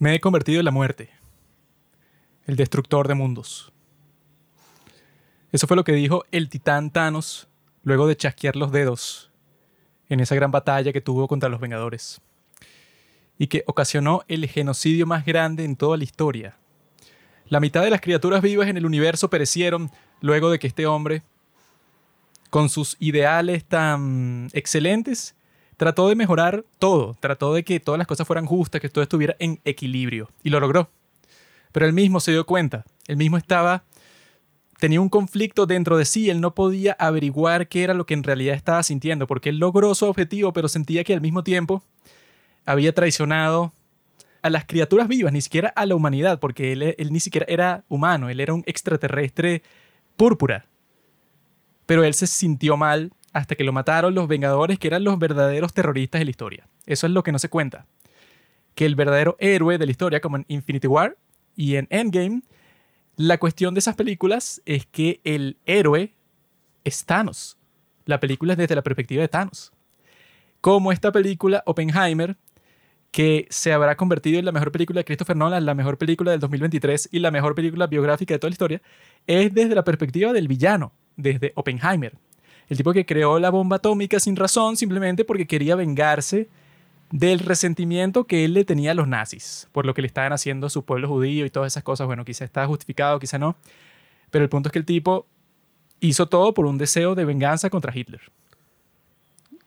Me he convertido en la muerte, el destructor de mundos. Eso fue lo que dijo el titán Thanos luego de chasquear los dedos en esa gran batalla que tuvo contra los Vengadores y que ocasionó el genocidio más grande en toda la historia. La mitad de las criaturas vivas en el universo perecieron luego de que este hombre, con sus ideales tan excelentes, trató de mejorar todo, trató de que todas las cosas fueran justas, que todo estuviera en equilibrio, y lo logró. Pero él mismo se dio cuenta, él mismo estaba tenía un conflicto dentro de sí, él no podía averiguar qué era lo que en realidad estaba sintiendo, porque él logró su objetivo, pero sentía que al mismo tiempo había traicionado a las criaturas vivas, ni siquiera a la humanidad, porque él, él ni siquiera era humano, él era un extraterrestre púrpura. Pero él se sintió mal hasta que lo mataron los Vengadores, que eran los verdaderos terroristas de la historia. Eso es lo que no se cuenta. Que el verdadero héroe de la historia, como en Infinity War y en Endgame, la cuestión de esas películas es que el héroe es Thanos. La película es desde la perspectiva de Thanos. Como esta película, Oppenheimer, que se habrá convertido en la mejor película de Christopher Nolan, la mejor película del 2023 y la mejor película biográfica de toda la historia, es desde la perspectiva del villano, desde Oppenheimer. El tipo que creó la bomba atómica sin razón, simplemente porque quería vengarse del resentimiento que él le tenía a los nazis por lo que le estaban haciendo a su pueblo judío y todas esas cosas. Bueno, quizá está justificado, quizá no. Pero el punto es que el tipo hizo todo por un deseo de venganza contra Hitler.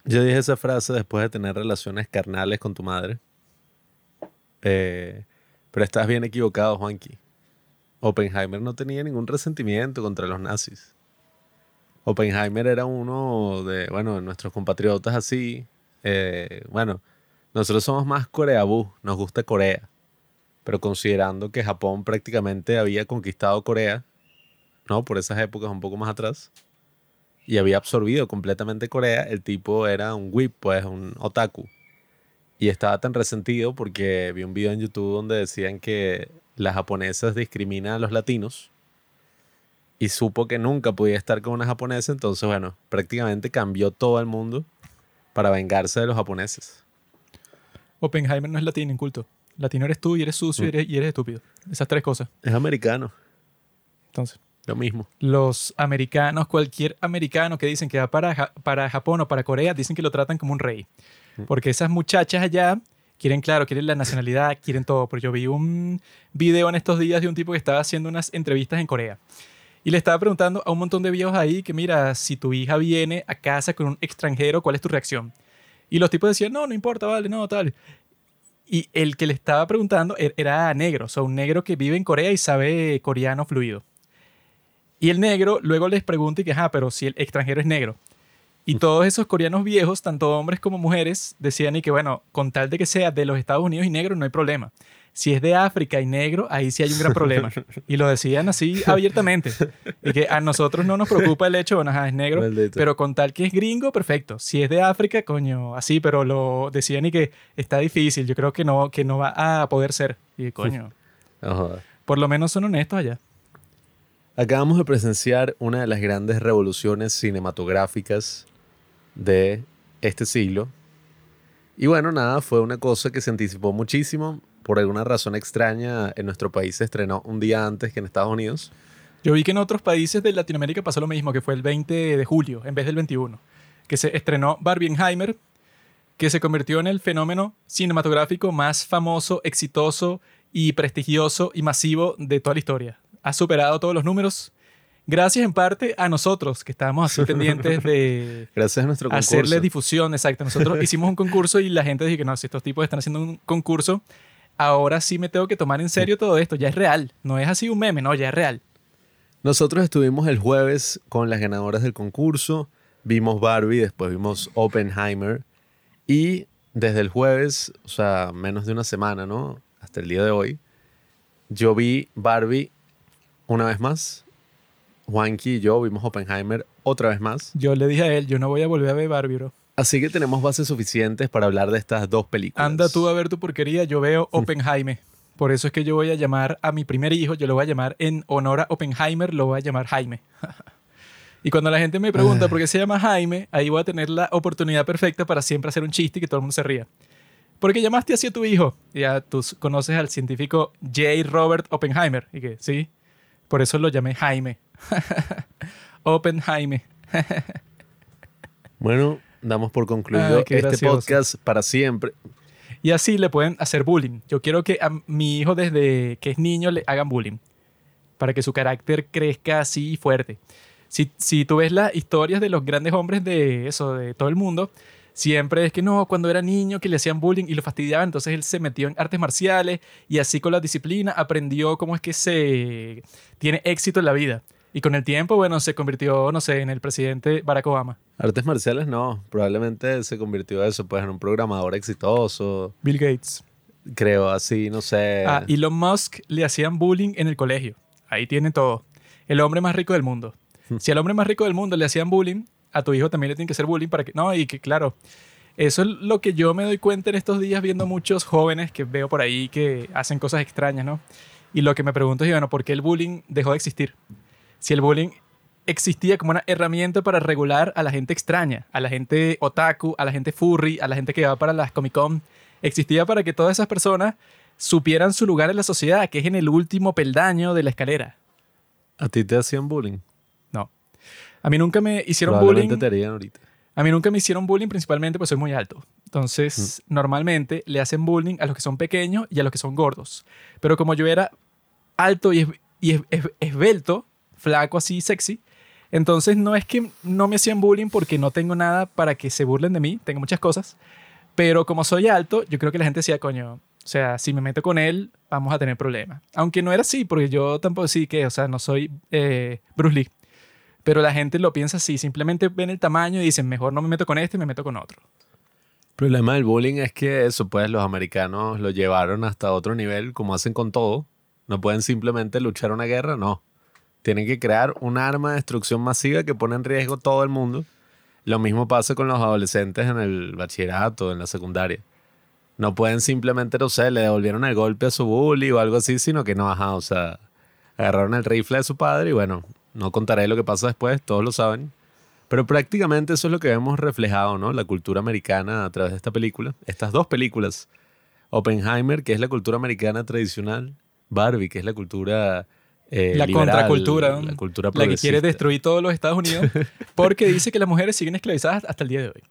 Yo dije esa frase después de tener relaciones carnales con tu madre. Eh, pero estás bien equivocado, Juanqui. Oppenheimer no tenía ningún resentimiento contra los nazis. Oppenheimer era uno de, bueno, nuestros compatriotas así. Eh, bueno, nosotros somos más coreabú, nos gusta Corea. Pero considerando que Japón prácticamente había conquistado Corea, ¿no? Por esas épocas un poco más atrás, y había absorbido completamente Corea, el tipo era un whip, pues un otaku. Y estaba tan resentido porque vi un video en YouTube donde decían que las japonesas discriminan a los latinos y supo que nunca podía estar con una japonesa, entonces bueno, prácticamente cambió todo el mundo para vengarse de los japoneses. Oppenheimer no es latino, inculto. Latino eres tú y eres sucio y, Mm. eres, y eres estúpido. Esas tres cosas. Es americano, Entonces, lo mismo. los americanos, cualquier americano que dicen que va para, Ja- para Japón o para Corea, dicen que lo tratan como un rey. Porque esas muchachas allá quieren, claro, quieren la nacionalidad, quieren todo. Pero yo vi un video en estos días de un tipo que estaba haciendo unas entrevistas en Corea. Y le estaba preguntando a un montón de viejos ahí que, mira, si tu hija viene a casa con un extranjero, ¿cuál es tu reacción? Y los tipos decían, no, no importa, vale, no, tal. Y el que le estaba preguntando er- era negro, o sea, un negro que vive en Corea y sabe coreano fluido. Y el negro luego les pregunta y que, ajá, pero si el extranjero es negro. Y todos esos coreanos viejos, tanto hombres como mujeres, decían y que, bueno, con tal de que sea de los Estados Unidos y negro, no hay problema. Si es de África y negro, ahí sí hay un gran problema. Y lo decían así abiertamente. Y que a nosotros no nos preocupa el hecho, bueno, ajá, es negro, Maldito. pero con tal que es gringo, perfecto. Si es de África, coño, así, pero lo decían y que está difícil. Yo creo que no, que no va a poder ser. Y coño, por lo menos son honestos allá. Acabamos de presenciar una de las grandes revoluciones cinematográficas de este siglo. Y bueno, nada, fue una cosa que se anticipó muchísimo. Por alguna razón extraña, en nuestro país se estrenó un día antes que en Estados Unidos. Yo vi que en otros países de Latinoamérica pasó lo mismo, que fue el 20 de julio en vez del 21, que se estrenó Barbieheimer, que se convirtió en el fenómeno cinematográfico más famoso, exitoso y prestigioso y masivo de toda la historia. Ha superado todos los números, gracias en parte a nosotros, que estábamos así pendientes de Gracias a nuestro concurso. hacerle difusión, exacto. Nosotros hicimos un concurso y la gente dijo que no, si estos tipos están haciendo un concurso, ahora sí me tengo que tomar en serio todo esto, ya es real, no es así un meme, no, ya es real. Nosotros estuvimos el jueves con las ganadoras del concurso. Vimos Barbie, después vimos Oppenheimer. Y desde el jueves, o sea, menos de una semana, ¿no? Hasta el día de hoy, yo vi Barbie una vez más. Juanqui y yo vimos Oppenheimer otra vez más. Yo le dije a él, yo no voy a volver a ver Barbie, bro. Así que tenemos bases suficientes para hablar de estas dos películas. Anda tú a ver tu porquería, yo veo Oppenheimer. Por eso es que yo voy a llamar a mi primer hijo, yo lo voy a llamar en honor a Oppenheimer, lo voy a llamar Jaime. y cuando la gente me pregunta por qué se llama Jaime, ahí voy a tener la oportunidad perfecta para siempre hacer un chiste y que todo el mundo se ría. ¿por qué llamaste así a tu hijo? Ya tú conoces al científico J. Robert Oppenheimer. Y que sí, por eso lo llamé Jaime. Oppenheimer. Bueno, damos por concluido Ay, este gracioso. podcast para siempre. Y así le pueden hacer bullying. Yo quiero que a mi hijo desde que es niño le hagan bullying. Para que su carácter crezca así fuerte. Si, si tú ves las historias de los grandes hombres de eso, de todo el mundo, siempre es que no, cuando era niño que le hacían bullying y lo fastidiaban, entonces él se metió en artes marciales y así con la disciplina aprendió cómo es que se tiene éxito en la vida. Y con el tiempo, bueno, se convirtió, no sé, en el presidente Barack Obama. Artes marciales no, probablemente se convirtió eso, pues en un programador exitoso, Bill Gates. creo así, no sé. A Elon Musk le hacían bullying en el colegio. Ahí tiene todo. El hombre más rico del mundo. Si al hombre más rico del mundo le hacían bullying, a tu hijo también le tienen que hacer bullying para que... No, y que claro, eso es lo que yo me doy cuenta en estos días viendo muchos jóvenes que veo por ahí que hacen cosas extrañas, ¿no? Y lo que me pregunto es, bueno, ¿por qué el bullying dejó de existir? Si el bullying existía como una herramienta para regular a la gente extraña, a la gente otaku, a la gente furry, a la gente que va para las Comic Con, existía para que todas esas personas supieran su lugar en la sociedad, que es en el último peldaño de la escalera. ¿A ti te hacían bullying? No. A mí nunca me hicieron bullying. te harían ahorita. A mí nunca me hicieron bullying principalmente porque soy muy alto. Entonces, normalmente le hacen bullying a los que son pequeños y a los que son gordos. Pero como yo era alto y, es- y es- es- esbelto, flaco así, sexy, entonces no es que no me hacían bullying porque no tengo nada para que se burlen de mí, tengo muchas cosas. Pero como soy alto, yo creo que la gente decía, coño, o sea, si me meto con él, vamos a tener problemas. Aunque no era así, porque yo tampoco sí que, o sea, no soy eh, Bruce Lee. Pero la gente lo piensa así, simplemente ven el tamaño y dicen, mejor no me meto con este, me meto con otro. El problema del bullying es que eso, pues los americanos lo llevaron hasta otro nivel, como hacen con todo. No pueden simplemente luchar una guerra, no. Tienen que crear un arma de destrucción masiva que pone en riesgo todo el mundo. Lo mismo pasa con los adolescentes en el bachillerato, en la secundaria. No pueden simplemente, no sé, le devolvieron el golpe a su bully o algo así, sino que no, ajá, o sea, agarraron el rifle de su padre y bueno, no contaré lo que pasa después, todos lo saben. Pero prácticamente eso es lo que vemos reflejado, ¿no? La cultura americana a través de esta película. Estas dos películas. Oppenheimer, que es la cultura americana tradicional. Barbie, que es la cultura eh, la liberal, contracultura, La cultura la que quiere destruir todos los Estados Unidos, porque dice que las mujeres siguen esclavizadas hasta el día de hoy.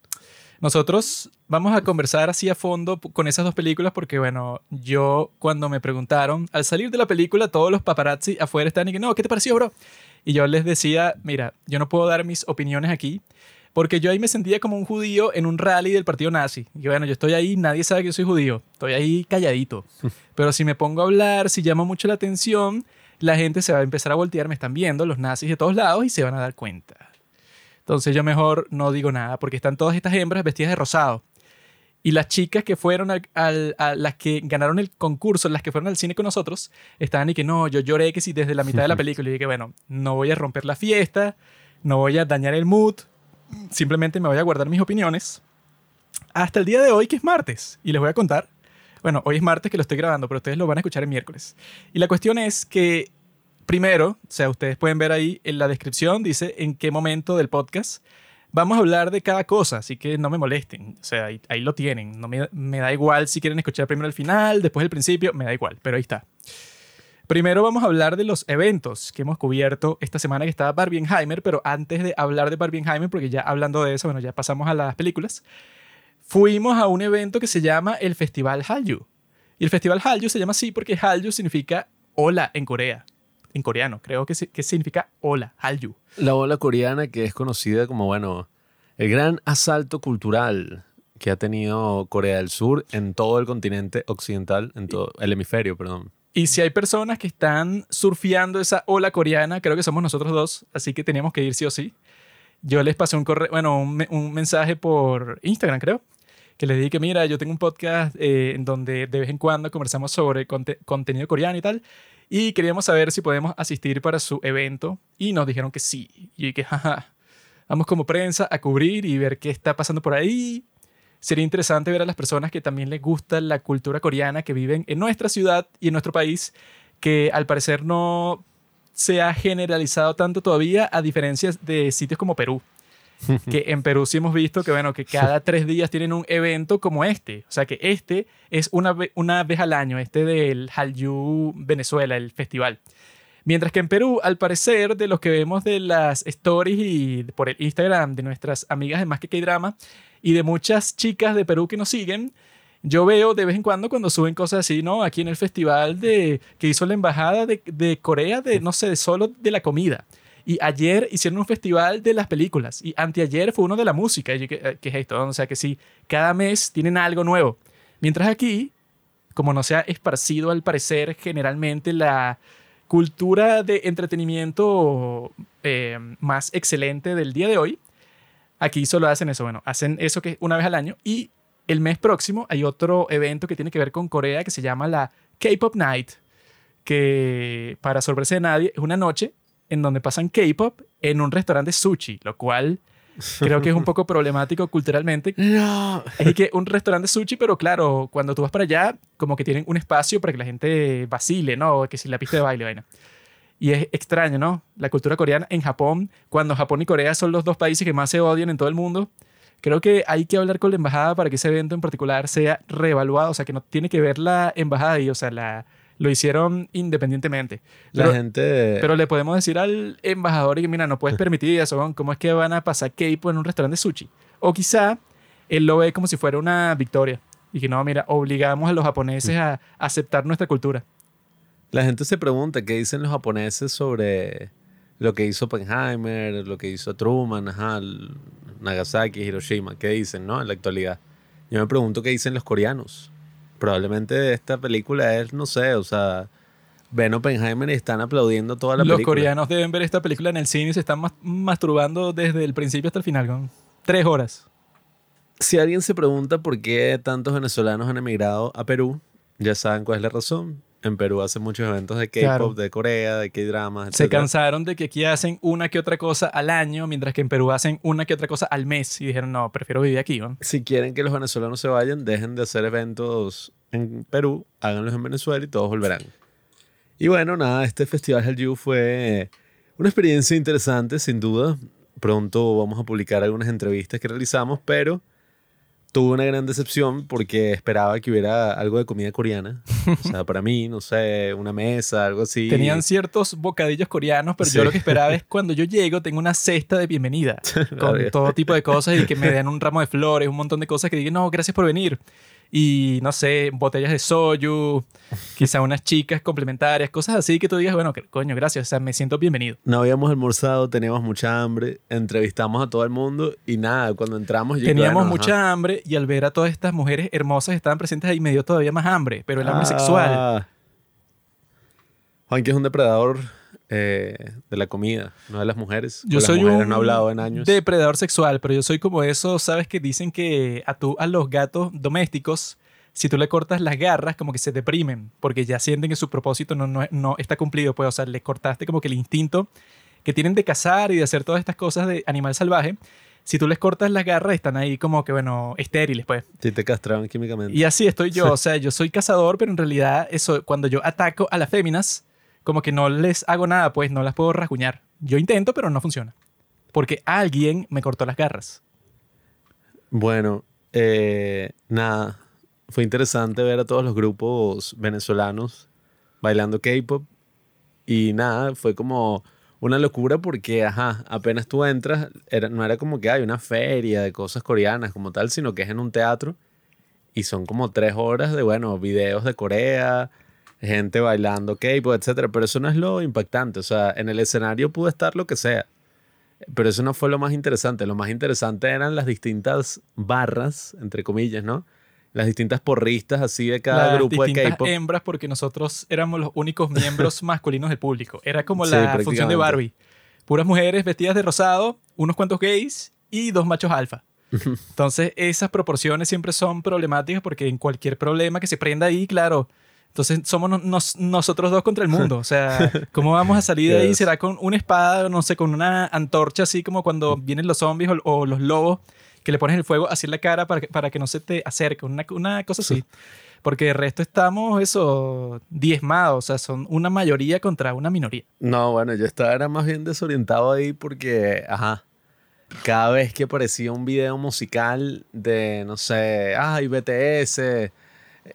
Nosotros vamos a conversar así a fondo con esas dos películas porque, bueno, yo cuando me preguntaron, al salir de la película, todos los paparazzi afuera están y que, no, ¿qué te pareció, bro? Y yo les decía, mira, yo no puedo dar mis opiniones aquí porque yo ahí me sentía como un judío en un rally del partido nazi. Y bueno, yo estoy ahí, nadie sabe que yo soy judío, estoy ahí calladito. Pero si me pongo a hablar, si llamo mucho la atención, la gente se va a empezar a voltear, me están viendo los nazis de todos lados y se van a dar cuenta. Entonces yo mejor no digo nada porque están todas estas hembras vestidas de rosado. Y las chicas que fueron al, al- a las que ganaron el concurso, las que fueron al cine con nosotros, estaban y que no, yo lloré que si desde la mitad de la película y dije, bueno, no voy a romper la fiesta, no voy a dañar el mood, simplemente me voy a guardar mis opiniones hasta el día de hoy, que es martes. Y les voy a contar. Bueno, hoy es martes que lo estoy grabando, pero ustedes lo van a escuchar el miércoles. Y la cuestión es que, primero, o sea, ustedes pueden ver ahí en la descripción, dice en qué momento del podcast vamos a hablar de cada cosa, así que no me molesten. O sea, ahí, ahí lo tienen. No me, da igual si quieren escuchar primero el final, después el principio, me da igual, pero ahí está. Primero vamos a hablar de los eventos que hemos cubierto esta semana que estaba Barbienheimer, pero antes de hablar de Barbienheimer, porque ya hablando de eso, bueno, ya pasamos a las películas, fuimos a un evento que se llama el Festival Hallyu. Y el Festival Hallyu se llama así porque Hallyu significa hola en Corea. En coreano, creo que, que significa hola, Hallyu. La ola coreana que es conocida como, bueno, el gran asalto cultural que ha tenido Corea del Sur en todo el continente occidental, en todo el hemisferio, perdón. Y si hay personas que están surfeando esa ola coreana, creo que somos nosotros dos, así que teníamos que ir sí o sí. Yo les pasé un correo, bueno, un, me- un mensaje por Instagram, creo, que les dije que mira, yo tengo un podcast eh, en donde de vez en cuando conversamos sobre conte- contenido coreano y tal, y queríamos saber si podemos asistir para su evento, y nos dijeron que sí. Y que, jaja, vamos como prensa a cubrir y ver qué está pasando por ahí. Sería interesante ver a las personas que también les gusta la cultura coreana, que viven en nuestra ciudad y en nuestro país, que al parecer no se ha generalizado tanto todavía, a diferencia de sitios como Perú, que en Perú sí hemos visto que, bueno, que cada tres días tienen un evento como este. O sea, que este es una, ve- una vez al año, este del Hallyu Venezuela, el festival. Mientras que en Perú, al parecer, de los que vemos de las stories y por el Instagram de nuestras amigas de Más que K-Drama y de muchas chicas de Perú que nos siguen, yo veo de vez en cuando cuando suben cosas así, ¿no? Aquí en el festival de, que hizo la embajada de, de Corea, de, no sé, de solo de la comida. Y ayer hicieron un festival de las películas. Y anteayer fue uno de la música. Y ¿qué, eh, qué es esto? O sea que sí, cada mes tienen algo nuevo. Mientras aquí, como no se ha esparcido al parecer generalmente la cultura de entretenimiento eh, más excelente del día de hoy, aquí solo hacen eso. Bueno, hacen eso que una vez al año y el mes próximo hay otro evento que tiene que ver con Corea que se llama la K-Pop Night, que para sorpresa de nadie es una noche en donde pasan K-Pop en un restaurante sushi, lo cual creo que es un poco problemático culturalmente. No. Es que un restaurante sushi, pero claro, cuando tú vas para allá, como que tienen un espacio para que la gente vacile, ¿no? Que si la pista de baile, vaina. Y es extraño, ¿no? La cultura coreana en Japón, cuando Japón y Corea son los dos países que más se odian en todo el mundo, creo que hay que hablar con la embajada para que ese evento en particular sea reevaluado, o sea, que no tiene que ver la embajada ahí, o sea, la, lo hicieron independientemente. La Pero- gente. Pero le podemos decir al embajador y que, mira, no puedes permitir eso, ¿cómo es que van a pasar K-pop en un restaurante de sushi? O quizá él lo ve como si fuera una victoria y que no, mira, obligamos a los japoneses a aceptar nuestra cultura. La gente se pregunta qué dicen los japoneses sobre lo que hizo Oppenheimer, lo que hizo Truman, ajá, Nagasaki, Hiroshima. ¿Qué dicen, no? En la actualidad. Yo me pregunto qué dicen los coreanos. Probablemente esta película es, no sé, o sea, ven Oppenheimer y están aplaudiendo toda la Los película. coreanos deben ver esta película en el cine y se están mas- masturbando desde el principio hasta el final, con tres horas. Si alguien se pregunta por qué tantos venezolanos han emigrado a Perú, ya saben cuál es la razón. En Perú hacen muchos eventos de K-pop, Claro. de Corea, de K-dramas, Se cansaron de que aquí hacen una que otra cosa al año, mientras que en Perú hacen una que otra cosa al mes. Y dijeron, no, prefiero vivir aquí. ¿no? Si quieren que los venezolanos se vayan, dejen de hacer eventos en Perú, háganlos en Venezuela y todos volverán. Y bueno, nada, este Festival Hallyu fue una experiencia interesante, sin duda. Pronto vamos a publicar algunas entrevistas que realizamos, pero tuve una gran decepción porque esperaba que hubiera algo de comida coreana. O sea, para mí, no sé, una mesa, algo así. Tenían ciertos bocadillos coreanos, pero Sí. yo lo que esperaba es cuando yo llego, tengo una cesta de bienvenida con todo tipo de cosas y que me den un ramo de flores, un montón de cosas que digan, no, gracias por venir. Y no sé, botellas de soju, quizá unas chicas complementarias, cosas así que tú digas, bueno, coño, gracias, o sea, me siento bienvenido. No habíamos almorzado, teníamos mucha hambre, entrevistamos a todo el mundo y nada, cuando entramos... yo, Teníamos bueno, ajá. mucha hambre y al ver a todas estas mujeres hermosas que estaban presentes ahí me dio todavía más hambre, pero el hambre sexual. Ah. Juanqui es un depredador eh, de la comida, no de las mujeres. Yo Con las soy mujeres un no he hablado en años. depredador sexual, pero yo soy como eso, ¿sabes? Que dicen que a, tú, a los gatos domésticos, si tú le cortas las garras, como que se deprimen, porque ya sienten que su propósito no, no, no está cumplido, pues, o sea, le cortaste como que el instinto que tienen de cazar y de hacer todas estas cosas de animal salvaje. Si tú les cortas las garras, están ahí como que, bueno, estériles, pues. Sí, te castraban químicamente. Y así estoy yo, o sea, yo soy cazador, pero en realidad eso, cuando yo ataco a las féminas, como que no les hago nada, pues no las puedo rasguñar. Yo intento, pero no funciona. Porque alguien me cortó las garras. Bueno, eh, nada, fue interesante ver a todos los grupos venezolanos bailando K-pop y nada, fue como una locura porque, ajá, apenas tú entras, era, no era como que hay una feria de cosas coreanas como tal, sino que es en un teatro y son como tres horas de, bueno, videos de Corea, gente bailando K-pop, etcétera, pero eso no es lo impactante, o sea, en el escenario pudo estar lo que sea. Pero eso no fue lo más interesante. Lo más interesante eran las distintas barras, entre comillas, ¿no? Las distintas porristas así de cada Las grupo de K-pop. hembras, porque nosotros éramos los únicos miembros masculinos del público. Era como Sí, la función de. Barbie. Puras mujeres vestidas de rosado, unos cuantos gays y dos machos alfa. Entonces, esas proporciones siempre son problemáticas porque en cualquier problema que se prenda ahí, claro. Entonces, somos no- nos- nosotros dos contra el mundo. O sea, ¿cómo vamos a salir de ahí? ¿Será con una espada, no sé, con una antorcha así como cuando vienen los zombies o, o los lobos que le pones el fuego así en la cara para que, para que no se te acerque? Una, una cosa así. Porque de resto estamos, eso, diezmados. O sea, son una mayoría contra una minoría. No, bueno, yo estaba era más bien desorientado ahí porque, ajá, cada vez que aparecía un video musical de, no sé, ay, BTS,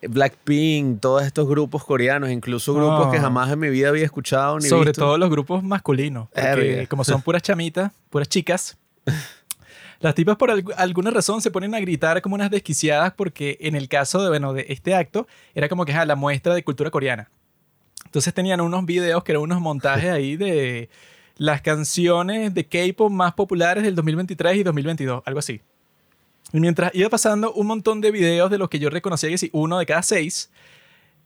Blackpink, todos estos grupos coreanos, incluso grupos que No. jamás en mi vida había escuchado ni Sobre visto. todo los grupos masculinos. Porque como son puras chamitas, puras chicas, las tipas por algu- alguna razón se ponen a gritar como unas desquiciadas porque en el caso de, bueno, de este acto era como que ah, la muestra de cultura coreana. Entonces tenían unos videos que eran unos montajes ahí de las canciones de K-pop más populares del 2023 y 2022, algo así. Y mientras iba pasando un montón de videos de los que yo reconocía que sí, uno de cada seis,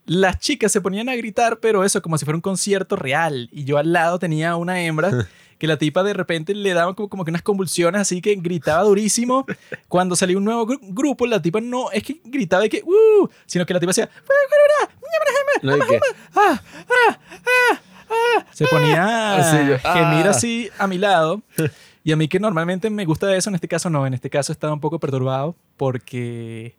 las chicas se ponían a gritar, pero eso, como si fuera un concierto real. Y yo al lado tenía una hembra que la tipa de repente le daba como, como que unas convulsiones, así que gritaba durísimo. Cuando salió un nuevo gru- grupo, la tipa no es que gritaba y que, ¡uh! Sino que la tipa hacía, No, y se ponía a gemir ah. así a mi lado. Y a mí que normalmente me gusta eso, en este caso no. En este caso estaba un poco perturbado porque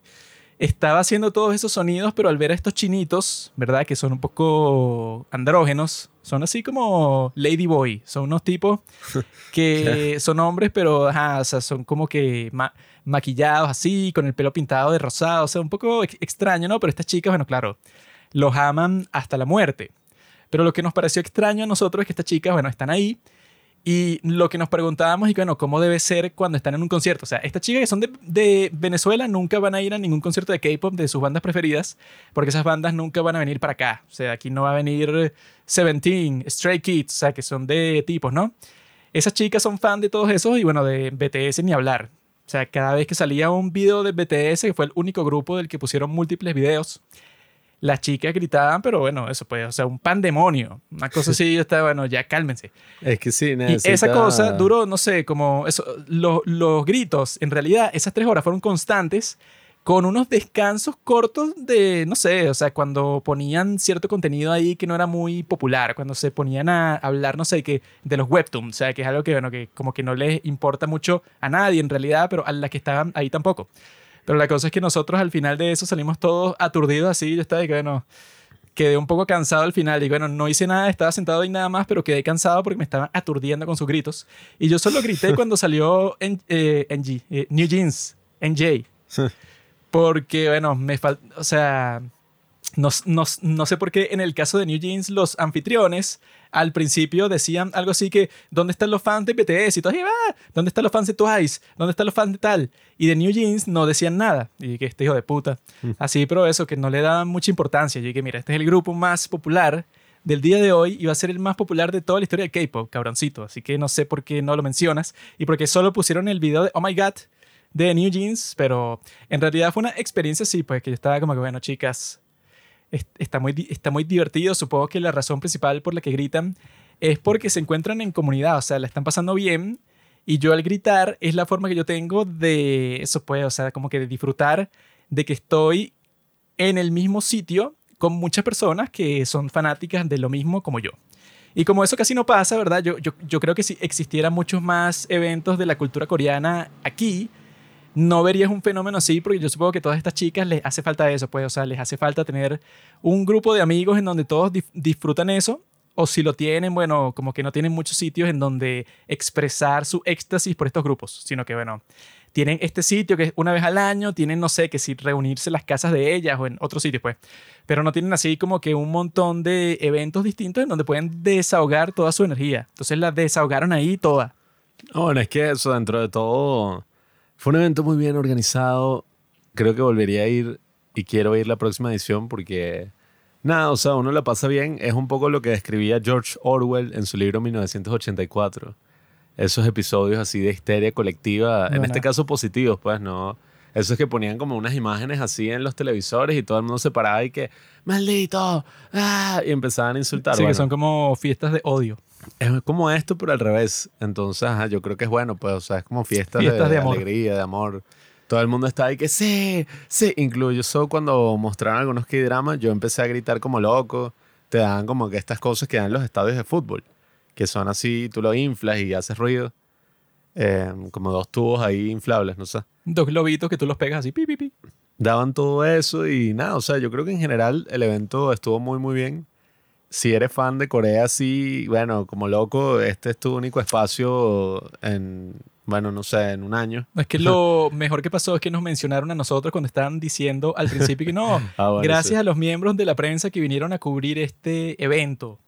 estaba haciendo todos esos sonidos, pero al ver a estos chinitos, ¿verdad? Que son un poco andrógenos, son así como Ladyboy. Son unos tipos que son hombres, pero ajá, o sea, son como que ma- maquillados así, con el pelo pintado de rosado. O sea, un poco ex- extraño, ¿no? Pero estas chicas, bueno, claro, los aman hasta la muerte. Pero lo que nos pareció extraño a nosotros es que estas chicas, bueno, están ahí y lo que nos preguntábamos y bueno, ¿cómo debe ser cuando están en un concierto? O sea, estas chicas que son de, de Venezuela nunca van a ir a ningún concierto de K-pop de sus bandas preferidas porque esas bandas nunca van a venir para acá. O sea, aquí no va a venir Seventeen, Stray Kids, o sea, que son de tipos, ¿no? Esas chicas son fan de todos esos y bueno, de BTS ni hablar. O sea, cada vez que salía un video de BTS, que fue el único grupo del que pusieron múltiples videos, las chicas gritaban, pero bueno, eso pues, o sea, un pandemonio. Una cosa así, yo estaba, bueno, ya cálmense. es que sí, Y necesita... esa cosa duró, no sé, como eso, lo- los gritos, en realidad, esas tres horas fueron constantes con unos descansos cortos de, no sé, o sea, cuando ponían cierto contenido ahí que no era muy popular, cuando se ponían a hablar, no sé, que de los webtoons, o sea, que es algo que, bueno, que como que no les importa mucho a nadie en realidad, pero a las que estaban ahí tampoco. Pero la cosa es que nosotros al final de eso salimos todos aturdidos así, yo estaba de que, bueno, quedé un poco cansado al final y bueno, no hice nada, estaba sentado ahí nada más, pero quedé cansado porque me estaban aturdiendo con sus gritos. Y yo solo grité cuando salió en, eh, NG, eh, New Jeans, NJ. Porque, bueno, me falta, o sea, no, no, no sé por qué en el caso de New Jeans los anfitriones al principio decían algo así que ¿dónde están los fans de BTS? Y todos, ah, ¿dónde están los fans de Twice? ¿Dónde están los fans de tal? Y de New Jeans no decían nada. Y que este hijo de puta. Así, pero eso, que no le daban mucha importancia. Yo dije, mira, este es el grupo más popular del día de hoy y va a ser el más popular de toda la historia del K-pop, cabroncito. Así que no sé por qué no lo mencionas. Y porque solo pusieron el video de Oh My God de New Jeans, pero en realidad fue una experiencia así, pues que yo estaba como que, bueno, chicas, está muy, está muy divertido. Supongo que la razón principal por la que gritan es porque se encuentran en comunidad, o sea, la están pasando bien. Y yo al gritar es la forma que yo tengo de eso, pues, o sea, como que de disfrutar de que estoy en el mismo sitio con muchas personas que son fanáticas de lo mismo como yo. Y como eso casi no pasa, ¿verdad? Yo, yo creo que si existieran muchos más eventos de la cultura coreana aquí, no verías un fenómeno así, porque yo supongo que a todas estas chicas les hace falta eso, pues, o sea, les hace falta tener un grupo de amigos en donde todos disfrutan eso, o si lo tienen, bueno, como que no tienen muchos sitios en donde expresar su éxtasis por estos grupos, sino que, bueno, tienen este sitio que es una vez al año, tienen, no sé, que si reunirse en las casas de ellas o en otros sitios, pues, pero no tienen así como que un montón de eventos distintos en donde pueden desahogar toda su energía. Entonces la desahogaron ahí toda. No, Bueno, es que eso dentro de todo fue un evento muy bien organizado. Creo que volvería a ir y quiero ir la próxima edición porque nada, o sea, uno la pasa bien. Es un poco lo que describía George Orwell en su libro 1984. Esos episodios así de histeria colectiva, en este caso positivos, pues, ¿no? Esos que ponían como unas imágenes así en los televisores y todo el mundo se paraba y que, ¡maldito! ¡Ah! Y empezaban a insultar. Sí, que Bueno, son como fiestas de odio. Es como esto, pero al revés. Entonces, ajá, yo creo que es bueno, pues, o sea, es como fiestas, Fiestas de, de alegría, de amor. Todo el mundo está ahí que sí, sí. Incluso cuando mostraron algunos K-dramas, yo empecé a gritar como loco. Te dan como que estas cosas que dan en los estadios de fútbol, que son así, tú lo inflas y haces ruido. Eh, como dos tubos ahí inflables, no sé. Dos globitos que tú los pegas así, pi, pi, pi. Daban todo eso y nada, o sea, yo creo que en general el evento estuvo muy, muy bien. Si eres fan de Corea, sí, bueno, como loco, este es tu único espacio en, Bueno, no sé, en un año. Es que lo mejor que pasó es que nos mencionaron a nosotros cuando estaban diciendo al principio que no, Ah, bueno, gracias sí. a los miembros de la prensa que vinieron a cubrir este evento.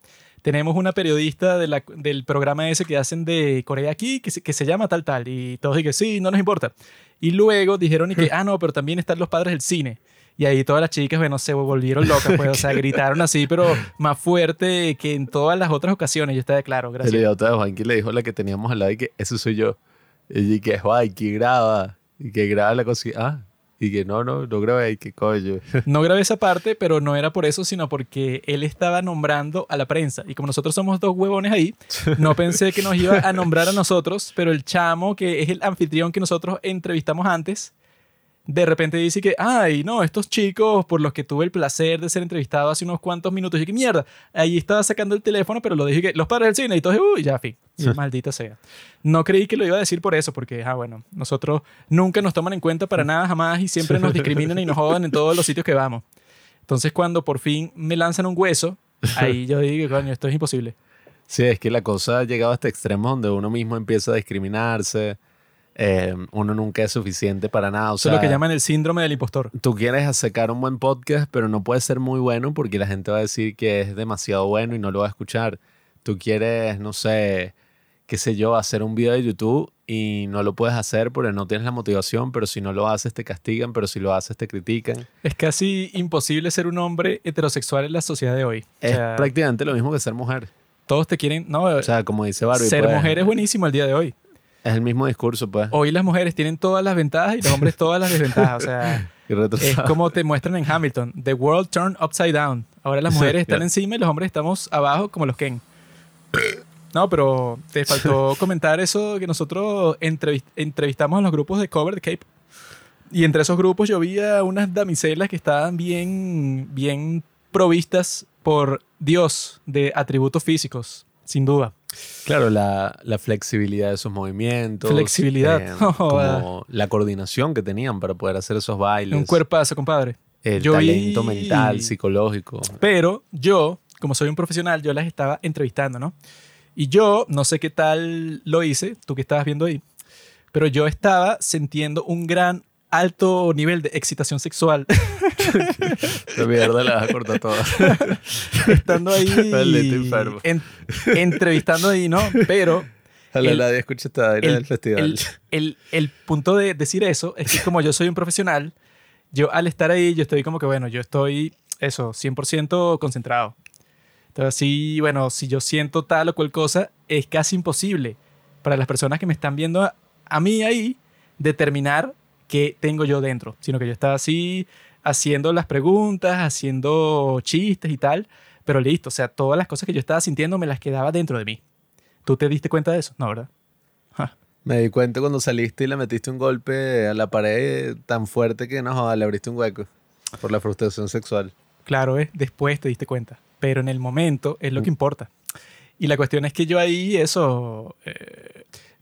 Tenemos una periodista de la- del programa ese que hacen de Corea aquí, que se, que se llama tal tal, y todos dijeron, sí, no nos importa. Y luego dijeron y que, ah, no, pero también están los padres del cine. Y ahí todas las chicas, bueno, se volvieron locas, pues, o sea, gritaron así, pero más fuerte que en todas las otras ocasiones. Yo estaba claro, El gracias. idiota de Juanqui le dijo a la que teníamos al lado y que eso soy yo. Y que Juanqui graba. Y que graba la cosa. Ah, y que no, no, no grabé. Y que coño. No grabé esa parte, pero no era por eso, sino porque él estaba nombrando a la prensa. Y como nosotros somos dos huevones ahí, no pensé que nos iba a nombrar a nosotros, pero el chamo, que es el anfitrión que nosotros entrevistamos antes, de repente dice que, ay, no, estos chicos por los que tuve el placer de ser entrevistado hace unos cuantos minutos, y que mierda, ahí estaba sacando el teléfono, pero lo dije que los padres del cine, y todos, uy, ya, fin, Y maldita sea. No creí que lo iba a decir por eso, porque, ah, bueno, nosotros nunca nos toman en cuenta para nada jamás y siempre nos discriminan y nos jodan en todos los sitios que vamos. Entonces, cuando por fin me lanzan un hueso, ahí yo digo, coño, esto es imposible. Sí, es que la cosa ha llegado hasta extremos donde uno mismo empieza a discriminarse. Eh, uno nunca es suficiente para nada. O Eso sea, es lo que llaman el síndrome del impostor. tú quieres sacar un buen podcast, pero no puede ser muy bueno porque la gente va a decir que es demasiado bueno y no lo va a escuchar. Tú quieres, no sé, qué sé yo, hacer un video de YouTube y no lo puedes hacer porque no tienes la motivación, pero si no lo haces te castigan, pero si lo haces te critican. Es casi imposible ser un hombre heterosexual en la sociedad de hoy. O Es sea, prácticamente lo mismo que ser mujer. todos te quieren. No, O sea, como dice Barbie, ser pues, mujer es buenísimo el día de hoy. Es el mismo discurso, pues. Hoy las mujeres tienen todas las ventajas y los hombres todas las desventajas. O sea, es como te muestran en Hamilton. The world turned upside down. Ahora las mujeres están Claro. encima y los hombres estamos abajo como los Ken. No, pero te faltó comentar eso que nosotros entrevis- entrevistamos en los grupos de Cover the Cape. Y entre esos grupos yo vi a unas damiselas que estaban bien, bien provistas por Dios de atributos físicos, sin duda. Claro, la, la flexibilidad de sus movimientos. Flexibilidad. eh, joda. como la coordinación que tenían para poder hacer esos bailes. Un cuerpazo, compadre. El Yo vi- talento mental, psicológico. Pero yo, como soy un profesional, yo las estaba entrevistando, ¿no? Y yo, no sé qué tal lo hice, tú que estabas viendo ahí, pero yo estaba sintiendo un gran alto nivel de excitación sexual La mierda la vas a cortar toda. estando ahí Maldito enfermo. en- entrevistando ahí, ¿no? Pero Ojalá nadie escuche esta el, del festival. el- el- el punto de decir eso es que como yo soy un profesional, yo al estar ahí, yo estoy como que, bueno, yo estoy, eso, 100% concentrado. Entonces, sí, bueno, si yo siento tal o cual cosa, es casi imposible para las personas que me están viendo a, a mí ahí determinar qué tengo yo dentro, sino que yo estaba así haciendo las preguntas, haciendo chistes y tal, pero listo, o sea, todas las cosas que yo estaba sintiendo me las quedaba dentro de mí. ¿Tú te diste cuenta de eso? No, ¿verdad? Ja. Me di cuenta cuando saliste y le metiste un golpe a la pared tan fuerte que no le abriste un hueco por la frustración sexual. Claro, ¿eh? después te diste cuenta. Pero en el momento es lo que importa. Y la cuestión es que yo ahí, eso. eh,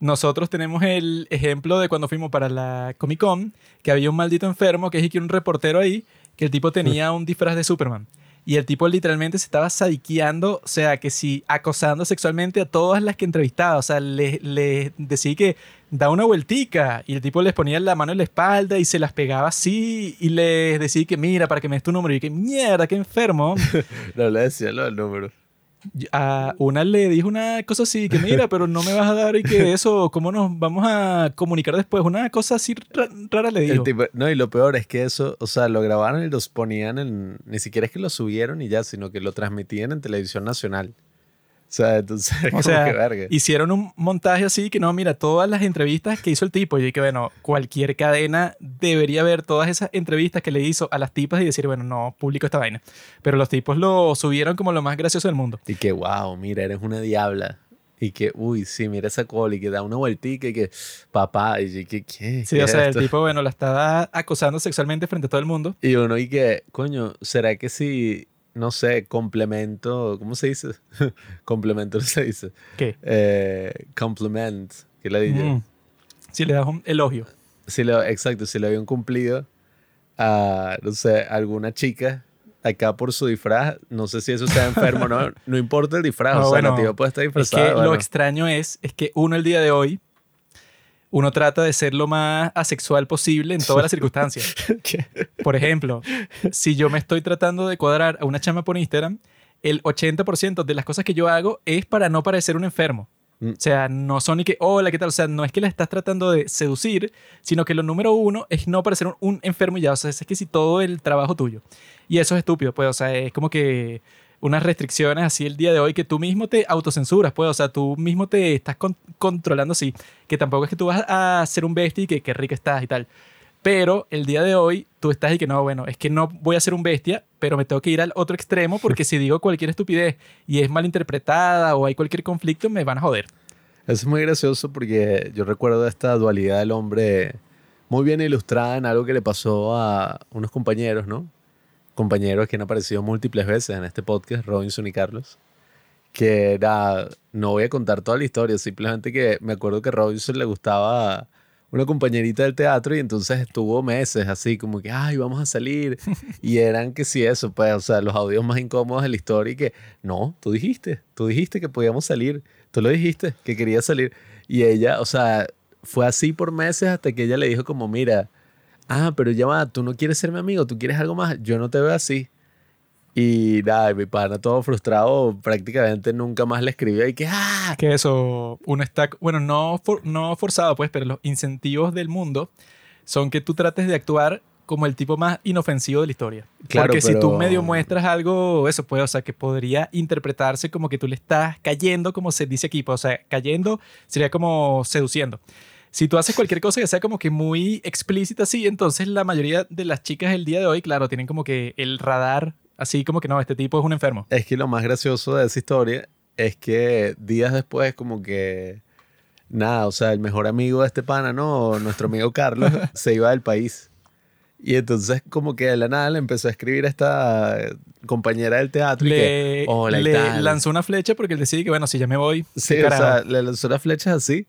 nosotros tenemos el ejemplo de cuando fuimos para la Comic Con, que había un maldito enfermo, que es que un reportero ahí, que el tipo tenía un disfraz de Superman. Y el tipo literalmente se estaba sadiqueando, o sea, que si acosando sexualmente a todas las que entrevistaba. O sea, le, le decía que da una vueltica. Y el tipo les ponía la mano en la espalda y se las pegaba así. Y les decía que mira, para que me des tu número. Y que mierda, qué enfermo. No le decía lo del número. A una le dijo una cosa así, que mira, pero no me vas a dar y que eso, ¿cómo nos vamos a comunicar después? Una cosa así ra- rara le dijo. tipo- no, y lo peor es que eso, o sea, lo grabaron y los ponían en. Ni siquiera es que lo subieron y ya, sino que lo transmitían en televisión nacional. O sea, entonces, O como sea, que verga. hicieron un montaje así que no, mira, todas las entrevistas que hizo el tipo, y que bueno, cualquier cadena debería ver todas esas entrevistas que le hizo a las tipas y decir, bueno, no publico esta vaina. Pero los tipos lo subieron como lo más gracioso del mundo. Y que, wow, mira, eres una diabla. Y que, uy, sí, mira esa cola y que da una vueltica y que, papá, y que, ¿qué? Sí, ¿Qué o sea, el esto? tipo, bueno, la estaba acosando sexualmente frente a todo el mundo. Y uno, y que, coño, ¿será que si, no sé, complemento, ¿cómo se dice? complemento no se dice. ¿Qué? Eh, compliment, que le dije. Mm. Si le das un elogio. Si lo, exacto, si le habían cumplido a, no sé, alguna chica acá por su disfraz, no sé si eso está enfermo o no, no importa el disfraz, No, o sea, la bueno, tía puede estar Es disfrazada. que lo extraño es, es que uno el día de hoy, uno trata de ser lo más asexual posible en todas las circunstancias. Por ejemplo, si yo me estoy tratando de cuadrar a una chama por Instagram, el 80% de las cosas que yo hago es para no parecer un enfermo. Mm. O sea, no son ni que, hola, ¿qué tal? O sea, no es que la estás tratando de seducir, sino que lo número uno es no parecer un, un enfermo y ya. O sea, es que si todo el trabajo tuyo. Y eso es estúpido, pues. O sea, es como que unas restricciones así el día de hoy que tú mismo te autocensuras, pues. O sea, tú mismo te estás con- controlando así. Que tampoco es que tú vas a ser un bestia y que qué rica estás y tal. Pero el día de hoy tú estás y que no, bueno, es que no voy a ser un bestia, pero me tengo que ir al otro extremo porque si digo cualquier estupidez y es malinterpretada o hay cualquier conflicto, me van a joder. Eso es muy gracioso porque yo recuerdo esta dualidad del hombre muy bien ilustrada en algo que le pasó a unos compañeros, ¿no? Compañeros que han aparecido múltiples veces en este podcast, Robinson y Carlos. Que era, no voy a contar toda la historia, simplemente que me acuerdo que a Robinson le gustaba una compañerita del teatro y entonces estuvo meses así como que, ay, vamos a salir. Y eran que sí, eso, pues, o sea, los audios más incómodos de la historia y que, no, tú dijiste, tú dijiste que podíamos salir, tú lo dijiste, que querías salir. Y ella, o sea, fue así por meses hasta que ella le dijo como, mira, ah, pero ya va, tú no quieres ser mi amigo, tú quieres algo más, yo no te veo así. Y nada, mi pana todo frustrado, prácticamente nunca más le escribió y que, ah, Que eso, uno está, bueno, no, for- no forzado, pues, pero los incentivos del mundo son que tú trates de actuar como el tipo más inofensivo de la historia. Claro, Porque si tú medio muestras algo, eso puede, o sea, que podría interpretarse como que tú le estás cayendo, como se dice aquí, pues, o sea, cayendo sería como seduciendo. Si tú haces cualquier cosa que sea como que muy explícita así, entonces la mayoría de las chicas el día de hoy, claro, tienen como que el radar así como que no, este tipo es un enfermo. Es que lo más gracioso de esa historia es que días después como que nada, o sea, el mejor amigo de este pana, ¿no? Nuestro amigo Carlos se iba del país. Y entonces como que de la nada le empezó a escribir a esta compañera del teatro y que, le, "Hola", y le tal. lanzó una flecha porque él decide que, bueno, si ya me voy, Sí, ¿qué o sea, le lanzó las flechas así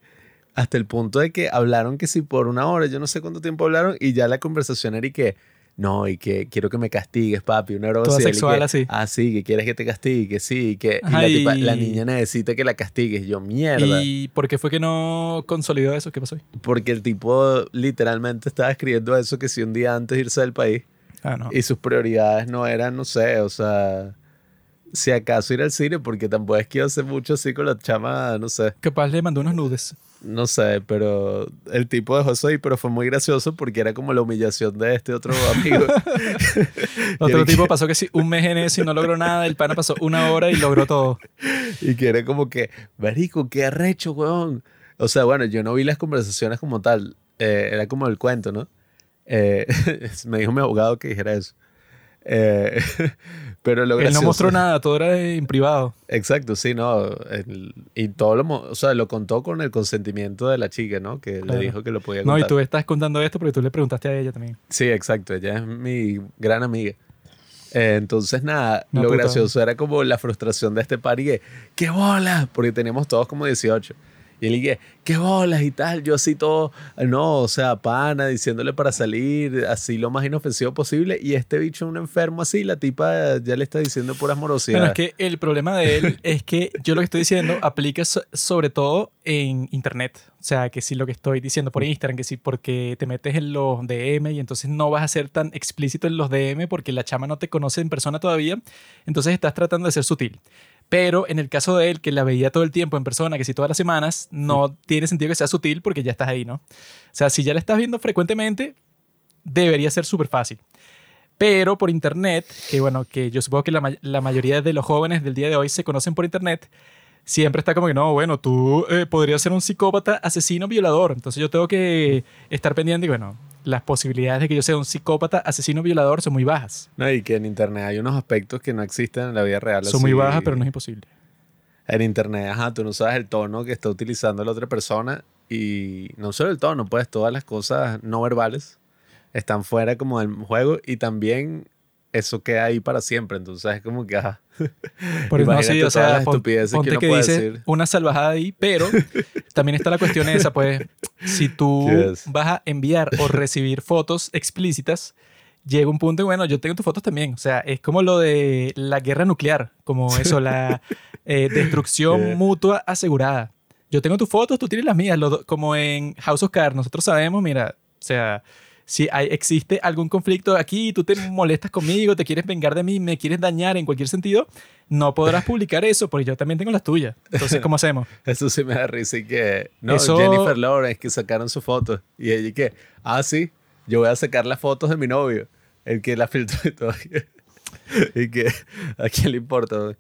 hasta el punto de que hablaron que si por una hora, yo no sé cuánto tiempo hablaron y ya la conversación era y que no, y que quiero que me castigues, papi, una broma y sexual que, así. Ah, sí, que quieres que te castigue, sí, que y Ajá, la, tipa- y- la niña necesita que la castigues. Yo, mierda. ¿Y por qué fue que no consolidó eso? ¿Qué pasó? ahí? Porque el tipo literalmente estaba escribiendo eso que si un día antes de irse del país Ah, no. y sus prioridades no eran, no sé, o sea, si acaso ir al cine, porque tampoco es que hacer mucho así con la chama, no sé. Capaz le mandó unos nudes. No sé, pero el tipo dejó eso ahí, pero fue muy gracioso porque era como la humillación de este otro amigo. Otro tipo que- pasó que sí, un mes en eso y no logró nada. El pana pasó una hora y logró todo. y que era como que, marico, qué arrecho, weón. O sea, bueno, yo no vi las conversaciones como tal, eh, era como el cuento, ¿no? Eh, me dijo mi abogado que dijera eso. Eh, pero lo Él no gracioso- mostró nada, todo era en privado. Exacto, sí, no. el- y todo lo, o sea, lo contó con el consentimiento de la chica, ¿no? Que Claro. le dijo que lo podía No, y tú estás contando esto porque tú le preguntaste a ella también. Sí, exacto. Ella es mi gran amiga. Eh, entonces, nada, Una lo puta. gracioso era como la frustración de este par y que, ¡qué bolas! Porque teníamos todos como 18. Y él que, ¡qué bolas! y tal. Yo así todo, no, o sea, pana, diciéndole para salir, así lo más inofensivo posible. Y este bicho, un enfermo así, la tipa ya le está diciendo puras Bueno, morosidades. es que el problema de él es que yo lo que estoy diciendo aplica so- sobre todo en internet. O sea, que si lo que estoy diciendo por Instagram, que si porque te metes en los DM y entonces no vas a ser tan explícito en los DM porque la chama no te conoce en persona todavía, entonces estás tratando de ser sutil. Pero en el caso de él, que la veía todo el tiempo en persona, que si todas las semanas, no tiene sentido que sea sutil porque ya estás ahí, ¿no? O sea, si ya la estás viendo frecuentemente, debería ser súper fácil. Pero por internet, que bueno, que yo supongo que la, may- la mayoría de los jóvenes del día de hoy se conocen por internet, siempre está como que no, bueno, tú eh, podrías ser un psicópata, asesino, violador. Entonces yo tengo que estar pendiente y bueno, las posibilidades de que yo sea un psicópata, asesino, violador son muy bajas. No, y que en internet hay unos aspectos que no existen en la vida real. Son muy bajas, pero no es imposible. En internet, ajá, tú no sabes el tono que está utilizando la otra persona y no solo el tono, pues todas las cosas no verbales están fuera como del juego y también eso queda ahí para siempre, entonces es como que, ajá, Por eso no, sí, o sea, las pon- estupideces que ponte uno que, puede dice decir. una salvajada ahí, pero también está la cuestión esa, pues, si tú ¿Qué es? vas a enviar o recibir fotos explícitas, llega un punto y bueno, yo tengo tus fotos también, o sea, es como lo de la guerra nuclear, como eso, la eh, destrucción ¿Qué? mutua asegurada. Yo tengo tus fotos, tú tienes las mías. Como en House of Cards, nosotros sabemos, mira, o sea, si hay, existe algún conflicto aquí, tú te molestas conmigo, te quieres vengar de mí, me quieres dañar en cualquier sentido, no podrás publicar eso porque yo también tengo las tuyas. Entonces, ¿cómo hacemos? Eso sí me da risa y que... No, Eso- Jennifer Lawrence, que sacaron su foto. Y ella que... Ah, sí, yo voy a sacar las fotos de mi novio. El que la filtró y todo. y que... ¿A quién le importa?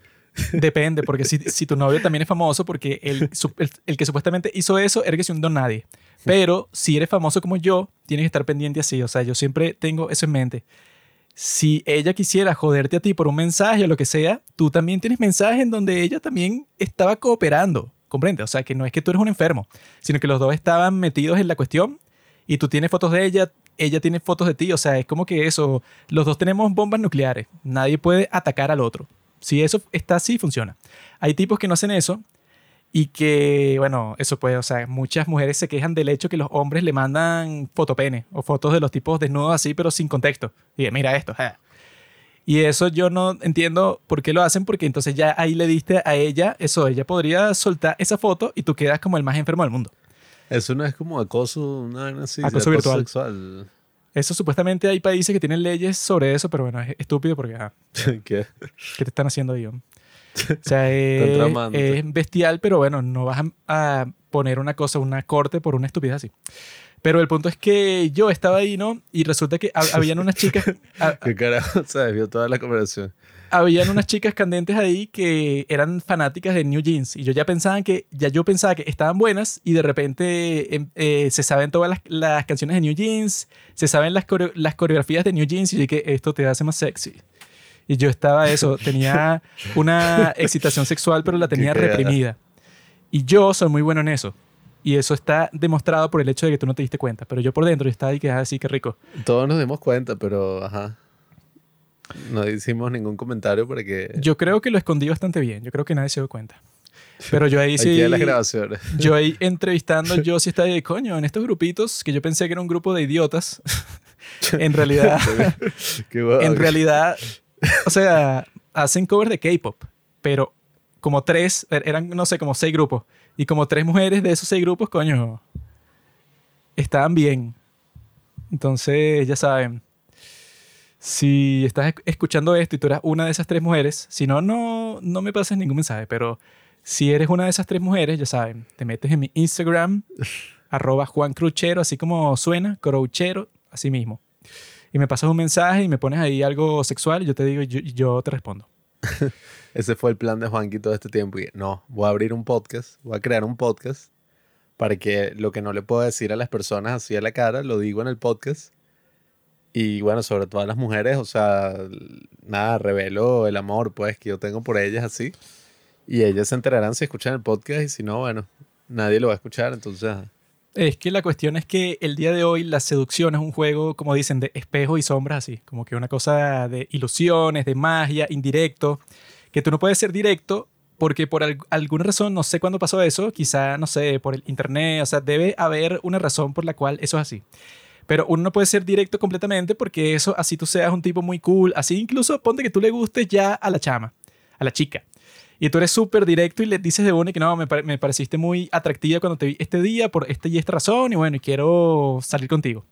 Depende, porque si, si tu novio también es famoso, porque el, su- el, el que supuestamente hizo eso era que se un don nadie. Pero si eres famoso como yo, tienes que estar pendiente así. O sea, yo siempre tengo eso en mente. Si ella quisiera joderte a ti por un mensaje o lo que sea, tú también tienes mensajes en donde ella también estaba cooperando. ¿Comprende? O sea, que no es que tú eres un enfermo, sino que los dos estaban metidos en la cuestión y tú tienes fotos de ella, ella tiene fotos de ti. O sea, es como que eso, los dos tenemos bombas nucleares. Nadie puede atacar al otro. Si eso está así, funciona. Hay tipos que no hacen eso y que, bueno, eso puede, o sea, muchas mujeres se quejan del hecho que los hombres le mandan fotopene o fotos de los tipos desnudos así, pero sin contexto. Y mira esto. ja. Y eso yo no entiendo por qué lo hacen, porque entonces ya ahí le diste a ella eso, ella podría soltar esa foto y tú quedas como el más enfermo del mundo. Eso no es como acoso, una vaina así. de Acoso virtual. sexual. Eso supuestamente hay países que tienen leyes sobre eso, pero bueno, es estúpido porque, ah, que ¿qué te están haciendo ahí? O sea, es, es bestial, pero bueno, no vas a, a poner una cosa, una corte por una estupidez así. Pero el punto es que yo estaba ahí, ¿no? Y resulta que hab- habían unas chicas, ¿Qué carajo? Se desvió toda la conversación. habían unas chicas candentes ahí que eran fanáticas de New Jeans y yo ya pensaba que ya yo pensaba que estaban buenas y de repente em, eh, se saben todas las, las canciones de New Jeans, se saben las, coreo- las coreografías de New Jeans y yo dije esto te hace más sexy. Y yo estaba eso, tenía una excitación sexual pero la tenía reprimida. Y yo soy muy bueno en eso. Y eso está demostrado por el hecho de que tú no te diste cuenta. Pero yo por dentro yo estaba ahí que ah, sí, qué rico. Todos nos dimos cuenta, pero ajá. No hicimos ningún comentario para que. Yo creo que lo escondí bastante bien. Yo creo que nadie se dio cuenta. Pero yo ahí sí... Aquí en las grabaciones. Yo ahí entrevistando, yo sí estaba de coño, en estos grupitos que yo pensé que era un grupo de idiotas. en realidad, en realidad, o sea, hacen covers de K-pop, pero como tres, er- eran, no sé, como seis grupos. Y como tres mujeres de esos seis grupos, coño, estaban bien. Entonces, ya saben, si estás esc- escuchando esto y tú eras una de esas tres mujeres, si no, no, no me pases ningún mensaje, pero si eres una de esas tres mujeres, ya saben, te metes en mi Instagram, arroba Juan así como suena, Crouchero, así mismo. Y me pasas un mensaje y me pones ahí algo sexual y yo te digo, yo, yo te respondo. Ese fue el plan de Juanqui todo este tiempo. Y no, voy a abrir un podcast, voy a crear un podcast para que lo que no le puedo decir a las personas así a la cara, lo digo en el podcast. Y bueno, sobre todo a las mujeres, o sea, nada, revelo el amor pues que yo tengo por ellas así. Y ellas se enterarán si escuchan el podcast y si no, bueno, nadie lo va a escuchar, entonces... Es que la cuestión es que el día de hoy la seducción es un juego, como dicen, de espejos y sombras, así. Como que una cosa de ilusiones, de magia, indirecto. Que tú no puedes ser directo porque por al- alguna razón, no sé cuándo pasó eso, quizá, no sé, por el internet, o sea, debe haber una razón por la cual eso es así. Pero uno no puede ser directo completamente porque eso, así tú seas un tipo muy cool, así incluso ponte que tú le gustes ya a la chama, a la chica. Y tú eres súper directo y le dices de una que no, me, pare- me pareciste muy atractiva cuando te vi este día por esta y esta razón y bueno, y quiero salir contigo.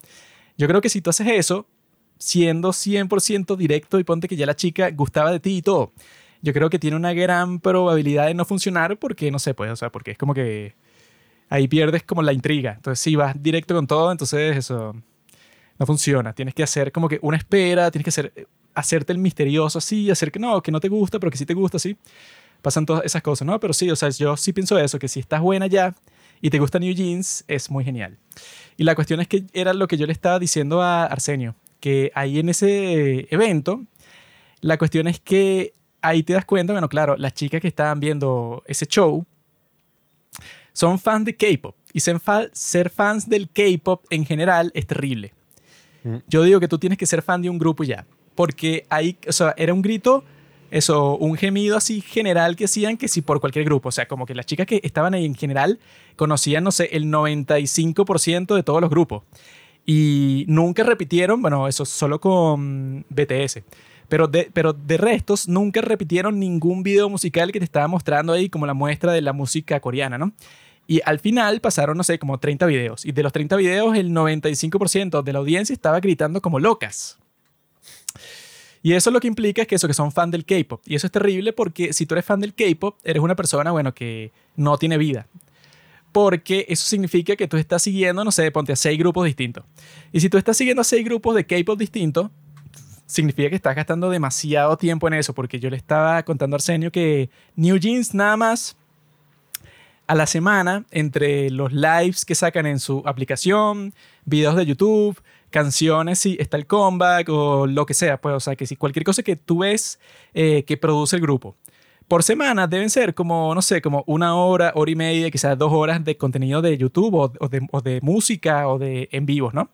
Yo creo que si tú haces eso, siendo 100% directo y ponte que ya la chica gustaba de ti y todo, yo creo que tiene una gran probabilidad de no funcionar porque, no sé, pues, o sea, porque es como que ahí pierdes como la intriga. Entonces, si vas directo con todo, entonces eso no funciona. Tienes que hacer como que una espera, tienes que hacer, hacerte el misterioso así, hacer que no, que no te gusta, pero que sí te gusta, así. Pasan todas esas cosas, ¿no? Pero sí, o sea, yo sí pienso eso, que si estás buena ya y te gusta New Jeans, es muy genial. Y la cuestión es que era lo que yo le estaba diciendo a Arsenio, que ahí en ese evento, la cuestión es que ahí te das cuenta, bueno, claro, las chicas que estaban viendo ese show son fans de K-pop. Y ser, fa- ser fans del K-pop en general es terrible. Mm. Yo digo que tú tienes que ser fan de un grupo ya. Porque ahí, o sea, era un grito, eso, un gemido así general que hacían que sí por cualquier grupo. O sea, como que las chicas que estaban ahí en general conocían, no sé, el 95% de todos los grupos. Y nunca repitieron, bueno, eso solo con BTS. Pero de, pero de restos, nunca repitieron ningún video musical que te estaba mostrando ahí como la muestra de la música coreana, ¿no? Y al final pasaron, no sé, como 30 videos. Y de los 30 videos, el 95% de la audiencia estaba gritando como locas. Y eso lo que implica es que eso, que son fan del K-pop. Y eso es terrible porque si tú eres fan del K-pop, eres una persona, bueno, que no tiene vida. Porque eso significa que tú estás siguiendo, no sé, ponte a seis grupos distintos. Y si tú estás siguiendo a seis grupos de K-pop distintos, significa que estás gastando demasiado tiempo en eso. Porque yo le estaba contando a Arsenio que New Jeans nada más a la semana, entre los lives que sacan en su aplicación, videos de YouTube, canciones, si está el comeback o lo que sea, pues, o sea, que si cualquier cosa que tú ves eh, que produce el grupo. Por semana deben ser como, no sé, como una hora, hora y media, quizás dos horas de contenido de YouTube o, de, o de música o de en vivos, ¿no?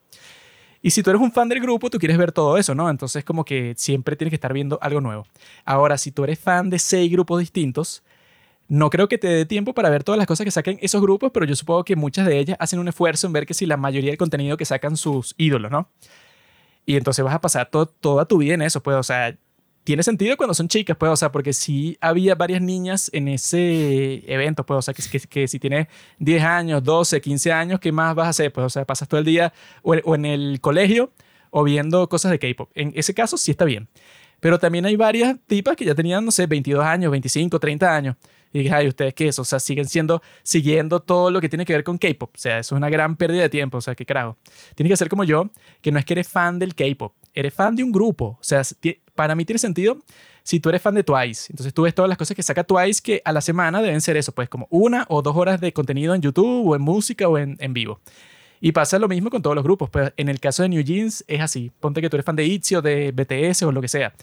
Y si tú eres un fan del grupo, tú quieres ver todo eso, ¿no? Entonces como que siempre tienes que estar viendo algo nuevo. Ahora, si tú eres fan de seis grupos distintos, no creo que te dé tiempo para ver todas las cosas que saquen esos grupos, pero yo supongo que muchas de ellas hacen un esfuerzo en ver que si la mayoría del contenido que sacan sus ídolos, ¿no? Y entonces vas a pasar toda tu vida en eso, pues, o sea, tiene sentido cuando son chicas, pues, o sea, porque sí había varias niñas en ese evento, pues, o sea, que, si tienes 10 años, 12, 15 años, ¿qué más vas a hacer? Pues, o sea, pasas todo el día o, o en el colegio o viendo cosas de K-pop. En ese caso sí está bien. Pero también hay varias tipas que ya tenían, no sé, 22 años, 25, 30 años y dije, ay, ¿ustedes qué es? O sea, siguen siendo, siguiendo todo lo que tiene que ver con K-pop. O sea, eso es una gran pérdida de tiempo. O sea, qué carajo. Tienes que ser como yo, que no es que eres fan del K-pop, eres fan de un grupo. O sea, para mí tiene sentido si tú eres fan de Twice. Entonces tú ves todas las cosas que saca Twice que a la semana deben ser eso, pues como una o dos horas de contenido en YouTube o en música o en, en vivo. Y pasa lo mismo con todos los grupos. Pues en el caso de New Jeans es así. Ponte que tú eres fan de ITZY o de BTS o lo que sea.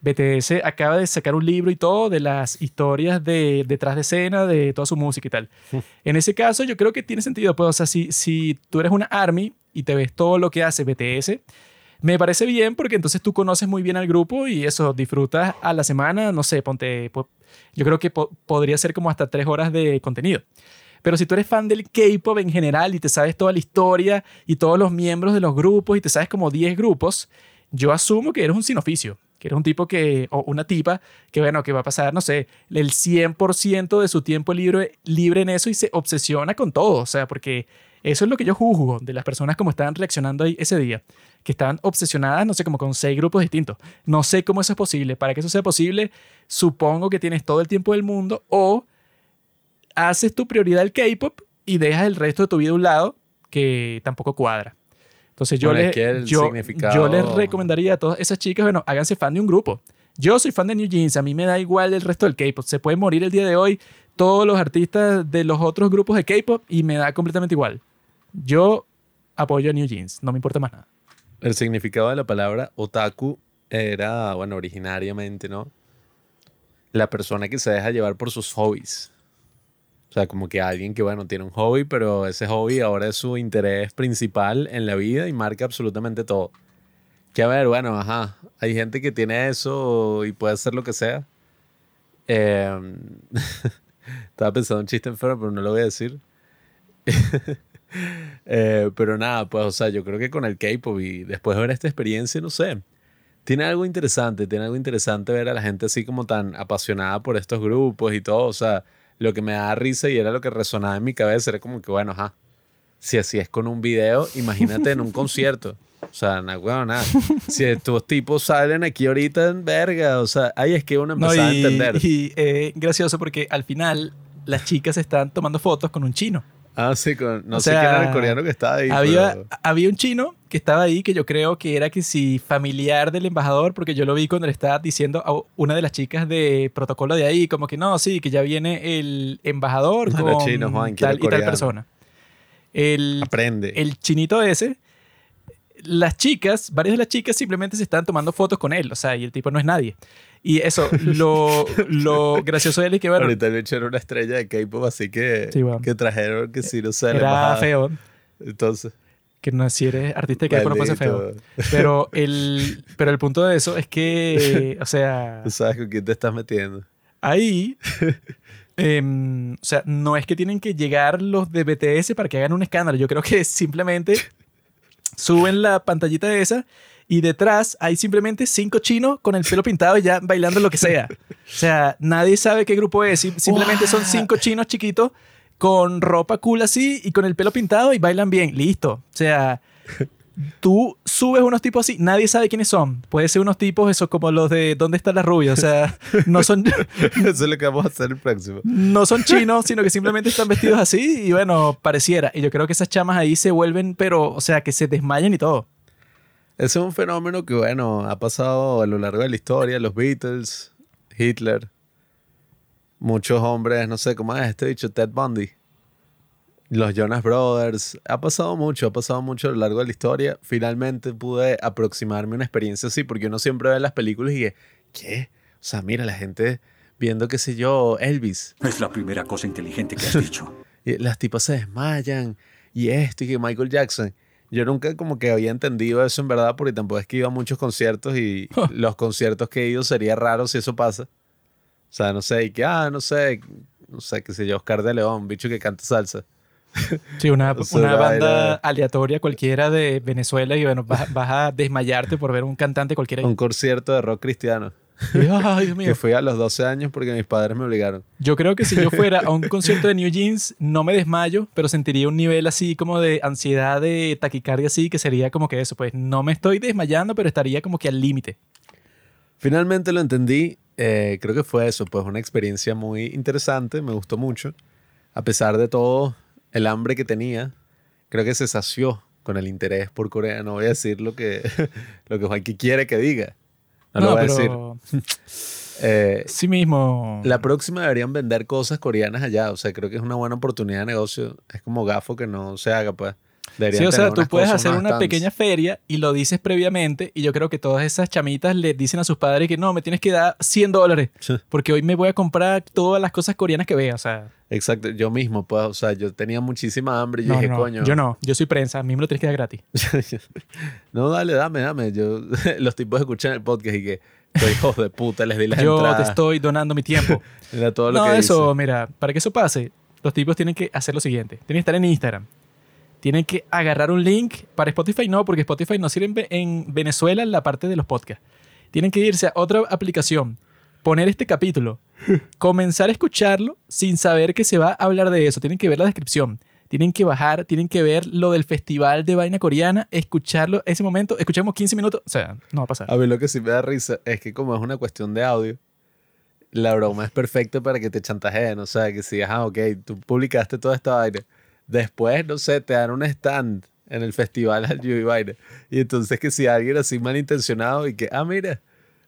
BTS acaba de sacar un libro y todo de las historias de detrás de escena, de toda su música y tal. En ese caso, yo creo que tiene sentido. Pues, o sea, si, si tú eres una ARMY y te ves todo lo que hace BTS, me parece bien porque entonces tú conoces muy bien al grupo y eso, disfrutas a la semana, no sé, ponte, yo creo que podría ser como hasta tres horas de contenido. Pero si tú eres fan del K-pop en general y te sabes toda la historia y todos los miembros de los grupos y te sabes como 10 grupos, yo asumo que eres un sin oficio que eres un tipo que, o una tipa, que bueno, que va a pasar, no sé, el 100% de su tiempo libre, libre en eso y se obsesiona con todo, o sea, porque eso es lo que yo juzgo de las personas como estaban reaccionando ahí ese día, que estaban obsesionadas, no sé, como con seis grupos distintos. No sé cómo eso es posible. Para que eso sea posible, supongo que tienes todo el tiempo del mundo o haces tu prioridad el K-pop y dejas el resto de tu vida a un lado, que tampoco cuadra. Entonces yo, les, yo, yo les recomendaría a todas esas chicas, bueno, háganse fan de un grupo. Yo soy fan de New Jeans, a mí me da igual el resto del K-pop. Se puede morir el día de hoy todos los artistas de los otros grupos de K-pop y me da completamente igual. Yo apoyo a New Jeans, no me importa más nada. El significado de la palabra otaku era, bueno, originariamente, ¿no? La persona que se deja llevar por sus hobbies. O sea, como que alguien que, bueno, tiene un hobby, pero ese hobby ahora es su interés principal en la vida y marca absolutamente todo. Que a ver, bueno, ajá, hay gente que tiene eso y puede hacer lo que sea. Em, estaba pensando un chiste enfermo, pero no lo voy a decir. Eh, pero nada, pues, o sea, yo creo que con el K-pop y después de ver esta experiencia, no sé, tiene algo interesante, tiene algo interesante ver a la gente así como tan apasionada por estos grupos y todo, o sea, lo que me da risa y era lo que resonaba en mi cabeza era como que, bueno, ajá, si así es con un video, imagínate en un concierto. O sea, no, bueno, nada. Si estos tipos salen aquí ahorita en verga, o sea, ahí es que uno empieza a entender. Y eh, gracioso porque al final las chicas están tomando fotos con un chino. Ah, sí, con, no sé quién era el coreano que estaba ahí. Había, había un chino que estaba ahí que yo creo que era que si familiar del embajador, porque yo lo vi cuando le estaba diciendo a una de las chicas de protocolo de ahí, como que no, sí, que ya viene el embajador con tal y tal persona. El, Aprende. El chinito ese las chicas, varias de las chicas simplemente se están tomando fotos con él, o sea, y el tipo no es nadie. Y eso, lo, lo gracioso de él es que, bueno... Ahorita le echaron una estrella de K-pop, así que, que trajeron que si no sé... Era feo. Entonces... Que no, si eres artista de K-pop no pasa feo. Pero el, pero el punto de eso es que, o sea... Tú sabes con quién te estás metiendo. Ahí... Em, o sea, no es que tienen que llegar los de BTS para que hagan un escándalo. Yo creo que simplemente suben la pantallita de esa y detrás hay simplemente cinco chinos con el pelo pintado y ya bailando lo que sea. O sea, nadie sabe qué grupo es. Simplemente son cinco chinos chiquitos con ropa cool así y con el pelo pintado y bailan bien. Listo. O sea, tú subes unos tipos así, nadie sabe quiénes son. Puede ser unos tipos, esos como los de ¿Dónde está la rubia? O sea, no son, Eso es lo que vamos a hacer el próximo. no son chinos, sino que simplemente están vestidos así y bueno, pareciera. Y yo creo que esas chamas ahí se vuelven, pero, o sea, que se desmayan y todo. Ese es un fenómeno que, bueno, ha pasado a lo largo de la historia. Los Beatles, Hitler, muchos hombres, no sé cómo es este dicho, Ted Bundy, los Jonas Brothers. Ha pasado mucho, ha pasado mucho a lo largo de la historia. Finalmente pude aproximarme a una experiencia así, porque uno siempre ve las películas y que, ¿qué? O sea, mira, la gente viendo, qué sé yo, Elvis. Es la primera cosa inteligente que has dicho. Y las tipas se desmayan y esto y que Michael Jackson. Yo nunca como que había entendido eso en verdad porque tampoco es que iba a muchos conciertos y Huh. los conciertos que he ido sería raro si eso pasa. O sea, no sé, y que, ah, no sé, no sé, qué sé yo, Oscar de León, bicho que canta salsa. Sí, una, O sea, una banda aleatoria cualquiera de Venezuela y bueno, vas, vas a desmayarte por ver un cantante cualquiera. Un concierto de rock cristiano. Ay, Dios mío. Que fui a los 12 años porque mis padres me obligaron. Yo creo que si yo fuera a un concierto de New Jeans, no me desmayo, pero sentiría un nivel así como de ansiedad, de taquicardia así, que sería como que eso, pues no me estoy desmayando, pero estaría como que al límite. Finalmente lo entendí. eh, creo que fue eso, pues una experiencia muy interesante. Me gustó mucho. A pesar de todo el hambre que tenía, creo que se sació con el interés por Corea. No voy a decir lo que, lo que Juanqui quiere que diga. No, lo voy a decir. Eh, sí mismo. la próxima deberían vender cosas coreanas allá. O sea, creo que es una buena oportunidad de negocio. Es como gafo que no se haga, pues. Deberían Sí, o sea, tú puedes hacer una stands. pequeña feria y lo dices previamente y yo creo que todas esas chamitas le dicen a sus padres que no, me tienes que dar 100 dólares Sí. porque hoy me voy a comprar todas las cosas coreanas que vea, o sea, Exacto, yo mismo, pues, o sea, yo tenía muchísima hambre y no, dije, no, coño. yo no, yo soy prensa, a mí me lo tienes que dar gratis. no, dale, dame, dame. Yo, los tipos escuchan el podcast y que, "Soy hijos de puta, les di las Yo entradas. te estoy donando mi tiempo. Mira todo lo no, que eso, dice. mira, para que eso pase, los tipos tienen que hacer lo siguiente. Tienen que estar en Instagram. Tienen que agarrar un link para Spotify, no, porque Spotify no sirve en Ve- en Venezuela en la parte de los podcasts. Tienen que irse a otra aplicación, poner este capítulo, comenzar a escucharlo sin saber que se va a hablar de eso. Tienen que ver la descripción. Tienen que bajar, tienen que ver lo del festival de vaina coreana, escucharlo ese momento, escuchamos 15 minutos, o sea, no va a pasar. A mí lo que sí me da risa es que como es una cuestión de audio, la broma es perfecta para que te chantajeen. O sea, que si, ah, ok, tú publicaste toda esta vaina. Después, no sé, te dan un stand en el festival al y vaina. Y entonces que si alguien así malintencionado y que, ah, mira,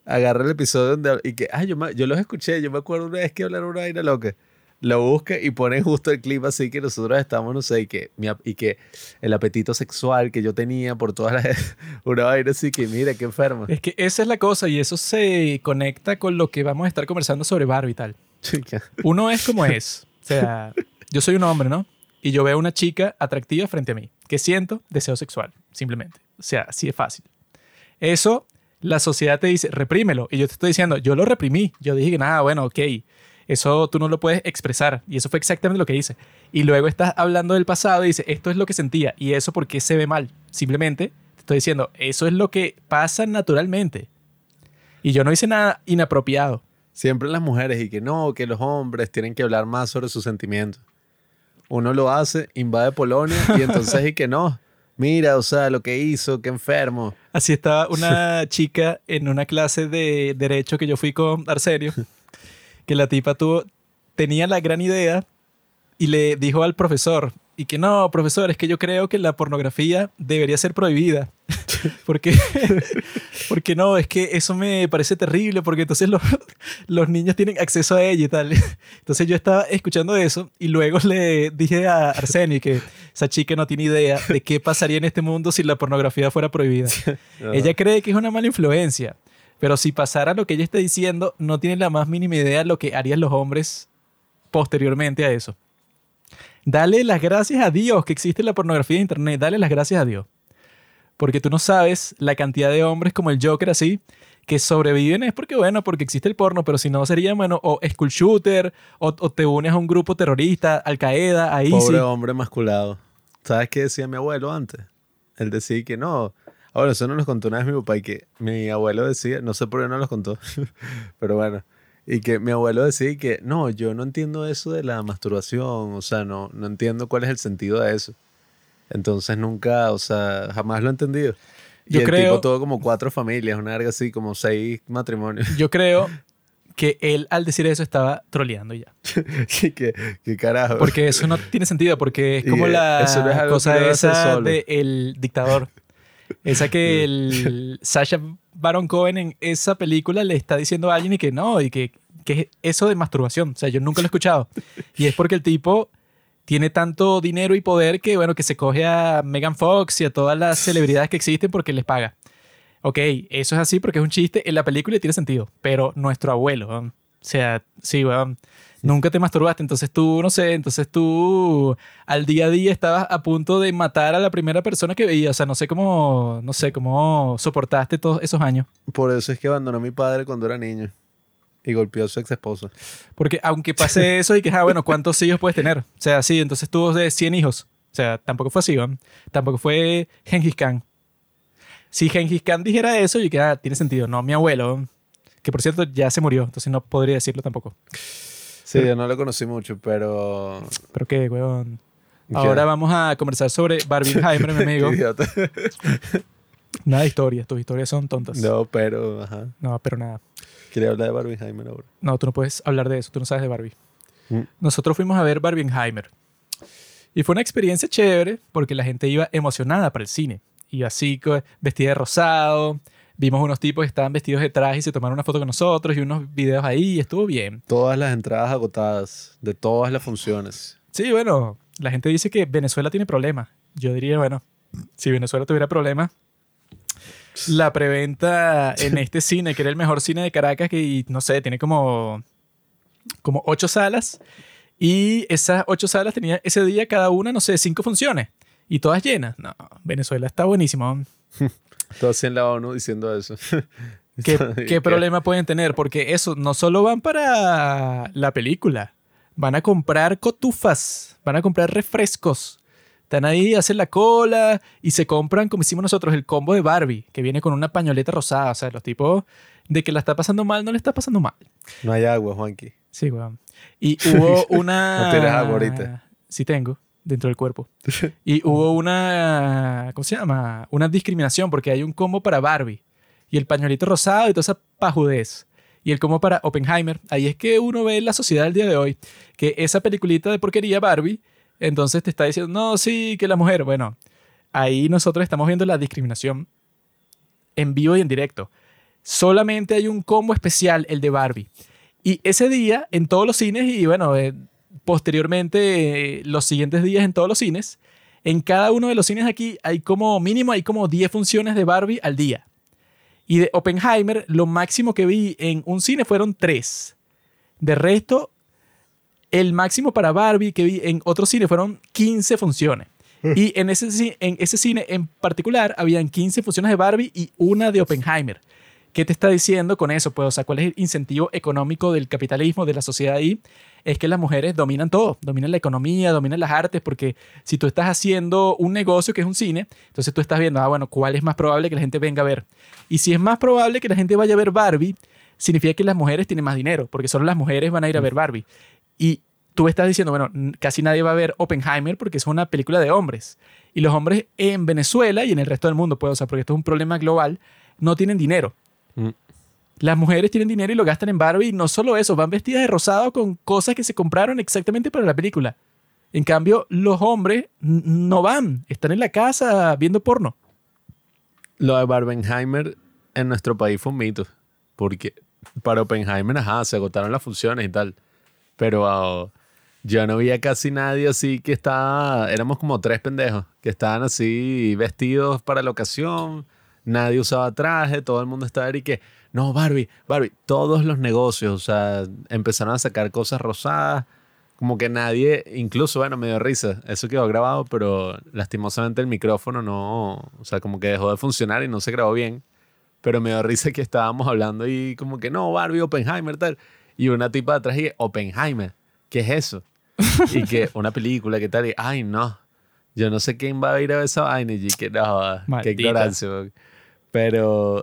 agarra el episodio donde... Y que, ah, yo, yo los escuché, yo me acuerdo una vez que hablaron una vaina loca. Lo busca y pone justo el clip así que nosotros estamos, no sé, y que, y que el apetito sexual que yo tenía por todas las... una vaina así que, mira, qué enfermo. Es que esa es la cosa y eso se conecta con lo que vamos a estar conversando sobre Barbie y tal. Chica. Uno es como es. O sea, yo soy un hombre, ¿no? Y yo veo una chica atractiva frente a mí. ¿Qué siento? Deseo sexual, simplemente. O sea, así de fácil. Eso, la sociedad te dice, reprímelo. Y yo te estoy diciendo, yo lo reprimí. Yo dije que nada, bueno, ok. Eso tú no lo puedes expresar. Y eso fue exactamente lo que hice. Y luego estás hablando del pasado y dices, esto es lo que sentía. Y eso, ¿por qué se ve mal? Simplemente te estoy diciendo, eso es lo que pasa naturalmente. Y yo no hice nada inapropiado. Siempre las mujeres y que no, que los hombres tienen que hablar más sobre sus sentimientos. Uno lo hace, invade Polonia y entonces y que no. Mira, o sea, lo que hizo, qué enfermo. Así estaba una chica en una clase de derecho que yo fui con Arsenio, que la tipa tuvo, tenía la gran idea y le dijo al profesor, y que no, profesor, es que yo creo que la pornografía debería ser prohibida. porque, porque no, es que eso me parece terrible, porque entonces los, los niños tienen acceso a ella y tal. Entonces yo estaba escuchando eso y luego le dije a Arsenio que esa chica no tiene idea de qué pasaría en este mundo si la pornografía fuera prohibida. Ella cree que es una mala influencia, pero si pasara lo que ella está diciendo, no tiene la más mínima idea de lo que harían los hombres posteriormente a eso. Dale las gracias a Dios que existe la pornografía de internet, dale las gracias a Dios. Porque tú no sabes la cantidad de hombres como el Joker así que sobreviven es porque, bueno, porque existe el porno, pero si no sería, bueno, o school shooter, o, o te unes a un grupo terrorista, Al Qaeda, a ISIS. Pobre hombre masculado. ¿Sabes qué decía mi abuelo antes? Él decía que no. Ah, Bueno, eso no nos contó una vez mi papá y que mi abuelo decía, no sé por qué no los contó, pero bueno, Y que mi abuelo decía que, no, yo no entiendo eso de la masturbación, o sea, no, no entiendo cuál es el sentido de eso. Entonces nunca, o sea, jamás lo he entendido. Y Yo el creo- tipo tuvo como cuatro familias, una verga así, como seis matrimonios. Yo creo que él al decir eso estaba troleando ya. y que, qué carajo. Porque eso no tiene sentido, porque es Y como que la no es cosa esa del dictador. Esa que el Sasha Baron Cohen en esa película le está diciendo a alguien y que no, y que, que es eso de masturbación. O sea, yo nunca lo he escuchado. Y es porque el tipo tiene tanto dinero y poder que, bueno, que se coge a Megan Fox y a todas las celebridades que existen porque les paga. Ok, eso es así porque es un chiste en la película y tiene sentido, pero nuestro abuelo, o sea, sí, weón, nunca te masturbaste, entonces tú, no sé, entonces tú al día a día estabas a punto de matar a la primera persona que veías, o sea, no sé cómo, no sé cómo soportaste todos esos años, Por eso es que abandonó a mi padre cuando era niño. Y golpeó a su ex esposa. porque aunque pase eso y que, ah, bueno, ¿cuántos hijos puedes tener? O sea, sí, entonces tuvo de 100 hijos, o sea, tampoco fue así, tampoco fue Gengis Khan. Si Gengis Khan dijera eso, yo que, ah, tiene sentido, no, mi abuelo, que por cierto ya se murió, entonces no podría decirlo tampoco. Sí, yo no lo conocí mucho, pero. Pero qué, weón. Ahora vamos a conversar sobre Barbenheimer, mi amigo. Idiota. Nada de historias, tus historias son tontas. No, No, pero. Ajá. pero nada. Quería hablar de Barbenheimer ahora. No, tú no puedes hablar de eso, tú no sabes de Barbie. Mm. Nosotros fuimos a ver Barbenheimer. Y fue una experiencia chévere porque la gente iba emocionada para el cine. Iba así, vestida de rosado. Vimos unos tipos que estaban vestidos de traje y se tomaron una foto con nosotros y unos videos ahí y estuvo bien. Todas las entradas agotadas de todas las funciones. Sí, bueno, la gente dice que Venezuela tiene problemas. Yo diría, bueno, si Venezuela tuviera problemas, la preventa en este cine, que era el mejor cine de Caracas, que no sé, tiene como, como ocho salas, y esas ocho salas tenía ese día cada una, no sé, cinco funciones, y todas llenas. No, Venezuela está buenísimo. Todo así en la ONU diciendo eso. ¿Qué, qué problema pueden tener? Porque eso, no solo van para la película, van a comprar cotufas, van a comprar refrescos. Están ahí, hacen la cola y se compran, como hicimos nosotros, el combo de Barbie, que viene con una pañoleta rosada. O sea, los tipos de que la está pasando mal, no le está pasando mal. No hay agua, Juanqui. Sí, weón. Y hubo una... No tienes agua ahorita. Sí tengo, dentro del cuerpo. Y hubo una... ¿Cómo se llama? Una discriminación, porque hay un combo para Barbie. Y el pañuelito rosado y toda esa pajudez. Y el combo para Oppenheimer. Ahí es que uno ve en la sociedad del día de hoy que esa peliculita de porquería Barbie, entonces te está diciendo, no, sí, que la mujer. Bueno, ahí nosotros estamos viendo la discriminación en vivo y en directo. Solamente hay un combo especial, el de Barbie. Y ese día, en todos los cines, y bueno, eh, posteriormente, eh, los siguientes días en todos los cines, en cada uno de los cines aquí hay como mínimo, hay como 10 funciones de Barbie al día. Y de Oppenheimer, lo máximo que vi en un cine fueron 3. De resto, el máximo para Barbie que vi en otro cine fueron 15 funciones. Y en ese, en ese cine en particular habían 15 funciones de Barbie y una de Oppenheimer. ¿Qué te está diciendo con eso? Pues, o sea, ¿cuál es el incentivo económico del capitalismo, de la sociedad ahí? Es que las mujeres dominan todo, dominan la economía, dominan las artes, porque si tú estás haciendo un negocio que es un cine, entonces tú estás viendo, ah, bueno, ¿cuál es más probable que la gente venga a ver? Y si es más probable que la gente vaya a ver Barbie, significa que las mujeres tienen más dinero, porque solo las mujeres van a ir a ver Barbie. Y tú estás diciendo, bueno, casi nadie va a ver Oppenheimer porque es una película de hombres. Y los hombres en Venezuela y en el resto del mundo, pues, o sea, porque esto es un problema global, no tienen dinero. Mm. Las mujeres tienen dinero y lo gastan en Barbie y no solo eso, van vestidas de rosado con cosas que se compraron exactamente para la película. En cambio, los hombres no van, están en la casa viendo porno. Lo de Barbenheimer en nuestro país fue un mito. Porque para Oppenheimer, ajá, se agotaron las funciones y tal. Pero ah, yo no veía casi nadie así que estaba. Éramos como tres pendejos que estaban así vestidos para la ocasión. Nadie usaba traje, todo el mundo estaba ahí que. No, Barbie, Barbie. Todos los negocios, o sea, empezaron a sacar cosas rosadas. Como que nadie, incluso, bueno, me dio risa. Eso quedó grabado, pero lastimosamente el micrófono no, o sea, como que dejó de funcionar y no se grabó bien. Pero me dio risa que estábamos hablando y como que no, Barbie, Oppenheimer, tal. Y una tipa de atrás y Oppenheimer, ¿qué es eso? y que una película, ¿qué tal? Y, ay, no, yo no sé quién va a ir a esa vaina y que no, qué Maldita. ignorancia. Pero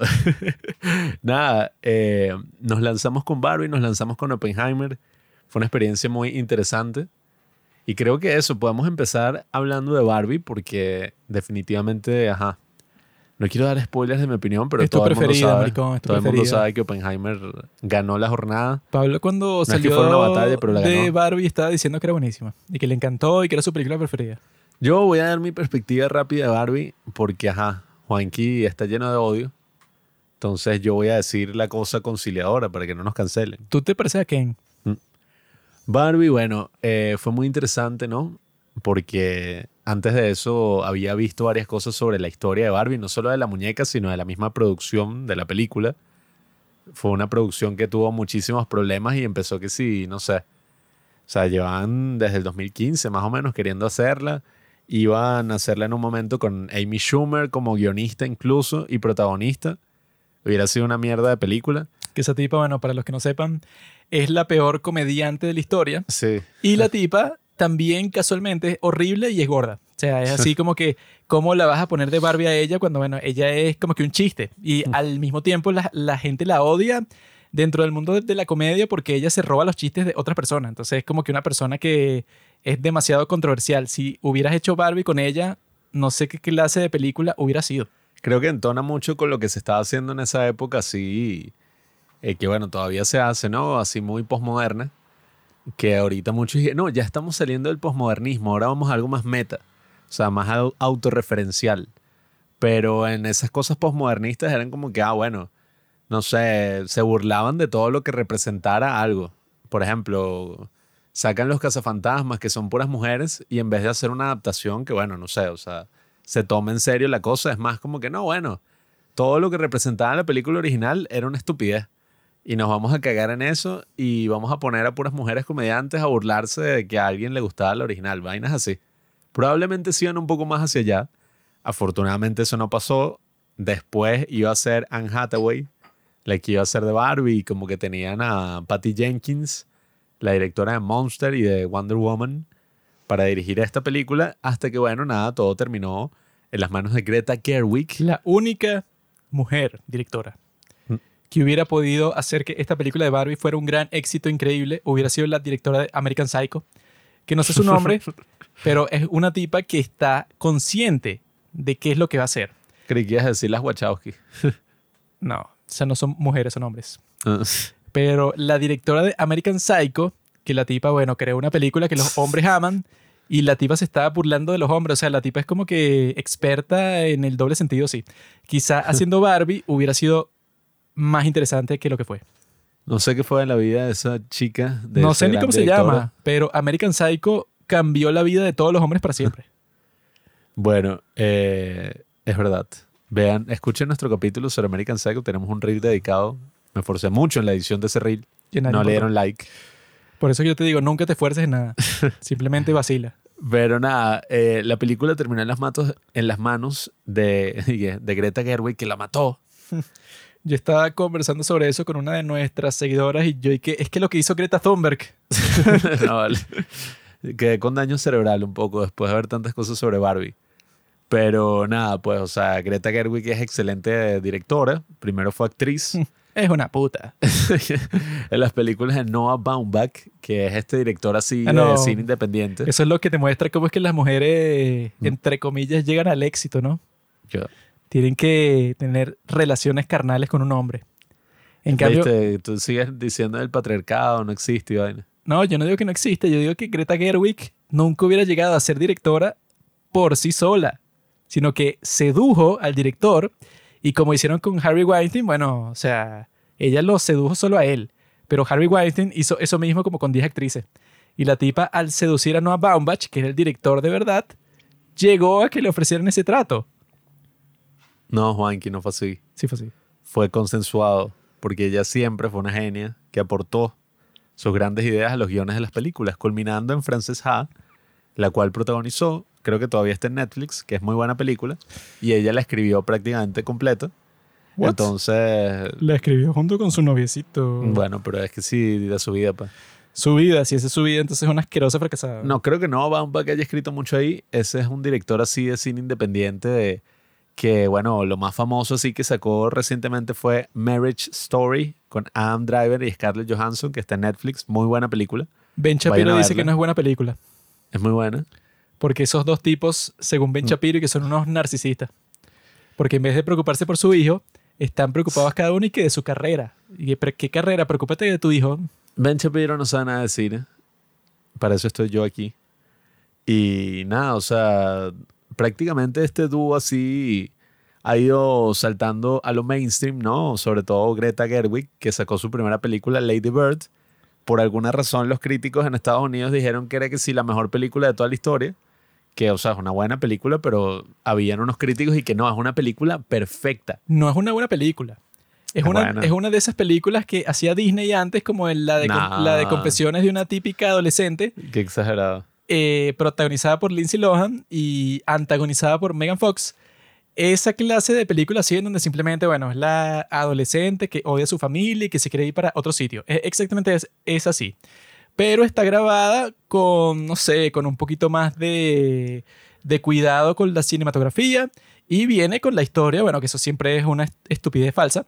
nada, eh, nos lanzamos con Barbie, nos lanzamos con Oppenheimer. Fue una experiencia muy interesante. Y creo que eso, podemos empezar hablando de Barbie porque definitivamente, ajá. No quiero dar spoilers de mi opinión, pero todo, el mundo, sabe, maricón, todo el mundo sabe que Oppenheimer ganó la jornada. Pablo cuando es que salió fuera una batalla, pero la de ganó. Barbie estaba diciendo que era buenísima y que le encantó y que era su película preferida. Yo voy a dar mi perspectiva rápida de Barbie porque, ajá, Juanqui está lleno de odio. Entonces yo voy a decir la cosa conciliadora para que no nos cancelen. ¿Tú te pareces a Ken? Barbie, bueno, eh, fue muy interesante, ¿no? Porque antes de eso había visto varias cosas sobre la historia de Barbie, no solo de la muñeca, sino de la misma producción de la película. Fue una producción que tuvo muchísimos problemas y empezó que sí, no sé. O sea, llevaban desde el 2015 más o menos queriendo hacerla. Iban a hacerla en un momento con Amy Schumer como guionista incluso y protagonista. Hubiera sido una mierda de película. Que esa tipa, bueno, para los que no sepan, es la peor comediante de la historia. Sí. Y la tipa también casualmente es horrible y es gorda. O sea, es así como que, ¿cómo la vas a poner de Barbie a ella cuando, bueno, ella es como que un chiste? Y al mismo tiempo la, la gente la odia dentro del mundo de, de la comedia porque ella se roba los chistes de otras personas. Entonces es como que una persona que es demasiado controversial. Si hubieras hecho Barbie con ella, no sé qué clase de película hubiera sido. Creo que entona mucho con lo que se estaba haciendo en esa época, así, eh, que bueno, todavía se hace, ¿no? Así muy posmoderna, que ahorita muchos dicen, no, ya estamos saliendo del posmodernismo, ahora vamos a algo más meta, o sea, más au- autorreferencial. Pero en esas cosas posmodernistas eran como que, ah, bueno, no sé, se burlaban de todo lo que representara algo. Por ejemplo, sacan los cazafantasmas, que son puras mujeres, y en vez de hacer una adaptación, que bueno, no sé, o sea, se toma en serio la cosa, es más como que no, bueno, todo lo que representaba la película original era una estupidez. Y nos vamos a cagar en eso y vamos a poner a puras mujeres comediantes a burlarse de que a alguien le gustaba la original, vainas así. Probablemente sí iban un poco más hacia allá. Afortunadamente eso no pasó. Después iba a ser Anne Hathaway, la que iba a ser de Barbie, como que tenían a Patty Jenkins, la directora de Monster y de Wonder Woman, para dirigir esta película, hasta que, bueno, nada, todo terminó en las manos de Greta Gerwig. La única mujer directora Mm. que hubiera podido hacer que esta película de Barbie fuera un gran éxito increíble hubiera sido la directora de American Psycho, que no sé su nombre, pero es una tipa que está consciente de qué es lo que va a hacer. Creí que ibas a decir las Wachowski. No, o sea, no son mujeres, son hombres. Pero la directora de American Psycho, que la tipa, bueno, creó una película que los hombres aman y la tipa se estaba burlando de los hombres. O sea, la tipa es como que experta en el doble sentido, sí. Quizá haciendo Barbie hubiera sido más interesante que lo que fue. No sé qué fue en la vida de esa chica. de no sé ni cómo se llama, pero American Psycho cambió la vida de todos los hombres para siempre. Bueno, eh, es verdad. Vean, escuchen nuestro capítulo sobre American Psycho. Tenemos un reel dedicado. Me esforcé mucho en la edición de ese reel. Y No le dieron like. Por eso yo te digo, nunca te esfuerces en nada. Simplemente vacila. Pero nada, eh, la película terminó en las, matos, en las manos de, de Greta Gerwig, que la mató. Yo estaba conversando sobre eso con una de nuestras seguidoras y yo que es que lo que hizo Greta Thunberg No, vale. Quedé con daño cerebral un poco después de ver tantas cosas sobre Barbie. Pero nada, pues, o sea, Greta Gerwig es excelente directora. Primero fue actriz es una puta. en las películas de Noah Baumbach, que es este director así Ah, de cine independiente. Eso es lo que te muestra cómo es que las mujeres, Mm. entre comillas, llegan al éxito, ¿no? Yo- Tienen que tener relaciones carnales con un hombre. En cambio, ¿Viste? Tú sigues diciendo el patriarcado, no existe y vaina. no, yo no digo que no existe, yo digo que Greta Gerwig nunca hubiera llegado a ser directora por sí sola, sino que sedujo al director y como hicieron con Harry Weinstein, bueno, o sea, ella lo sedujo solo a él, pero Harry Weinstein hizo eso mismo como con 10 actrices. Y la tipa, al seducir a Noah Baumbach, que era el director de verdad, llegó a que le ofrecieran ese trato. No, Juanqui, no fue así. Sí, fue así. Fue consensuado, porque ella siempre fue una genia que aportó sus grandes ideas a los guiones de las películas, culminando en Frances Ha, la cual protagonizó, creo que todavía está en Netflix, que es muy buena película, y ella la escribió prácticamente completa. What? Entonces, La escribió junto con su noviecito. bueno, pero es que sí, de su vida, pues. Su vida, si esa es su vida, entonces es una asquerosa fracasada. No, creo que no Baumbach haya escrito mucho ahí. Ese es un director así de cine independiente de, Que bueno, lo más famoso así que sacó recientemente fue Marriage Story con Adam Driver y Scarlett Johansson, que está en Netflix. Muy buena película. Ben Shapiro dice que no es buena película. Es muy buena. Porque esos dos tipos, según Mm. Ben Shapiro, y que son unos narcisistas. Porque en vez de preocuparse por su hijo, están preocupados cada uno y que de su carrera. ¿Y qué carrera? Preocúpate de tu hijo. Ben Shapiro no sabe nada de cine. Para eso estoy yo aquí. Y nada, o sea, prácticamente este dúo así ha ido saltando a lo mainstream, ¿no? Sobre todo Greta Gerwig, que sacó su primera película, Lady Bird. Por alguna razón los críticos en Estados Unidos dijeron que era que sí la mejor película de toda la historia. Que, o sea, es una buena película, pero habían unos críticos y que no, es una película perfecta. No es una buena película. Es, Es una, buena. es una de esas películas que hacía Disney antes, como en la de, Nah. la de confesiones de una típica adolescente, Qué exagerado. eh, protagonizada por Lindsay Lohan y antagonizada por Megan Fox. Esa clase de película así en donde simplemente, bueno, es la adolescente que odia a su familia y que se quiere ir para otro sitio. Exactamente es, es así. Pero está grabada con, no sé, con un poquito más de, de cuidado con la cinematografía y viene con la historia, bueno, que eso siempre es una est- estupidez falsa,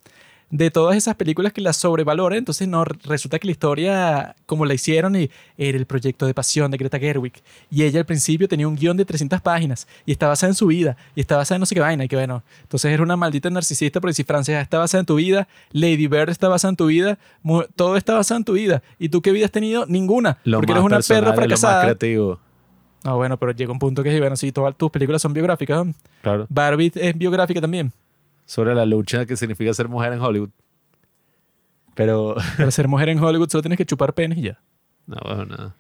de todas esas películas que las sobrevaloran, entonces no resulta que la historia, como la hicieron, y era el proyecto de pasión de Greta Gerwig, y ella al principio tenía un guion de 300 páginas, y está basada en su vida, y está basada en no sé qué vaina, y que bueno, entonces era una maldita narcisista, porque si Francia está basada en tu vida, Lady Bird está basada en tu vida, todo está basado en tu vida, y tú qué vida has tenido, ninguna, Lo porque eres una perra y lo más fracasada. creativo. No, bueno, pero llega un punto que, bueno, sí, todas tus películas son biográficas. Claro. Barbie es biográfica también. Sobre la lucha que significa ser mujer en Hollywood. Pero, Para ser mujer en Hollywood solo tienes que chupar penes y ya. no, bueno, nada.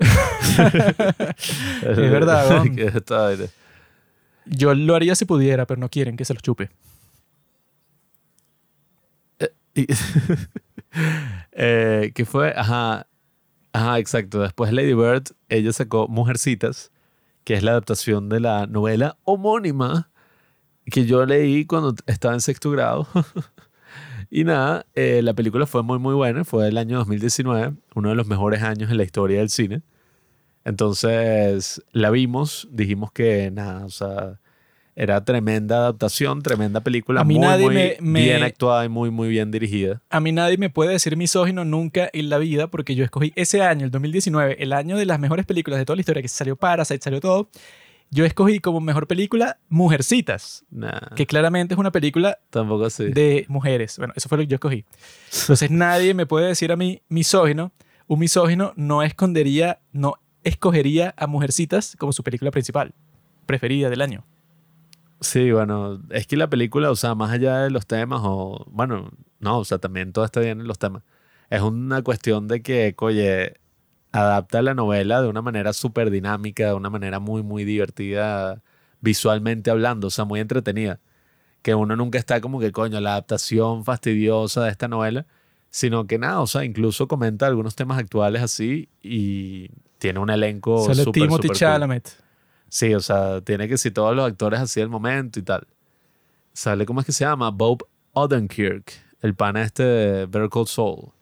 Es verdad. Yo lo haría si pudiera, pero no quieren que se los chupe. Y- eh, ¿Qué fue? Ajá. Ajá, exacto. Después Lady Bird, ella sacó Mujercitas, que es la adaptación de la novela homónima que yo leí cuando estaba en sexto grado. y nada, eh, la película fue muy, muy buena. Fue el año 2019, uno de los mejores años en la historia del cine. Entonces la vimos, dijimos que nada, o sea, era tremenda adaptación, tremenda película, A mí muy, nadie muy me- me- bien actuada y muy, muy bien dirigida. A mí nadie me puede decir misógino nunca en la vida porque yo escogí ese año, el 2019, el año de las mejores películas de toda la historia, que salió Parasite, salió todo. Yo escogí como mejor película Mujercitas, Nah, que claramente es una película tampoco así. de mujeres. Bueno, eso fue lo que yo escogí. Entonces nadie me puede decir a mí misógino. Un misógino no escondería, no escogería a Mujercitas como su película principal, preferida del año. Sí, bueno, es que la película, o sea, más allá de los temas, o bueno, no, o sea, también todo está bien en los temas. Es una cuestión de que, oye, adapta la novela de una manera súper dinámica, de una manera muy, muy divertida, visualmente hablando, o sea, muy entretenida. Que uno nunca está como que, coño, la adaptación fastidiosa de esta novela, sino que nada, o sea, incluso comenta algunos temas actuales así y tiene un elenco Sale súper, Timothy cool. Chalamet. Sí, o sea, tiene que ser todos los actores así del momento y tal. Sale, ¿cómo es que se llama? Bob Odenkirk, el pana este de Better Call Saul.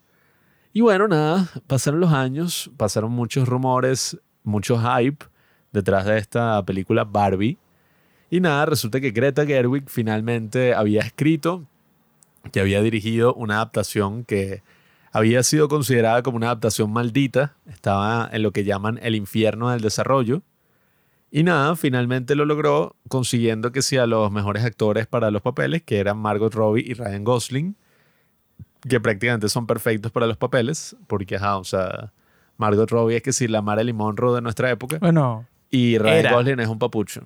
Y bueno, nada, pasaron los años, pasaron muchos rumores, mucho hype detrás de esta película Barbie. Y nada, resulta que Greta Gerwig finalmente había escrito, que había dirigido una adaptación que había sido considerada como una adaptación maldita, estaba en lo que llaman el infierno del desarrollo. Y nada, finalmente lo logró consiguiendo que sea los mejores actores para los papeles, que eran Margot Robbie y Ryan Gosling, que prácticamente son perfectos para los papeles, porque, ajá, o sea, Margot Robbie es que si la Marilyn Monroe de nuestra época, Bueno, y Ryan Era. Gosling es un papucho.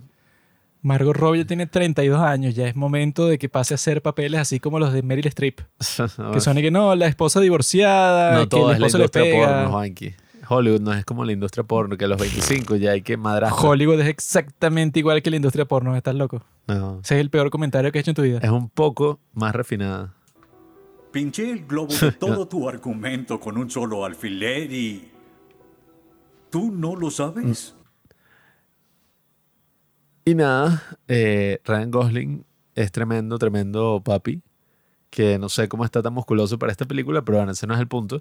Margot Robbie ya tiene 32 años, ya es momento de que pase a hacer papeles así como los de Meryl Streep, que son y que no, la esposa divorciada, no que todo el es la esposo le industria pega. porno, Juanqui. Hollywood no es como la industria porno, que a los 25 ya hay que madrar. Hollywood es exactamente igual que la industria porno, estás loco. No, Ese es el peor comentario que has hecho en tu vida. es un poco más refinada. Pinché el globo de todo tu argumento con un solo alfiler y... ¿Tú no lo sabes? Y nada, eh, Ryan Gosling es tremendo, tremendo papi. Que no sé cómo está tan musculoso para esta película, pero bueno, ese no es el punto.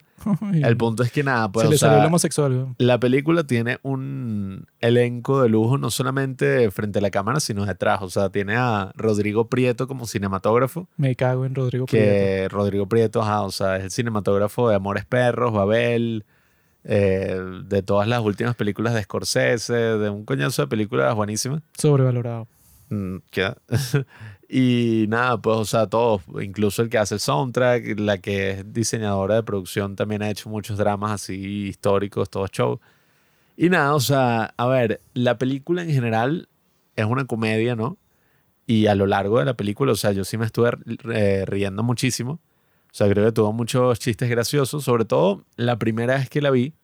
El punto es que nada, pues Se le salió el homosexual. la película tiene un elenco de lujo no solamente frente a la cámara, sino detrás. O sea, tiene a Rodrigo Prieto como cinematógrafo, Me cago en Rodrigo Prieto. que Rodrigo Prieto, ajá, o sea, es el cinematógrafo de Amores Perros, Babel, eh, de todas las últimas películas de Scorsese, de un coñazo de películas buenísimas. Sobrevalorado. Mm, ¿qué? y nada, pues, o sea, todos, incluso el que hace el soundtrack, la que es diseñadora de producción, también ha hecho muchos dramas así históricos, todo show. Y nada, o sea, a ver, la película en general es una comedia, ¿no? Y a lo largo de la película, o sea, yo sí me estuve eh, riendo muchísimo. O sea, creo que tuvo muchos chistes graciosos, sobre todo la primera vez que la vi.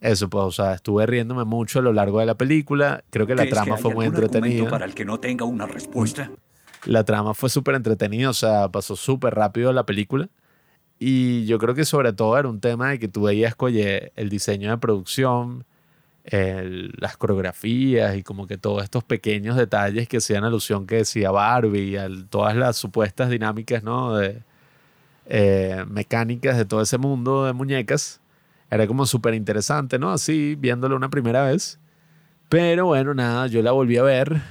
Eso, pues, o sea, estuve riéndome mucho a lo largo de la película. Creo que la ¿Crees trama hay fue muy entretenida. para el que no tenga una respuesta? La trama fue súper entretenida, o sea, pasó súper rápido la película. Y yo creo que sobre todo era un tema de que tú veías, oye, el diseño de producción, el- las coreografías y como que todos estos pequeños detalles que hacían alusión que decía Barbie, a todas las supuestas dinámicas, ¿no? De, eh, mecánicas de todo ese mundo de muñecas. Era como súper interesante, ¿no? Así, viéndolo una primera vez. Pero bueno, nada, yo la volví a ver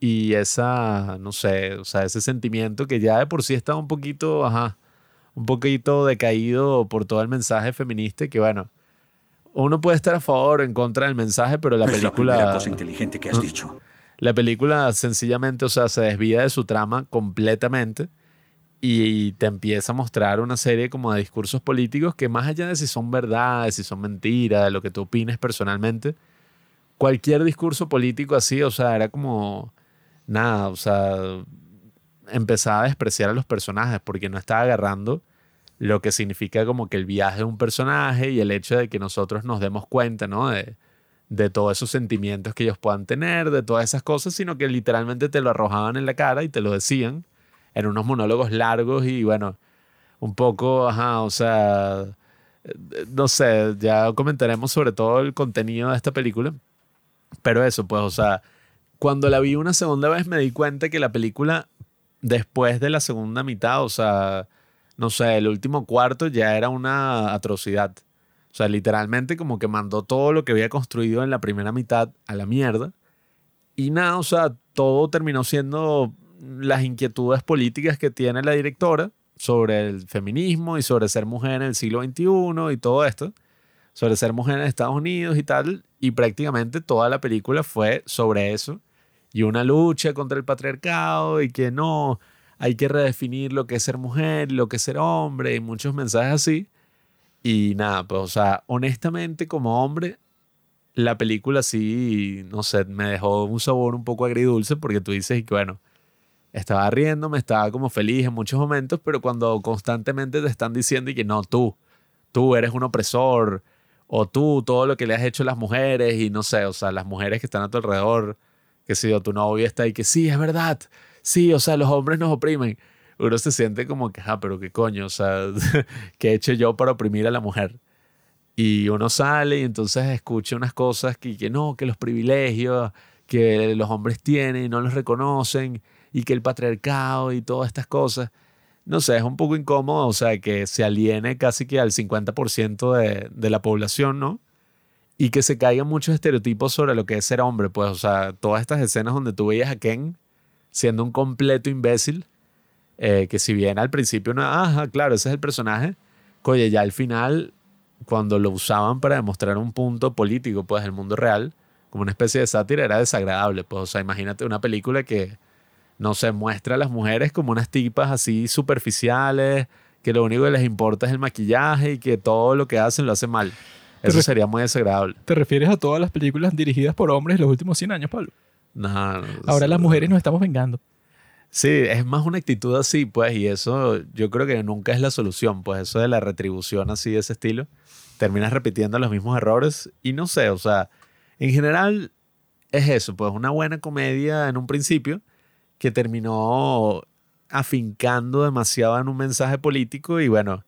y esa, no sé, o sea, ese sentimiento que ya de por sí estaba un poquito, ajá, un poquito decaído por todo el mensaje feminista que bueno, uno puede estar a favor o en contra del mensaje, pero la es la película, cosa inteligente que has ¿no? dicho. la película sencillamente, o sea, se desvía de su trama completamente y te empieza a mostrar una serie como de discursos políticos que más allá de si son verdades, si son mentiras, de lo que tú opines personalmente, cualquier discurso político así, o sea, era como nada, o sea, empezaba a despreciar a los personajes porque no estaba agarrando lo que significa como que el viaje de un personaje y el hecho de que nosotros nos demos cuenta, ¿no? De, de todos esos sentimientos que ellos puedan tener, de todas esas cosas, sino que literalmente te lo arrojaban en la cara y te lo decían en unos monólogos largos y bueno, un poco, ajá, o sea, no sé, ya comentaremos sobre todo el contenido de esta película, pero eso, pues, o sea, cuando la vi una segunda vez me di cuenta que la película, después de la segunda mitad, o sea, no sé, el último cuarto ya era una atrocidad. O sea, literalmente como que mandó todo lo que había construido en la primera mitad a la mierda. Y nada, o sea, todo terminó siendo las inquietudes políticas que tiene la directora sobre el feminismo y sobre ser mujer en el siglo XXI y todo esto, sobre ser mujer en Estados Unidos y tal. Y prácticamente toda la película fue sobre eso y una lucha contra el patriarcado y que no, hay que redefinir lo que es ser mujer, lo que es ser hombre y muchos mensajes así. Y nada, pues, o sea, honestamente como hombre, la película sí, no sé, me dejó un sabor un poco agridulce porque tú dices que bueno, estaba riendo, me estaba como feliz en muchos momentos, pero cuando constantemente te están diciendo y que no, tú, tú eres un opresor, o tú, todo lo que le has hecho a las mujeres y no sé, o sea, las mujeres que están a tu alrededor, que si tu novia está ahí que sí, es verdad, sí, o sea, los hombres nos oprimen. Uno se siente como que, ah, pero qué coño, o sea, ¿qué he hecho yo para oprimir a la mujer? Y uno sale y entonces escucha unas cosas que, que no, que los privilegios que los hombres tienen y no los reconocen y que el patriarcado y todas estas cosas. No sé, es un poco incómodo, o sea, que se aliene casi que al 50% de, de la población, ¿no? Y que se caigan muchos estereotipos sobre lo que es ser hombre, pues, o sea, todas estas escenas donde tú veías a Ken siendo un completo imbécil, eh, que si bien al principio no, ajá, claro, ese es el personaje, oye, ya al final, cuando lo usaban para demostrar un punto político, pues, del mundo real, como una especie de sátira, era desagradable, pues, o sea, imagínate una película que no se muestra a las mujeres como unas tipas así superficiales, que lo único que les importa es el maquillaje y que todo lo que hacen lo hacen mal. Eso sería muy desagradable. ¿Te refieres a todas las películas dirigidas por hombres en los últimos 100 años, Pablo? No, no, Ahora las mujeres nos estamos vengando. Sí, es más una actitud así, pues, y eso yo creo que nunca es la solución, pues, eso de la retribución así de ese estilo. Terminas repitiendo los mismos errores y no sé, o sea, en general es eso, pues, una buena comedia en un principio que terminó afincando demasiado en un mensaje político y bueno,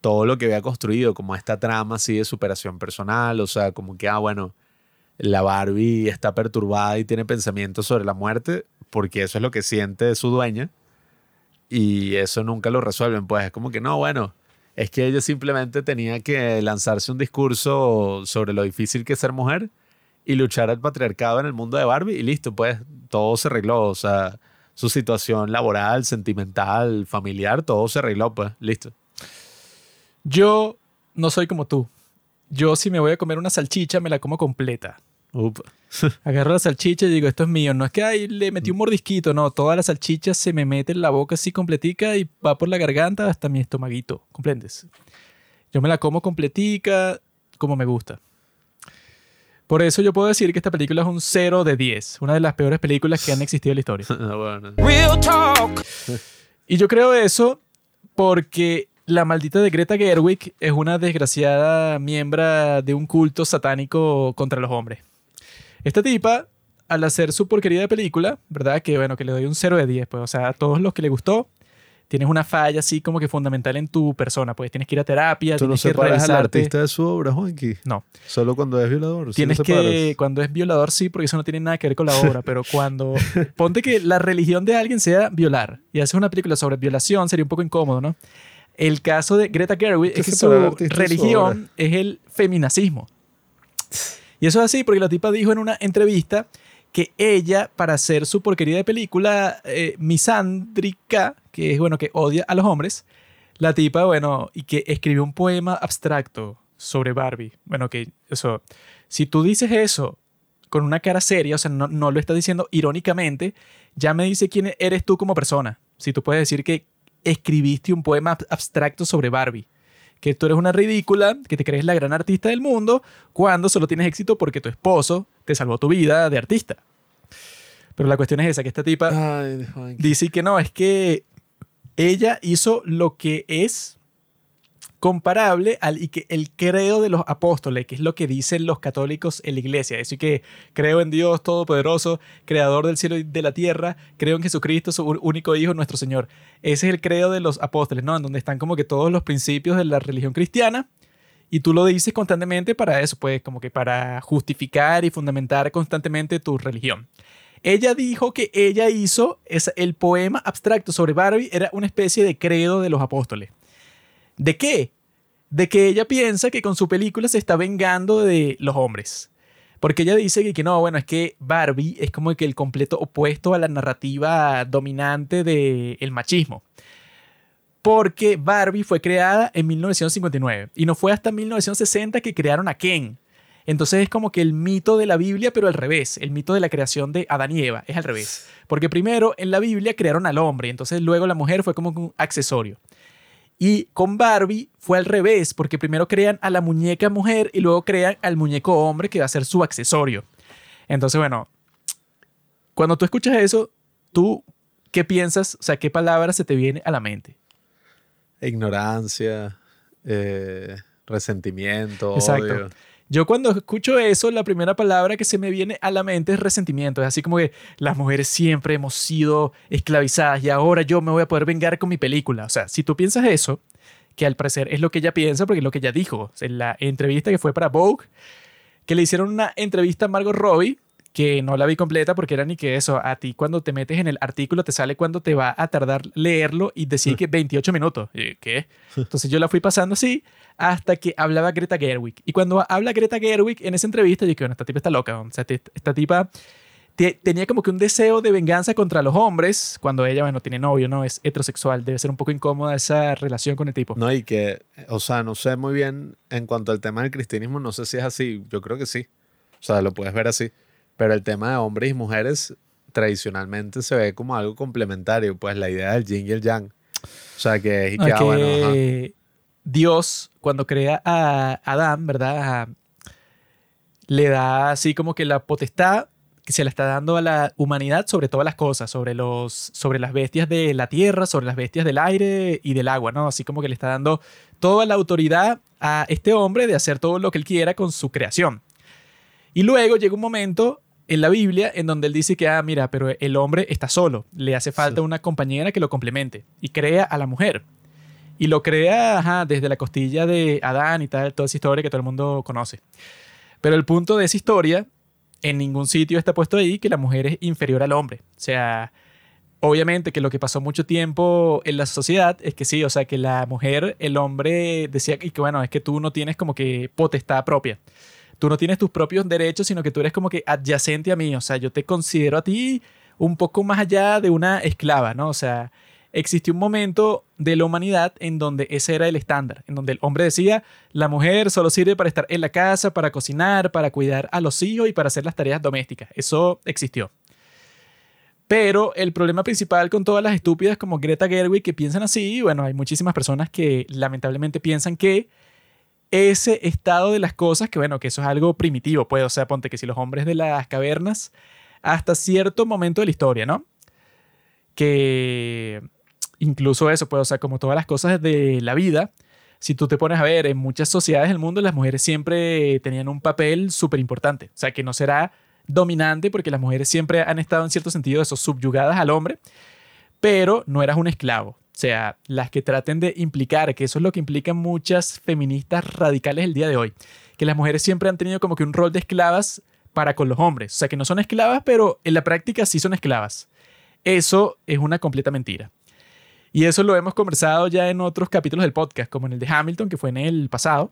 todo lo que había construido, como esta trama así de superación personal, o sea, como que, ah, bueno, la Barbie está perturbada y tiene pensamientos sobre la muerte, porque eso es lo que siente su dueña. y eso nunca lo resuelven. Pues es como que no, bueno, es que ella simplemente tenía que lanzarse un discurso sobre lo difícil que es ser mujer y luchar al patriarcado en el mundo de Barbie y listo, pues todo se arregló. O sea, su situación laboral, sentimental, familiar, todo se arregló, pues listo. Yo no soy como tú. Yo si me voy a comer una salchicha, me la como completa. Upa. Agarro la salchicha y digo, esto es mío. No es que ahí le metí un mordisquito, no. Toda la salchicha se me mete en la boca así completica y va por la garganta hasta mi estomaguito. ¿Comprendes? Yo me la como completica como me gusta. Por eso yo puedo decir que esta película es un 0 de 10. Una de las peores películas que han existido en la historia. Ah. Real talk. Y yo creo eso porque la maldita de Greta Gerwig es una desgraciada miembro de un culto satánico contra los hombres. Esta tipa, al hacer su porquería de película, ¿verdad? Que bueno, que le doy un 0 de 10, pues, o sea, a todos los que le gustó, tienes una falla así como que fundamental en tu persona, pues tienes que ir a terapia, ¿Tú no tienes que separas al revisarte. artista de su obra, Juanqui? No, Solo cuando es violador. ¿sí tienes lo que, cuando es violador sí, porque eso no tiene nada que ver con la obra, pero cuando, ponte que la religión de alguien sea violar y haces una película sobre violación, sería un poco incómodo, ¿no? El caso de Greta Gerwig es que su religión es el feminacismo. Y eso es así porque la tipa dijo en una entrevista que ella, para hacer su porquería de película eh, misándrica, que es bueno, que odia a los hombres, la tipa, bueno, y que escribió un poema abstracto sobre Barbie. Bueno, que eso, si tú dices eso con una cara seria, o sea, no, no lo estás diciendo irónicamente, ya me dice quién eres tú como persona. Si tú puedes decir que escribiste un poema ab- abstracto sobre Barbie, que tú eres una ridícula, que te crees la gran artista del mundo, cuando solo tienes éxito porque tu esposo te salvó tu vida de artista. Pero la cuestión es esa, que esta tipa Ay, dice que no, es que ella hizo lo que es comparable al y que el credo de los apóstoles, que es lo que dicen los católicos en la iglesia. Eso y que creo en Dios Todopoderoso, Creador del cielo y de la tierra, creo en Jesucristo, su único Hijo, nuestro Señor. Ese es el credo de los apóstoles, ¿no? En donde están como que todos los principios de la religión cristiana. Y tú lo dices constantemente para eso, pues como que para justificar y fundamentar constantemente tu religión. Ella dijo que ella hizo el poema abstracto sobre Barbie, era una especie de credo de los apóstoles. ¿De qué? De que ella piensa que con su película se está vengando de los hombres. Porque ella dice que, no, bueno, es que Barbie es como que el completo opuesto a la narrativa dominante del machismo. Porque Barbie fue creada en 1959 y no fue hasta 1960 que crearon a Ken. Entonces es como que el mito de la Biblia, pero al revés. El mito de la creación de Adán y Eva es al revés. Porque primero en la Biblia crearon al hombre, entonces luego la mujer fue como un accesorio. Y con Barbie fue al revés, porque primero crean a la muñeca mujer y luego crean al muñeco hombre que va a ser su accesorio. Entonces, bueno, cuando tú escuchas eso, tú, ¿qué piensas? O sea, ¿qué palabra se te viene a la mente? Ignorancia, eh, resentimiento, Exacto. odio. Yo cuando escucho eso, la primera palabra que se me viene a la mente es resentimiento. Es así como que las mujeres siempre hemos sido esclavizadas y ahora yo me voy a poder vengar con mi película. O sea, si tú piensas eso, que al parecer es lo que ella piensa, porque es lo que ella dijo en la entrevista que fue para Vogue, que le hicieron una entrevista a Margot Robbie, que no la vi completa porque era ni que eso, a ti cuando te metes en el artículo te sale cuando te va a tardar leerlo y decir que 28 minutos. Y, ¿Qué? Entonces yo la fui pasando así hasta que hablaba Greta Gerwig. Y cuando habla Greta Gerwig en esa entrevista, yo dije, bueno, esta tipa está loca. O sea, esta tipa te- tenía como que un deseo de venganza contra los hombres cuando ella, bueno, tiene novio, ¿no? Es heterosexual. Debe ser un poco incómoda esa relación con el tipo. No, y que, o sea, no sé muy bien en cuanto al tema del cristianismo, no sé si es así, yo creo que sí. O sea, lo puedes ver así. Pero el tema de hombres y mujeres tradicionalmente se ve como algo complementario, pues la idea del yin y el yang. O sea, que, que, es ah, bueno, Dios, cuando crea a Adán, ¿verdad? Le da así como que la potestad que se la está dando a la humanidad sobre todas las cosas, sobre, los, sobre las bestias de la tierra, sobre las bestias del aire y del agua, ¿no? Así como que le está dando toda la autoridad a este hombre de hacer todo lo que él quiera con su creación. Y luego llega un momento en la Biblia en donde él dice que, ah, mira, pero el hombre está solo, le hace falta Sí. una compañera que lo complemente y crea a la mujer. Y lo crea ajá, desde la costilla de Adán y tal, toda esa historia que todo el mundo conoce. Pero el punto de esa historia, en ningún sitio está puesto ahí que la mujer es inferior al hombre. O sea, Obviamente que lo que pasó mucho tiempo en la sociedad es que sí, o sea, que la mujer, el hombre decía que, que bueno, es que tú no tienes como que potestad propia. Tú no tienes tus propios derechos, sino que tú eres como que adyacente a mí. O sea, yo te considero a ti un poco más allá de una esclava, ¿no? O sea, existió un momento de la humanidad en donde ese era el estándar, en donde el hombre decía, la mujer solo sirve para estar en la casa, para cocinar, para cuidar a los hijos y para hacer las tareas domésticas. Eso existió. Pero el problema principal con todas las estúpidas como Greta Gerwig que piensan así, bueno, hay muchísimas personas que lamentablemente piensan que ese estado de las cosas, que bueno, que eso es algo primitivo, pues, o sea, ponte que si los hombres de las cavernas, hasta cierto momento de la historia, ¿no? Que incluso eso, pues, o sea, como todas las cosas de la vida, si tú te pones a ver, en muchas sociedades del mundo las mujeres siempre tenían un papel súper importante, o sea, que no será dominante porque las mujeres siempre han estado en cierto sentido eso, subyugadas al hombre, pero no eras un esclavo. Sea, las que traten de implicar, que eso es lo que implican muchas feministas radicales el día de hoy, que las mujeres siempre han tenido como que un rol de esclavas para con los hombres. O sea, que no son esclavas, pero en la práctica sí son esclavas. Eso es una completa mentira. Y eso lo hemos conversado ya en otros capítulos del podcast, como en el de Hamilton, que fue en el pasado,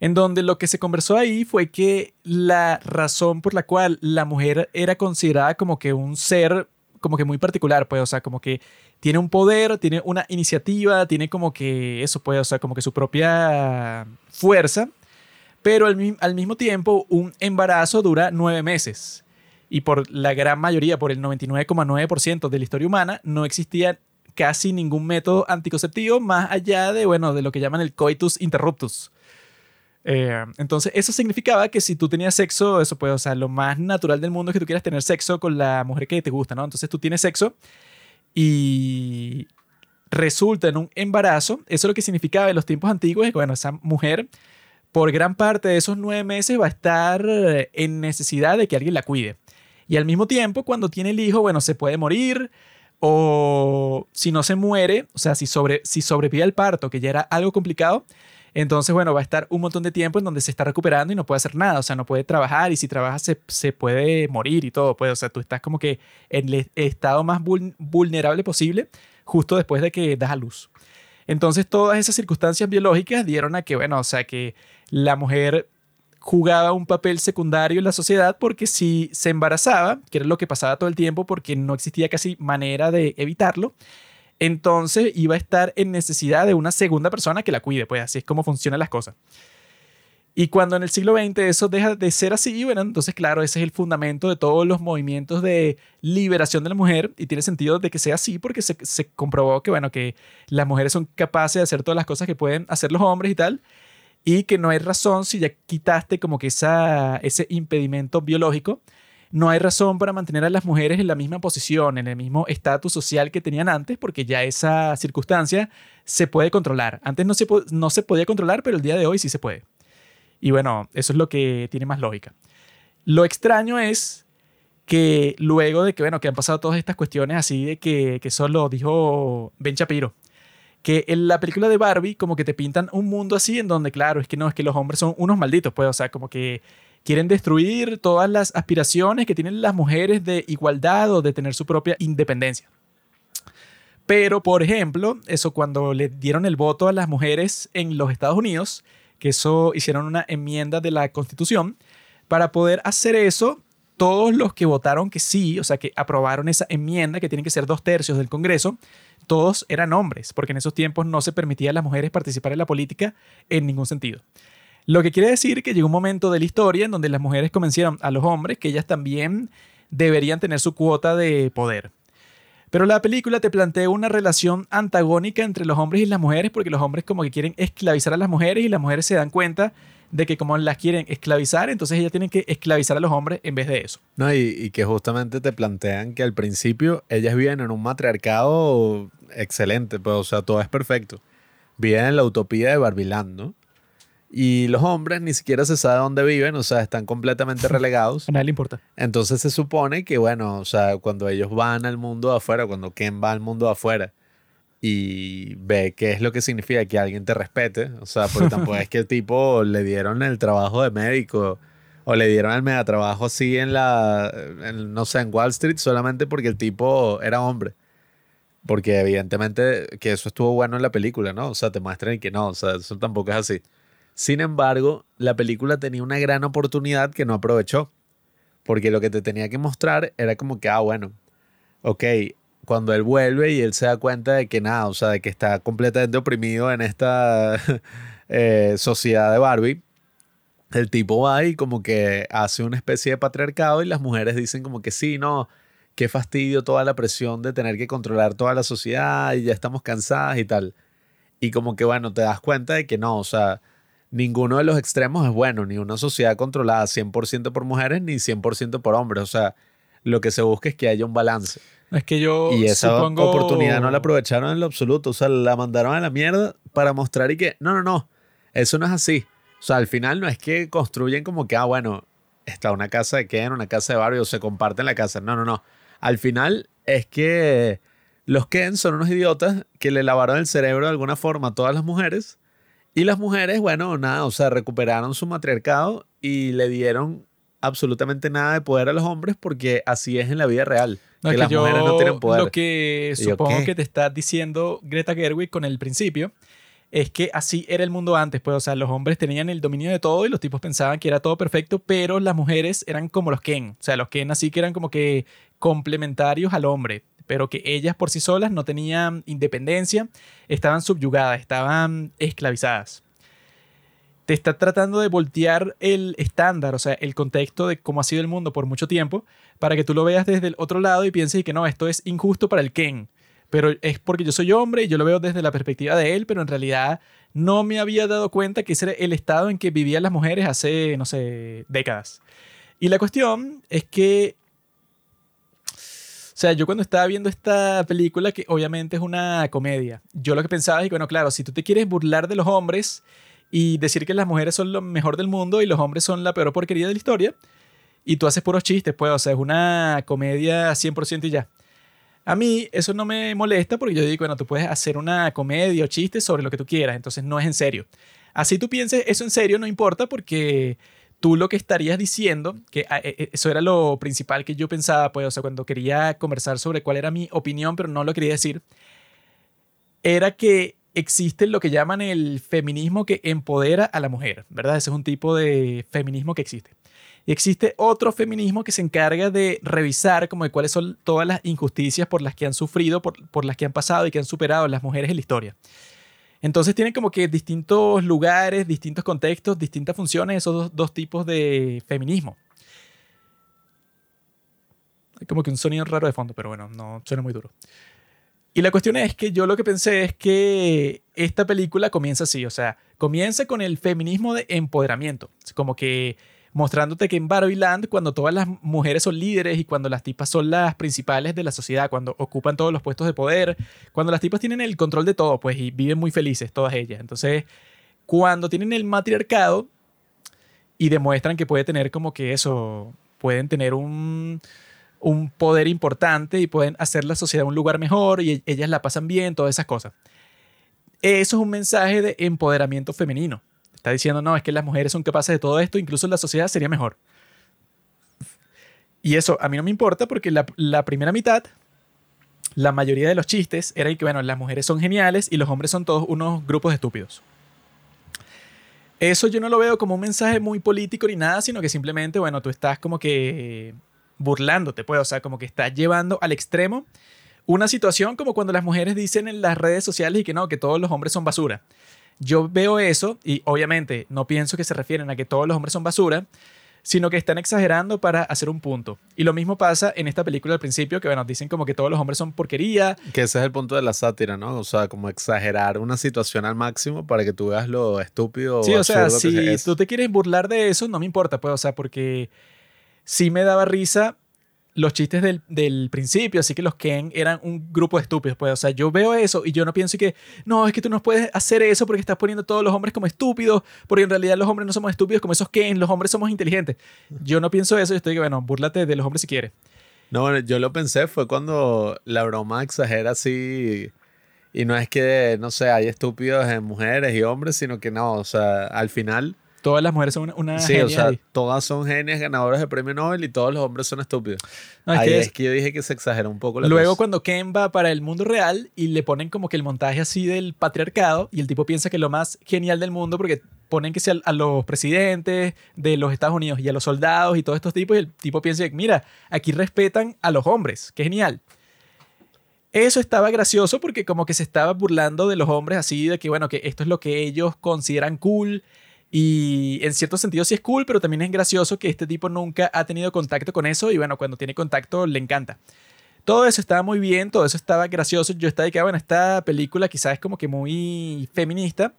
en donde lo que se conversó ahí fue que la razón por la cual la mujer era considerada como que un ser como que muy particular, pues, o sea, como que tiene un poder, tiene una iniciativa, tiene como que eso, pues, o sea, como que su propia fuerza, pero al, al mismo tiempo un embarazo dura nueve meses. Y por la gran mayoría, por el 99,9% de la historia humana, no existía casi ningún método anticonceptivo más allá de, bueno, de lo que llaman el coitus interruptus eh, entonces, eso significaba que si tú tenías sexo, eso puede, o sea, lo más natural del mundo es que tú quieras tener sexo con la mujer que te gusta, ¿no? Entonces tú tienes sexo y resulta en un embarazo. Eso lo que significaba en los tiempos antiguos es que, bueno, esa mujer por gran parte de esos nueve meses va a estar en necesidad de que alguien la cuide. Y al mismo tiempo, cuando tiene el hijo, bueno, se puede morir o si no se muere, o sea, si, sobre, si sobrevive al parto, que ya era algo complicado, entonces, bueno, va a estar un montón de tiempo en donde se está recuperando y no puede hacer nada, o sea, no puede trabajar y si trabaja se, puede morir y todo, pues, o sea, tú estás como que en el estado más vulnerable posible justo después de que das a luz. Entonces, todas esas circunstancias biológicas dieron a que, bueno, o sea, que la mujer jugaba un papel secundario en la sociedad porque si se embarazaba, que era lo que pasaba todo el tiempo porque no existía casi manera de evitarlo, entonces iba a estar en necesidad de una segunda persona que la cuide, pues así es como funcionan las cosas. Y cuando en el siglo XX eso deja de ser así, bueno, entonces claro, ese es el fundamento de todos los movimientos de liberación de la mujer y tiene sentido de que sea así porque se, comprobó que, bueno, que las mujeres son capaces de hacer todas las cosas que pueden hacer los hombres y tal, y que no hay razón si ya quitaste como que esa, ese impedimento biológico no hay razón para mantener a las mujeres en la misma posición, en el mismo estatus social que tenían antes, porque ya esa circunstancia se puede controlar. Antes no se, no se podía controlar, pero el día de hoy sí se puede. Y bueno, eso es lo que tiene más lógica. Lo extraño es que luego de que, bueno, que han pasado todas estas cuestiones así de que, que eso lo dijo Ben Shapiro, que en la película de Barbie como que te pintan un mundo así en donde, claro, es que no, es que los hombres son unos malditos, pues, o sea, como que quieren destruir todas las aspiraciones que tienen las mujeres de igualdad o de tener su propia independencia. Pero, por ejemplo, eso cuando le dieron el voto a las mujeres en los Estados Unidos, que eso hicieron una enmienda de la Constitución, para poder hacer eso, todos los que votaron que sí, o sea, que aprobaron esa enmienda, que tiene que ser dos tercios del Congreso, todos eran hombres, porque en esos tiempos no se permitía a las mujeres participar en la política en ningún sentido. Lo que quiere decir que llegó un momento de la historia en donde las mujeres convencieron a los hombres que ellas también deberían tener su cuota de poder. Pero la película te plantea una relación antagónica entre los hombres y las mujeres porque los hombres como que quieren esclavizar a las mujeres y las mujeres se dan cuenta de que como las quieren esclavizar, entonces ellas tienen que esclavizar a los hombres en vez de eso. No, y, y que justamente te plantean que al principio ellas viven en un matriarcado excelente, pues, o sea, todo es perfecto. Viven en la utopía de Barbiland, ¿no? Y los hombres ni siquiera se sabe dónde viven, o sea, están completamente relegados. A nadie le importa. Entonces se supone que, bueno, o sea, cuando ellos van al mundo de afuera, cuando Ken va al mundo de afuera y ve qué es lo que significa que alguien te respete, o sea, porque tampoco es que el tipo le dieron el trabajo de médico O le dieron el mega trabajo así en la, en, no sé, en Wall Street solamente porque el tipo era hombre. Porque evidentemente que eso estuvo bueno en la película, ¿no? O sea, te muestran que no, o sea, eso tampoco es así. Sin embargo, la película tenía una gran oportunidad que no aprovechó. Porque lo que te tenía que mostrar era como que, ah, bueno, ok, cuando él vuelve y él se da cuenta de que nada, o sea, de que está completamente oprimido en esta eh, sociedad de Barbie, el tipo va y como que hace una especie de patriarcado y las mujeres dicen como que sí, no, qué fastidio toda la presión de tener que controlar toda la sociedad y ya estamos cansadas y tal. Y como que bueno, te das cuenta de que no, o sea, ninguno de los extremos es bueno, ni una sociedad controlada 100% por mujeres ni 100% por hombres, o sea, lo que se busca es que haya un balance. Es que yo y esa oportunidad no la aprovecharon en lo absoluto, o sea, la mandaron a la mierda para mostrar y que no, no, no, eso no es así. O sea, al final no es que construyen como que, ah, bueno, está una casa de Ken, una casa de barrio, se comparten la casa. No, no, no. Al final es que los Ken son unos idiotas que le lavaron el cerebro de alguna forma a todas las mujeres. Y las mujeres, bueno, nada, o sea, recuperaron su matriarcado y le dieron absolutamente nada de poder a los hombres porque así es en la vida real. que, las mujeres no tienen poder. Lo que supongo que te está diciendo Greta Gerwig con el principio es que así era el mundo antes, pues, o sea, los hombres tenían el dominio de todo y los tipos pensaban que era todo perfecto, pero las mujeres eran como los Ken, o sea, los Ken así que eran como que complementarios al hombre, pero que ellas por sí solas no tenían independencia, estaban subyugadas, estaban esclavizadas. Te está tratando de voltear el estándar, o sea, el contexto de cómo ha sido el mundo por mucho tiempo, para que tú lo veas desde el otro lado y pienses que no, esto es injusto para el Ken pero es porque yo soy hombre y yo lo veo desde la perspectiva de él, pero en realidad no me había dado cuenta que ese era el estado en que vivían las mujeres hace, no sé, décadas. Y la cuestión es que, sea, yo cuando estaba viendo esta película, que obviamente es una comedia, yo lo que pensaba es que, bueno, claro, si tú te quieres burlar de los hombres y decir que las mujeres son lo mejor del mundo y los hombres son la peor porquería de la historia, y tú haces puros chistes, pues, o sea, es una comedia 100% y ya. A mí eso no me molesta porque yo digo, bueno, tú puedes hacer una comedia o chiste sobre lo que tú quieras, entonces no es en serio. Así tú pienses eso en serio, no importa porque tú lo que estarías diciendo, que ah, e, e, eso era lo principal que yo pensaba, pues, o sea, cuando quería conversar sobre cuál era mi opinión, pero no lo quería decir, era que existe lo que llaman el feminismo que empodera a la mujer, ¿verdad? Ese es un tipo de feminismo que existe. Y existe otro feminismo que se encarga de revisar como de cuáles son todas las injusticias por las que han sufrido, por, las que han pasado y que han superado las mujeres en la historia. Entonces tienen como que distintos lugares, distintos contextos, distintas funciones esos dos, tipos de feminismo. Hay como que un sonido raro de fondo, pero bueno, no suena muy duro. Y la cuestión es que yo lo que pensé es que esta película comienza así, o sea, comienza con el feminismo de empoderamiento, como que mostrándote que en Barbieland, cuando todas las mujeres son líderes y cuando las tipas son las principales de la sociedad, cuando ocupan todos los puestos de poder, cuando las tipas tienen el control de todo, pues y viven muy felices todas ellas. Entonces, cuando tienen el matriarcado y demuestran que puede tener como que eso, pueden tener un, un poder importante y pueden hacer la sociedad un lugar mejor y ellas la pasan bien, todas esas cosas. Eso es un mensaje de empoderamiento femenino. Está diciendo, no, es que las mujeres son capaces de todo esto, incluso la sociedad sería mejor. Y eso a mí no me importa porque la, primera mitad, la mayoría de los chistes era que, bueno, las mujeres son geniales y los hombres son todos unos grupos estúpidos. Eso yo no lo veo como un mensaje muy político ni nada, sino que simplemente, bueno, tú estás como que burlándote, pues, o sea, como que estás llevando al extremo una situación como cuando las mujeres dicen en las redes sociales y que no, que todos los hombres son basura. Yo veo eso y obviamente no pienso que se refieren a que todos los hombres son basura, sino que están exagerando para hacer un punto. Y lo mismo pasa en esta película al principio, que bueno, dicen como que todos los hombres son porquería. Que ese es el punto de la sátira, ¿no? O sea, como exagerar una situación al máximo para que tú veas lo estúpido. Sí, o, sea, si tú te quieres burlar de eso, no me importa, pues, o sea, porque sí me daba risa los chistes del, del, principio, así que los Ken eran un grupo de estúpidos. Pues, o sea, yo veo eso y yo no pienso que, no, es que tú no puedes hacer eso porque estás poniendo todos los hombres como estúpidos, porque en realidad los hombres no somos estúpidos como esos Ken, los hombres somos inteligentes. Yo no pienso eso, yo estoy que, bueno, búrlate de los hombres si quieres. No, bueno, yo lo pensé, fue cuando la broma exagera así. Y no es que, no sé, hay estúpidos en mujeres y hombres, sino que no, o sea, al final Todas las mujeres son una, una Sí, o sea, ahí. todas son genias ganadoras de premio Nobel y todos los hombres son estúpidos. No, es Ahí que es, es- que yo dije que se exagera un poco la Luego cosa. cuando Ken va para el mundo real y le ponen como que el montaje así del patriarcado y el tipo piensa que es lo más genial del mundo porque ponen que sea a los presidentes de los Estados Unidos y a los soldados y todos estos tipos y el tipo piensa que mira, aquí respetan a los hombres, qué genial. Eso estaba gracioso porque como que se estaba burlando de los hombres así de que bueno, que esto es lo que ellos consideran cool y en cierto sentido sí es cool, pero también es gracioso que este tipo nunca ha tenido contacto con eso y bueno, cuando tiene contacto le encanta. Todo eso estaba muy bien, todo eso estaba gracioso. Yo estaba de que, ah, bueno, esta película quizás es como que muy feminista,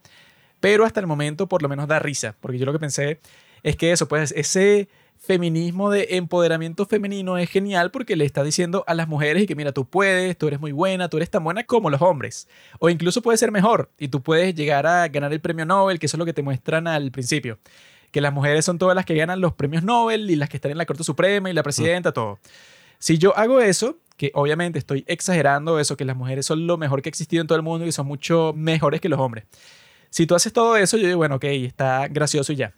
pero hasta el momento por lo menos da risa, porque yo lo que pensé es que eso, pues ese feminismo de empoderamiento femenino es genial porque le está diciendo a las mujeres y que mira, tú puedes, tú eres muy buena, tú eres tan buena como los hombres, o incluso puedes ser mejor y tú puedes llegar a ganar el premio Nobel, que eso es lo que te muestran al principio, que las mujeres son todas las que ganan los premios Nobel y las que están en la Corte Suprema y la presidenta, todo. Si yo hago eso, que obviamente estoy exagerando eso, que las mujeres son lo mejor que ha existido en todo el mundo y son mucho mejores que los hombres. Si tú haces todo eso, yo digo, bueno, ok, está gracioso y ya.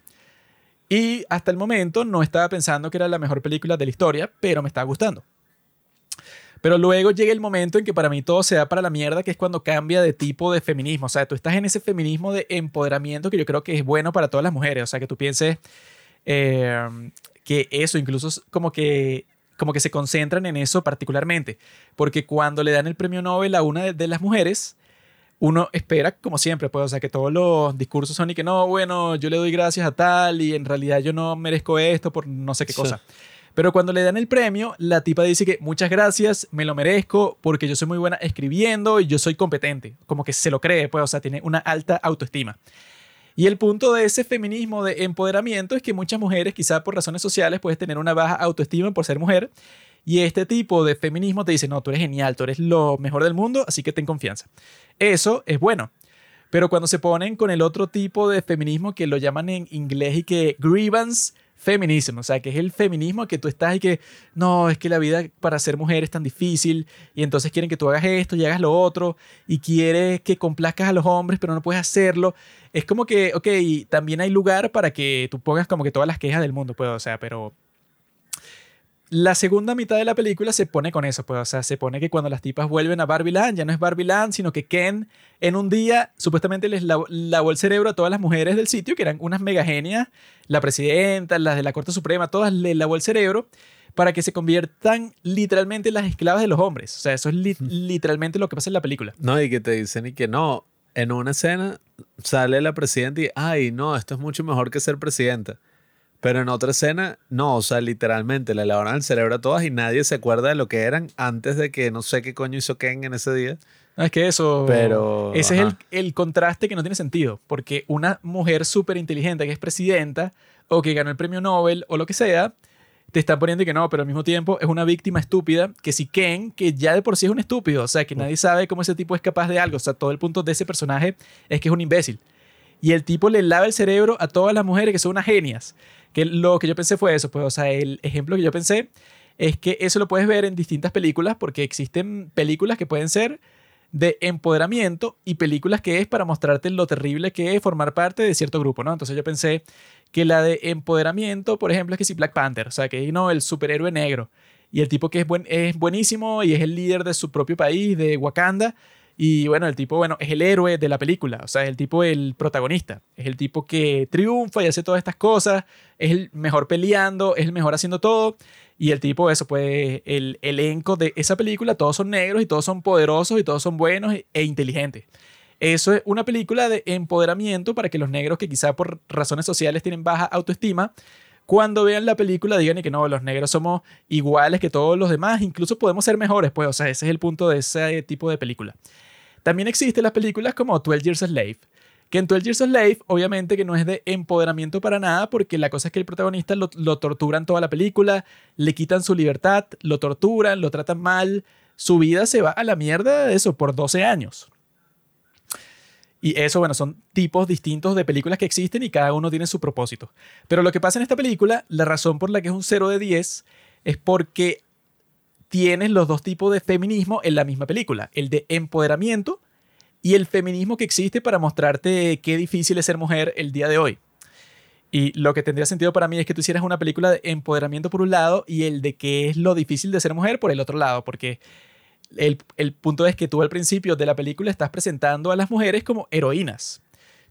Y hasta el momento no estaba pensando que era la mejor película de la historia, pero me estaba gustando. Pero luego llega el momento en que para mí todo se da para la mierda, que es cuando cambia de tipo de feminismo. O sea, tú estás en ese feminismo de empoderamiento que yo creo que es bueno para todas las mujeres. O sea, que tú pienses eh, que eso incluso como que como que se concentran en eso particularmente, porque cuando le dan el premio Nobel a una de las mujeres, uno espera, como siempre, pues, o sea, que todos los discursos son y que no, bueno, yo le doy gracias a tal y en realidad yo no merezco esto por no sé qué Sí. cosa. Pero cuando le dan el premio, la tipa dice que muchas gracias, me lo merezco porque yo soy muy buena escribiendo y yo soy competente. Como que se lo cree, pues, o sea, tiene una alta autoestima. Y el punto de ese feminismo de empoderamiento es que muchas mujeres, quizá por razones sociales, puedes tener una baja autoestima por ser mujer. Y este tipo de feminismo te dice, no, tú eres genial, tú eres lo mejor del mundo, así que ten confianza. Eso es bueno. Pero cuando se ponen con el otro tipo de feminismo que lo llaman en inglés y que grievance feminism, o sea, que es el feminismo que tú estás y que no, es que la vida para ser mujer es tan difícil y entonces quieren que tú hagas esto y hagas lo otro y quieres que complazcas a los hombres, pero no puedes hacerlo. Es como que, ok, también hay lugar para que tú pongas como que todas las quejas del mundo, pues, o sea, pero la segunda mitad de la película se pone con eso, pues, o sea, se pone que cuando las tipas vuelven a Barbie Land, ya no es Barbie Land, sino que Ken en un día supuestamente les lav- lavó el cerebro a todas las mujeres del sitio, que eran unas mega genias, la presidenta, las de la Corte Suprema, todas le lavó el cerebro para que se conviertan literalmente en las esclavas de los hombres. O sea, eso es li- literalmente lo que pasa en la película. No, y que te dicen y que no, en una escena sale la presidenta y, ay, no, esto es mucho mejor que ser presidenta. Pero en otra escena, no, o sea, literalmente le lavaron el cerebro a todas y nadie se acuerda de lo que eran antes de que no sé qué coño hizo Ken en ese día. No, es que eso. Pero, Ese es el, el contraste que no tiene sentido. Porque una mujer súper inteligente que es presidenta o que ganó el premio Nobel o lo que sea, te están poniendo que no, pero al mismo tiempo es una víctima estúpida. Que si Ken, que ya de por sí es un estúpido, o sea, que nadie sabe cómo ese tipo es capaz de algo. O sea, todo el punto de ese personaje es que es un imbécil. Y el tipo le lava el cerebro a todas las mujeres que son unas genias. Que lo que yo pensé fue eso, pues, o sea, el ejemplo que yo pensé es que eso lo puedes ver en distintas películas porque existen películas que pueden ser de empoderamiento y películas que es para mostrarte lo terrible que es formar parte de cierto grupo, ¿no? Entonces yo pensé que la de empoderamiento, por ejemplo, es que si Black Panther, o sea, que no, el superhéroe negro y el tipo que es, buen, es buenísimo y es el líder de su propio país, de Wakanda, y bueno, el tipo, bueno, es el héroe de la película, o sea, es el tipo, el protagonista, es el tipo que triunfa y hace todas estas cosas, es el mejor peleando, es el mejor haciendo todo, y el tipo, eso, pues, el elenco de esa película, todos son negros y todos son poderosos y todos son buenos e- inteligentes. Eso es una película de empoderamiento para que los negros que quizá por razones sociales tienen baja autoestima, cuando vean la película digan que no, los negros somos iguales que todos los demás, incluso podemos ser mejores, pues, o sea, ese es el punto de ese tipo de película. También existen las películas como 12 Years a Slave, que en 12 Years a Slave, obviamente que no es de empoderamiento para nada, porque la cosa es que el protagonista lo, lo torturan toda la película, le quitan su libertad, lo torturan, lo tratan mal, su vida se va a la mierda de eso por 12 años. Y eso, bueno, son tipos distintos de películas que existen y cada uno tiene su propósito. Pero lo que pasa en esta película, la razón por la que es un 0 de 10, es porque tienes los dos tipos de feminismo en la misma película. El de empoderamiento y el feminismo que existe para mostrarte qué difícil es ser mujer el día de hoy. Y lo que tendría sentido para mí es que tú hicieras una película de empoderamiento por un lado y el de qué es lo difícil de ser mujer por el otro lado, porque el, el punto es que tú al principio de la película estás presentando a las mujeres como heroínas,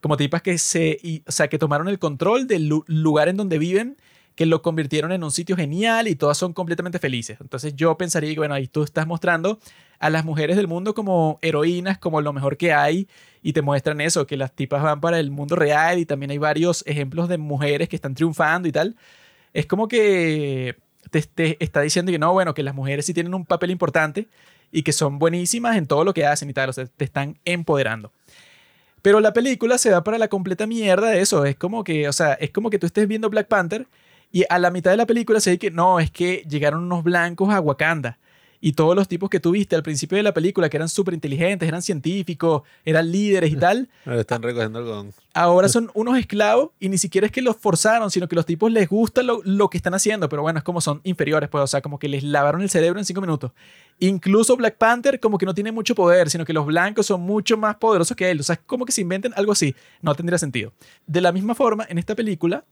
como tipas que se, y- o sea, que tomaron el control del lu- lugar en donde viven, que lo convirtieron en un sitio genial y todas son completamente felices. Entonces yo pensaría que, bueno, ahí tú estás mostrando a las mujeres del mundo como heroínas, como lo mejor que hay, y te muestran eso, que las tipas van para el mundo real y también hay varios ejemplos de mujeres que están triunfando y tal. Es como que te, te está diciendo que no, bueno, que las mujeres sí tienen un papel importante y que son buenísimas en todo lo que hacen y tal, o sea, te están empoderando. Pero la película se va para la completa mierda de eso. Es como que, o sea, es como que tú estés viendo Black Panther y a la mitad de la película se dice que no, es que llegaron unos blancos a Wakanda. Y todos los tipos que tú viste al principio de la película, que eran súper inteligentes, eran científicos, eran líderes y tal, Ahora están recogiendo algodón. ahora son unos esclavos y ni siquiera es que los forzaron, sino que los tipos les gusta lo, lo que están haciendo, pero bueno, es como son inferiores, pues, o sea, como que les lavaron el cerebro en cinco minutos. Incluso Black Panther como que no tiene mucho poder, sino que los blancos son mucho más poderosos que él, o sea, es como que se inventen algo así, no tendría sentido. De la misma forma, en esta película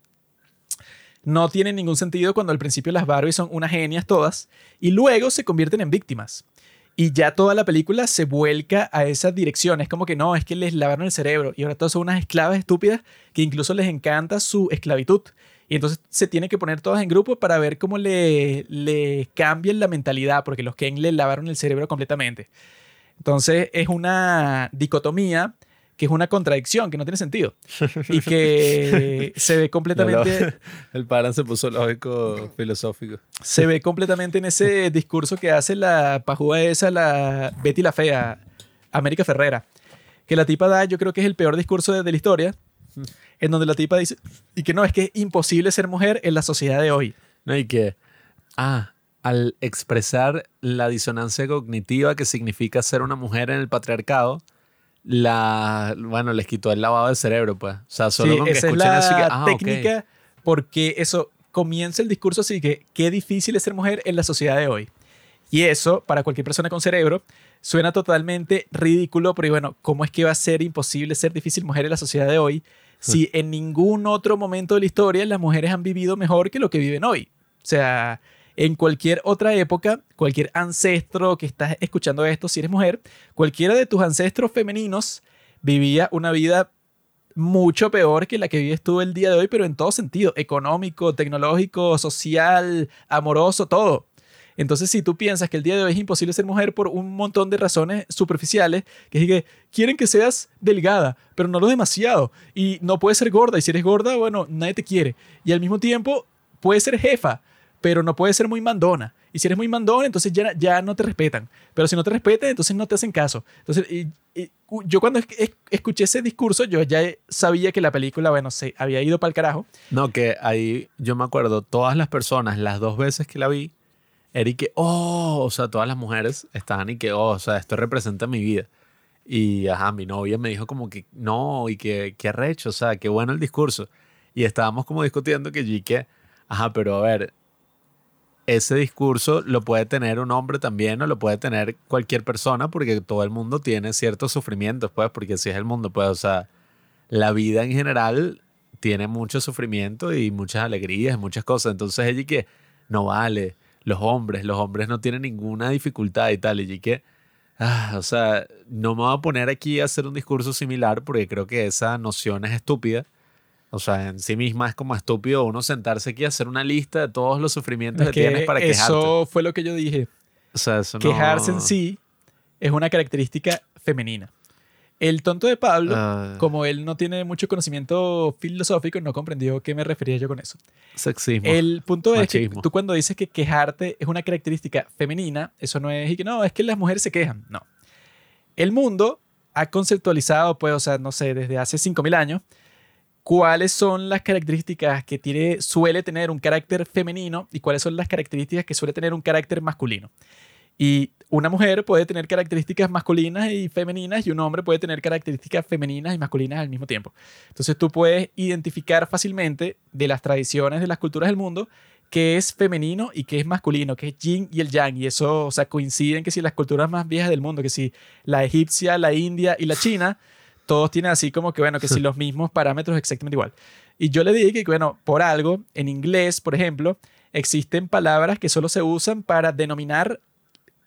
no tiene ningún sentido cuando al principio las Barbies son unas genias todas y luego se convierten en víctimas. Y ya toda la película se vuelca a esa dirección. Es como que no, es que les lavaron el cerebro y ahora todas son unas esclavas estúpidas que incluso les encanta su esclavitud. Y entonces se tiene que poner todas en grupo para ver cómo le, le cambian la mentalidad, porque los Ken le lavaron el cerebro completamente. Entonces es una dicotomía que es una contradicción, que no tiene sentido. Y que se ve completamente El Paran se puso lógico filosófico. se ve completamente en ese discurso que hace la pajúa esa, la Betty la Fea, América Ferrera. Que la tipa da, yo creo que es el peor discurso de, de la historia, en donde la tipa dice, y que no, es que es imposible ser mujer en la sociedad de hoy. No, y que, ah, al expresar la disonancia cognitiva que significa ser una mujer en el patriarcado, la, bueno, les quitó el lavado de cerebro, pues. O sea, solo Sí, con que esa es la eso que, ah, técnica, porque eso comienza el discurso así que qué difícil es ser mujer en la sociedad de hoy. Y eso, para cualquier persona con cerebro, suena totalmente ridículo, pero bueno, ¿cómo es que va a ser imposible ser difícil mujer en la sociedad de hoy si en ningún otro momento de la historia las mujeres han vivido mejor que lo que viven hoy? O sea, en cualquier otra época, cualquier ancestro que estás escuchando esto, si eres mujer, cualquiera de tus ancestros femeninos vivía una vida mucho peor que la que vives tú el día de hoy, pero en todo sentido, económico, tecnológico, social, amoroso, todo. Entonces, si tú piensas que el día de hoy es imposible ser mujer por un montón de razones superficiales, que es que quieren que seas delgada, pero no lo demasiado, y no puedes ser gorda, y si eres gorda, bueno, nadie te quiere. Y al mismo tiempo, puedes ser jefa, pero no puedes ser muy mandona. Y si eres muy mandona, entonces ya, ya no te respetan. Pero si no te respetan, entonces no te hacen caso. Entonces, y- y- yo cuando es- es- escuché ese discurso, yo ya sabía que la película, bueno, se había ido para el carajo. No, que ahí yo me acuerdo, todas las personas, las dos veces que la vi, era y que, oh, o sea, todas las mujeres estaban y que, oh, o sea, esto representa mi vida. Y, ajá, mi novia me dijo como que, no, y que, qué arrecho, o sea, qué bueno el discurso. Y estábamos como discutiendo que yo y que, ajá, pero a ver, ese discurso lo puede tener un hombre también o lo puede tener cualquier persona porque todo el mundo tiene ciertos sufrimientos, pues, porque así es el mundo, pues, o sea, la vida en general tiene mucho sufrimiento y muchas alegrías, muchas cosas. Entonces ella que no vale, los hombres, los hombres no tienen ninguna dificultad y tal. Y que, ah, o sea, no me voy a poner aquí a hacer un discurso similar porque creo que esa noción es estúpida. O sea, en sí misma es como estúpido uno sentarse aquí a hacer una lista de todos los sufrimientos Es que, tienes para quejarte. eso fue lo que yo dije. O sea, eso no- Quejarse en sí es una característica femenina. El tonto de Pablo, Ah, como él no tiene mucho conocimiento filosófico, no comprendió qué me refería yo con eso. sexismo. El punto es que machismo. tú cuando dices que quejarte es una característica femenina, eso no es y que no, es que las mujeres se quejan. No. El mundo ha conceptualizado, pues, o sea, no sé, desde hace 5.000 años, cuáles son las características que tiene, suele tener un carácter femenino y cuáles son las características que suele tener un carácter masculino. Y una mujer puede tener características masculinas y femeninas y un hombre puede tener características femeninas y masculinas al mismo tiempo. Entonces tú puedes identificar fácilmente de las tradiciones de las culturas del mundo qué es femenino y qué es masculino, qué es yin y el yang. Y eso, o sea, coinciden que si las culturas más viejas del mundo, que si la egipcia, la india y la china, todos tienen así como que, bueno, que si los mismos parámetros exactamente igual. Y yo le dije que, bueno, por algo, en inglés, por ejemplo, existen palabras que solo se usan para denominar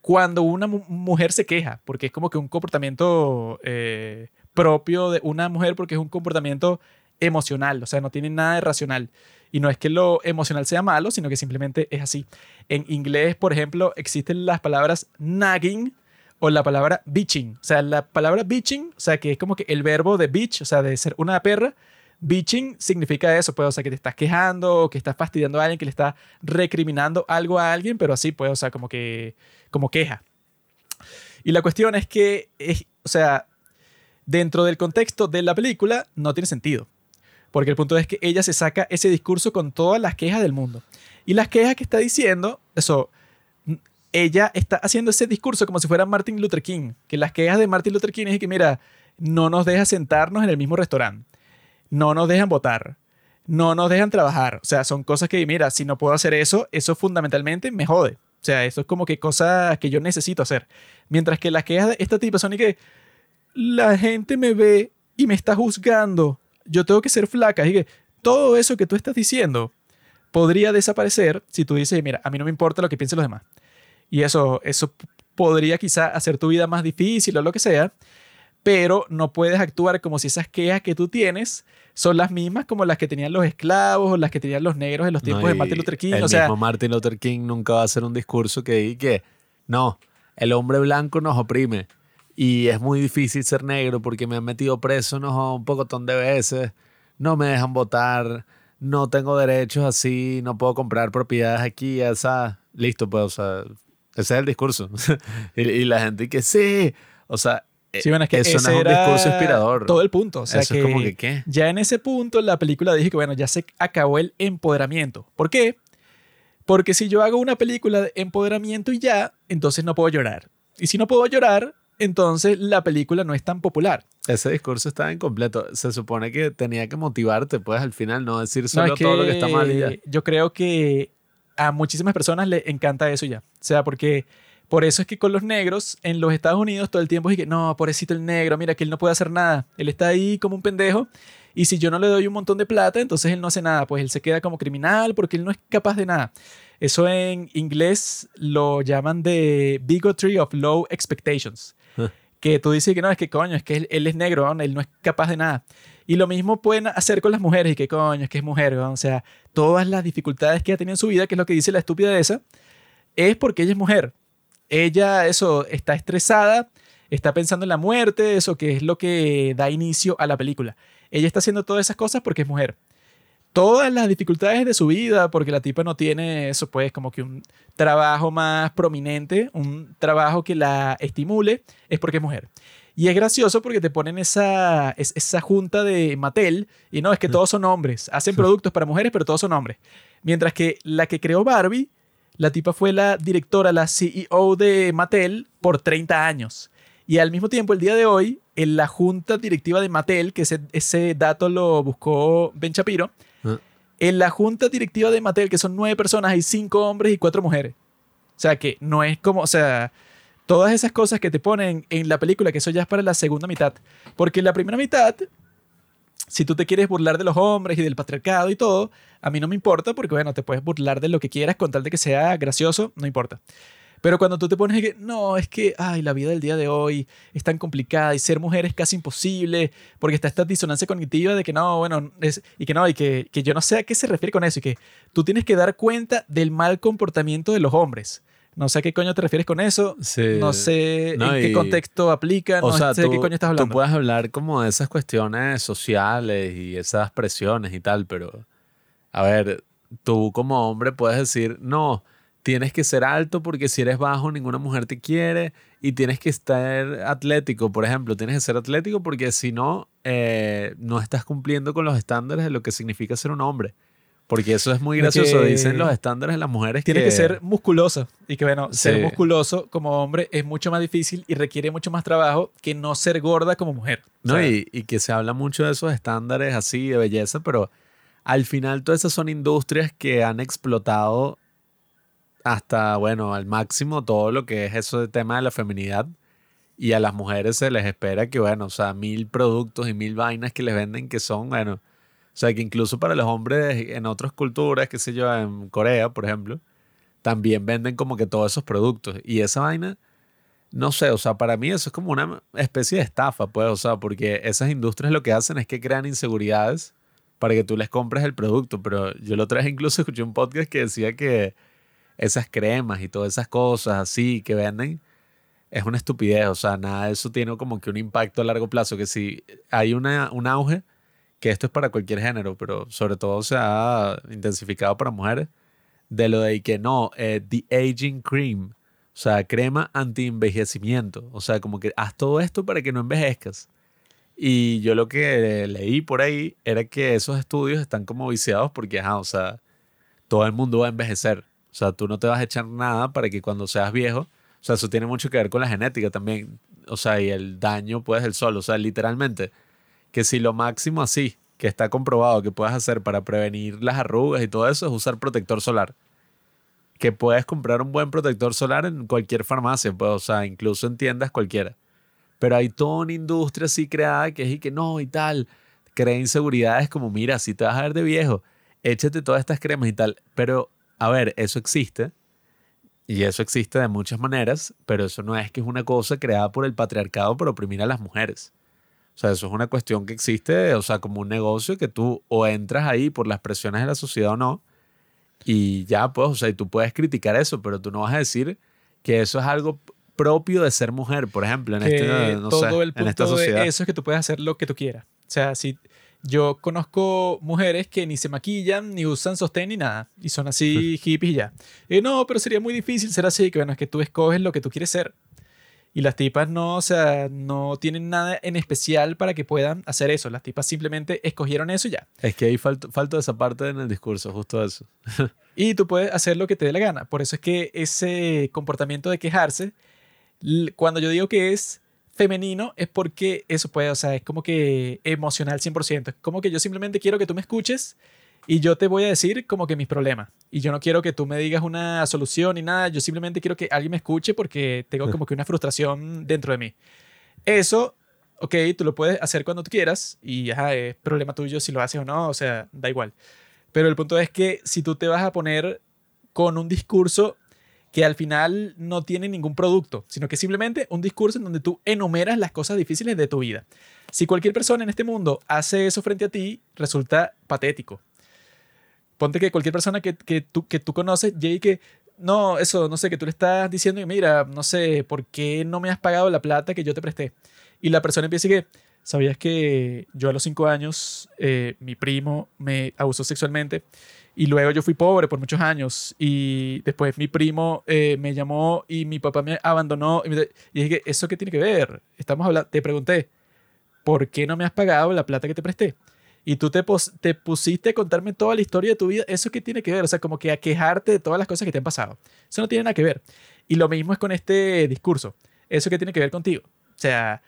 cuando una mu- mujer se queja, porque es como que un comportamiento eh, propio de una mujer, porque es un comportamiento emocional, o sea, no tiene nada de racional. Y no es que lo emocional sea malo, sino que simplemente es así. En inglés, por ejemplo, existen las palabras nagging o la palabra bitching. O sea, la palabra bitching, o sea, que es como que el verbo de bitch, o sea, de ser una perra, bitching significa eso, pues, o sea, que te estás quejando o que estás fastidiando a alguien, que le estás recriminando algo a alguien, pero así, pues, o sea, como que, como queja. Y la cuestión es que, es, o sea, dentro del contexto de la película no tiene sentido. Porque el punto es que ella se saca ese discurso con todas las quejas del mundo. Y las quejas que está diciendo, eso, ella está haciendo ese discurso como si fuera Martin Luther King. Que las quejas de Martin Luther King es que, mira, no nos deja sentarnos en el mismo restaurante. No nos dejan votar. No nos dejan trabajar. O sea, son cosas que, mira, si no puedo hacer eso, eso fundamentalmente me jode. O sea, eso es como que cosas que yo necesito hacer. Mientras que las quejas de esta tipa son y que la gente me ve y me está juzgando. Yo tengo que ser flaca. Y que todo eso que tú estás diciendo podría desaparecer si tú dices, mira, a mí no me importa lo que piensen los demás. Y eso, eso podría quizá hacer tu vida más difícil o lo que sea, pero no puedes actuar como si esas quejas que tú tienes son las mismas como las que tenían los esclavos o las que tenían los negros en los tiempos No, de Martin Luther King. El O sea, mismo Martin Luther King nunca va a hacer un discurso que diga que no, el hombre blanco nos oprime y es muy difícil ser negro porque me han metido preso no, un pocotón de veces, no me dejan votar, no tengo derechos así, no puedo comprar propiedades aquí, esa, listo, pues, o sea, ese es el discurso. y, y la gente que sí, o sea, sí, bueno, es que eso no es un discurso inspirador. Todo el punto. O sea, eso que, es como que, ¿qué? ya en ese punto la película dije que, bueno, ya se acabó el empoderamiento. ¿Por qué? Porque si yo hago una película de empoderamiento y ya, entonces no puedo llorar. Y si no puedo llorar, entonces la película no es tan popular. Ese discurso estaba incompleto. Se supone que tenía que motivarte, pues al final no decir No, solo es todo lo que está mal y ya. Yo creo que a muchísimas personas le encanta eso ya. O sea, porque por eso es que con los negros en los Estados Unidos todo el tiempo es que no, pobrecito el negro, mira que él no puede hacer nada. Él está ahí como un pendejo. Y si yo no le doy un montón de plata, entonces él no hace nada. Pues él se queda como criminal porque él no es capaz de nada. Eso en inglés lo llaman de bigotry of low expectations. Que tú dices que no, es que coño, es que él, es negro, ¿no? él no es capaz de nada. Y lo mismo pueden hacer con las mujeres y que coño, es que es mujer, ¿no? o sea, todas las dificultades que ella tiene en su vida, que es lo que dice la estúpida esa, es porque ella es mujer. Ella, eso, está estresada, está pensando en la muerte, eso que es lo que da inicio a la película. Ella está haciendo todas esas cosas porque es mujer. Todas las dificultades de su vida, porque la tipa no tiene eso, pues, como que un trabajo más prominente, un trabajo que la estimule, es porque es mujer. Y es gracioso porque te ponen esa, es- esa junta de Mattel y no, es que todos son hombres. Hacen productos para mujeres, pero todos son hombres. Mientras que la que creó Barbie, la tipa fue la directora, la CEO de Mattel por 30 años. Y al mismo tiempo, el día de hoy, en la junta directiva de Mattel, que ese, ese dato lo buscó Ben Shapiro. En la junta directiva de Mattel, que son nueve personas, hay cinco hombres y cuatro mujeres. O sea, que no es como, o sea, todas esas cosas que te ponen en la película, que eso ya es para la segunda mitad. Porque en la primera mitad, si tú te quieres burlar de los hombres y del patriarcado y todo, a mí no me importa porque, bueno, te puedes burlar de lo que quieras con tal de que sea gracioso, no importa. Pero cuando tú te pones que, no, es que, ay, la vida del día de hoy es tan complicada y ser mujer es casi imposible, porque está esta disonancia cognitiva de que no, bueno, es, y que no, y que, que yo no sé a qué se refiere con eso, y que tú tienes que dar cuenta del mal comportamiento de los hombres. No sé a qué coño te refieres con eso, Sí. no sé No, en qué contexto aplica, no o sea, sé tú, de qué coño estás tú hablando. puedes hablar como de esas cuestiones sociales y esas presiones y tal, pero a ver, tú como hombre puedes decir, no, tienes que ser alto porque si eres bajo ninguna mujer te quiere y tienes que estar atlético, por ejemplo, tienes que ser atlético porque si no, eh, no estás cumpliendo con los estándares de lo que significa ser un hombre. Porque eso es muy gracioso, que- dicen los estándares de las mujeres Tienes que... que ser musculoso. Y que bueno, ser musculoso como hombre es mucho más difícil y requiere mucho más trabajo que no ser gorda como mujer. O No, sea, y, y que se habla mucho de esos estándares así de belleza, pero al final todas esas son industrias que han explotado hasta, bueno, al máximo todo lo que es eso de tema de la feminidad. Y a las mujeres se les espera que, bueno, o sea, mil productos y mil vainas que les venden que son, bueno, o sea, que incluso para los hombres en otras culturas, qué sé yo, en Corea, por ejemplo, también venden como que todos esos productos. Y esa vaina, no sé, o sea, para mí eso es como una especie de estafa, pues, o sea, porque esas industrias lo que hacen es que crean inseguridades para que tú les compres el producto. Pero yo lo traje incluso escuché un podcast que decía que esas cremas y todas esas cosas así que venden es una estupidez. O sea, nada de eso tiene como que un impacto a largo plazo. Que si hay una, un auge, que esto es para cualquier género, pero sobre todo se ha intensificado para mujeres, de lo de que no, eh, The Aging Cream. O sea, crema anti-envejecimiento. O sea, como que haz todo esto para que no envejezcas. Y yo lo que leí por ahí era que esos estudios están como viciados porque, ajá, o sea, todo el mundo va a envejecer. O sea, tú no te vas a echar nada para que cuando seas viejo, o sea, eso tiene mucho que ver con la genética también. O sea, y el daño puede ser el sol. O sea, literalmente, que si lo máximo así, que está comprobado que puedes hacer para prevenir las arrugas y todo eso, es usar protector solar. Que puedes comprar un buen protector solar en cualquier farmacia, pues, o sea, incluso en tiendas cualquiera. Pero hay toda una industria así creada que es y que no y tal. Crea inseguridades como, mira, si te vas a ver de viejo, échate todas estas cremas y tal. Pero, a ver, eso existe. Y eso existe de muchas maneras, pero eso no es que es una cosa creada por el patriarcado para oprimir a las mujeres. O sea, eso es una cuestión que existe, o sea, como un negocio que tú o entras ahí por las presiones de la sociedad o no. Y ya, pues, o sea, y tú puedes criticar eso, pero tú no vas a decir que eso es algo propio de ser mujer, por ejemplo, en, este, no todo sé, el punto en esta sociedad. de eso es que tú puedes hacer lo que tú quieras. O sea, si yo conozco mujeres que ni se maquillan, ni usan sostén, ni nada, y son así hippies y ya. Y no, pero sería muy difícil ser así, que bueno, es que tú escoges lo que tú quieres ser. Y las tipas no, o sea, no tienen nada en especial para que puedan hacer eso. Las tipas simplemente escogieron eso y ya. Es que ahí falta, falta esa parte en el discurso, justo eso. Y tú puedes hacer lo que te dé la gana. Por eso es que ese comportamiento de quejarse, cuando yo digo que es femenino, es porque eso puede, o sea, es como que emocional 100%. Es como que yo simplemente quiero que tú me escuches y yo te voy a decir como que mis problemas. Y yo no quiero que tú me digas una solución ni nada. Yo simplemente quiero que alguien me escuche porque tengo como que una frustración dentro de mí. Eso, ok, tú lo puedes hacer cuando tú quieras y ajá, es problema tuyo si lo haces o no, o sea, da igual. Pero el punto es que si tú te vas a poner con un discurso que al final no tiene ningún producto, sino que simplemente un discurso en donde tú enumeras las cosas difíciles de tu vida. Si cualquier persona en este mundo hace eso frente a ti, resulta patético. Ponte que cualquier persona que, que, tú, que tú conoces llegue que, no, eso, no sé, que tú le estás diciendo, y mira, no sé, ¿por qué no me has pagado la plata que yo te presté? Y la persona empieza y que, ¿sabías que yo a los cinco años, eh, mi primo me abusó sexualmente? Y luego yo fui pobre por muchos años y después mi primo eh, me llamó y mi papá me abandonó y, me- y dije, ¿eso qué tiene que ver? Estamos hablando, te pregunté, ¿por qué no me has pagado la plata que te presté? Y tú te, te pusiste a contarme toda la historia de tu vida, ¿eso qué tiene que ver? O sea, como que a quejarte de todas las cosas que te han pasado. Eso no tiene nada que ver. Y lo mismo es con este discurso. ¿Eso qué tiene que ver contigo? O sea,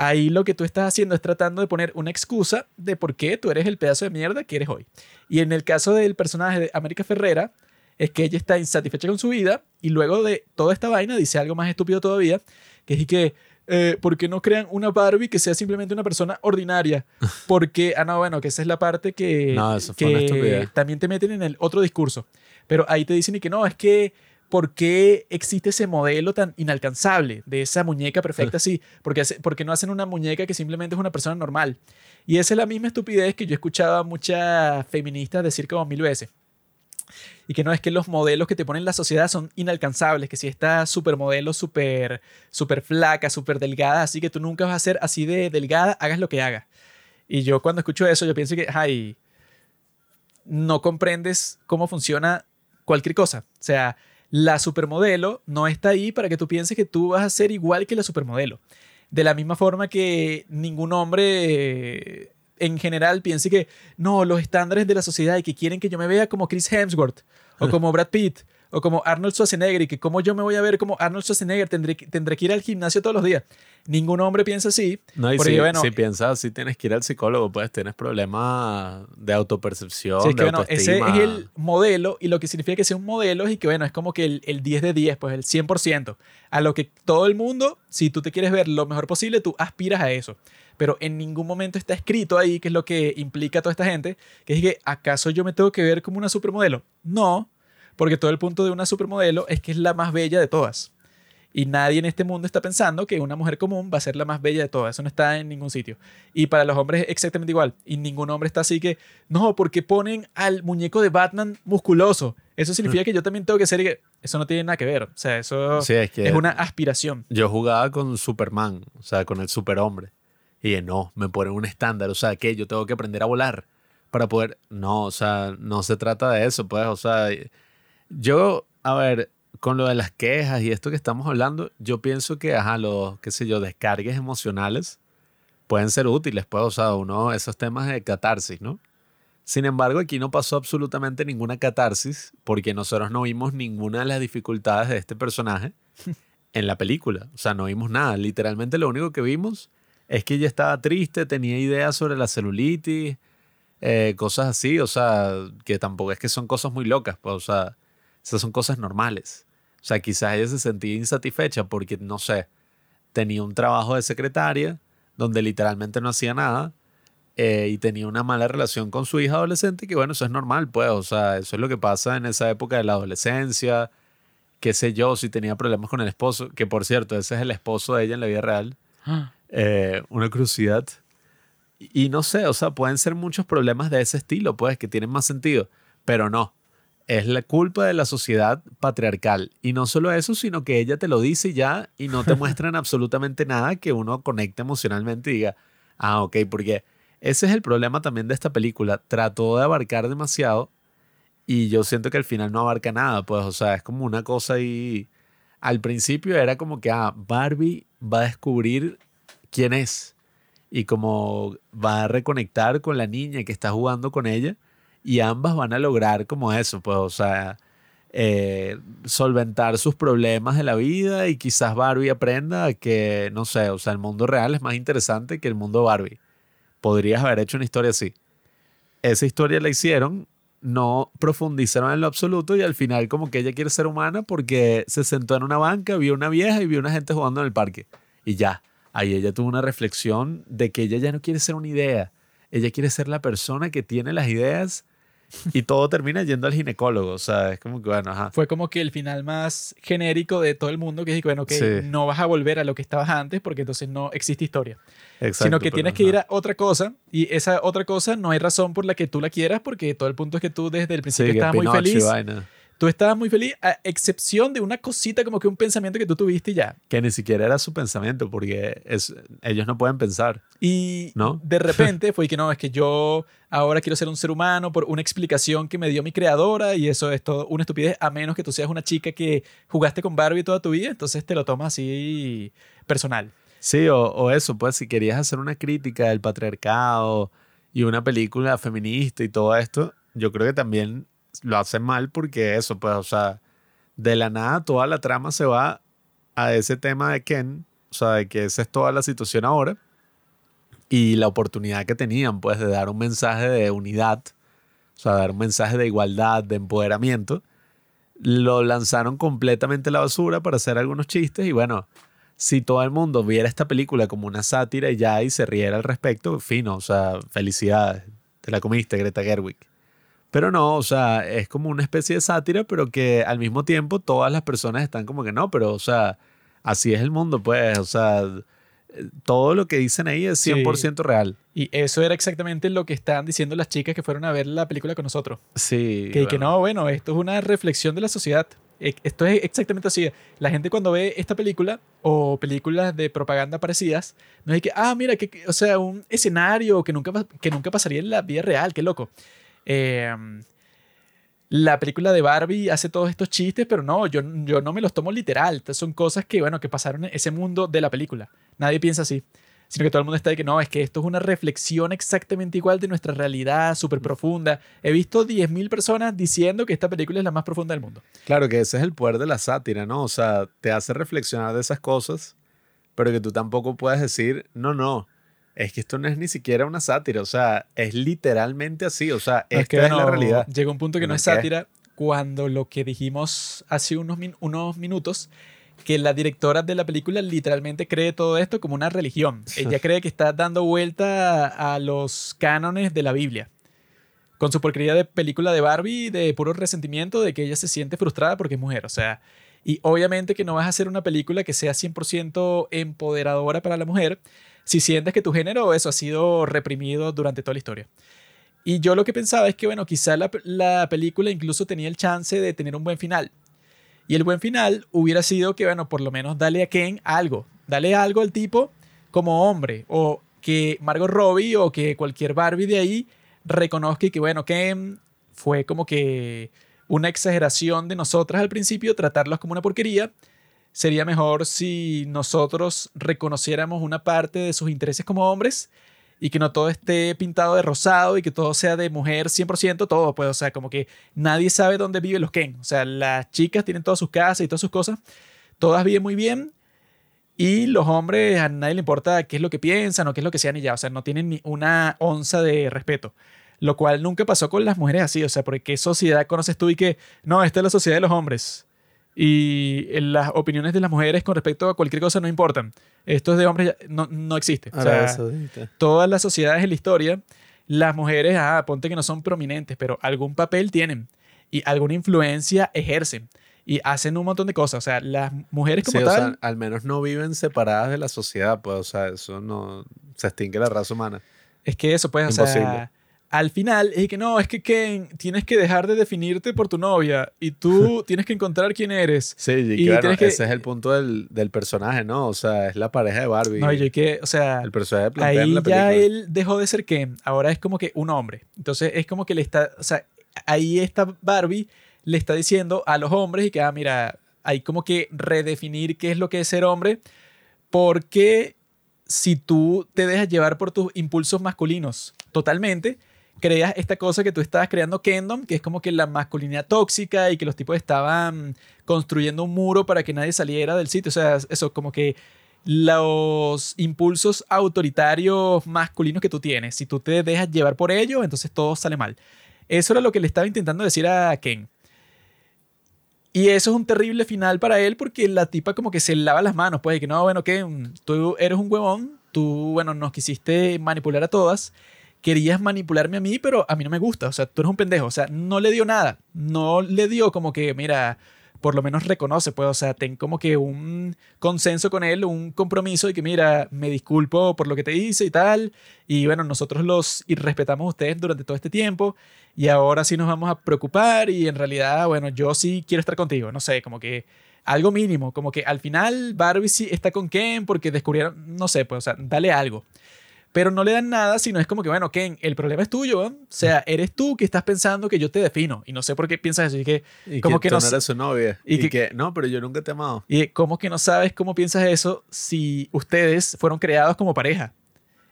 ahí lo que tú estás haciendo es tratando de poner una excusa de por qué tú eres el pedazo de mierda que eres hoy. Y en el caso del personaje de América Ferrera, es que ella está insatisfecha con su vida y luego de toda esta vaina dice algo más estúpido todavía, que es que, eh, ¿por qué no crean una Barbie que sea simplemente una persona ordinaria? Porque, ah, no, bueno, que esa es la parte que, No, que también te meten en el otro discurso. Pero ahí te dicen y que no, es que, ¿por qué existe ese modelo tan inalcanzable de esa muñeca perfecta así? Porque, porque no hacen una muñeca que simplemente es una persona normal. Y esa es la misma estupidez que yo he escuchado a muchas feministas decir como mil veces. Y que no es que los modelos que te ponen la sociedad son inalcanzables, que si esta supermodelo súper super flaca, súper delgada, así que tú nunca vas a ser así de delgada, hagas lo que hagas. Y yo cuando escucho eso, yo pienso que, ay, no comprendes cómo funciona cualquier cosa. O sea, la supermodelo no está ahí para que tú pienses que tú vas a ser igual que la supermodelo. De la misma forma que ningún hombre eh, en general piense que no, los estándares de la sociedad y que quieren que yo me vea como Chris Hemsworth o como Brad Pitt O como Arnold Schwarzenegger y que cómo yo me voy a ver como Arnold Schwarzenegger, tendré, tendré que ir al gimnasio todos los días. Ningún hombre piensa así. No, y porque, si, bueno, si piensas así, tienes que ir al psicólogo, pues tienes problemas de autopercepción, Sí, es que de bueno, ese es el modelo y lo que significa que sea un modelo es que bueno, es como que el, el 10 de 10, pues el 100%. A lo que todo el mundo, si tú te quieres ver lo mejor posible, tú aspiras a eso. Pero en ningún momento está escrito ahí, que es lo que implica toda esta gente, que es que ¿acaso yo me tengo que ver como una supermodelo? No, porque todo el punto de una supermodelo es que es la más bella de todas. Y nadie en este mundo está pensando que una mujer común va a ser la más bella de todas. Eso no está en ningún sitio. Y para los hombres es exactamente igual. Y ningún hombre está así que, no, porque ponen al muñeco de Batman musculoso. Eso significa que yo también tengo que ser... y que- Eso no tiene nada que ver. O sea, eso Sí, es que es una aspiración. yo jugaba con Superman, o sea, con el superhombre. Y dije, no, me ponen un estándar, o sea, que yo tengo que aprender a volar para poder... No, o sea, no se trata de eso, pues, o sea, yo, a ver, con lo de las quejas y esto que estamos hablando, yo pienso que, ajá, los, qué sé yo, descargues emocionales pueden ser útiles, pues, o sea, uno, esos temas de catarsis, ¿no? Sin embargo, aquí no pasó absolutamente ninguna catarsis porque nosotros no vimos ninguna de las dificultades de este personaje en la película. O sea, no vimos nada. Literalmente lo único que vimos es que ella estaba triste, tenía ideas sobre la celulitis, eh, cosas así. O sea, que tampoco es que son cosas muy locas. Pues, o sea, esas son cosas normales. O sea, quizás ella se sentía insatisfecha porque, no sé, tenía un trabajo de secretaria donde literalmente no hacía nada eh, y tenía una mala relación con su hija adolescente, que bueno, eso es normal, pues, o sea, eso es lo que pasa en esa época de la adolescencia, qué sé yo, si tenía problemas con el esposo, que por cierto, ese es el esposo de ella en la vida real, eh, una curiosidad. Y, y no sé, o sea, pueden ser muchos problemas de ese estilo, pues, que tienen más sentido, pero no. Es la culpa de la sociedad patriarcal. Y no solo eso, sino que ella te lo dice ya y no te muestran absolutamente nada que uno conecte emocionalmente y diga, ah, ok, porque ese es el problema también de esta película. Trató de abarcar demasiado y yo siento que al final no abarca nada, pues, o sea, es como una cosa ahí. Al principio era como que, ah, Barbie va a descubrir quién es y como va a reconectar con la niña que está jugando con ella y ambas van a lograr como eso, pues, o sea, eh, solventar sus problemas de la vida y quizás Barbie aprenda que, no sé, o sea, el mundo real es más interesante que el mundo Barbie. Podrías haber hecho una historia así. Esa historia la hicieron, no profundizaron en lo absoluto y al final como que ella quiere ser humana porque se sentó en una banca, vio una vieja y vio una gente jugando en el parque. Y ya, ahí ella tuvo una reflexión de que ella ya no quiere ser una idea, ella quiere ser la persona que tiene las ideas y todo termina yendo al ginecólogo. O sea, es como que, bueno, ajá. Fue como que el final más genérico de todo el mundo, que es que, bueno, que Sí. no vas a volver a lo que estabas antes porque entonces no existe historia. Exacto, sino que tienes que ir a otra cosa y esa otra cosa no hay razón por la que tú la quieras porque todo el punto es que tú desde el Sí, principio que estabas muy feliz. vaina. Tú estabas muy feliz a excepción de una cosita como que un pensamiento que tú tuviste y ya. Que ni siquiera era su pensamiento porque es, ellos no pueden pensar. Y ¿No? de repente fue que no, es que yo ahora quiero ser un ser humano por una explicación que me dio mi creadora y eso es todo una estupidez, a menos que tú seas una chica que jugaste con Barbie toda tu vida, entonces te lo tomas así personal. Sí, o, o eso, pues si querías hacer una crítica del patriarcado y una película feminista y todo esto, yo creo que también lo hacen mal porque eso, pues, o sea, de la nada toda la trama se va a ese tema de Ken, o sea, de que esa es toda la situación ahora y la oportunidad que tenían, pues, de dar un mensaje de unidad, o sea, dar un mensaje de igualdad, de empoderamiento, lo lanzaron completamente a la basura para hacer algunos chistes y bueno, si todo el mundo viera esta película como una sátira y ya y se riera al respecto, fino, o sea, felicidades, te la comiste, Greta Gerwig. Pero no, o sea, es como una especie de sátira, pero que al mismo tiempo todas las personas están como que no, pero, o sea, así es el mundo, pues, o sea, todo lo que dicen ahí es Sí. 100% real. Y eso era exactamente lo que estaban diciendo las chicas que fueron a ver la película con nosotros. Sí. Que, que bueno. no, bueno, esto es una reflexión de la sociedad. E- Esto es exactamente así. La gente cuando ve esta película o películas de propaganda parecidas, no es que, ah, mira, que, que- o sea, un escenario que nunca, que nunca pasaría en la vida real, qué loco. Eh, la película de Barbie hace todos estos chistes, pero no, yo, yo no me los tomo literal. Son cosas que, bueno, que pasaron en ese mundo de la película. Nadie piensa así. sino que todo el mundo está de que no, es que esto es una reflexión exactamente igual de nuestra realidad, súper profunda. He visto 10.000 personas diciendo que esta película es la más profunda del mundo. Claro que ese es el poder de la sátira, ¿no? O sea, te hace reflexionar de esas cosas, pero que tú tampoco puedes decir, no, no, es que esto no es ni siquiera una sátira, o sea, es literalmente así, o sea, Es esta que, es la realidad. Llega un punto que no Bueno, es sátira cuando lo que dijimos hace unos, min- unos minutos, que la directora de la película literalmente cree todo esto como una religión. Ella cree que está dando vuelta a, a los cánones de la Biblia. Con su porquería de película de Barbie, de puro resentimiento de que ella se siente frustrada porque es mujer. O sea, y obviamente que no vas a hacer una película que sea 100% empoderadora para la mujer si sientes que tu género eso ha sido reprimido durante toda la historia. Y yo lo que pensaba es que, bueno, quizá la, la película incluso tenía el chance de tener un buen final. Y el buen final hubiera sido que, bueno, por lo menos dale a Ken algo. Dale algo al tipo como hombre. O que Margot Robbie o que cualquier Barbie de ahí reconozca que, bueno, Ken fue como que una exageración de nosotras al principio, tratarlos como una porquería. Sería mejor si nosotros reconociéramos una parte de sus intereses como hombres y que no todo esté pintado de rosado y que todo sea de mujer 100%, todo, pues, o sea, como que nadie sabe dónde viven los Ken. O sea, las chicas tienen todas sus casas y todas sus cosas, todas viven muy bien y los hombres a nadie le importa qué es lo que piensan o qué es lo que sean y ya, o sea, no tienen ni una onza de respeto. Lo cual nunca pasó con las mujeres así, o sea, porque qué sociedad conoces tú y que, no, esta es la sociedad de los hombres. Y eh, las opiniones de las mujeres con respecto a cualquier cosa no importan. Esto es de hombres, ya- no, no existe. O sea, todas las sociedades en la historia, las mujeres, ah, ponte que no son prominentes, pero algún papel tienen y alguna influencia ejercen y hacen un montón de cosas. O sea, las mujeres como Sí, o tal, sea, al menos no viven separadas de la sociedad, pues, o sea, eso no se extingue la raza humana. es que eso, pues, o sea, Imposible. Al final es que no, es que Ken, tienes que dejar de definirte por tu novia y tú tienes que encontrar quién eres. Sí, y, Y claro, que- ese es el punto del, del personaje, ¿no? O sea, es la pareja de Barbie. No, y que, o sea, el personaje en ahí ya él dejó de ser Ken, ahora es como que un hombre. Entonces es como que le está, o sea, ahí está Barbie le está diciendo a los hombres y que, ah, mira, hay como que redefinir qué es lo que es ser hombre, porque si tú te dejas llevar por tus impulsos masculinos totalmente, creas esta cosa que tú estabas creando Kendom, que es como que la masculinidad tóxica y que los tipos estaban construyendo un muro para que nadie saliera del sitio. O sea, eso como que los impulsos autoritarios masculinos que tú tienes, si tú te dejas llevar por ellos, entonces todo sale mal. Eso era lo que le estaba intentando decir a Ken. Y eso es un terrible final para él porque la tipa como que se lava las manos, pues, de que no, bueno, Ken, tú eres un huevón, tú, bueno, nos quisiste manipular a todas, querías manipularme a mí, pero a mí no me gusta, o sea, tú eres un pendejo, o sea, no le dio nada, no le dio como que, mira, por lo menos reconoce, pues, o sea, ten como que un consenso con él, un compromiso y que, mira, me disculpo por lo que te hice y tal, y bueno, nosotros los y respetamos a ustedes durante todo este tiempo, y ahora sí nos vamos a preocupar, y en realidad, bueno, yo sí quiero estar contigo, no sé, como que algo mínimo, como que al final Barbie sí está con Ken porque descubrieron, no sé, pues, o sea, dale algo. Pero no le dan nada, sino es como que, bueno, Ken, el problema es tuyo, ¿eh? o sea, eres tú que estás pensando que yo te defino, y no sé por qué piensas eso, y que Y como que, no no eres su novia. y Y, que- que, no, pero yo nunca te he amado. Y cómo que no sabes cómo piensas eso si ustedes fueron creados como pareja.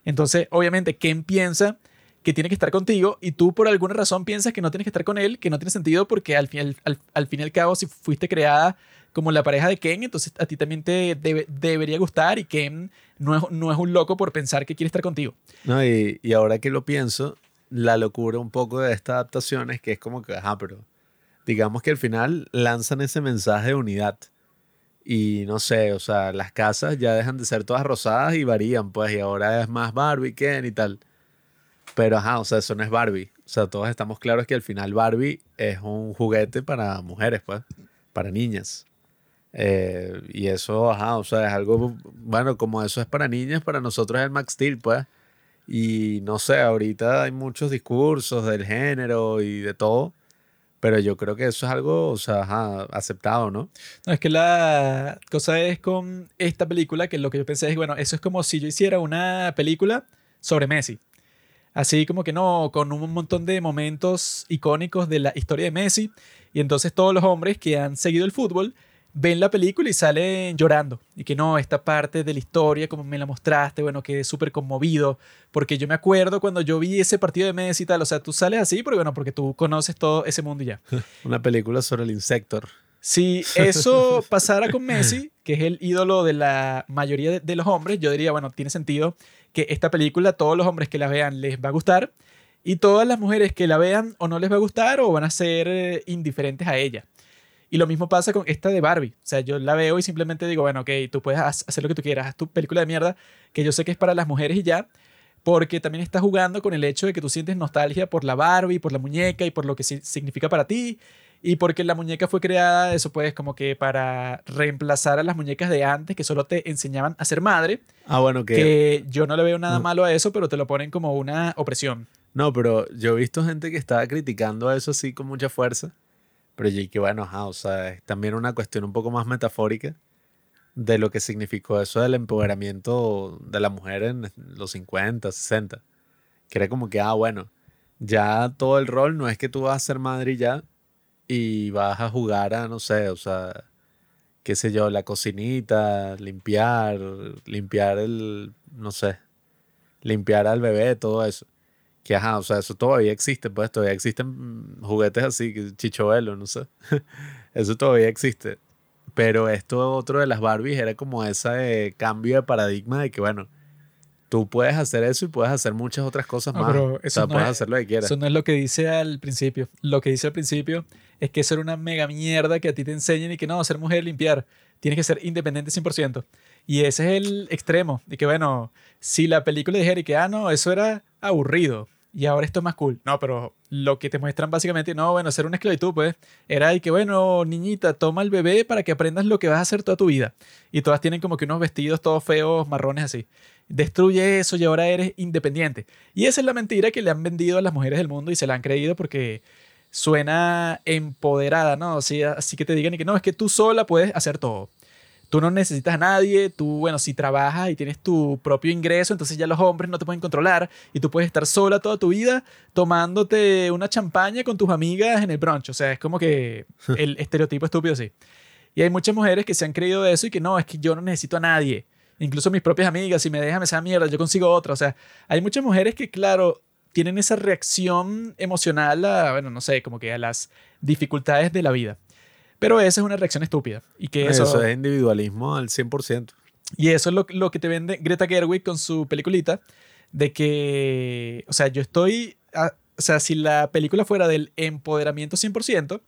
Entonces, obviamente, Ken piensa que tiene que estar contigo y tú por alguna razón piensas que no tienes que estar con él, que no tiene sentido porque al fin, al, al fin y al cabo, si fuiste creada como la pareja de Ken, entonces a ti también te debe- debería gustar y Ken no es, no es un loco por pensar que quiere estar contigo. No, y, y ahora que lo pienso, la locura un poco de esta adaptación es que es como que, ajá, pero digamos que al final lanzan ese mensaje de unidad. Y no sé, o sea, las casas ya dejan de ser todas rosadas y varían, pues, y ahora es más Barbie, Ken y tal. Pero ajá, o sea, eso no es Barbie. O sea, todos estamos claros que al final Barbie es un juguete para mujeres, pues, para niñas. Eh, y eso, ajá, o sea, es algo, bueno, como eso es para niñas, para nosotros es el Max Steel, pues. Y no sé, ahorita hay muchos discursos del género y de todo, pero yo creo que eso es algo, o sea, ajá, aceptado, ¿no? No, es que la cosa es con esta película que lo que yo pensé es, bueno, eso es como si yo hiciera una película sobre Messi. Así como que no, con un montón de momentos icónicos de la historia de Messi. Y entonces todos los hombres que han seguido el fútbol ven la película y salen llorando. Y que no, esta parte de la historia, como me la mostraste, bueno, quedé súper conmovido. Porque yo me acuerdo cuando yo vi ese partido de Messi y tal. O sea, tú sales así, porque bueno, porque tú conoces todo ese mundo y ya. Una película sobre el Insector. Si eso pasara con Messi, que es el ídolo de la mayoría de, de los hombres, yo diría, bueno, tiene sentido que esta película, todos los hombres que la vean les va a gustar. Y todas las mujeres que la vean o no les va a gustar o van a ser eh, indiferentes a ella. Y lo mismo pasa con esta de Barbie. O sea, yo la veo y simplemente digo, bueno, ok, tú puedes hacer lo que tú quieras, haz tu película de mierda, que yo sé que es para las mujeres y ya, porque también está jugando con el hecho de que tú sientes nostalgia por la Barbie, por la muñeca y por lo que significa para ti. Y porque la muñeca fue creada, eso pues, como que para reemplazar a las muñecas de antes que solo te enseñaban a ser madre. Ah, bueno, que. Que yo no le veo nada malo a eso, pero te lo ponen como una opresión. No, pero yo he visto gente que estaba criticando a eso así con mucha fuerza. Pero yo que bueno, o sea, es también una cuestión un poco más metafórica de lo que significó eso del empoderamiento de la mujer en los 50, 60. Que era como que, ah, bueno, ya todo el rol no es que tú vas a ser madre ya y vas a jugar a, no sé, o sea, qué sé yo, la cocinita, limpiar, limpiar el, no sé, limpiar al bebé, todo eso que ajá, o sea, eso todavía existe, pues todavía existen juguetes así, chichoelo, no sé. eso todavía existe. Pero esto otro de las Barbies era como ese cambio de paradigma de que, bueno, tú puedes hacer eso y puedes hacer muchas otras cosas más. o sea, puedes hacer lo que quieras. Eso no es lo que dice al principio. Lo que dice al principio es que eso era una mega mierda que a ti te enseñen y que no, ser mujer limpiar. Tienes que ser independiente 100%. Y ese es el extremo. Y que bueno, si la película dijera y que, ah, no, eso era aburrido y ahora esto es más cool. No, pero lo que te muestran básicamente, no, bueno, hacer una esclavitud, pues, era y que, bueno, niñita, toma el bebé para que aprendas lo que vas a hacer toda tu vida. Y todas tienen como que unos vestidos todos feos, marrones así. Destruye eso y ahora eres independiente. Y esa es la mentira que le han vendido a las mujeres del mundo y se la han creído porque suena empoderada, ¿no? Así, así que te digan y que no, es que tú sola puedes hacer todo tú no necesitas a nadie, tú, bueno, si trabajas y tienes tu propio ingreso, entonces ya los hombres no te pueden controlar y tú puedes estar sola toda tu vida tomándote una champaña con tus amigas en el brunch. O sea, es como que el estereotipo estúpido sí. Y hay muchas mujeres que se han creído eso y que no, es que yo no necesito a nadie. Incluso mis propias amigas, si me dejan esa mierda, yo consigo otra. O sea, hay muchas mujeres que, claro, tienen esa reacción emocional a, bueno, no sé, como que a las dificultades de la vida. Pero esa es una reacción estúpida. Y que eso, es individualismo al 100%. Y eso es lo, lo, que te vende Greta Gerwig con su peliculita, de que, o sea, yo estoy, o sea, si la película fuera del empoderamiento 100%,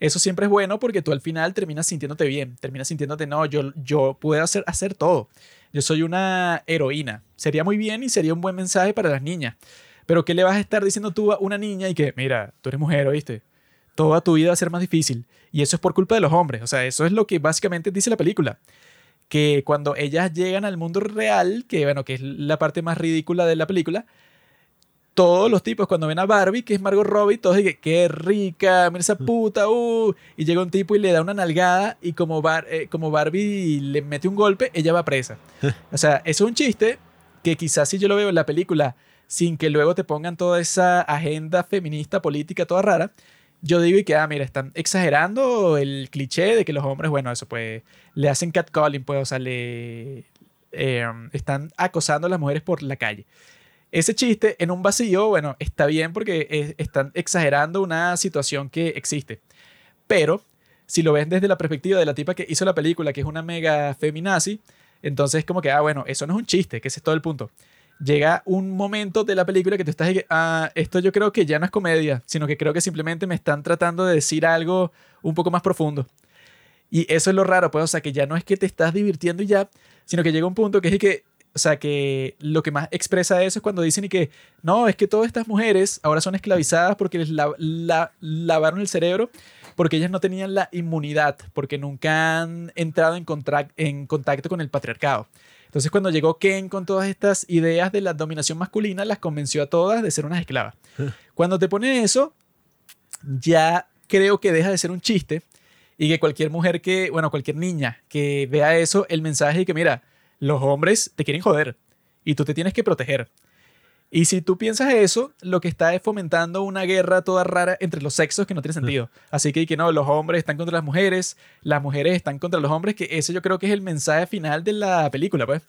eso siempre es bueno porque tú al final terminas sintiéndote bien, terminas sintiéndote, no, yo, yo puedo hacer, hacer todo. Yo soy una heroína. Sería muy bien y sería un buen mensaje para las niñas. Pero ¿qué le vas a estar diciendo tú a una niña y que, mira, tú eres mujer, ¿oíste? Toda tu vida va a ser más difícil. Y eso es por culpa de los hombres. O sea, eso es lo que básicamente dice la película. Que cuando ellas llegan al mundo real, que bueno, que es la parte más ridícula de la película, todos los tipos cuando ven a Barbie, que es Margot Robbie, todos dicen, qué rica, mira esa puta, uh. Y llega un tipo y le da una nalgada y como, eh, como Barbie le mete un golpe, ella va presa. o sea, eso es un chiste que quizás si yo lo veo en la película sin que luego te pongan toda esa agenda feminista, política, toda rara, yo digo y que, ah, mira, están exagerando el cliché de que los hombres, bueno, eso pues, le hacen catcalling, pues, o sea, le em, están acosando a las mujeres por la calle. Ese chiste en un vacío, bueno, está bien porque están exagerando una situación que existe. Pero, si lo ven desde la perspectiva de la tipa que hizo la película, que es una mega feminazi, entonces como que, ah, bueno, eso no es un chiste, que ese es todo el punto llega un momento de la película que tú estás ah, esto yo creo que ya no es comedia, sino que creo que simplemente me están tratando de decir algo un poco más profundo. Y eso es lo raro, pues, o sea, que ya no es que te estás divirtiendo y ya, sino que llega un punto que es que, o sea, que lo que más expresa eso es cuando dicen y que, no, es que todas estas mujeres ahora son esclavizadas porque les lavaron el cerebro, porque ellas no tenían la inmunidad, porque nunca han entrado en, en contacto con el patriarcado. Entonces cuando llegó Ken con todas estas ideas de la dominación masculina, las convenció a todas de ser unas esclavas. Cuando te pone eso, ya creo que deja de ser un chiste y que cualquier mujer que, bueno, cualquier niña que vea eso, el mensaje es que mira, los hombres te quieren joder y tú te tienes que proteger. Y si tú piensas eso, lo que está es fomentando una guerra toda rara entre los sexos que no tiene sentido. Así que, que no, los hombres están contra las mujeres, las mujeres están contra los hombres, que ese yo creo que es el mensaje final de la película, pues.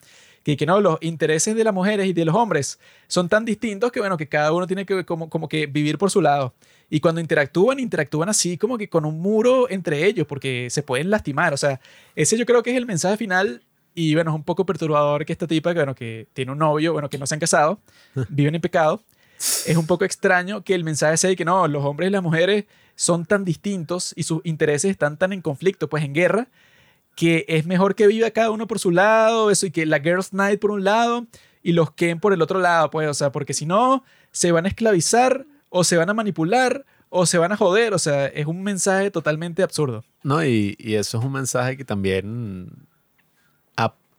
Que, que no, los intereses de las mujeres y de los hombres son tan distintos que, bueno, que cada uno tiene que como, como que vivir por su lado. Y cuando interactúan, interactúan así como que con un muro entre ellos, porque se pueden lastimar. O sea, ese yo creo que es el mensaje final y bueno, es un poco perturbador que esta tipa, que, bueno, que tiene un novio, bueno, que no se han casado, viven en pecado. Es un poco extraño que el mensaje sea de que no, los hombres y las mujeres son tan distintos y sus intereses están tan en conflicto, pues en guerra, que es mejor que viva cada uno por su lado, eso y que la Girls Night por un lado y los Ken por el otro lado, pues, o sea, porque si no, se van a esclavizar o se van a manipular o se van a joder, o sea, es un mensaje totalmente absurdo. No, y, y eso es un mensaje que también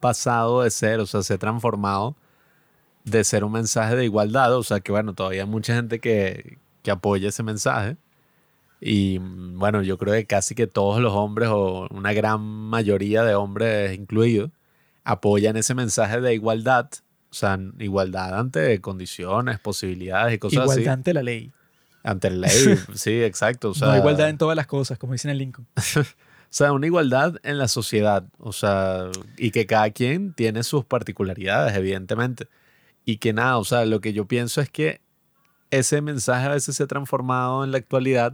pasado de ser, o sea, se ha transformado de ser un mensaje de igualdad, o sea, que bueno, todavía hay mucha gente que, que apoya ese mensaje. Y bueno, yo creo que casi que todos los hombres, o una gran mayoría de hombres incluidos, apoyan ese mensaje de igualdad, o sea, igualdad ante condiciones, posibilidades y cosas igualdad así. Igualdad ante la ley. Ante la ley, sí, exacto. O sea, no igualdad en todas las cosas, como dicen en Lincoln. Sea, una igualdad en la sociedad, o sea, y que cada quien tiene sus particularidades, evidentemente. Y que nada, o sea, lo que yo pienso es que ese mensaje a veces se ha transformado en la actualidad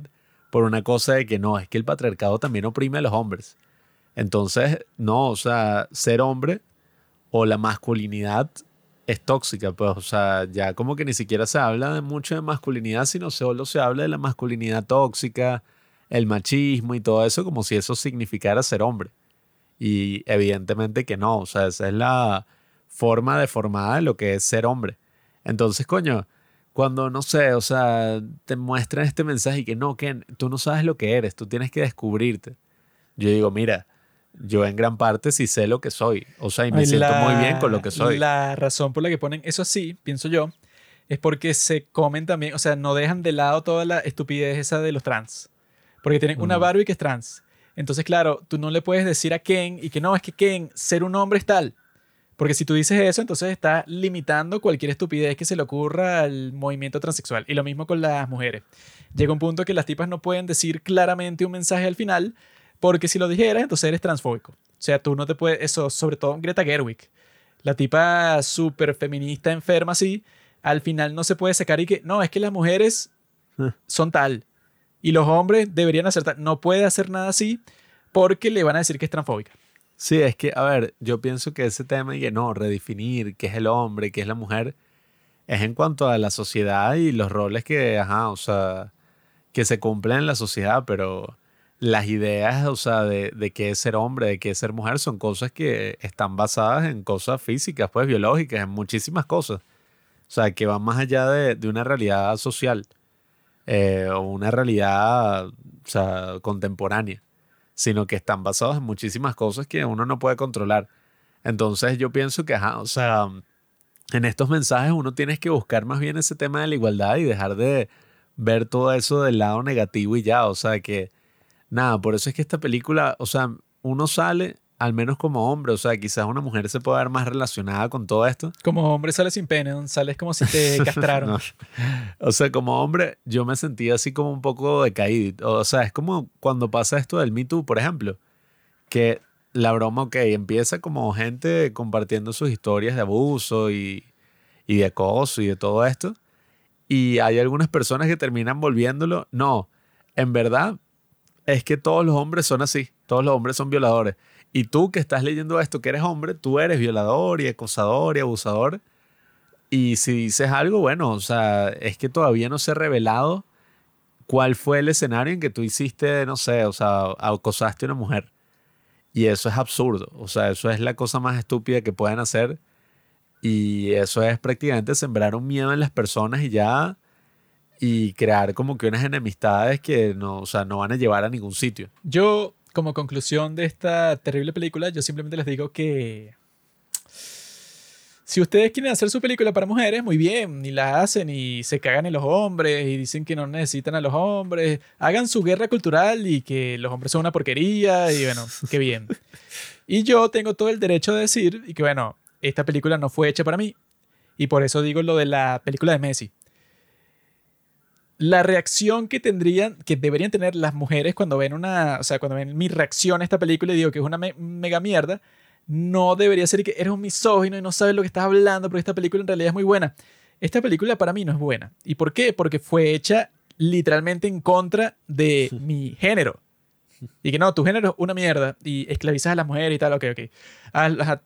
por una cosa de que no, es que el patriarcado también oprime a los hombres. Entonces, no, o sea, ser hombre o la masculinidad es tóxica, pues, o sea, ya como que ni siquiera se habla de mucho de masculinidad, sino solo se habla de la masculinidad tóxica, el machismo y todo eso como si eso significara ser hombre. Y evidentemente que no, o sea, esa es la forma deformada de lo que es ser hombre. Entonces, coño, cuando no sé, o sea, te muestran este mensaje y que no, que tú no sabes lo que eres, tú tienes que descubrirte. Yo digo, mira, yo en gran parte sí sé lo que soy, o sea, y me siento muy bien con lo que soy. La razón por la que ponen eso así, pienso yo, es porque se comen también, o sea, no dejan de lado toda la estupidez esa de los trans. Porque tienen una Barbie que es trans. Entonces, claro, tú no le puedes decir a Ken y que no, es que Ken, ser un hombre es tal. Porque si tú dices eso, entonces está limitando cualquier estupidez que se le ocurra al movimiento transexual. Y lo mismo con las mujeres. Llega un punto que las tipas no pueden decir claramente un mensaje al final, porque si lo dijeras, entonces eres transfóbico. O sea, tú no te puedes, eso, sobre todo Greta Gerwig, la tipa súper feminista, enferma así, al final no se puede sacar y que, no, es que las mujeres ah. son tal y los hombres deberían acertar. No puede hacer nada así porque le van a decir que es transfóbica. Sí, es que, a ver, yo pienso que ese tema y no, redefinir qué es el hombre, qué es la mujer, es en cuanto a la sociedad y los roles que, ajá, o sea, que se cumplen en la sociedad, pero las ideas, o sea, de, de qué es ser hombre, de qué es ser mujer, son cosas que están basadas en cosas físicas, pues biológicas, en muchísimas cosas. O sea, que van más allá de, de una realidad social. Eh, o una realidad contemporánea, sino que están basados en muchísimas cosas que uno no puede controlar. Entonces yo pienso que, o sea, en estos mensajes uno tiene que buscar más bien ese tema de la igualdad y dejar de ver todo eso del lado negativo y ya, o sea, que nada, por eso es que esta película, o sea, uno sale al menos como hombre, o sea, quizás una mujer se pueda ver más relacionada con todo esto. Como hombre sales sin pene, sales como si te castraron. O sea, como hombre yo me sentía así como un poco decaído. O sea, es como cuando pasa esto del Me Too, por ejemplo, que la broma, ok, empieza como gente compartiendo sus historias de abuso y, y de acoso y de todo esto. Y hay algunas personas que terminan volviéndolo. No, en verdad es que todos los hombres son así. Todos los hombres son violadores. Y tú que estás leyendo esto, que eres hombre, tú eres violador y acosador y abusador. Y si dices algo, bueno, o sea, es que todavía no se ha revelado cuál fue el escenario en que tú hiciste, no sé, o sea, acosaste a una mujer. Y eso es absurdo. O sea, eso es la cosa más estúpida que pueden hacer. Y eso es prácticamente sembrar un miedo en las personas y ya. Y crear como que unas enemistades que no, o sea, no van a llevar a ningún sitio. Yo como conclusión de esta terrible película, yo simplemente les digo que si ustedes quieren hacer su película para mujeres, muy bien, y la hacen y se cagan en los hombres y dicen que no necesitan a los hombres, hagan su guerra cultural y que los hombres son una porquería y bueno, qué bien. Y yo tengo todo el derecho de decir y que bueno, esta película no fue hecha para mí Y por eso digo lo de la película de Messi. La reacción que tendrían, que deberían tener las mujeres cuando ven una, o sea, cuando ven mi reacción a esta película y digo que es una mega mierda, no debería ser que eres un misógino y no sabes lo que estás hablando, porque esta película en realidad es muy buena. Esta película para mí no es buena. ¿Y por qué? Porque fue hecha literalmente en contra de mi género. Y que no, tu género es una mierda y esclavizas a las mujeres y tal, ok, ok.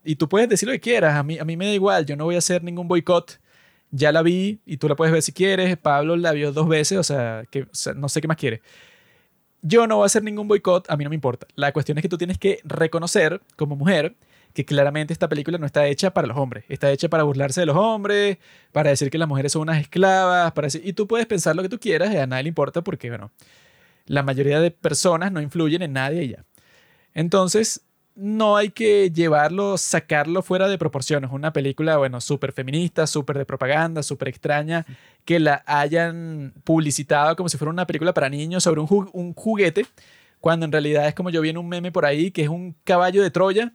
y tú puedes decir lo que quieras, a mí, a mí me da igual, yo no voy a hacer ningún boicot. Ya la vi y tú la puedes ver si quieres. Pablo la vio dos veces, o sea, que, no sé qué más quiere. Yo no voy a hacer ningún boicot, a mí no me importa. La cuestión es que tú tienes que reconocer como mujer que claramente esta película no está hecha para los hombres, está hecha para burlarse de los hombres, para decir que las mujeres son unas esclavas, para decir, y tú puedes pensar lo que tú quieras, y a nadie le importa porque, bueno, la mayoría de personas no influyen en nadie ya. Entonces, no hay que llevarlo, sacarlo fuera de proporciones. Una película, bueno, súper feminista, súper de propaganda, súper extraña, que la hayan publicitado como si fuera una película para niños sobre un, un juguete, cuando en realidad es como yo vi en un meme por ahí, que es un caballo de Troya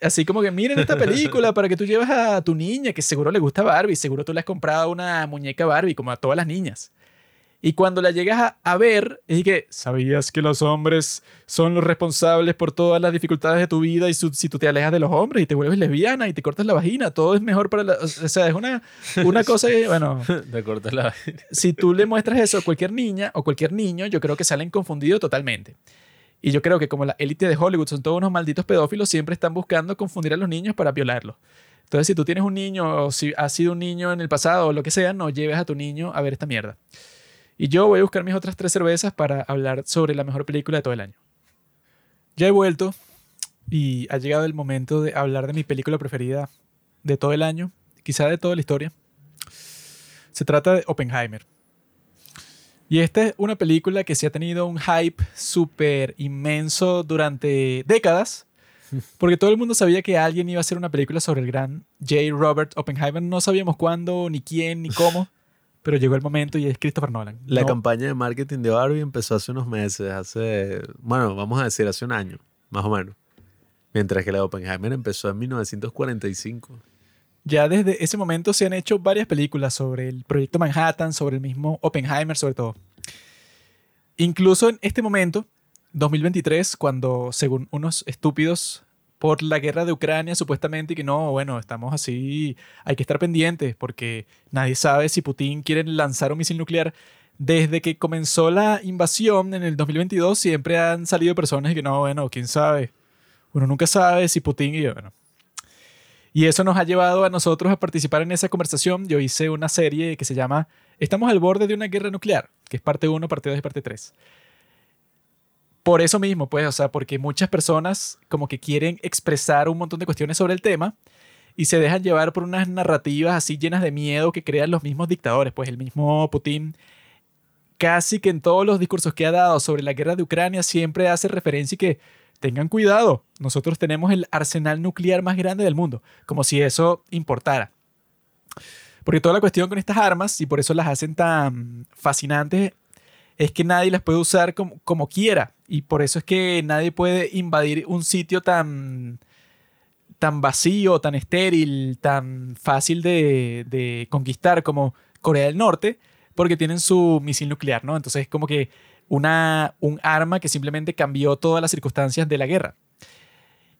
Así como que miren esta película para que tú lleves a tu niña, que seguro le gusta Barbie, seguro tú le has comprado una muñeca Barbie, como a todas las niñas. Y cuando la llegas a, ver, es que, ¿sabías que los hombres son los responsables por todas las dificultades de tu vida? Y si tú te alejas de los hombres y te vuelves lesbiana y te cortas la vagina, todo es mejor para la... O sea, es una, una cosa que, bueno... Te cortas la vagina. Si tú le muestras eso a cualquier niña o cualquier niño, yo creo que salen confundidos totalmente. Y yo creo que como la élite de Hollywood son todos unos malditos pedófilos, siempre están buscando confundir a los niños para violarlos. Entonces, si tú tienes un niño o si has sido un niño en el pasado o lo que sea, no lleves a tu niño a ver esta mierda. Y yo voy a buscar mis otras tres cervezas para hablar sobre la mejor película de todo el año. Ya he vuelto y ha llegado el momento de hablar de mi película preferida de todo el año, quizá de toda la historia. Se trata de Oppenheimer. Y esta es una película que se ha tenido un hype súper inmenso durante décadas, porque todo el mundo sabía que alguien iba a hacer una película sobre el gran J. Robert Oppenheimer. No sabíamos cuándo, ni quién, ni cómo, pero llegó el momento y es Christopher Nolan. La campaña de marketing de Barbie empezó hace unos meses, hace, bueno, vamos a decir hace un año, más o menos. Mientras que la de Oppenheimer empezó en 1945. Ya desde ese momento se han hecho varias películas sobre el proyecto Manhattan, sobre el mismo Oppenheimer, sobre todo. Incluso en este momento, 2023, cuando según unos estúpidos por la guerra de Ucrania, supuestamente, que no, bueno, estamos así, hay que estar pendientes porque nadie sabe si Putin quiere lanzar un misil nuclear. Desde que comenzó la invasión en el 2022, siempre han salido personas que no, bueno, quién sabe. Uno nunca sabe si Putin y bueno, y eso nos ha llevado a nosotros a participar en esa conversación. Yo hice una serie que se llama Estamos al borde de una guerra nuclear, que es parte 1, parte 2 y parte 3. Por eso mismo, pues, o sea, porque muchas personas como que quieren expresar un montón de cuestiones sobre el tema y se dejan llevar por unas narrativas así llenas de miedo que crean los mismos dictadores, pues el mismo Putin casi que en todos los discursos que ha dado sobre la guerra de Ucrania siempre hace referencia y que tengan cuidado, nosotros tenemos el arsenal nuclear más grande del mundo, como si eso importara. Porque toda la cuestión con estas armas, y por eso las hacen tan fascinantes, es que nadie las puede usar como, como quiera. Y por eso es que nadie puede invadir un sitio tan, tan vacío, tan estéril, tan fácil de, de conquistar como Corea del Norte, porque tienen su misil nuclear, ¿no? Entonces es como que una, un arma que simplemente cambió todas las circunstancias de la guerra.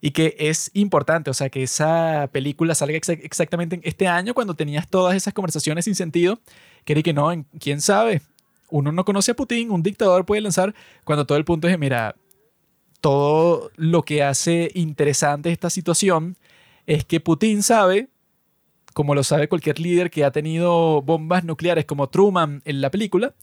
Y que es importante, o sea, que esa película salga exactamente en este año cuando tenías todas esas conversaciones sin sentido, que que no, quién sabe, uno no conoce a Putin, un dictador puede lanzar cuando todo el punto es, mira, todo lo que hace interesante esta situación es que Putin sabe, como lo sabe cualquier líder que ha tenido bombas nucleares como Truman en la película,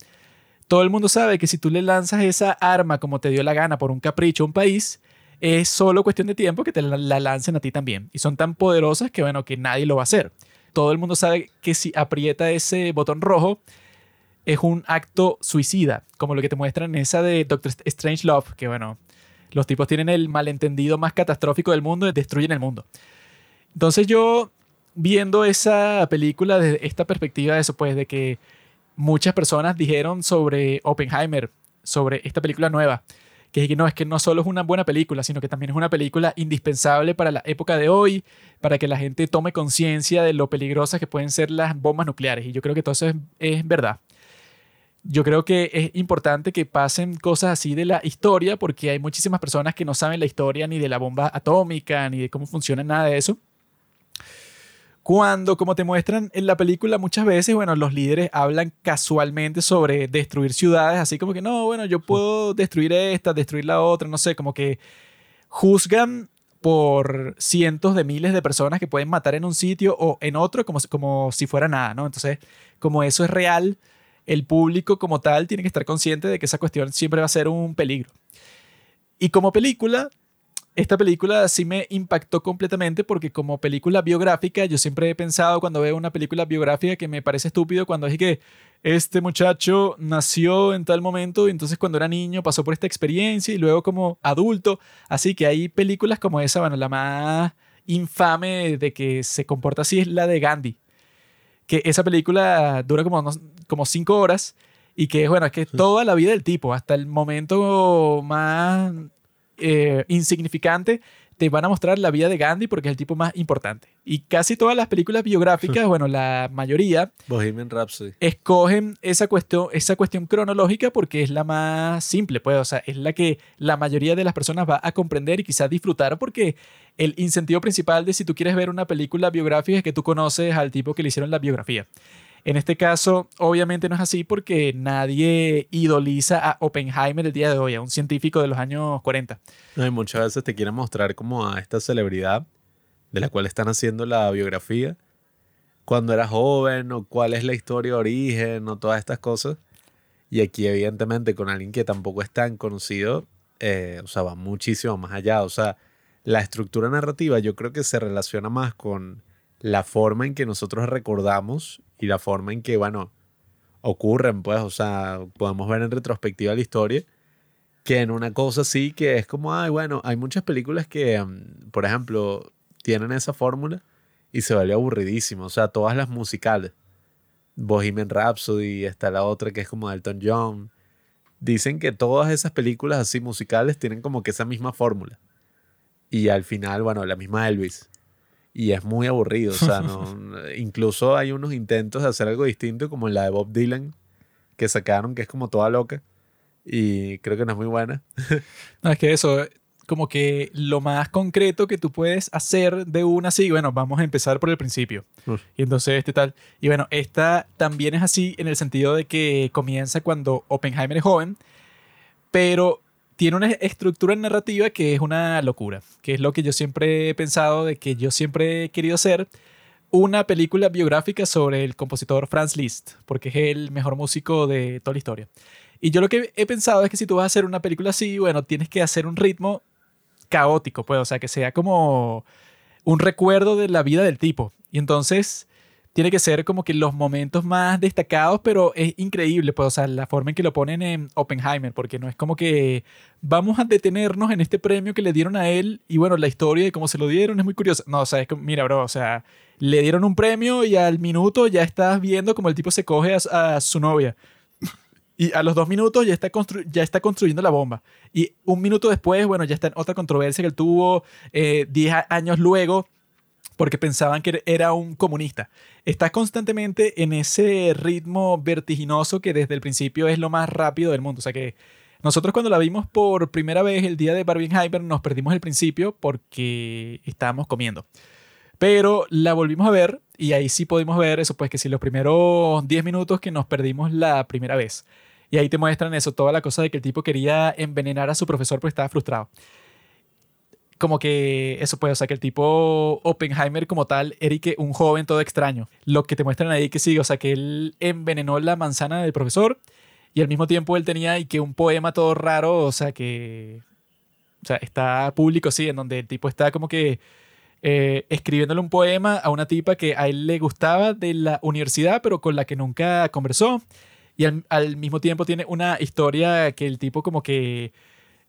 todo el mundo sabe que si tú le lanzas esa arma como te dio la gana por un capricho a un país, es solo cuestión de tiempo que te la, lancen a ti también. Y son tan poderosas que, bueno, que nadie lo va a hacer. Todo el mundo sabe que si aprieta ese botón rojo, es un acto suicida, como lo que te muestran en esa de Doctor Strange Love, que, bueno, los tipos tienen el malentendido más catastrófico del mundo y destruyen el mundo. Entonces yo, viendo esa película desde esta perspectiva de eso, pues, de que muchas personas dijeron sobre Oppenheimer, sobre esta película nueva, que es que no, es que no solo es una buena película, sino que también es una película indispensable para la época de hoy, para que la gente tome conciencia de lo peligrosas que pueden ser las bombas nucleares. Y yo creo que todo eso es, es verdad. Yo creo que es importante que pasen cosas así de la historia, porque hay muchísimas personas que no saben la historia ni de la bomba atómica, ni de cómo funciona nada de eso. Cuando, como te muestran en la película muchas veces, bueno, los líderes hablan casualmente sobre destruir ciudades, así como que no, bueno, yo puedo destruir esta, destruir la otra, no sé, como que juzgan por cientos de miles de personas que pueden matar en un sitio o en otro como, como si fuera nada, ¿no? Entonces, como eso es real, el público como tal tiene que estar consciente de que esa cuestión siempre va a ser un peligro. Y como película, esta película sí me impactó completamente porque como película biográfica, yo siempre he pensado cuando veo una película biográfica que me parece estúpido cuando dije que este muchacho nació en tal momento y entonces cuando era niño pasó por esta experiencia y luego como adulto. Así que hay películas como esa, bueno, la más infame de que se comporta así es la de Gandhi. Que esa película dura como, como cinco horas y que, bueno, es que toda la vida del tipo, hasta el momento más eh, insignificante, te van a mostrar la vida de Gandhi porque es el tipo más importante. Y casi todas las películas biográficas, bueno, la mayoría, Bohemian Rhapsody. escogen esa cuestión, esa cuestión cronológica porque es la más simple, pues, o sea, es la que la mayoría de las personas va a comprender y quizás disfrutar porque el incentivo principal de si tú quieres ver una película biográfica es que tú conoces al tipo que le hicieron la biografía. En este caso, obviamente no es así porque nadie idoliza a Oppenheimer el día de hoy, a un científico de los años 40. No, y muchas veces te quieren mostrar como a esta celebridad de la cual están haciendo la biografía cuando era joven o cuál es la historia de origen o todas estas cosas. Y aquí evidentemente con alguien que tampoco es tan conocido, eh, o sea, va muchísimo más allá. O sea, la estructura narrativa yo creo que se relaciona más con la forma en que nosotros recordamos y la forma en que, bueno, ocurren, pues, o sea, podemos ver en retrospectiva la historia, que en una cosa sí que es como, ay, bueno, hay muchas películas que, mm, por ejemplo, tienen esa fórmula y se vuelve aburridísimo, o sea, todas las musicales, Bohemian Rhapsody, está la otra que es como Elton John, dicen que todas esas películas así musicales tienen como que esa misma fórmula. Y al final, bueno, la misma Elvis y es muy aburrido. O sea, no, incluso hay unos intentos de hacer algo distinto, como en la de Bob Dylan, que sacaron, que es como toda loca. Y creo que no es muy buena. No, es que eso, como que lo más concreto que tú puedes hacer de una así, bueno, vamos a empezar por el principio. Uf. Y entonces este tal. Y bueno, esta también es así en el sentido de que comienza cuando Oppenheimer es joven, pero tiene una estructura narrativa que es una locura, que es lo que yo siempre he pensado de que yo siempre he querido hacer una película biográfica sobre el compositor Franz Liszt, porque es el mejor músico de toda la historia. Y yo lo que he pensado es que si tú vas a hacer una película así, bueno, tienes que hacer un ritmo caótico, pues, o sea, que sea como un recuerdo de la vida del tipo. Y entonces tiene que ser como que los momentos más destacados, pero es increíble, pues, o sea, la forma en que lo ponen en Oppenheimer, porque no es como que vamos a detenernos en este premio que le dieron a él y bueno, la historia de cómo se lo dieron es muy curiosa. No, o sea, es que, mira, bro, o sea, le dieron un premio y al minuto ya estás viendo como el tipo se coge a, a su novia. Y a los dos minutos ya está, ya está construyendo la bomba. Y un minuto después, bueno, ya está en otra controversia que él tuvo eh, 10 a- años luego porque pensaban que era un comunista. Está constantemente en ese ritmo vertiginoso que desde el principio es lo más rápido del mundo. O sea que nosotros cuando la vimos por primera vez el día de Barbenheimer nos perdimos el principio porque estábamos comiendo. Pero la volvimos a ver y ahí sí pudimos ver eso, pues que si los primeros 10 minutos que nos perdimos la primera vez. Y ahí te muestran eso, toda la cosa de que el tipo quería envenenar a su profesor porque estaba frustrado. Como que eso puede, o sea, que el tipo Oppenheimer como tal que un joven todo extraño. Lo que te muestran ahí que sí, o sea, que él envenenó la manzana del profesor y al mismo tiempo él tenía y que un poema todo raro, o sea, que... O sea, está público, sí, en donde el tipo está como que eh, escribiéndole un poema a una tipa que a él le gustaba de la universidad, pero con la que nunca conversó. Y al, al mismo tiempo tiene una historia que el tipo como que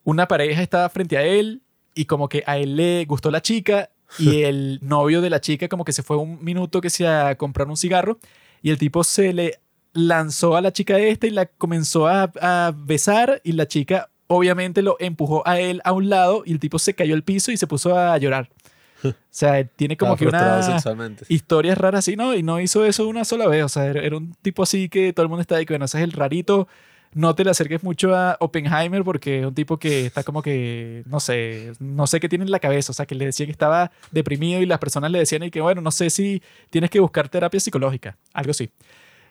una pareja estaba frente a él y como que a él le gustó la chica y el novio de la chica como que se fue un minuto que se a comprar un cigarro y el tipo se le lanzó a la chica esta y la comenzó a, a besar y la chica obviamente lo empujó a él a un lado y el tipo se cayó al piso y se puso a llorar. O sea, tiene como Estaba que una historias raras así, ¿no? Y no hizo eso una sola vez. O sea, era, era un tipo así que todo el mundo está ahí, que bueno, ese es el rarito. No te le acerques mucho a Oppenheimer porque es un tipo que está como que, no sé, no sé qué tiene en la cabeza. O sea, que le decían que estaba deprimido y las personas le decían y que, bueno, no sé si tienes que buscar terapia psicológica, algo así.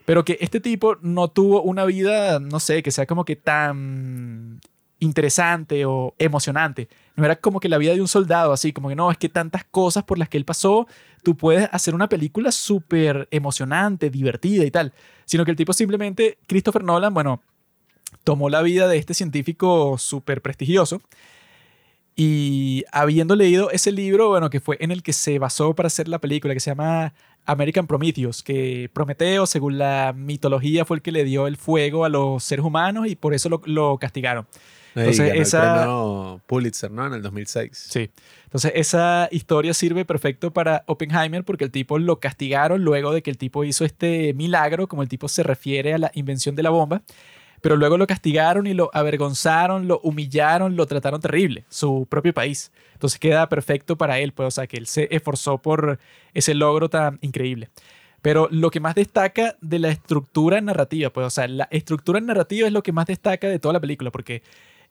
Pero que este tipo no tuvo una vida, no sé, que sea como que tan interesante o emocionante. No era como que la vida de un soldado, así como que no, es que tantas cosas por las que él pasó, tú puedes hacer una película súper emocionante, divertida y tal. Sino que el tipo simplemente, Christopher Nolan, bueno, tomó la vida de este científico súper prestigioso y habiendo leído ese libro, bueno, que fue en el que se basó para hacer la película, que se llama American Prometheus, que Prometeo, según la mitología, fue el que le dio el fuego a los seres humanos y por eso lo, lo castigaron. Entonces, Entonces, esa- el premio Pulitzer, ¿no? En el 2006. Sí. Entonces, esa historia sirve perfecto para Oppenheimer porque el tipo lo castigaron luego de que el tipo hizo este milagro, como el tipo se refiere a la invención de la bomba, pero luego lo castigaron y lo avergonzaron, lo humillaron, lo trataron terrible, su propio país. Entonces queda perfecto para él, pues, o sea, que él se esforzó por ese logro tan increíble. Pero lo que más destaca de la estructura narrativa, pues, o sea, la estructura narrativa es lo que más destaca de toda la película, porque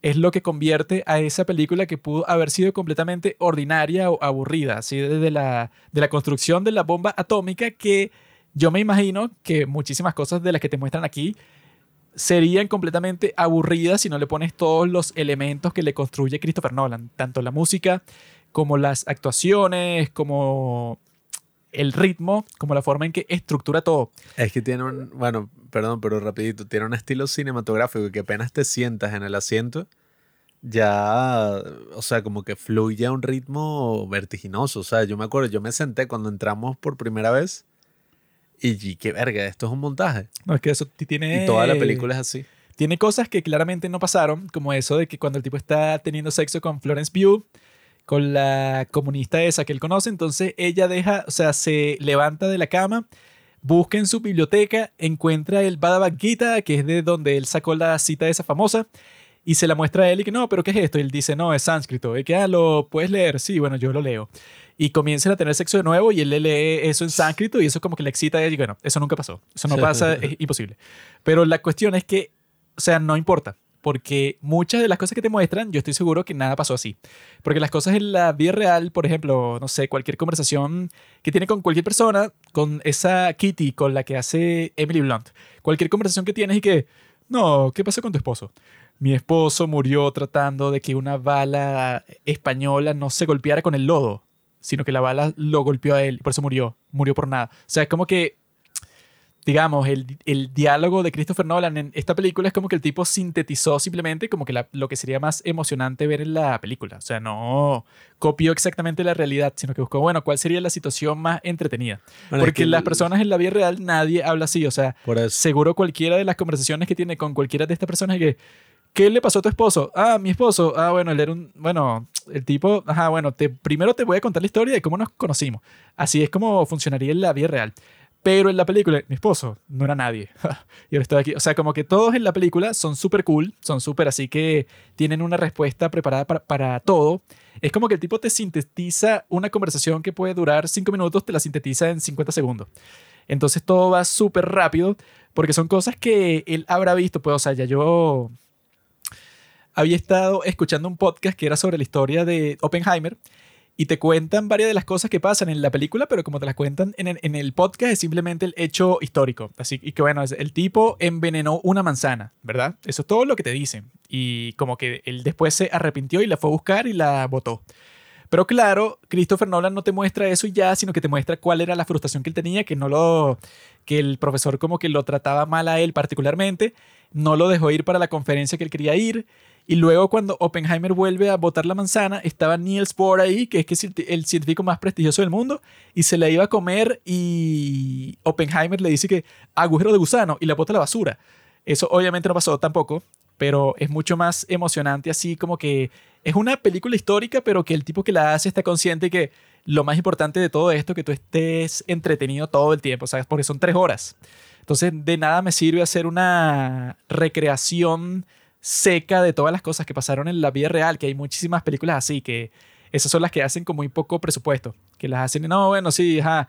es lo que convierte a esa película que pudo haber sido completamente ordinaria o aburrida, así desde la, de la construcción de la bomba atómica que yo me imagino que muchísimas cosas de las que te muestran aquí serían completamente aburridas si no le pones todos los elementos que le construye Christopher Nolan, tanto la música como las actuaciones, como el ritmo, como la forma en que estructura todo. Es que tiene un, bueno, perdón, pero rapidito, tiene un estilo cinematográfico que apenas te sientas en el asiento, ya, o sea, como que fluye a un ritmo vertiginoso. O sea, yo me acuerdo, yo me senté cuando entramos por primera vez y y qué verga, esto es un montaje. No, es que eso tiene... Y toda la película es así. Tiene cosas que claramente no pasaron, como eso de que cuando el tipo está teniendo sexo con Florence Pugh, con la comunista esa que él conoce, entonces ella deja, o sea, se levanta de la cama, busca en su biblioteca, encuentra el Bhagavad Gita, que es de donde él sacó la cita esa famosa, y se la muestra a él y que no, pero ¿qué es esto? Y él dice, no, es sánscrito. Y que, ah, ¿lo puedes leer? Sí, bueno, yo lo leo. Y comienzan a tener sexo de nuevo y él le lee eso en sánscrito y eso como que le excita a ella y bueno, eso nunca pasó. Eso no pasa, es imposible. Pero la cuestión es que, o sea, no importa. Porque muchas de las cosas que te muestran, yo estoy seguro que nada pasó así. Porque las cosas en la vida real, por ejemplo, no sé, cualquier conversación que tiene con cualquier persona, con esa Kitty con la que hace Emily Blunt, cualquier conversación que tienes y que, no, ¿qué pasó con tu esposo? Mi esposo murió tratando de que una bala española no se golpeara con el lodo, sino que la bala lo golpeó a él y por eso murió. Murió por nada. O sea, es como que, digamos, el, el diálogo de Christopher Nolan en esta película es como que el tipo sintetizó simplemente como que la- lo que sería más emocionante ver en la película. O sea, no copió exactamente la realidad, sino que buscó, bueno, cuál sería la situación más entretenida. Bueno, es Porque que las personas en la vida real nadie habla así. O sea, Por seguro cualquiera de las conversaciones que tiene con cualquiera de estas personas es que, ¿qué le pasó a tu esposo? Ah, mi esposo. Ah, bueno, él era un, bueno, el tipo, ajá, bueno, te, primero te voy a contar la historia de cómo nos conocimos. Así es como funcionaría en la vida real. Pero en la película, mi esposo no era nadie. y ahora estoy aquí. O sea, como que todos en la película son súper cool, son súper así que tienen una respuesta preparada para, todo. Es como que el tipo te sintetiza una conversación que puede durar cinco minutos, te la sintetiza en 50 segundos. Entonces todo va súper rápido porque son cosas que él habrá visto. Pues, o sea, ya yo había estado escuchando un podcast que era sobre la historia de Oppenheimer y te cuentan varias de las cosas que pasan en la película, pero como te las cuentan en el, podcast es simplemente el hecho histórico. Así y que bueno, el tipo envenenó una manzana, ¿verdad? Eso es todo lo que te dicen. Y como que él después se arrepintió y la fue a buscar y la botó. Pero claro, Christopher Nolan no te muestra eso ya, sino que te muestra cuál era la frustración que él tenía, que no lo que el profesor como que lo trataba mal a él particularmente, no lo dejó ir para la conferencia que él quería ir. Y luego cuando Oppenheimer vuelve a botar la manzana, estaba Niels Bohr ahí, que es el científico más prestigioso del mundo, y se la iba a comer y Oppenheimer le dice que agujero de gusano y la bota a la basura. Eso obviamente no pasó tampoco, pero es mucho más emocionante así como que es una película histórica, pero que el tipo que la hace está consciente que lo más importante de todo esto, que tú estés entretenido todo el tiempo, ¿sabes? Porque son tres horas. Entonces, de nada me sirve hacer una recreación seca de todas las cosas que pasaron en la vida real, que hay muchísimas películas así, que esas son las que hacen con muy poco presupuesto, que las hacen, no, bueno, sí, ajá,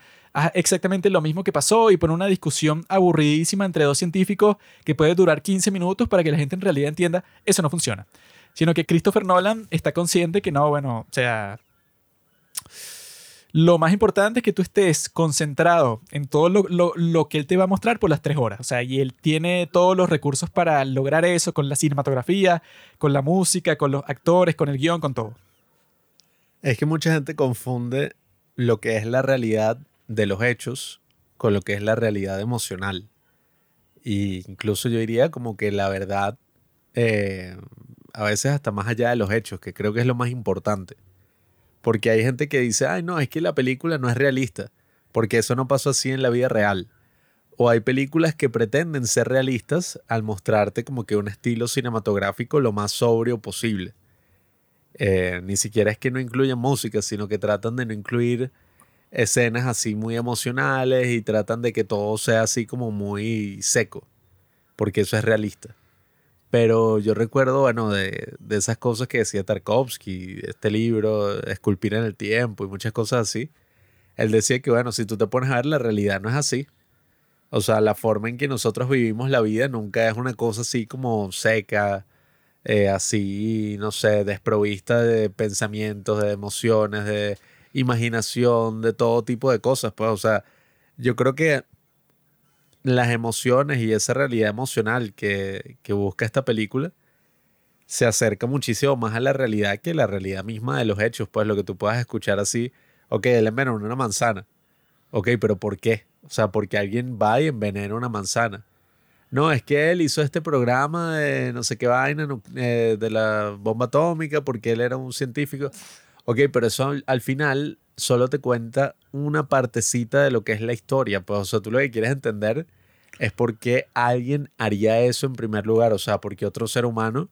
exactamente lo mismo que pasó y pone una discusión aburridísima entre dos científicos que puede durar 15 minutos para que la gente en realidad entienda, eso no funciona. Sino que Christopher Nolan está consciente que no, bueno, o sea, lo más importante es que tú estés concentrado en todo lo, que él te va a mostrar por las tres horas. O sea, y él tiene todos los recursos para lograr eso con la cinematografía, con la música, con los actores, con el guion, con todo. Es que mucha gente confunde lo que es la realidad de los hechos con lo que es la realidad emocional. Y incluso yo diría como que la verdad, eh, a veces hasta más allá de los hechos, que creo que es lo más importante. Porque hay gente que dice, ay, no, es que la película no es realista, porque eso no pasó así en la vida real. O hay películas que pretenden ser realistas al mostrarte como que un estilo cinematográfico lo más sobrio posible. Eh, ni siquiera es que no incluyan música, sino que tratan de no incluir escenas así muy emocionales y tratan de que todo sea así como muy seco, porque eso es realista. Pero yo recuerdo, bueno, de, de esas cosas que decía Tarkovsky, este libro, Esculpir en el Tiempo y muchas cosas así. Él decía que, bueno, si tú te pones a ver, la realidad no es así. O sea, la forma en que nosotros vivimos la vida nunca es una cosa así como seca, eh, así, no sé, desprovista de pensamientos, de emociones, de imaginación, de todo tipo de cosas. Pues, o sea, yo creo que las emociones y esa realidad emocional que, busca esta película se acerca muchísimo más a la realidad que la realidad misma de los hechos. Pues lo que tú puedas escuchar así, ok, él envenenó una manzana. Ok, pero ¿por qué? O sea, porque alguien va y envenena una manzana. No, es que él hizo este programa de no sé qué vaina, eh, de la bomba atómica, porque él era un científico. Ok, pero eso al final solo te cuenta una partecita de lo que es la historia. Pues, o sea, tú lo que quieres entender es por qué alguien haría eso en primer lugar. O sea, porque otro ser humano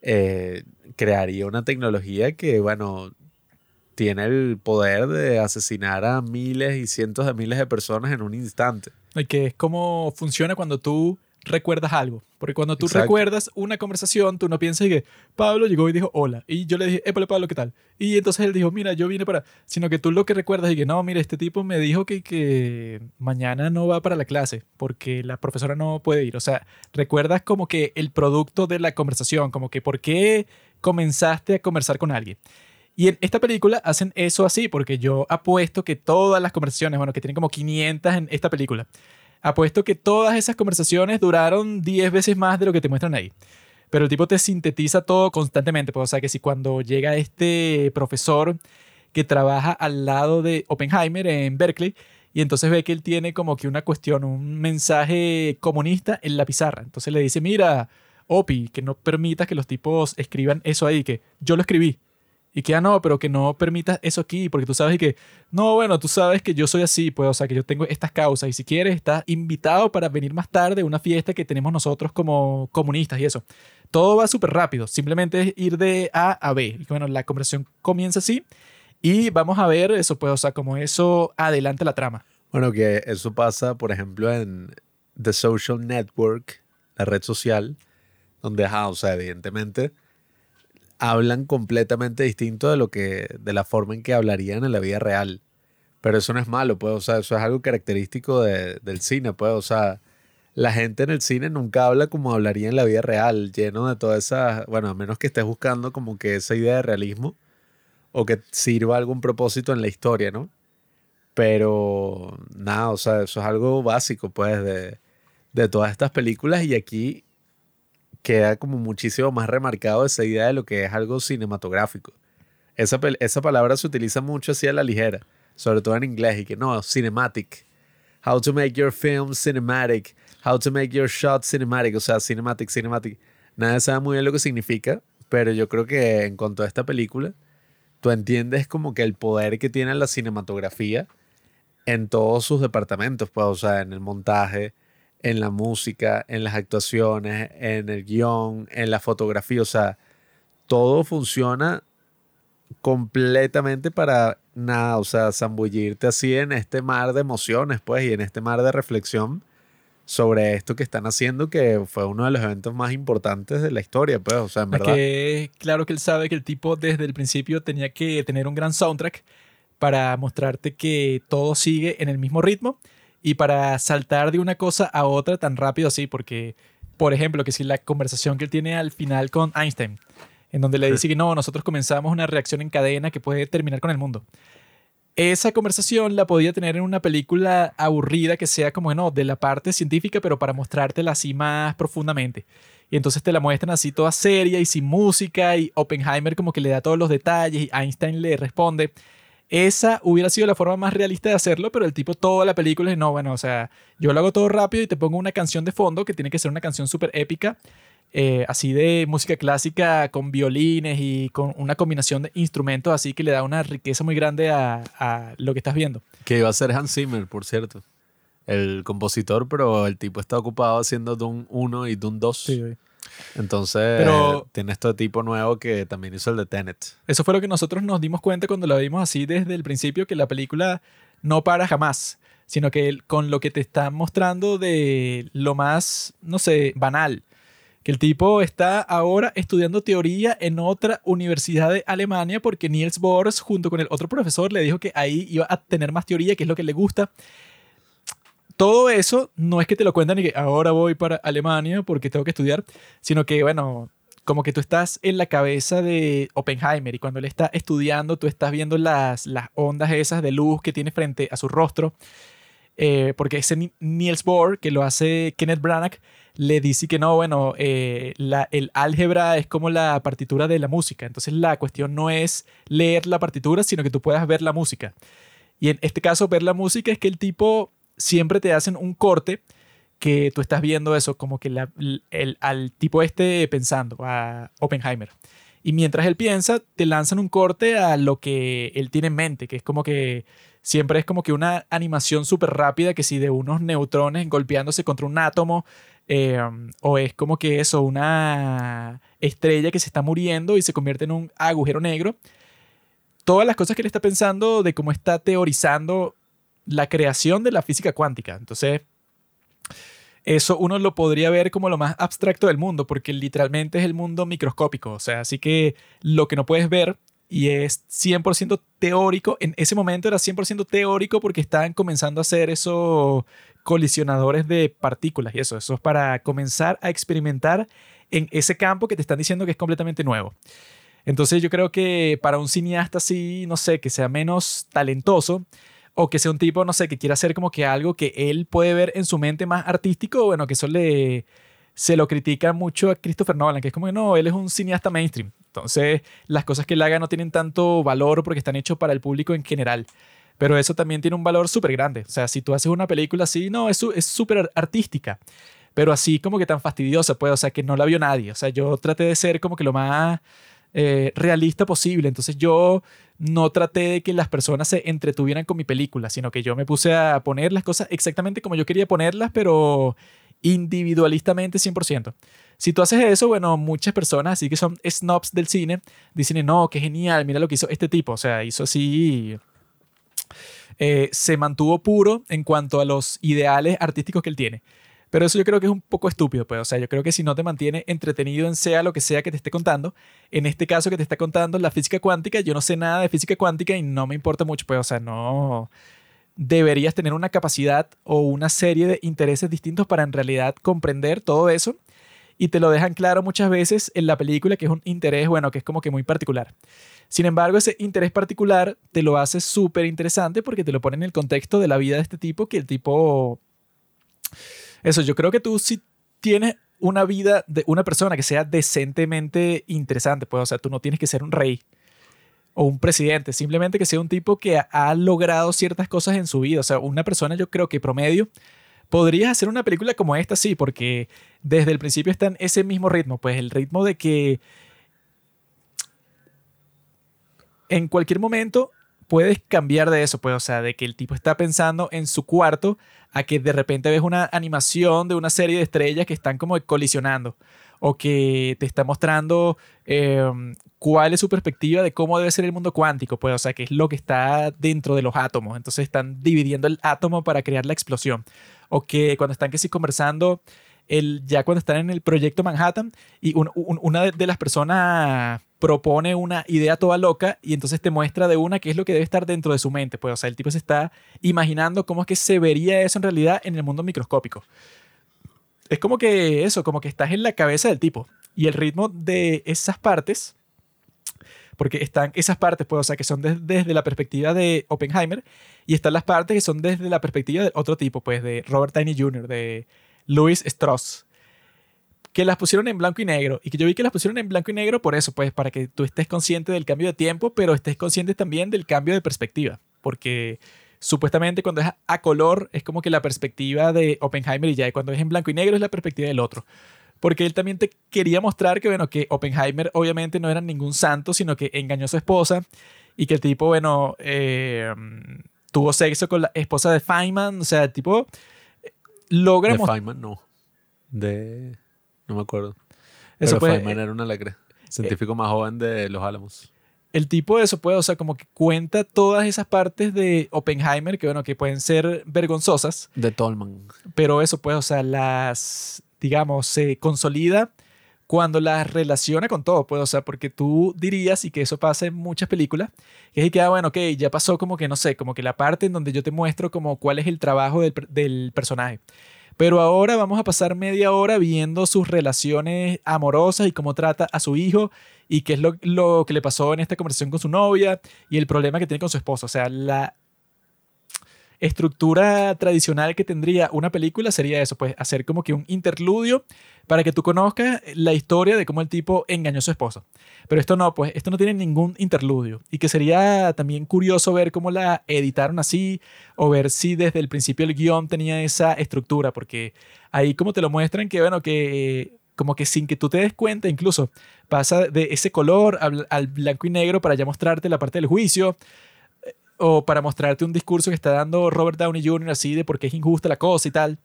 eh, crearía una tecnología que, bueno, tiene el poder de asesinar a miles y cientos de miles de personas en un instante. Y que es como funciona cuando tú recuerdas algo. Porque cuando tú recuerdas una conversación, tú no piensas que Pablo llegó y dijo hola. Y yo le dije, épale Pablo, ¿qué tal? Y entonces él dijo, mira, yo vine para... Sino que tú lo que recuerdas es que, no, mira, este tipo me dijo que, que mañana no va para la clase porque la profesora no puede ir. O sea, recuerdas como que el producto de la conversación, como que por qué comenzaste a conversar con alguien. Y en esta película hacen eso así, porque yo apuesto que todas las conversaciones, bueno, que tienen como 500 en esta película, Apuesto que todas esas conversaciones duraron 10 veces más de lo que te muestran ahí. Pero el tipo te sintetiza todo constantemente. Pues, o sea, que si cuando llega este profesor que trabaja al lado de Oppenheimer en Berkeley, y entonces ve que él tiene como que una cuestión, un mensaje comunista en la pizarra. Entonces le dice, mira, Opi, que no permitas que los tipos escriban eso ahí, que yo lo escribí. Y que, ah, no, pero que no permitas eso aquí, porque tú sabes que, no, bueno, tú sabes que yo soy así, pues, o sea, que yo tengo estas causas, y si quieres, estás invitado para venir más tarde a una fiesta que tenemos nosotros como comunistas y eso. Todo va súper rápido, simplemente es ir de A a B. Y bueno, la conversación comienza así, y vamos a ver eso, pues, o sea, como eso adelante la trama. Bueno, que eso pasa, por ejemplo, en The Social Network, la red social, donde, ajá, o sea, evidentemente hablan completamente distinto de lo que de la forma en que hablarían en la vida real. Pero eso no es malo, pues, o sea, eso es algo característico del cine, pues, o sea, la gente en el cine nunca habla como hablaría en la vida real, lleno de toda esa, bueno, a menos que estés buscando como que esa idea de realismo o que sirva algún propósito en la historia, ¿no? Pero nada, o sea, eso es algo básico, pues, de, de todas estas películas y aquí queda como muchísimo más remarcado esa idea de lo que es algo cinematográfico. Esa, esa palabra se utiliza mucho así a la ligera, sobre todo en inglés, y que no, cinematic. How to make your film cinematic. How to make your shot cinematic. O sea, cinematic, cinematic. Nadie sabe muy bien lo que significa, pero yo creo que en cuanto a esta película, tú entiendes como que el poder que tiene la cinematografía en todos sus departamentos, pues, o sea, en el montaje, en la música, en las actuaciones, en el guion, en la fotografía. O sea, todo funciona completamente para nada, o sea, zambullirte así en este mar de emociones, pues, y en este mar de reflexión sobre esto que están haciendo, que fue uno de los eventos más importantes de la historia, pues, o sea, en verdad. que claro que él sabe que el tipo desde el principio tenía que tener un gran soundtrack para mostrarte que todo sigue en el mismo ritmo y para saltar de una cosa a otra tan rápido así, porque, por ejemplo, que si la conversación que él tiene al final con Einstein, en donde le dice que no, nosotros comenzamos una reacción en cadena que puede terminar con el mundo. Esa conversación la podía tener en una película aburrida que sea como, no, de la parte científica, pero para mostrártela así más profundamente. Y entonces te la muestran así toda seria y sin música y Oppenheimer como que le da todos los detalles y Einstein le responde. Esa hubiera sido la forma más realista de hacerlo, pero el tipo toda la película es, no, bueno, o sea, yo lo hago todo rápido y te pongo una canción de fondo que tiene que ser una canción súper épica, eh, así de música clásica con violines y con una combinación de instrumentos así que le da una riqueza muy grande a, a lo que estás viendo. Que iba a ser Hans Zimmer, por cierto. El compositor, pero el tipo está ocupado haciendo Doom 1 y Doom 2. Entonces, Pero- tiene este tipo nuevo que también hizo el de Tenet. Eso fue lo que nosotros nos dimos cuenta cuando la vimos así desde el principio, que la película no para jamás, sino que con lo que te está mostrando de lo más, no sé, banal, que el tipo está ahora estudiando teoría en otra universidad de Alemania porque Niels Bohr junto con el otro profesor le dijo que ahí iba a tener más teoría, que es lo que le gusta. Todo eso no es que te lo cuentan y que ahora voy para Alemania porque tengo que estudiar, sino que, bueno, como que tú estás en la cabeza de Oppenheimer y cuando él está estudiando, tú estás viendo las, las ondas esas de luz que tiene frente a su rostro. Eh, porque ese Ni- Niels Bohr, que lo hace Kenneth Branagh, le dice que no, bueno, eh, el álgebra es como la partitura de la música. Entonces la cuestión no es leer la partitura, sino que tú puedas ver la música. Y en este caso, ver la música es que el tipo siempre te hacen un corte que tú estás viendo eso, como que la- el, al tipo este pensando, a Oppenheimer. Y mientras él piensa, te lanzan un corte a lo que él tiene en mente, que es como que siempre es como que una animación súper rápida, que si de unos neutrones golpeándose contra un átomo, eh, o es como que eso, una estrella que se está muriendo y se convierte en un agujero negro. Todas las cosas que él está pensando de cómo está teorizando la creación de la física cuántica. Entonces, eso uno lo podría ver como lo más abstracto del mundo, porque literalmente es el mundo microscópico. O sea, así que lo que no puedes ver y es 100% teórico, en ese momento era 100% teórico porque estaban comenzando a hacer esos colisionadores de partículas y eso. Eso es para comenzar a experimentar en ese campo que te están diciendo que es completamente nuevo. Entonces yo creo que para un cineasta así, no sé, que sea menos talentoso, o que sea un tipo, no sé, que quiera hacer como que algo que él puede ver en su mente más artístico, bueno, que eso le se lo critica mucho a Christopher Nolan, que es como que no, él es un cineasta mainstream. Entonces, las cosas que él haga no tienen tanto valor porque están hechos para el público en general. Pero eso también tiene un valor súper grande. O sea, si tú haces una película así, no, es súper artística. Pero así como que tan fastidiosa, pues, o sea, que no la vio nadie. O sea, yo traté de ser como que lo más eh, realista posible. Entonces yo no traté de que las personas se entretuvieran con mi película, sino que yo me puse a poner las cosas exactamente como yo quería ponerlas, pero individualistamente 100%. Si tú haces eso, bueno, muchas personas, así que son snobs del cine, dicen, no, qué genial, mira lo que hizo este tipo. O sea, hizo así... eh, se mantuvo puro en cuanto a los ideales artísticos que él tiene. Pero eso yo creo que es un poco estúpido, pues. O sea, yo creo que si no te mantiene entretenido en sea lo que sea que te esté contando, en este caso que te está contando la física cuántica, yo no sé nada de física cuántica y no me importa mucho, pues. O sea, no. Deberías tener una capacidad o una serie de intereses distintos para en realidad comprender todo eso. Y te lo dejan claro muchas veces en la película, que es un interés, bueno, que es como que muy particular. Sin embargo, ese interés particular te lo hace súper interesante porque te lo pone en el contexto de la vida de este tipo, que el tipo eso, yo creo que tú sí tienes una vida de una persona que sea decentemente interesante, pues, o sea, tú no tienes que ser un rey o un presidente, simplemente que sea un tipo que ha, logrado ciertas cosas en su vida, o sea, una persona yo creo que promedio podrías hacer una película como esta, sí, porque desde el principio está en ese mismo ritmo, pues el ritmo de que en cualquier momento puedes cambiar de eso, pues, o sea, de que el tipo está pensando en su cuarto a que de repente ves una animación de una serie de estrellas que están como colisionando o que te está mostrando eh, cuál es su perspectiva de cómo debe ser el mundo cuántico, pues, o sea, que es lo que está dentro de los átomos. Entonces están dividiendo el átomo para crear la explosión. o que cuando están que conversando, el, ya cuando están en el proyecto Manhattan y un- un- una de las personas propone una idea toda loca y entonces te muestra de una qué es lo que debe estar dentro de su mente. Pues, o sea, el tipo se está imaginando cómo es que se vería eso en realidad en el mundo microscópico. Es como que eso, como que estás en la cabeza del tipo. Y el ritmo de esas partes, porque están esas partes, pues, o sea, que son des- desde la perspectiva de Oppenheimer, y están las partes que son desde la perspectiva de otro tipo, pues, de Robert Downey Jr., de Louis Strauss, que las pusieron en blanco y negro. Y que yo vi que las pusieron en blanco y negro por eso, pues, para que tú estés consciente del cambio de tiempo, pero estés consciente también del cambio de perspectiva. Porque supuestamente cuando es a- color es como que la perspectiva de Oppenheimer y ya, y cuando es en blanco y negro es la perspectiva del otro. Porque él también te quería mostrar que, bueno, que Oppenheimer obviamente no era ningún santo, sino que engañó a su esposa y que el tipo, bueno, eh, tuvo sexo con la esposa de Feynman. O sea, el tipo eh, logra De. Feynman, no. De. No me acuerdo. Eso Pero puede- Feynman era un alegre. Científico más joven de Los Álamos. el tipo de eso puede, o sea, como que cuenta todas esas partes de Oppenheimer que, bueno, que pueden ser vergonzosas, De Tolman. pero eso pues, o sea, las, digamos, se consolida cuando las relaciona con todo, pues, o sea, porque tú dirías, y que eso pasa en muchas películas, que es que, ah, bueno, ok, ya pasó como que, no sé, como que la parte en donde yo te muestro como cuál es el trabajo del, del personaje. Pero ahora vamos a pasar media hora viendo sus relaciones amorosas y cómo trata a su hijo y qué es lo, lo que le pasó en esta conversación con su novia y el problema que tiene con su esposo. O sea, la estructura tradicional que tendría una película sería eso, pues hacer como que un interludio para que tú conozcas la historia de cómo el tipo engañó a su esposa. Pero esto no, pues esto no tiene ningún interludio y que sería también curioso ver cómo la editaron así o ver si desde el principio el guion tenía esa estructura, porque ahí como te lo muestran que bueno, que como que sin que tú te des cuenta incluso pasa de ese color al, al blanco y negro para ya mostrarte la parte del juicio eh, o para mostrarte un discurso que está dando Robert Downey Jr. así de por qué es injusta la cosa y tal.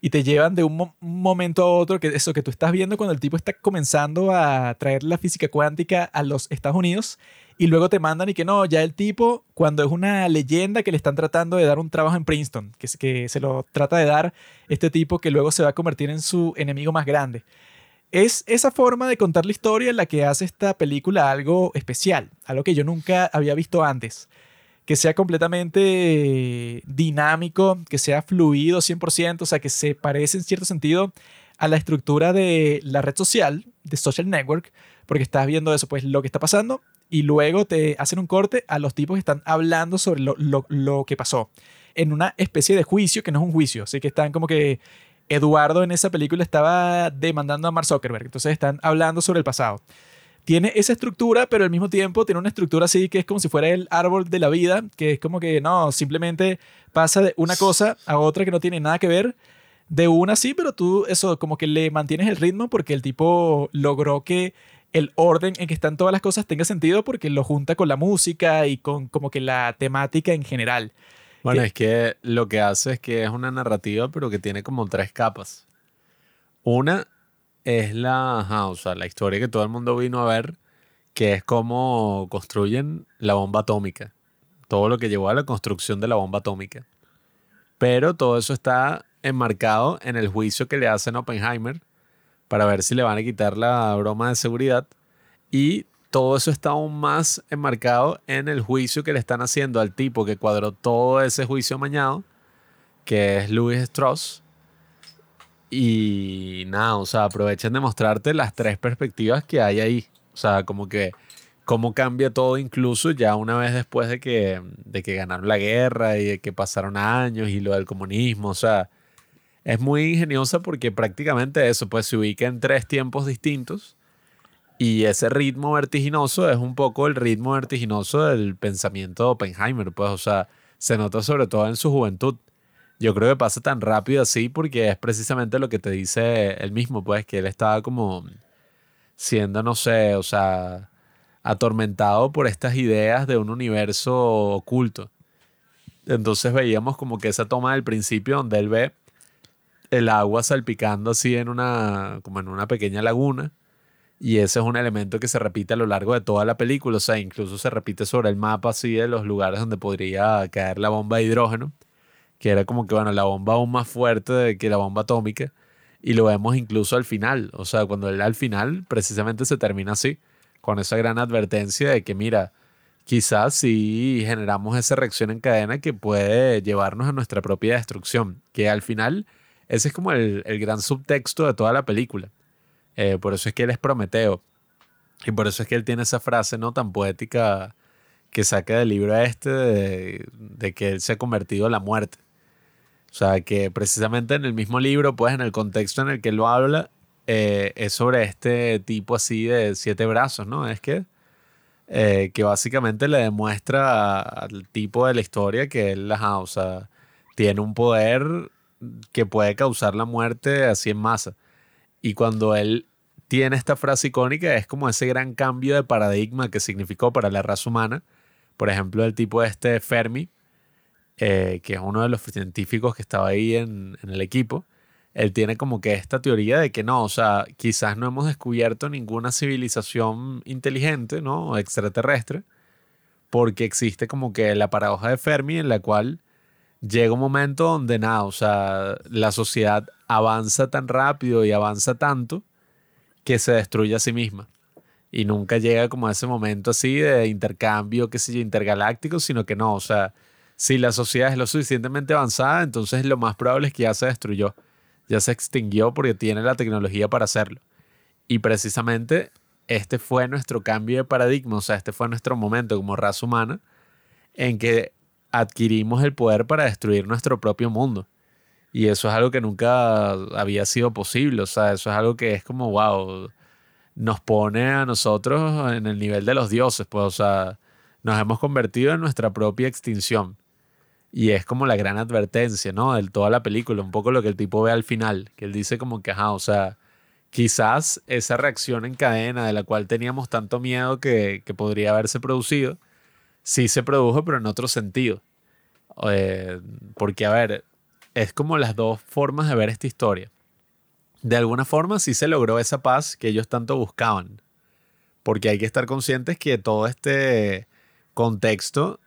Y te llevan de un, mo- un momento a otro, que eso que tú estás viendo cuando el tipo está comenzando a traer la física cuántica a los Estados Unidos y luego te mandan y que no, ya el tipo, cuando es una leyenda que le están tratando de dar un trabajo en Princeton, que, que se lo trata de dar este tipo que luego se va a convertir en su enemigo más grande. Es esa forma de contar la historia la que hace esta película algo especial, algo que yo nunca había visto antes. Que sea completamente dinámico, que sea fluido 100%, o sea, que se parece en cierto sentido a la estructura de la red social, de social network, porque estás viendo eso, pues lo que está pasando, y luego te hacen un corte a los tipos que están hablando sobre lo, lo- lo que pasó, en una especie de juicio que no es un juicio, así que están como que Eduardo en esa película estaba demandando a Mark Zuckerberg, entonces están hablando sobre el pasado. Tiene esa estructura, pero al mismo tiempo tiene una estructura así que es como si fuera el árbol de la vida, que es como que no, simplemente pasa de una cosa a otra que no tiene nada que ver. De una sí, pero tú eso como que le mantienes el ritmo porque el tipo logró que el orden en que están todas las cosas tenga sentido porque lo junta con la música y con como que la temática en general. Bueno, Que- es que lo que hace es que es una narrativa, pero que tiene como tres capas. Una es la, ajá, o sea, la historia que todo el mundo vino a ver, que es cómo construyen la bomba atómica. Todo lo que llevó a la construcción de la bomba atómica. Pero todo eso está enmarcado en el juicio que le hacen a Oppenheimer para ver si le van a quitar la broma de seguridad. Y todo eso está aún más enmarcado en el juicio que le están haciendo al tipo que cuadró todo ese juicio amañado, que es Louis Strauss. Y nada, o sea, aprovechen de mostrarte las tres perspectivas que hay ahí. O sea, como que cómo cambia todo incluso ya una vez después de que, de que ganaron la guerra y de que pasaron años y lo del comunismo. O sea, es muy ingeniosa porque prácticamente eso, pues se ubica en tres tiempos distintos. Y ese ritmo vertiginoso es un poco el ritmo vertiginoso del pensamiento de Oppenheimer, pues, o sea, se nota sobre todo en su juventud. Yo creo que pasa tan rápido así porque es precisamente lo que te dice él mismo, pues, que él estaba como siendo, no sé, o sea, atormentado por estas ideas de un universo oculto. Entonces veíamos como que esa toma del principio donde él ve el agua salpicando así en una, como en una pequeña laguna. Y ese es un elemento que se repite a lo largo de toda la película. O sea, incluso se repite sobre el mapa así de los lugares donde podría caer la bomba de hidrógeno. Que era como que, bueno, la bomba aún más fuerte que la bomba atómica, y lo vemos incluso al final, o sea, cuando él al final precisamente se termina así, con esa gran advertencia de que, mira, quizás sí generamos esa reacción en cadena que puede llevarnos a nuestra propia destrucción, que al final ese es como el, gran subtexto de toda la película. Eh, por eso es que él es Prometeo. Y por eso es que él tiene esa frase no tan poética que saca del libro este de, que él se ha convertido en la muerte. O sea, que precisamente en el mismo libro, pues en el contexto en el que lo habla, eh, es sobre este tipo así de siete brazos, ¿no? Es que, eh, que básicamente le demuestra al tipo de la historia que él, o sea, tiene un poder que puede causar la muerte así en masa. Y cuando él tiene esta frase icónica, es como ese gran cambio de paradigma que significó para la raza humana por ejemplo, el tipo este Fermi, eh, que es uno de los científicos que estaba ahí en, el equipo, él tiene como que esta teoría de que no, o sea, quizás no hemos descubierto ninguna civilización inteligente, ¿no? Extraterrestre, porque existe como que la paradoja de Fermi en la cual llega un momento donde nada, o sea, la sociedad avanza tan rápido y avanza tanto que se destruye a sí misma y nunca llega como a ese momento así de intercambio, qué sé yo, intergaláctico, sino que no, o sea, si la sociedad es lo suficientemente avanzada, entonces lo más probable es que ya se destruyó, ya se extinguió porque tiene la tecnología para hacerlo. Y precisamente este fue nuestro cambio de paradigma, o sea, este fue nuestro momento como raza humana en que adquirimos el poder para destruir nuestro propio mundo. Y eso es algo que nunca había sido posible, o sea, eso es algo que es como, wow, nos pone a nosotros en el nivel de los dioses, pues, o sea, nos hemos convertido en nuestra propia extinción. Y es como la gran advertencia, ¿no? De toda la película, un poco lo que el tipo ve al final, que él dice como que, ajá, o sea, quizás esa reacción en cadena de la cual teníamos tanto miedo que, podría haberse producido, sí se produjo, pero en otro sentido. Eh, porque, a ver, es como las dos formas de ver esta historia de alguna forma sí se logró esa paz que ellos tanto buscaban. Porque hay que estar conscientes que todo este contexto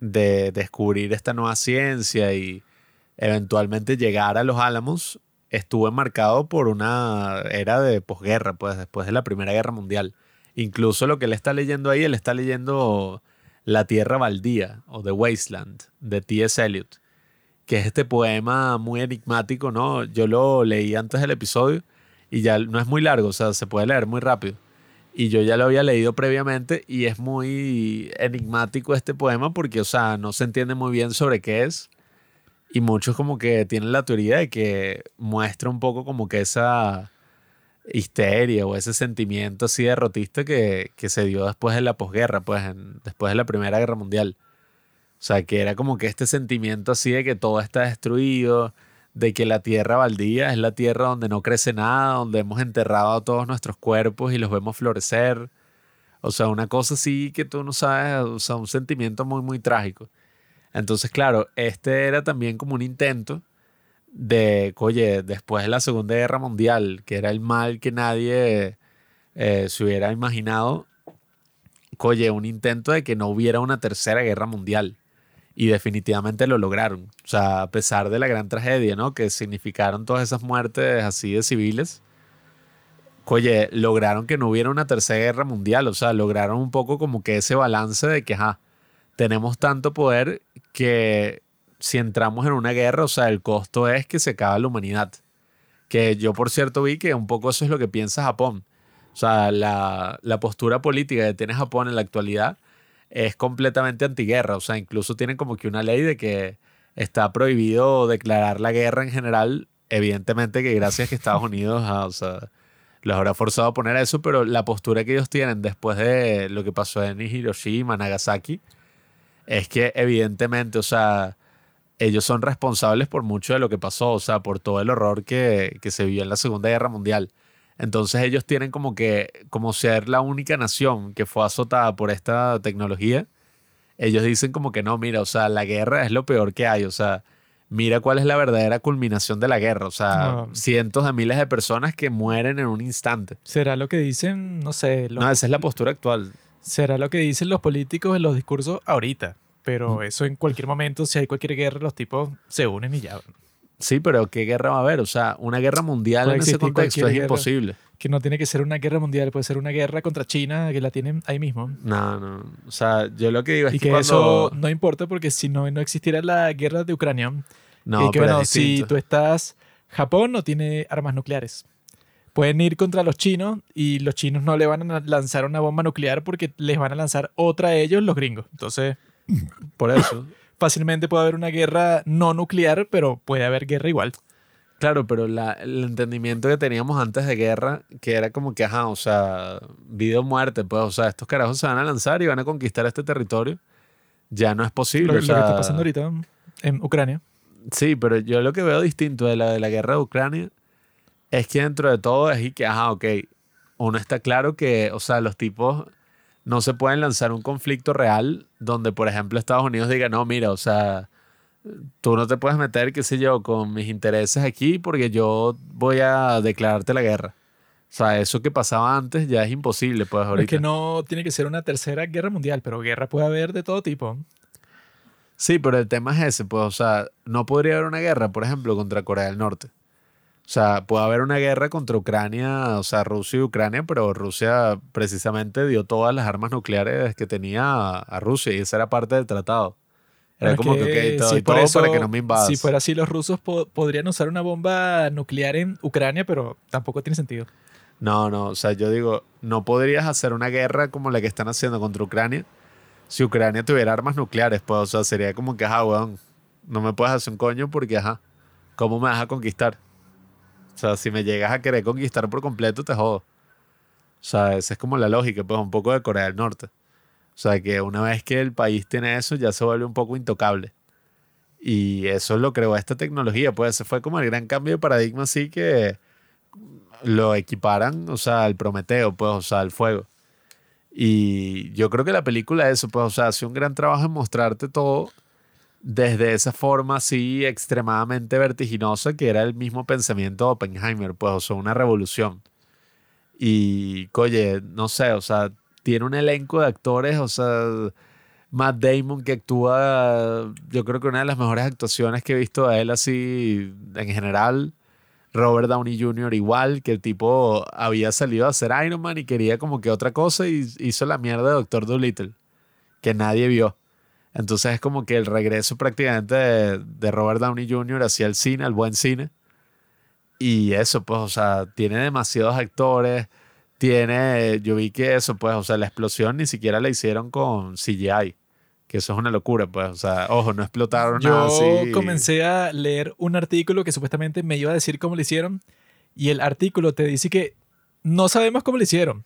de descubrir esta nueva ciencia y eventualmente llegar a los Álamos estuvo enmarcado por una era de posguerra, pues después de la Primera Guerra Mundial. Incluso lo que él está leyendo ahí, él está leyendo La Tierra Baldía o The Wasteland de T.S. Eliot que es este poema muy enigmático, ¿no? Yo lo leí antes del episodio y ya no es muy largo, o sea, se puede leer muy rápido. Y yo ya lo había leído previamente y es muy enigmático este poema porque, o sea, no se entiende muy bien sobre qué es. Y muchos como que tienen la teoría de que muestra un poco como que esa histeria o ese sentimiento así derrotista que, que se dio después de la posguerra, pues después de la Primera Guerra Mundial. O sea, que era como que este sentimiento así de que todo está destruido, de que la tierra baldía es la tierra donde no crece nada, donde hemos enterrado todos nuestros cuerpos y los vemos florecer. O sea, una cosa así que tú no sabes, o sea, un sentimiento muy, muy trágico. Entonces, claro, este era también como un intento de, oye, después de la Segunda Guerra Mundial, que era el mal que nadie eh, se hubiera imaginado, oye, un intento de que no hubiera una tercera guerra mundial y definitivamente lo lograron. O sea, a pesar de la gran tragedia, ¿no? Que significaron todas esas muertes así de civiles. Oye, lograron que no hubiera una tercera guerra mundial. O sea, lograron un poco como que ese balance de que, ajá, tenemos tanto poder que si entramos en una guerra, o sea, el costo es que se acaba la humanidad. Que yo, por cierto, vi que un poco eso es lo que piensa Japón. O sea, la, la postura política que tiene Japón en la actualidad es completamente antiguerra. O sea, incluso tienen como que una ley de que está prohibido declarar la guerra en general. Evidentemente que gracias a que Estados Unidos o sea, los habrá forzado a poner eso, pero la postura que ellos tienen después de lo que pasó en Hiroshima, Nagasaki, es que evidentemente, o sea, ellos son responsables por mucho de lo que pasó, o sea, por todo el horror que, que se vio en la Segunda Guerra Mundial. Entonces ellos tienen como que, como ser la única nación que fue azotada por esta tecnología, ellos dicen como que no, mira, o sea, la guerra es lo peor que hay, o sea, mira cuál es la verdadera culminación de la guerra, o sea, cientos de miles de personas que mueren en un instante. ¿Será lo que dicen, no sé? No, esa es la postura actual. ¿Será lo que dicen los políticos en los discursos ahorita? Pero eso en cualquier momento, si hay cualquier guerra, los tipos se unen y ya. Sí, pero ¿qué guerra va a haber? O sea, una guerra mundial Puede en ese contexto es guerra. imposible. Que no tiene que ser una guerra mundial, puede ser una guerra contra China, que la tienen ahí mismo. No, no. O sea, yo lo que digo es Y que, cuando... eso no importa porque si no, no existiera la guerra de Ucrania, No, y que pero bueno, es si tú estás, Japón no tiene armas nucleares. Pueden ir contra los chinos y los chinos no le van a lanzar una bomba nuclear porque les van a lanzar otra a ellos los gringos. Entonces, Por eso. fácilmente puede haber una guerra no nuclear, pero puede haber guerra igual. Claro, pero la- el entendimiento que teníamos antes de guerra, que era como que, ajá, o sea, vida o muerte, pues, o sea, estos carajos se van a lanzar y van a conquistar este territorio, ya no es posible. Lo, o lo que está pasando ahorita en Ucrania. Sí, pero yo lo que veo distinto de la de la guerra de Ucrania es que dentro de todo es y que, ajá, ok, uno está claro que, o sea, los tipos no se pueden lanzar un conflicto real donde, por ejemplo, Estados Unidos diga, no, mira, o sea, tú no te puedes meter, qué sé yo, con mis intereses aquí porque yo voy a declararte la guerra. O sea, eso que pasaba antes ya es imposible, pues Es ahorita. que no tiene que ser una tercera guerra mundial, pero guerra puede haber de todo tipo. Sí, pero el tema es ese, pues, o sea, no podría haber una guerra, por ejemplo, contra Corea del Norte. O sea, puede haber una guerra contra Ucrania, o sea, Rusia y Ucrania, pero Rusia precisamente dio todas las armas nucleares que tenía a, Rusia y esa era parte del tratado. Era como que, que ok, te si todo eso- para que no me invadas. Si fuera así, los rusos po- podrían usar una bomba nuclear en Ucrania, pero tampoco tiene sentido. No, no, o sea, yo digo, no podrías hacer una guerra como la que están haciendo contra Ucrania si Ucrania tuviera armas nucleares, pues, o sea, sería como que, ajá, weón, no me puedes hacer un coño porque, ajá, ¿cómo me vas a conquistar? O sea, si me llegas a querer conquistar por completo, te jodo. O sea, esa es como la lógica, pues, un poco de Corea del Norte. O sea, que una vez que el país tiene eso, ya se vuelve un poco intocable. Y eso lo creó esta tecnología, pues, ese fue como el gran cambio de paradigma, así que lo equiparan, o sea, al Prometeo, pues, o sea, al fuego. Y yo creo que la película eso, pues, o sea, hace un gran trabajo en mostrarte todo desde esa forma así extremadamente vertiginosa que era el mismo pensamiento de Oppenheimer, pues, o sea, una revolución. Y, oye, no sé, o sea, tiene un elenco de actores, o sea, Matt Damon que actúa, yo creo que una de las mejores actuaciones que he visto de él así en general. Robert Downey Jr. igual, que el tipo había salido a hacer Iron Man y quería como que otra cosa y hizo la mierda de Doctor Dolittle, que nadie vio. Entonces es como que el regreso prácticamente de, de Robert Downey Jr. hacia el cine, al buen cine. Y eso, pues, o sea, tiene demasiados actores. Tiene, yo vi que eso, pues, o sea, la explosión ni siquiera la hicieron con CGI. Que eso es una locura, pues, o sea, ojo, no explotaron nada Yo comencé a leer un artículo que supuestamente me iba a decir cómo lo hicieron. Y el artículo te dice que no sabemos cómo lo hicieron.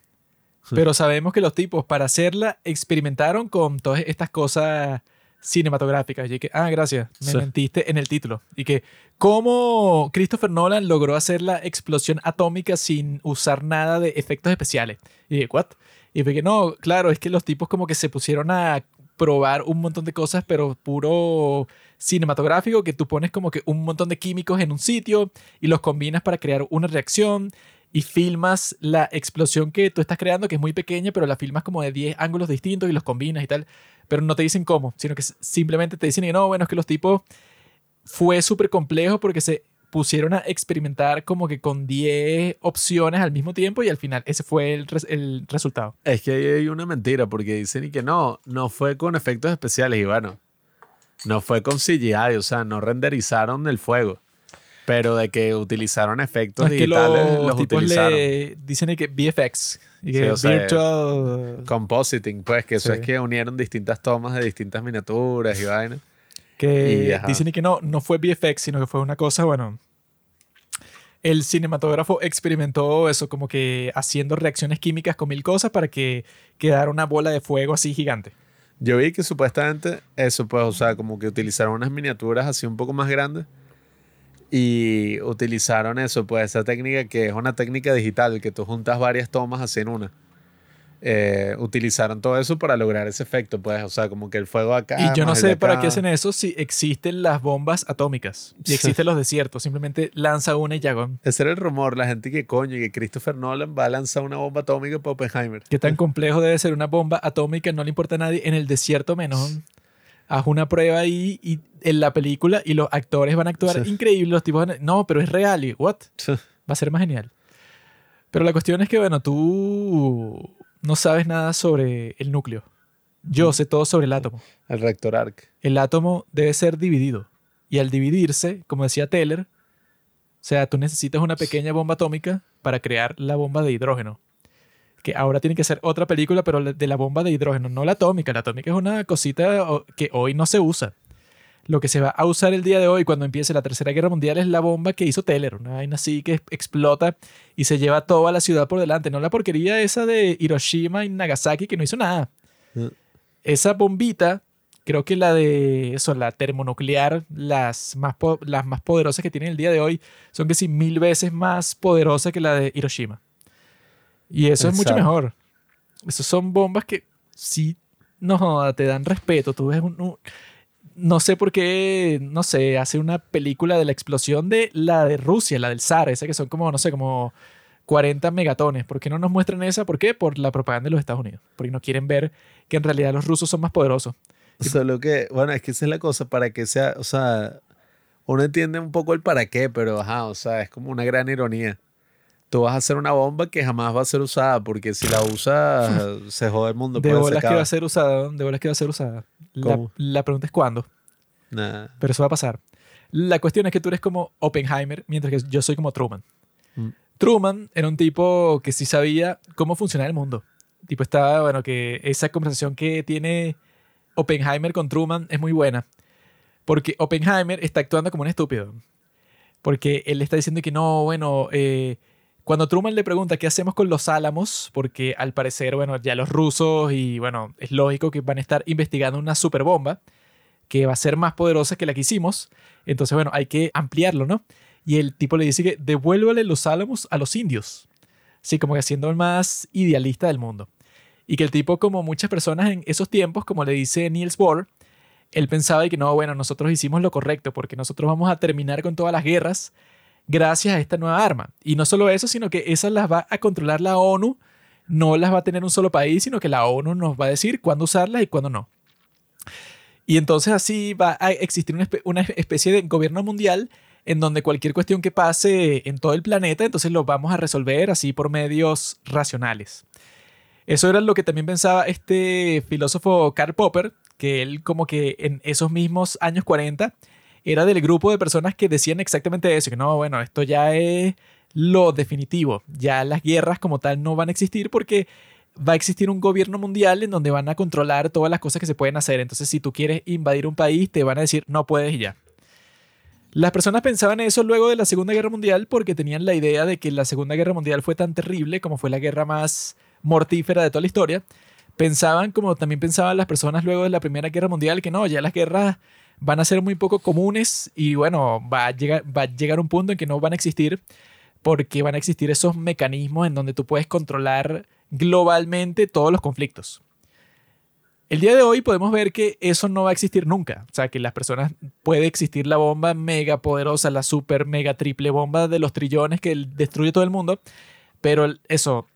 Pero sabemos que los tipos para hacerla experimentaron con todas estas cosas cinematográficas. Y que, ah, gracias, me Sí. mentiste en el título. Y que, ¿cómo Christopher Nolan logró hacer la explosión atómica sin usar nada de efectos especiales? Y dije, ¿what? Y que, no, claro, es que los tipos como que se pusieron a probar un montón de cosas, pero puro cinematográfico, que tú pones como que un montón de químicos en un sitio y los combinas para crear una reacción y filmas la explosión que tú estás creando, que es muy pequeña, pero la filmas como de 10 ángulos distintos y los combinas y tal, pero no te dicen cómo, sino que simplemente te dicen que no, bueno, es que los tipos fue súper complejo porque se pusieron a experimentar como que con 10 opciones al mismo tiempo y al final ese fue el, res- el resultado. Es que hay una mentira, porque dicen y que no, no fue con efectos especiales, y bueno, no fue con CGI, o sea, no renderizaron el fuego, pero de que utilizaron efectos No, es que digitales, los, los, tipos utilizaron. le dicen que VFX, y Sí, que o sea, virtual, Compositing, pues, que eso Sí. es que unieron distintas tomas de distintas miniaturas y vainas. que y, dicen que no, no fue VFX, sino que fue una cosa, bueno, el cinematógrafo experimentó eso, como que haciendo reacciones químicas con mil cosas para que quedara una bola de fuego así gigante. Yo vi que supuestamente eso, pues, o sea, como que utilizaron unas miniaturas así un poco más grandes y utilizaron eso, pues, esa técnica que es una técnica digital, que tú juntas varias tomas así en una. Eh, utilizaron todo eso para lograr ese efecto, pues, o sea, como que el fuego acá. y yo no sé para qué hacen eso si existen las bombas atómicas y existen los desiertos. Simplemente lanza una y ya. Ese era el rumor, la gente que coño, que Christopher Nolan va a lanzar una bomba atómica para Oppenheimer. ¿Qué tan complejo debe ser una bomba atómica? No le importa a nadie. En el desierto menos. haz una prueba ahí y en la película y los actores van a actuar Sí. increíble, los tipos van a- no, pero es real y what? Va a ser más genial. Pero la cuestión es que, bueno, tú no sabes nada sobre el núcleo. Yo sé todo sobre el átomo. El reactor arc. El átomo debe ser dividido. Y al dividirse, como decía Teller, o sea, tú necesitas una pequeña bomba atómica para crear la bomba de hidrógeno. Que ahora tiene que ser otra película, pero de la bomba de hidrógeno, no la atómica. La atómica es una cosita que hoy no se usa. Lo que se va a usar el día de hoy cuando empiece la Tercera Guerra Mundial es la bomba que hizo Teller. Una vaina así que explota y se lleva toda la ciudad por delante. No la porquería esa de Hiroshima y Nagasaki que no hizo nada. Mm. Esa bombita, creo que la de eso, la termonuclear, las más, las más poderosas que tienen el día de hoy, son que sí mil veces más poderosas que la de Hiroshima. Y eso es mucho Exacto. mejor. Esas son bombas que sí, no joda, te dan respeto. Tú ves un, un- no sé por qué, no sé, hace una película de la explosión de la de Rusia, la del zar, esa que son como, no sé, como 40 megatones. ¿Por qué no nos muestran esa? ¿Por qué? Por la propaganda de los Estados Unidos. Porque no quieren ver que en realidad los rusos son más poderosos. Solo que, bueno, es que esa es la cosa, para que sea, o sea, uno entiende un poco el para qué, pero ajá, o sea, es como una gran ironía. Tú vas a hacer una bomba que jamás va a ser usada, porque si la usas, se jode el mundo. de bolas que va a ser usada, de bolas que va a ser usada. La, la pregunta es cuándo, Nah. pero eso va a pasar. La cuestión es que tú eres como Oppenheimer, mientras que yo soy como Truman. Mm. Truman era un tipo que sí sabía cómo funcionaba el mundo. Tipo estaba, bueno, que esa conversación que tiene Oppenheimer con Truman es muy buena. Porque Oppenheimer está actuando como un estúpido. Porque él está diciendo que no, bueno, eh, cuando Truman le pregunta qué hacemos con los álamos, porque al parecer, bueno, ya los rusos y bueno, es lógico que van a estar investigando una superbomba que va a ser más poderosa que la que hicimos. Entonces, bueno, hay que ampliarlo, ¿no? Y el tipo le dice que devuélvale los álamos a los indios. Sí, como que siendo el más idealista del mundo. Y que el tipo, como muchas personas en esos tiempos, como le dice Niels Bohr, él pensaba que no, bueno, nosotros hicimos lo correcto porque nosotros vamos a terminar con todas las guerras gracias a esta nueva arma. Y no solo eso, sino que esas las va a controlar la ONU, no las va a tener un solo país, sino que la ONU nos va a decir cuándo usarlas y cuándo no. Y entonces así va a existir una, espe- una especie de gobierno mundial en donde cualquier cuestión que pase en todo el planeta, entonces lo vamos a resolver así por medios racionales. Eso era lo que también pensaba este filósofo Karl Popper, que él como que en esos mismos años 40 era del grupo de personas que decían exactamente eso, que no, bueno, esto ya es lo definitivo, ya las guerras como tal no van a existir porque va a existir un gobierno mundial en donde van a controlar todas las cosas que se pueden hacer. Entonces, si tú quieres invadir un país, te van a decir, no puedes y ya. Las personas pensaban eso luego de la Segunda Guerra Mundial porque tenían la idea de que la Segunda Guerra Mundial fue tan terrible como fue la guerra más mortífera de toda la historia. Pensaban, como también pensaban las personas luego de la Primera Guerra Mundial, que no, ya las guerras van a ser muy poco comunes y bueno, va a llegar, va a llegar un punto en que no van a existir porque van a existir esos mecanismos en donde tú puedes controlar globalmente todos los conflictos. El día de hoy podemos ver que eso no va a existir nunca. O sea, que las personas puede existir la bomba mega poderosa, la super mega triple bomba de los trillones que destruye todo el mundo, pero eso,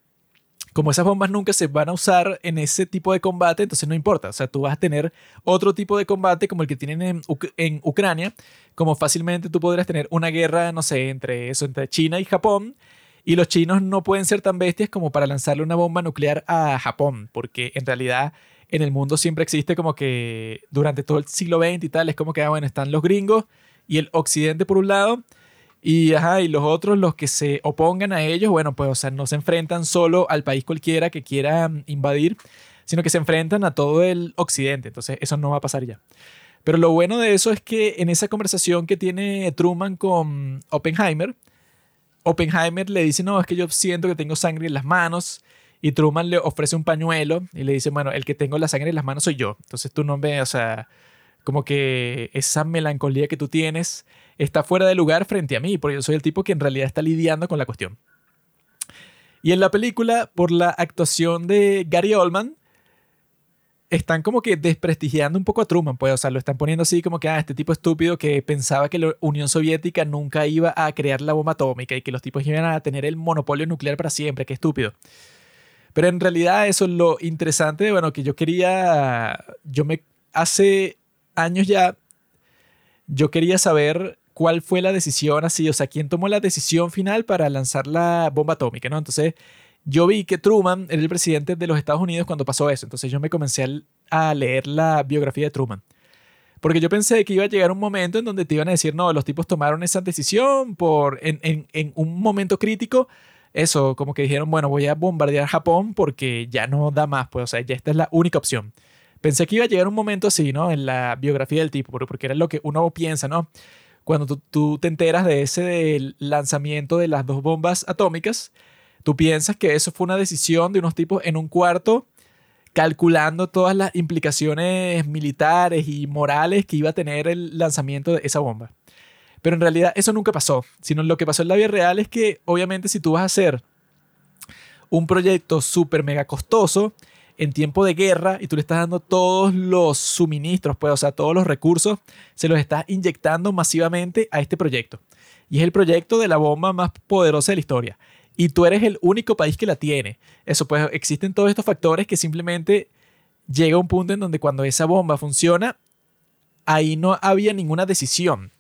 como esas bombas nunca se van a usar en ese tipo de combate, entonces no importa. O sea, tú vas a tener otro tipo de combate como el que tienen en, Uc- en Ucrania, como fácilmente tú podrías tener una guerra, no sé, entre eso, entre China y Japón. Y los chinos no pueden ser tan bestias como para lanzarle una bomba nuclear a Japón, porque en realidad en el mundo siempre existe como que durante todo el siglo XX y tal, es como que, ah, bueno, están los gringos y el occidente por un lado, y, ajá, y los otros, los que se opongan a ellos, bueno, pues, o sea, no se enfrentan solo al país cualquiera que quiera mm, invadir, sino que se enfrentan a todo el occidente. Entonces, eso no va a pasar ya. Pero lo bueno de eso es que en esa conversación que tiene Truman con Oppenheimer, Oppenheimer le dice, no, es que yo siento que tengo sangre en las manos. Y Truman le ofrece un pañuelo y le dice, bueno, el que tengo la sangre en las manos soy yo. Entonces tú no ves, o sea, como que esa melancolía que tú tienes está fuera de lugar frente a mí, porque yo soy el tipo que en realidad está lidiando con la cuestión. Y en la película, por la actuación de Gary Oldman, están como que desprestigiando un poco a Truman, pues, o sea, lo están poniendo así como que, ah, este tipo estúpido que pensaba que la Unión Soviética nunca iba a crear la bomba atómica y que los tipos iban a tener el monopolio nuclear para siempre, qué estúpido. Pero en realidad eso es lo interesante, bueno, que yo quería, yo me, hace años ya, yo quería saber cuál fue la decisión así, o sea, quién tomó la decisión final para lanzar la bomba atómica, ¿no? Entonces, yo vi que Truman era el presidente de los Estados Unidos cuando pasó eso, entonces yo me comencé a, leer la biografía de Truman. Porque yo pensé que iba a llegar un momento en donde te iban a decir, no, los tipos tomaron esa decisión por, en, en, en un momento crítico, eso, como que dijeron, bueno, voy a bombardear Japón porque ya no da más, pues, o sea, ya esta es la única opción. Pensé que iba a llegar un momento así, ¿no? En la biografía del tipo, porque era lo que uno piensa, ¿no? Cuando tú, te enteras de ese lanzamiento de las dos bombas atómicas, tú piensas que eso fue una decisión de unos tipos en un cuarto calculando todas las implicaciones militares y morales que iba a tener el lanzamiento de esa bomba. Pero en realidad eso nunca pasó, sino lo que pasó en la vida real es que obviamente si tú vas a hacer un proyecto súper mega costoso en tiempo de guerra y tú le estás dando todos los suministros, pues, o sea, todos los recursos, se los estás inyectando masivamente a este proyecto. Y es el proyecto de la bomba más poderosa de la historia y tú eres el único país que la tiene. Eso, pues existen todos estos factores que simplemente llega un punto en donde cuando esa bomba funciona, ahí no había ninguna decisión.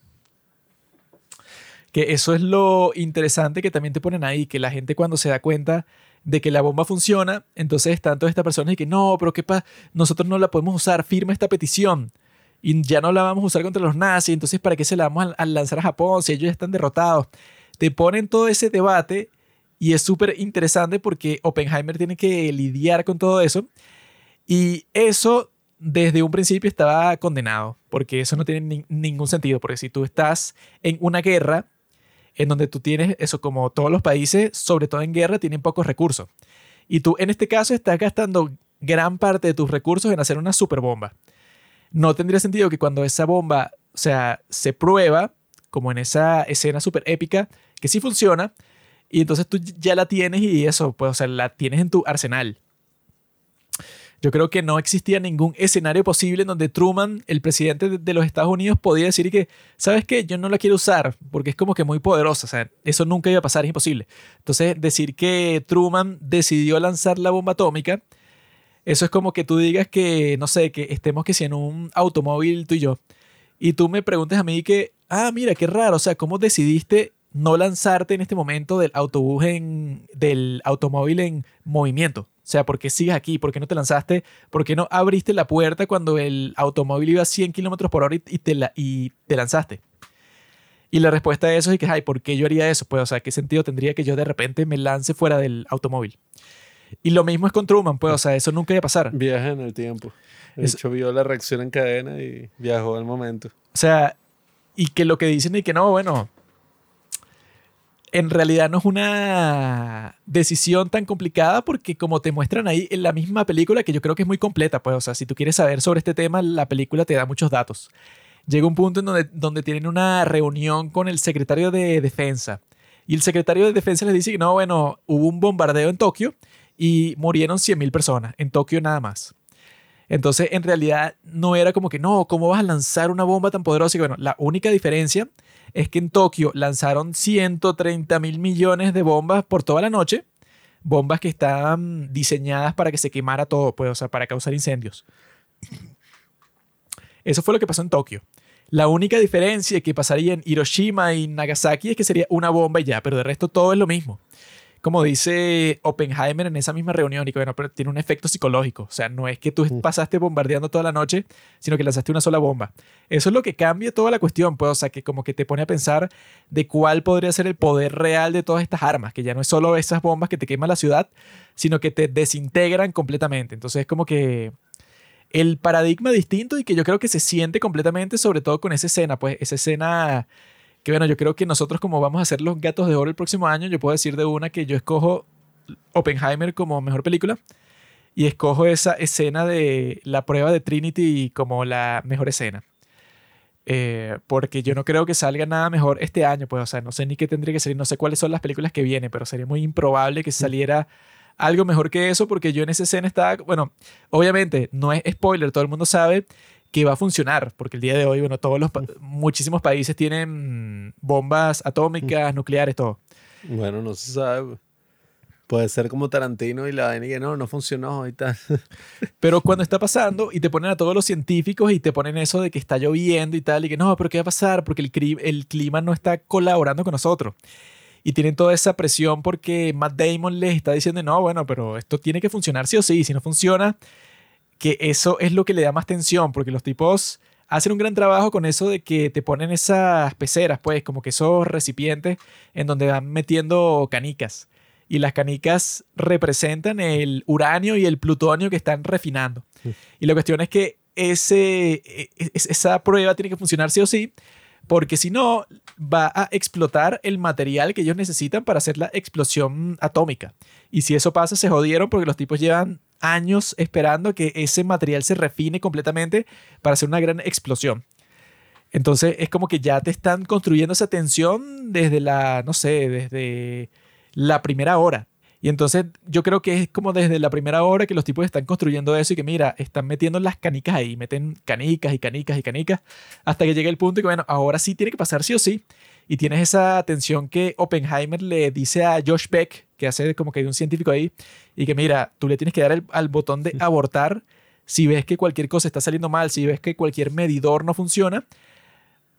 Que eso es lo interesante que también te ponen ahí, que la gente cuando se da cuenta de que la bomba funciona, entonces están todas estas personas y que no, pero qué pasa, nosotros no la podemos usar, firma esta petición y ya no la vamos a usar contra los nazis, entonces ¿para qué se la vamos a lanzar a Japón si ellos están derrotados? Te ponen todo ese debate y es súper interesante porque Oppenheimer tiene que lidiar con todo eso. Y eso desde un principio estaba condenado, porque eso no tiene ningún sentido, porque si tú estás en una guerra en donde tú tienes eso como todos los países, sobre todo en guerra, tienen pocos recursos. Y tú en este caso estás gastando gran parte de tus recursos en hacer una superbomba. No tendría sentido que cuando esa bomba, o sea, se prueba, como en esa escena súper épica, que sí funciona, y entonces tú ya la tienes y eso, pues, o sea, la tienes en tu arsenal. Yo creo que no existía ningún escenario posible en donde Truman, el presidente de los Estados Unidos, podía decir que, ¿sabes qué? Yo no la quiero usar porque es como que muy poderosa. O sea, eso nunca iba a pasar, es imposible. Entonces, decir que Truman decidió lanzar la bomba atómica, eso es como que tú digas que, no sé, que estemos que si en un automóvil tú y yo, y tú me preguntes a mí que, ah, mira, qué raro, o sea, ¿cómo decidiste no lanzarte en este momento del autobús en, del automóvil en movimiento. O sea, ¿por qué sigues aquí? ¿Por qué no te lanzaste? ¿Por qué no abriste la puerta cuando el automóvil iba a 100 kilómetros por hora y te, la, y te lanzaste? Y la respuesta a eso es que, ay, ¿por qué yo haría eso? Pues, o sea, ¿qué sentido tendría que yo de repente me lance fuera del automóvil? Y lo mismo es con Truman, pues, o sea, eso nunca iba a pasar. Viaja en el tiempo. De hecho, vio la reacción en cadena y viajó al momento. O sea, y que lo que dicen es que no, bueno, en realidad no es una decisión tan complicada porque como te muestran ahí en la misma película, que yo creo que es muy completa, pues, o sea, si tú quieres saber sobre este tema, la película te da muchos datos. Llega un punto en donde, donde tienen una reunión con el secretario de defensa y el secretario de defensa les dice que no, bueno, hubo un bombardeo en Tokio y murieron 100.000 personas, en Tokio nada más. Entonces, en realidad, no era como que, no, ¿cómo vas a lanzar una bomba tan poderosa? Y bueno, la única diferencia es que en Tokio lanzaron 130 mil millones de bombas por toda la noche, bombas que estaban diseñadas para que se quemara todo, pues, o sea, para causar incendios. Eso fue lo que pasó en Tokio. La única diferencia que pasaría en Hiroshima y Nagasaki es que sería una bomba y ya, pero de resto todo es lo mismo como dice Oppenheimer en esa misma reunión, y que bueno, pero tiene un efecto psicológico. O sea, no es que tú pasaste bombardeando toda la noche, sino que lanzaste una sola bomba. Eso es lo que cambia toda la cuestión, pues, o sea, que como que te pone a pensar de cuál podría ser el poder real de todas estas armas, que ya no es solo esas bombas que te queman la ciudad, sino que te desintegran completamente. Entonces es como que el paradigma distinto y que yo creo que se siente completamente, sobre todo con esa escena, pues esa escena que bueno, yo creo que nosotros como vamos a ser los gatos de oro el próximo año, yo puedo decir de una que yo escojo Oppenheimer como mejor película y escojo esa escena de la prueba de Trinity como la mejor escena. Eh, porque yo no creo que salga nada mejor este año, pues, o sea, no sé ni qué tendría que salir, no sé cuáles son las películas que vienen, pero sería muy improbable que saliera algo mejor que eso, porque yo en esa escena estaba, bueno, obviamente, no es spoiler, todo el mundo sabe que va a funcionar, porque el día de hoy, bueno, todos los, muchísimos países tienen bombas atómicas, nucleares, todo. Bueno, no se sabe. Puede ser como Tarantino y la vaina que no, no funcionó y tal. Pero cuando está pasando y te ponen a todos los científicos y te ponen eso de que está lloviendo y tal, y que no, pero ¿qué va a pasar? Porque el, el clima no está colaborando con nosotros. Y tienen toda esa presión porque Matt Damon les está diciendo, no, bueno, pero esto tiene que funcionar sí o sí. Si no funciona, que eso es lo que le da más tensión, porque los tipos hacen un gran trabajo con eso de que te ponen esas peceras, pues, como que esos recipientes en donde van metiendo canicas. Y las canicas representan el uranio y el plutonio que están refinando. Y la cuestión es que ese, e- e- esa prueba tiene que funcionar sí o sí, porque si no, va a explotar el material que ellos necesitan para hacer la explosión atómica. Y si eso pasa, se jodieron porque los tipos llevan años esperando que ese material se refine completamente para hacer una gran explosión. Entonces es como que ya te están construyendo esa tensión desde la, no sé, desde la primera hora. Y entonces yo creo que es como desde la primera hora que los tipos están construyendo eso y que mira, están metiendo las canicas ahí, meten canicas y canicas y canicas hasta que llega el punto y que bueno, ahora sí tiene que pasar sí o sí. Y tienes esa tensión que Oppenheimer le dice a Josh Beck, que hace como que de un científico ahí, y que mira, tú le tienes que dar el- al botón de abortar si ves que cualquier cosa está saliendo mal, si ves que cualquier medidor no funciona,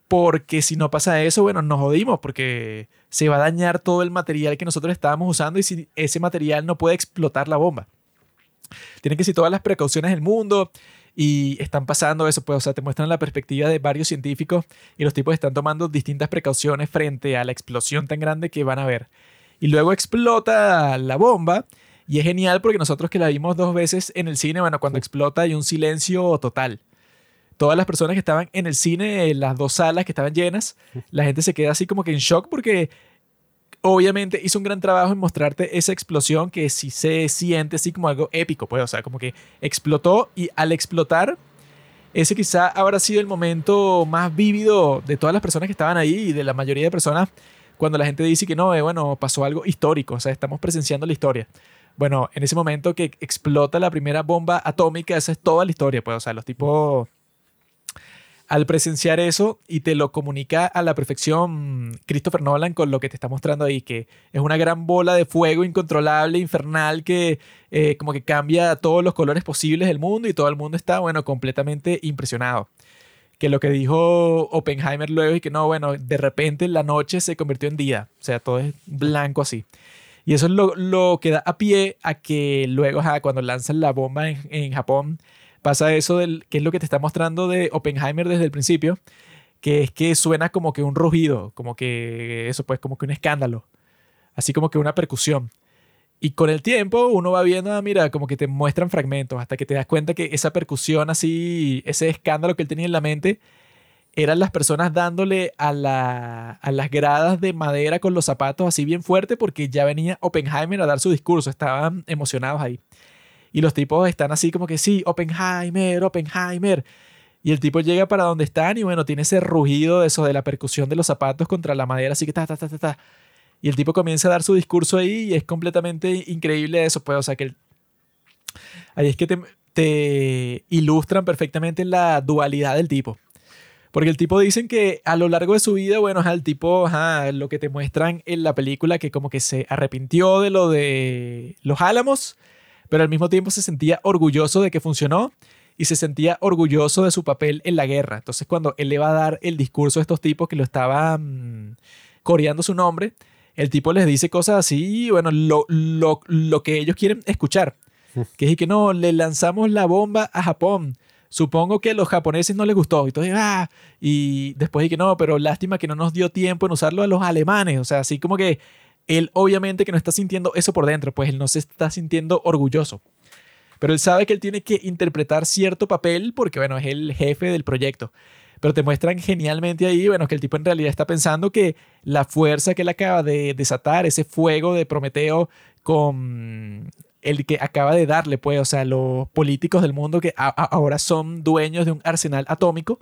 porque si no pasa eso, bueno, nos jodimos porque se va a dañar todo el material que nosotros estábamos usando y si ese material no puede explotar la bomba. Tienen que ser todas las precauciones del mundo y están pasando eso, pues, o sea, te muestran la perspectiva de varios científicos y los tipos están tomando distintas precauciones frente a la explosión tan grande que van a ver. Y luego explota la bomba y es genial porque nosotros que la vimos dos veces en el cine, bueno, cuando explota hay un silencio total. Todas las personas que estaban en el cine, en las dos salas que estaban llenas, la gente se queda así como que en shock porque obviamente hizo un gran trabajo en mostrarte esa explosión que sí se siente así como algo épico, pues, o sea, como que explotó y al explotar, ese quizá habrá sido el momento más vívido de todas las personas que estaban ahí y de la mayoría de personas cuando la gente dice que no, eh, bueno, pasó algo histórico, o sea, estamos presenciando la historia. Bueno, en ese momento que explota la primera bomba atómica, esa es toda la historia, pues, o sea, los tipos al presenciar eso y te lo comunica a la perfección Christopher Nolan con lo que te está mostrando ahí, que es una gran bola de fuego incontrolable, infernal, que eh, como que cambia todos los colores posibles del mundo y todo el mundo está, bueno, completamente impresionado. Que lo que dijo Oppenheimer luego es que no, bueno, de repente la noche se convirtió en día, o sea, todo es blanco así. Y eso es lo, lo que da a pie a que luego, ajá, cuando lanzan la bomba en Japón, pasa eso del que es lo que te está mostrando de Oppenheimer desde el principio, que es que suena como que un rugido, como que eso pues como que un escándalo, así como que una percusión. Y con el tiempo uno va viendo, ah, mira, como que te muestran fragmentos hasta que te das cuenta que esa percusión así, ese escándalo que él tenía en la mente, eran las personas dándole a, la, a las gradas de madera con los zapatos así bien fuerte porque ya venía Oppenheimer a dar su discurso, estaban emocionados ahí. Y los tipos están así como que sí, Oppenheimer, Oppenheimer. Y el tipo llega para donde están y bueno, tiene ese rugido de eso, de la percusión de los zapatos contra la madera, así que ta, ta, ta, ta, ta. Y el tipo comienza a dar su discurso ahí y es completamente increíble eso, pues, o sea, que el- ahí es que te, te ilustran perfectamente la dualidad del tipo. Porque el tipo dicen que a lo largo de su vida, bueno, el tipo, ajá, lo que te muestran en la película, que como que se arrepintió de lo de los álamos, pero al mismo tiempo se sentía orgulloso de que funcionó y se sentía orgulloso de su papel en la guerra. Entonces cuando él le va a dar el discurso a estos tipos que lo estaban coreando su nombre, el tipo les dice cosas así, bueno, lo, lo, lo que ellos quieren escuchar. Que es que no, le lanzamos la bomba a Japón. Supongo que a los japoneses no les gustó. Y, todo, ah, y después dije que no, pero lástima que no nos dio tiempo en usarlo a los alemanes. O sea, así como que él obviamente que no está sintiendo eso por dentro, pues él no se está sintiendo orgulloso. Pero él sabe que él tiene que interpretar cierto papel porque, bueno, es el jefe del proyecto. Pero te muestran genialmente ahí, bueno, que el tipo en realidad está pensando que la fuerza que él acaba de desatar, ese fuego de Prometeo con el que acaba de darle, pues, o sea, los políticos del mundo que ahora son dueños de un arsenal atómico,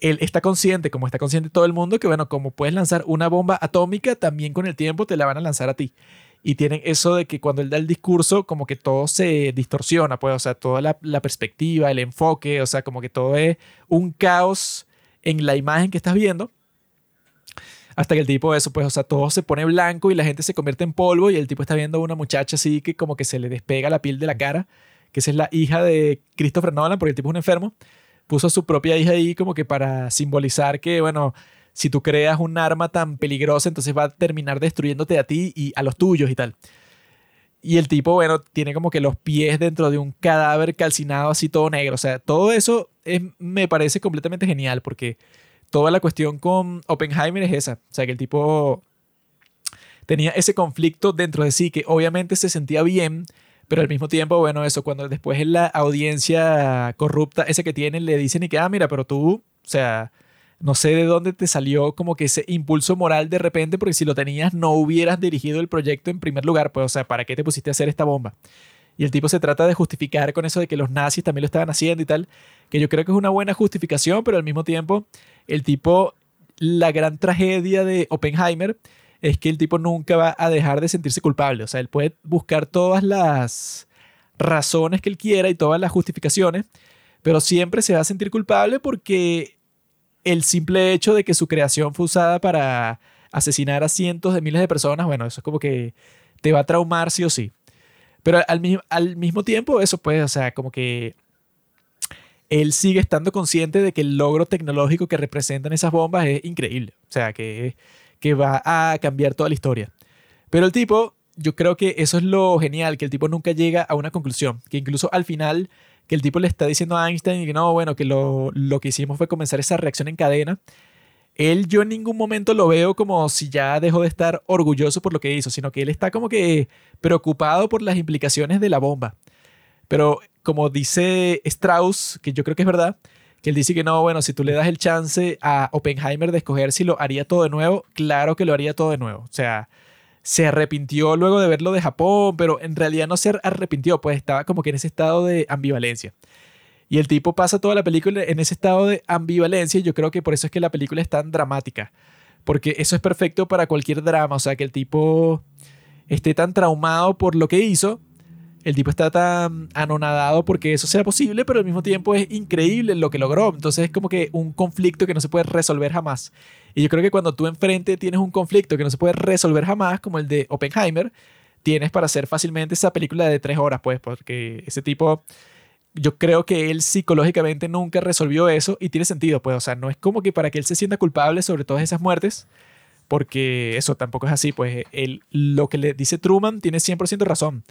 él está consciente, como está consciente todo el mundo, que bueno, como puedes lanzar una bomba atómica, también con el tiempo te la van a lanzar a ti. Y tienen eso de que cuando él da el discurso, como que todo se distorsiona, pues, o sea, toda la, perspectiva, el enfoque, o sea, como que todo es un caos en la imagen que estás viendo. Hasta que el tipo, eso, pues, o sea, todo se pone blanco y la gente se convierte en polvo y el tipo está viendo a una muchacha así que como que se le despega la piel de la cara, que es la hija de Christopher Nolan, porque el tipo es un enfermo. Puso a su propia hija ahí como que para simbolizar que, bueno, si tú creas un arma tan peligrosa, entonces va a terminar destruyéndote a ti y a los tuyos y tal. Y el tipo, bueno, tiene como que los pies dentro de un cadáver calcinado así todo negro. O sea, todo eso me parece completamente genial porque toda la cuestión con Oppenheimer es esa. O sea, que el tipo tenía ese conflicto dentro de sí que obviamente se sentía bien, pero al mismo tiempo, bueno, eso, cuando después en la audiencia corrupta, ese que tienen, le dicen y que, ah, mira, pero tú, o sea, no sé de dónde te salió como que ese impulso moral de repente, porque si lo tenías no hubieras dirigido el proyecto en primer lugar, pues o sea, ¿para qué te pusiste a hacer esta bomba? Y el tipo se trata de justificar con eso de que los nazis también lo estaban haciendo y tal, que yo creo que es una buena justificación, pero al mismo tiempo el tipo, la gran tragedia de Oppenheimer es que el tipo nunca va a dejar de sentirse culpable, o sea, él puede buscar todas las razones que él quiera y todas las justificaciones, pero siempre se va a sentir culpable porque el simple hecho de que su creación fue usada para asesinar a cientos de miles de personas, bueno, eso es como que te va a traumar sí o sí. Pero al, al mismo tiempo, eso puede, o sea, como que él sigue estando consciente de que el logro tecnológico que representan esas bombas es increíble. O sea, que, que va a cambiar toda la historia. Pero el tipo, yo creo que eso es lo genial, que el tipo nunca llega a una conclusión. Que incluso al final que el tipo le está diciendo a Einstein que no, bueno, que lo, que hicimos fue comenzar esa reacción en cadena. Él yo en ningún momento lo veo como si ya dejó de estar orgulloso por lo que hizo, sino que él está como que preocupado por las implicaciones de la bomba. Pero como dice Strauss, que yo creo que es verdad, que él dice que no, bueno, si tú le das el chance a Oppenheimer de escoger si lo haría todo de nuevo, claro que lo haría todo de nuevo. O sea, se arrepintió luego de verlo de Japón, pero en realidad no se arrepintió, pues estaba como que en ese estado de ambivalencia. Y el tipo pasa toda la película en ese estado de ambivalencia y yo creo que por eso es que la película es tan dramática, porque eso es perfecto para cualquier drama, o sea, que el tipo esté tan traumado por lo que hizo el tipo está tan anonadado porque eso sea posible, pero al mismo tiempo es increíble lo que logró. Entonces es como que un conflicto que no se puede resolver jamás. Y yo creo que cuando tú enfrente tienes un conflicto que no se puede resolver jamás, como el de Oppenheimer, tienes para hacer fácilmente esa película de tres horas, pues, porque ese tipo, yo creo que él psicológicamente nunca resolvió eso y tiene sentido, pues, o sea, no es como que para que él se sienta culpable sobre todas esas muertes, porque eso tampoco es así, pues, él, lo que le dice Truman tiene 100% razón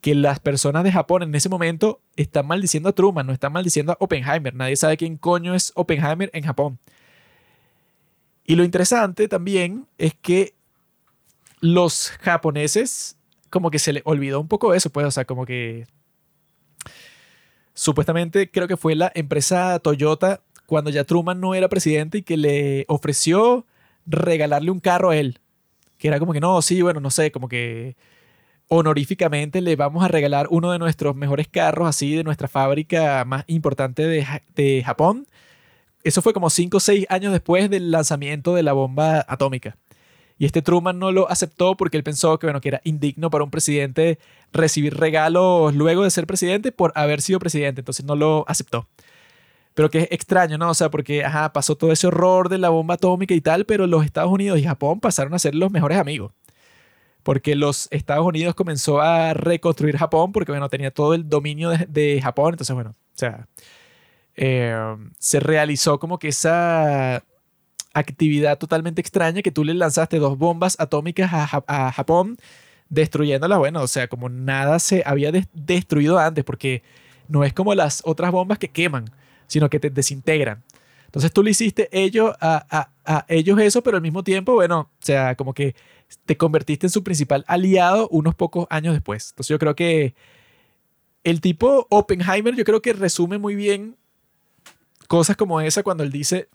que las personas de Japón en ese momento están maldiciendo a Truman, no están maldiciendo a Oppenheimer. Nadie sabe quién coño es Oppenheimer en Japón. Y lo interesante también es que los japoneses, como que se le olvidó un poco eso, pues, o sea, como que supuestamente creo que fue la empresa Toyota cuando ya Truman no era presidente y que le ofreció regalarle un carro a él. Que era como que no, sí, bueno, no sé, como que honoríficamente le vamos a regalar uno de nuestros mejores carros, así de nuestra fábrica más importante de, Japón. Eso fue como 5 o 6 años después del lanzamiento de la bomba atómica. Y este Truman no lo aceptó porque él pensó que, bueno, que era indigno para un presidente recibir regalos luego de ser presidente por haber sido presidente. Entonces no lo aceptó. Pero que es extraño, ¿no? O sea, porque pasó todo ese horror de la bomba atómica y tal, pero los Estados Unidos y Japón pasaron a ser los mejores amigos porque los Estados Unidos comenzó a reconstruir Japón porque, bueno, tenía todo el dominio de, Japón, entonces, bueno, o sea, eh, se realizó como que esa actividad totalmente extraña que tú le lanzaste dos bombas atómicas a, Japón, destruyéndola, bueno, o sea, como nada se había destruido antes, porque no es como las otras bombas que queman, sino que te desintegran. Entonces tú le hiciste ellos a, a ellos eso, pero al mismo tiempo, bueno, o sea, como que te convertiste en su principal aliado unos pocos años después. Entonces yo creo que el tipo Oppenheimer, yo creo que resume muy bien cosas como esa cuando él dice,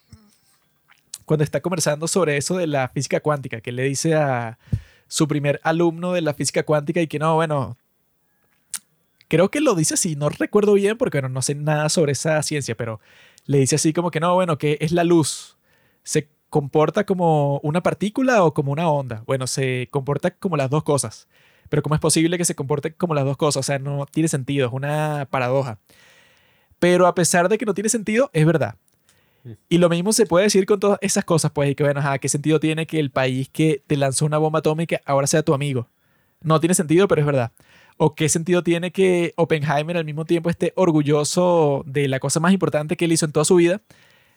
cuando está conversando sobre eso de la física cuántica, que le dice a su primer alumno de la física cuántica y que no, bueno, creo que lo dice así, no recuerdo bien porque no sé nada sobre esa ciencia, pero le dice así como que no, bueno, que es la luz. Se comporta como una partícula o como una onda. Bueno, se comporta como las dos cosas. Pero ¿cómo es posible que se comporte como las dos cosas? O sea, no tiene sentido, es una paradoja. Pero a pesar de que no tiene sentido, es verdad. Y lo mismo se puede decir con todas esas cosas, pues, y que bueno, ajá, ¿qué sentido tiene que el país que te lanzó una bomba atómica ahora sea tu amigo? No tiene sentido, pero es verdad. ¿O qué sentido tiene que Oppenheimer al mismo tiempo esté orgulloso de la cosa más importante que él hizo en toda su vida,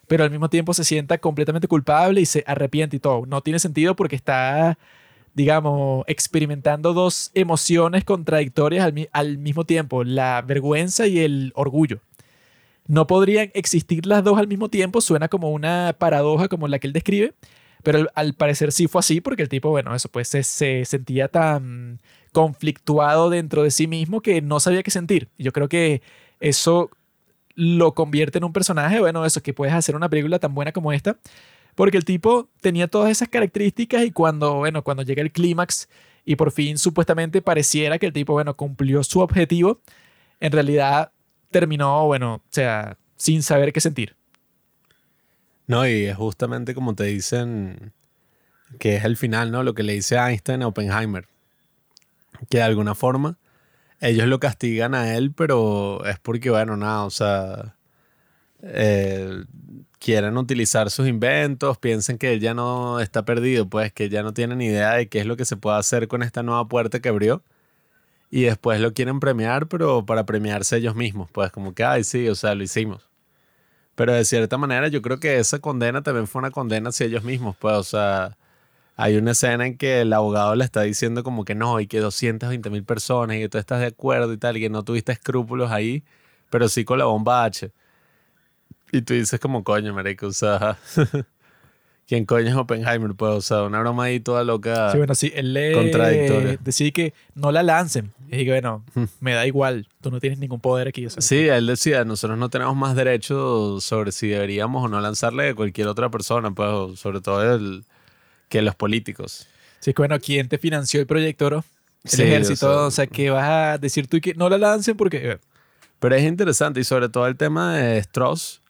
pero al mismo tiempo se sienta completamente culpable y se arrepiente y todo? No tiene sentido porque está, digamos, experimentando dos emociones contradictorias al, mi- al mismo tiempo, la vergüenza y el orgullo. No podrían existir las dos al mismo tiempo, suena como una paradoja como la que él describe, pero al, parecer sí fue así porque el tipo, bueno, eso pues se sentía tan conflictuado dentro de sí mismo que no sabía qué sentir. Yo creo que eso lo convierte en un personaje, bueno, eso, que puedes hacer una película tan buena como esta, porque el tipo tenía todas esas características y cuando, bueno, cuando llega el clímax y por fin supuestamente pareciera que el tipo, bueno, cumplió su objetivo, en realidad terminó, bueno, o sea, sin saber qué sentir. No, y es justamente como te dicen que es el final, ¿no? Lo que le dice Einstein a Oppenheimer. Que de alguna forma ellos lo castigan a él, pero es porque, bueno, nada, o sea, eh, quieren utilizar sus inventos, piensan que él ya no está perdido, pues que ya no tienen idea de qué es lo que se puede hacer con esta nueva puerta que abrió. Y después lo quieren premiar, pero para premiarse ellos mismos, pues como que, ay, sí, o sea, lo hicimos. Pero de cierta manera yo creo que esa condena también fue una condena hacia ellos mismos, pues, o sea, hay una escena en que el abogado le está diciendo como que no, y que 220 mil personas, y que tú estás de acuerdo y tal, y que no tuviste escrúpulos ahí, pero sí con la bomba H. Y tú dices como, coño, marico, o sea, ¿quién coño es Oppenheimer? Pues, o sea, una broma ahí toda loca. Sí, bueno, sí, él le Contradictoria. decide que no la lancen. Y que, bueno, me da igual, tú no tienes ningún poder aquí. o sea. Sí, él decía, nosotros no tenemos más derecho sobre si deberíamos o no lanzarle a cualquier otra persona, pues, sobre todo el, que los políticos. Sí, que bueno, ¿quién te financió el proyecto, bro? El Sí, ejército, o sea- o sea, que vas a decir tú y que no la lancen porque... Pero es interesante y sobre todo el tema de Strauss,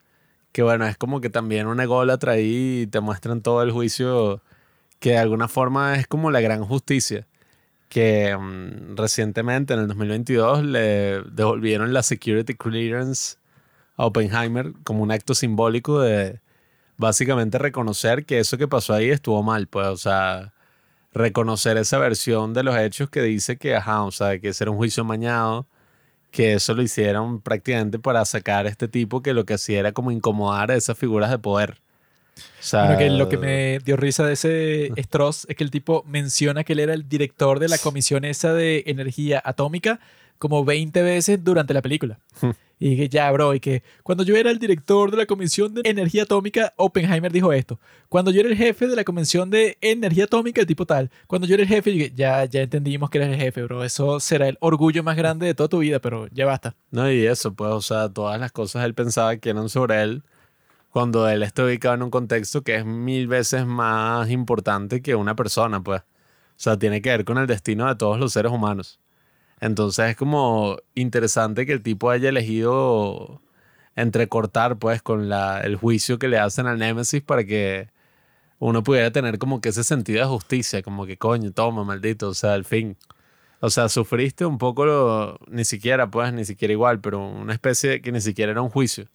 que bueno, es como que también una ególatra ahí y te muestran todo el juicio que de alguna forma es como la gran justicia. Que mm, recientemente, en el 2022, le devolvieron la security clearance a Oppenheimer como un acto simbólico de básicamente reconocer que eso que pasó ahí estuvo mal, pues, o sea, reconocer esa versión de los hechos que dice que, ajá, o sea, que ese era un juicio mañado, que eso lo hicieron prácticamente para sacar a este tipo que lo que hacía era como incomodar a esas figuras de poder. O sea, Bueno, que lo que me dio risa de ese Strauss es que el tipo menciona que él era el director de la comisión esa de energía atómica como 20 veces durante la película. Y que ya, bro, y que cuando yo era el director de la comisión de energía atómica, Oppenheimer dijo esto. Cuando yo era el jefe de la comisión de energía atómica, el tipo tal. Cuando yo era el jefe, dije, ya, ya entendimos que eres el jefe, bro. Eso será el orgullo más grande de toda tu vida, pero ya basta. No, y eso, pues, o sea, todas las cosas él pensaba que eran sobre él cuando él está ubicado en un contexto que es mil veces más importante que una persona, pues. O sea, tiene que ver con el destino de todos los seres humanos. Entonces es como interesante que el tipo haya elegido entrecortar, pues, con la, el juicio que le hacen al Némesis para que uno pudiera tener como que ese sentido de justicia, como que coño, toma, maldito, o sea, al fin. O sea, sufriste un poco, lo- ni siquiera, pues, ni siquiera igual, pero una especie de que ni siquiera era un juicio,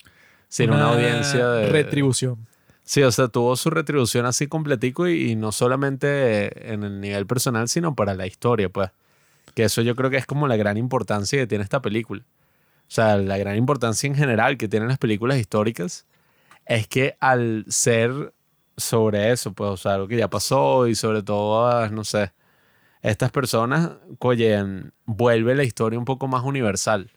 sino una, audiencia de... Retribución. Sí, o sea, tuvo su retribución así completico y, y no solamente en el nivel personal, sino para la historia, pues. Que eso yo creo que es como la gran importancia que tiene esta película. O sea, la gran importancia en general que tienen las películas históricas es que al ser sobre eso, pues, o sea, algo que ya pasó y sobre todo, ah, no sé, estas personas, oye, vuelve la historia un poco más universal.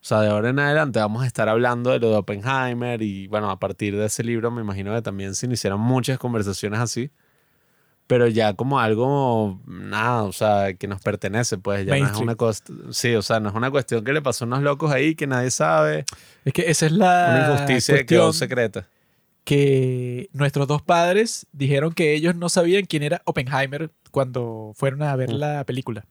O sea, de ahora en adelante vamos a estar hablando de lo de Oppenheimer y bueno, a partir de ese libro me imagino que también se iniciaron muchas conversaciones así, pero ya como algo, nada, o sea, que nos pertenece, pues ya no es una cosa, sí, o sea, no es una cuestión que le pasó a unos locos ahí que nadie sabe, Es que esa es la una injusticia que quedó secreta. que nuestros dos padres dijeron que ellos no sabían quién era Oppenheimer cuando fueron a ver Mm. la película.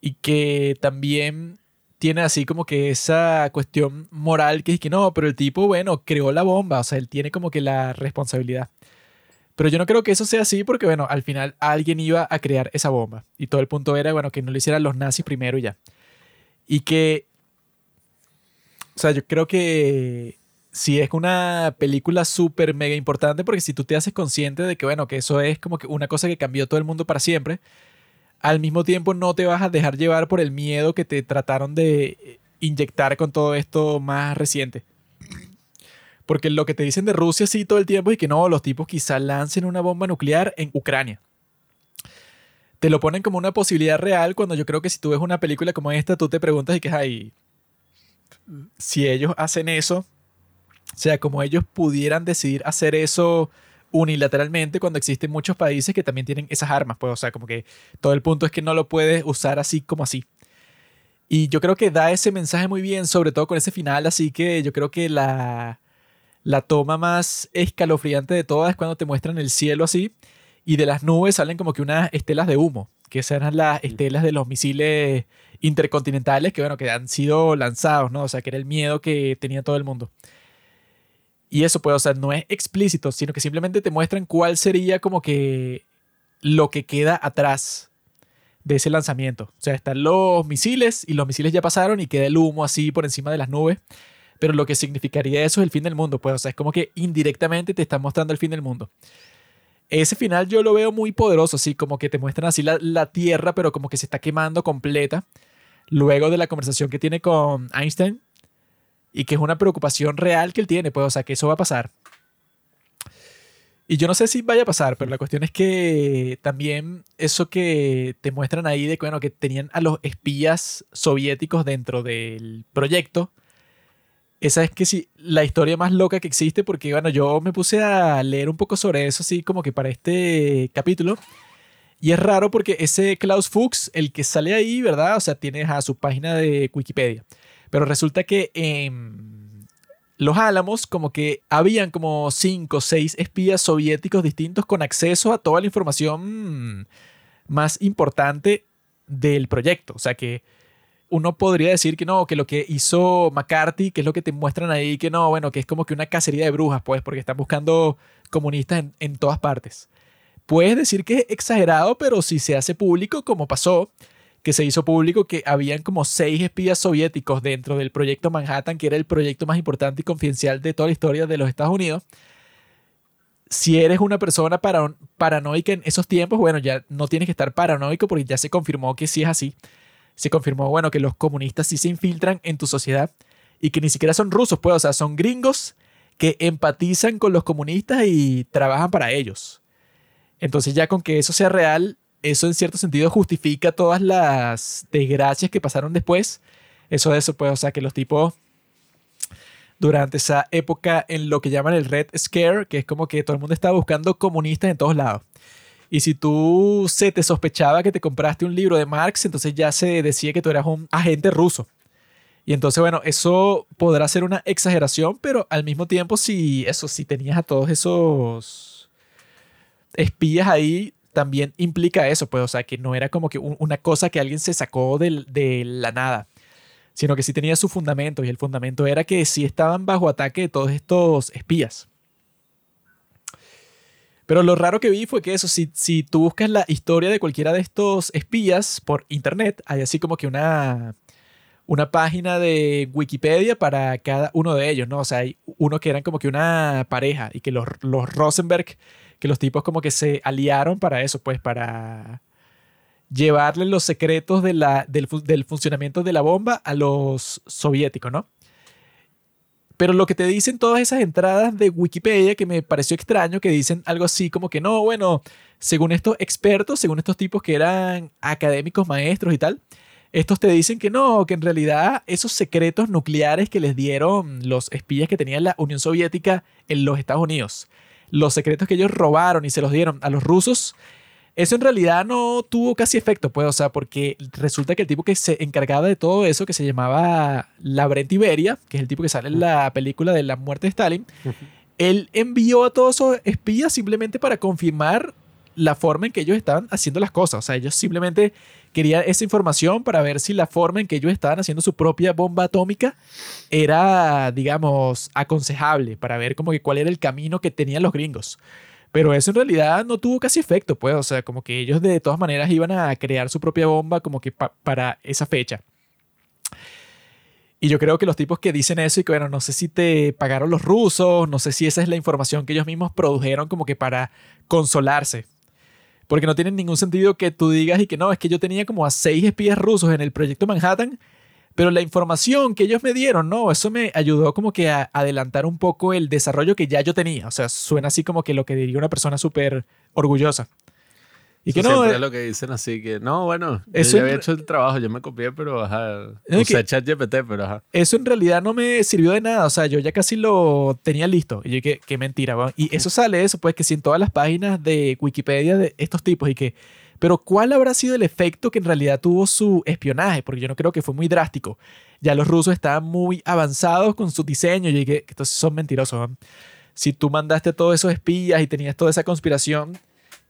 Y que también tiene así como que esa cuestión moral que es que no, pero el tipo, bueno, creó la bomba, o sea, él tiene como que la responsabilidad. Pero yo no creo que eso sea así porque, bueno, al final alguien iba a crear esa bomba. Y todo el punto era, bueno, que no lo hicieran los nazis primero y ya. Y que, o sea, yo creo que sí es una película súper mega importante porque si tú te haces consciente de que, bueno, que eso es como que una cosa que cambió todo el mundo para siempre, al mismo tiempo no te vas a dejar llevar por el miedo que te trataron de inyectar con todo esto más reciente. Porque lo que te dicen de Rusia sí todo el tiempo es que no, los tipos quizá lancen una bomba nuclear en Ucrania. Te lo ponen como una posibilidad real cuando yo creo que si tú ves una película como esta, tú te preguntas y que hay si ellos hacen eso, o sea, como ellos pudieran decidir hacer eso unilateralmente cuando existen muchos países que también tienen esas armas, pues, o sea, como que todo el punto es que no lo puedes usar así como así. Y yo creo que da ese mensaje muy bien, sobre todo con ese final, así que yo creo que la, la toma más escalofriante de todas es cuando te muestran el cielo así y de las nubes salen como que unas estelas de humo, que eran las estelas de los misiles intercontinentales que, bueno, que han sido lanzados, ¿no? O sea, que era el miedo que tenía todo el mundo. Y eso, pues, o sea, no es explícito, sino que simplemente te muestran cuál sería como que lo que queda atrás de ese lanzamiento. O sea, están los misiles y los misiles ya pasaron y queda el humo así por encima de las nubes. Pero lo que significaría eso es el fin del mundo, pues, o sea, es como que indirectamente te están mostrando el fin del mundo. Ese final yo lo veo muy poderoso, así como que te muestran así la, la Tierra, pero como que se está quemando completa. Luego de la conversación que tiene con Einstein y que es una preocupación real que él tiene, pues, o sea, que eso va a pasar. Y yo no sé si vaya a pasar, pero la cuestión es que también eso que te muestran ahí de bueno, que tenían a los espías soviéticos dentro del proyecto, esa es que sí, la historia más loca que existe, porque bueno, yo me puse a leer un poco sobre eso, así como que para este capítulo. Y es raro porque ese Klaus Fuchs, el que sale ahí, ¿verdad? O sea, tiene a su página de Wikipedia. Pero resulta que en Los Álamos, como que habían como cinco o seis espías soviéticos distintos con acceso a toda la información más importante del proyecto. O sea que uno podría decir que no, que lo que hizo McCarthy, que es lo que te muestran ahí, que no, bueno, que es como que una cacería de brujas, pues, porque están buscando comunistas en, todas partes. Puedes decir que es exagerado, pero si se hace público, como pasó, que se hizo público que habían como seis espías soviéticos dentro del proyecto Manhattan, que era el proyecto más importante y confidencial de toda la historia de los Estados Unidos. Si eres una persona paranoica en esos tiempos, bueno, ya no tienes que estar paranoico porque ya se confirmó que sí es así se confirmó, bueno, que los comunistas sí se infiltran en tu sociedad y que ni siquiera son rusos, pues, o sea, son gringos que empatizan con los comunistas y trabajan para ellos. Entonces ya con que eso sea real, eso en cierto sentido justifica todas las desgracias que pasaron después. Eso de eso, pues, o sea, que los tipos durante esa época en lo que llaman el Red Scare, que es como que todo el mundo estaba buscando comunistas en todos lados. Y si tú se te sospechaba que te compraste un libro de Marx, entonces ya se decía que tú eras un agente ruso. Y entonces, bueno, eso podrá ser una exageración, pero al mismo tiempo, si eso, si tenías a todos esos espías ahí, también implica eso, pues, o sea, que no era como que una cosa que alguien se sacó de, de la nada, sino que sí tenía su fundamento, y el fundamento era que sí estaban bajo ataque de todos estos espías. Pero lo raro que vi fue que eso, si, si tú buscas la historia de cualquiera de estos espías por internet, hay así como que una, una página de Wikipedia para cada uno de ellos, ¿no? O sea, hay uno que eran como que una pareja y que los, los Rosenberg, que los tipos como que se aliaron para eso, pues para llevarle los secretos de la, del, del funcionamiento de la bomba a los soviéticos, ¿no? Pero lo que te dicen todas esas entradas de Wikipedia que me pareció extraño, que dicen algo así como que no, bueno, según estos expertos, según estos tipos que eran académicos, maestros y tal, estos te dicen que no, que en realidad esos secretos nucleares que les dieron los espías que tenía la Unión Soviética en los Estados Unidos, los secretos que ellos robaron y se los dieron a los rusos, eso en realidad no tuvo casi efecto, pues, o sea, porque resulta que el tipo que se encargaba de todo eso, que se llamaba Labrent Iberia, que es el tipo que sale en la película de la muerte de Stalin, él envió a todos esos espías simplemente para confirmar la forma en que ellos estaban haciendo las cosas. O sea, ellos simplemente querían esa información para ver si la forma en que ellos estaban haciendo su propia bomba atómica era, digamos, aconsejable, para ver como que cuál era el camino que tenían los gringos. Pero eso en realidad no tuvo casi efecto, pues, o sea, como que ellos de todas maneras iban a crear su propia bomba como que para esa fecha. Y yo creo que los tipos que dicen eso y que, bueno, no sé si te pagaron los rusos, no sé si esa es la información que ellos mismos produjeron como que para consolarse. Porque no tiene ningún sentido que tú digas y que no, es que yo tenía como a seis espías rusos en el proyecto Manhattan, pero la información que ellos me dieron, no, eso me ayudó como que a adelantar un poco el desarrollo que ya yo tenía. O sea, suena así como que lo que diría una persona súper orgullosa. Y que no. es lo que dicen así, que no, bueno, eso yo había hecho el trabajo, yo me copié, pero ajá. Usé ChatGPT, pero ajá. Eso en realidad no me sirvió de nada. O sea, yo ya casi lo tenía listo. Y yo, que qué mentira, Y eso sale, eso, pues, que si en todas las páginas de Wikipedia de estos tipos y que. Pero, ¿cuál habrá sido el efecto que en realidad tuvo su espionaje? Porque yo no creo que fue muy drástico. Ya los rusos estaban muy avanzados con su diseño. Y que entonces son mentirosos. Si tú mandaste a todos esos espías y tenías toda esa conspiración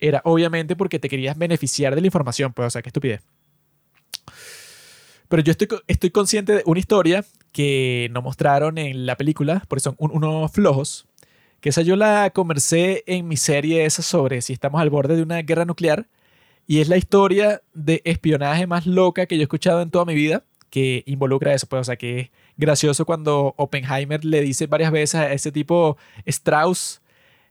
era obviamente porque te querías beneficiar de la información, pues, o sea, qué estupidez. Pero yo estoy, estoy consciente de una historia que no mostraron en la película, porque son unos flojos, que esa yo la conversé en mi serie esa sobre si estamos al borde de una guerra nuclear, y es la historia de espionaje más loca que yo he escuchado en toda mi vida, que involucra eso, pues, o sea, que es gracioso cuando Oppenheimer le dice varias veces a ese tipo Strauss,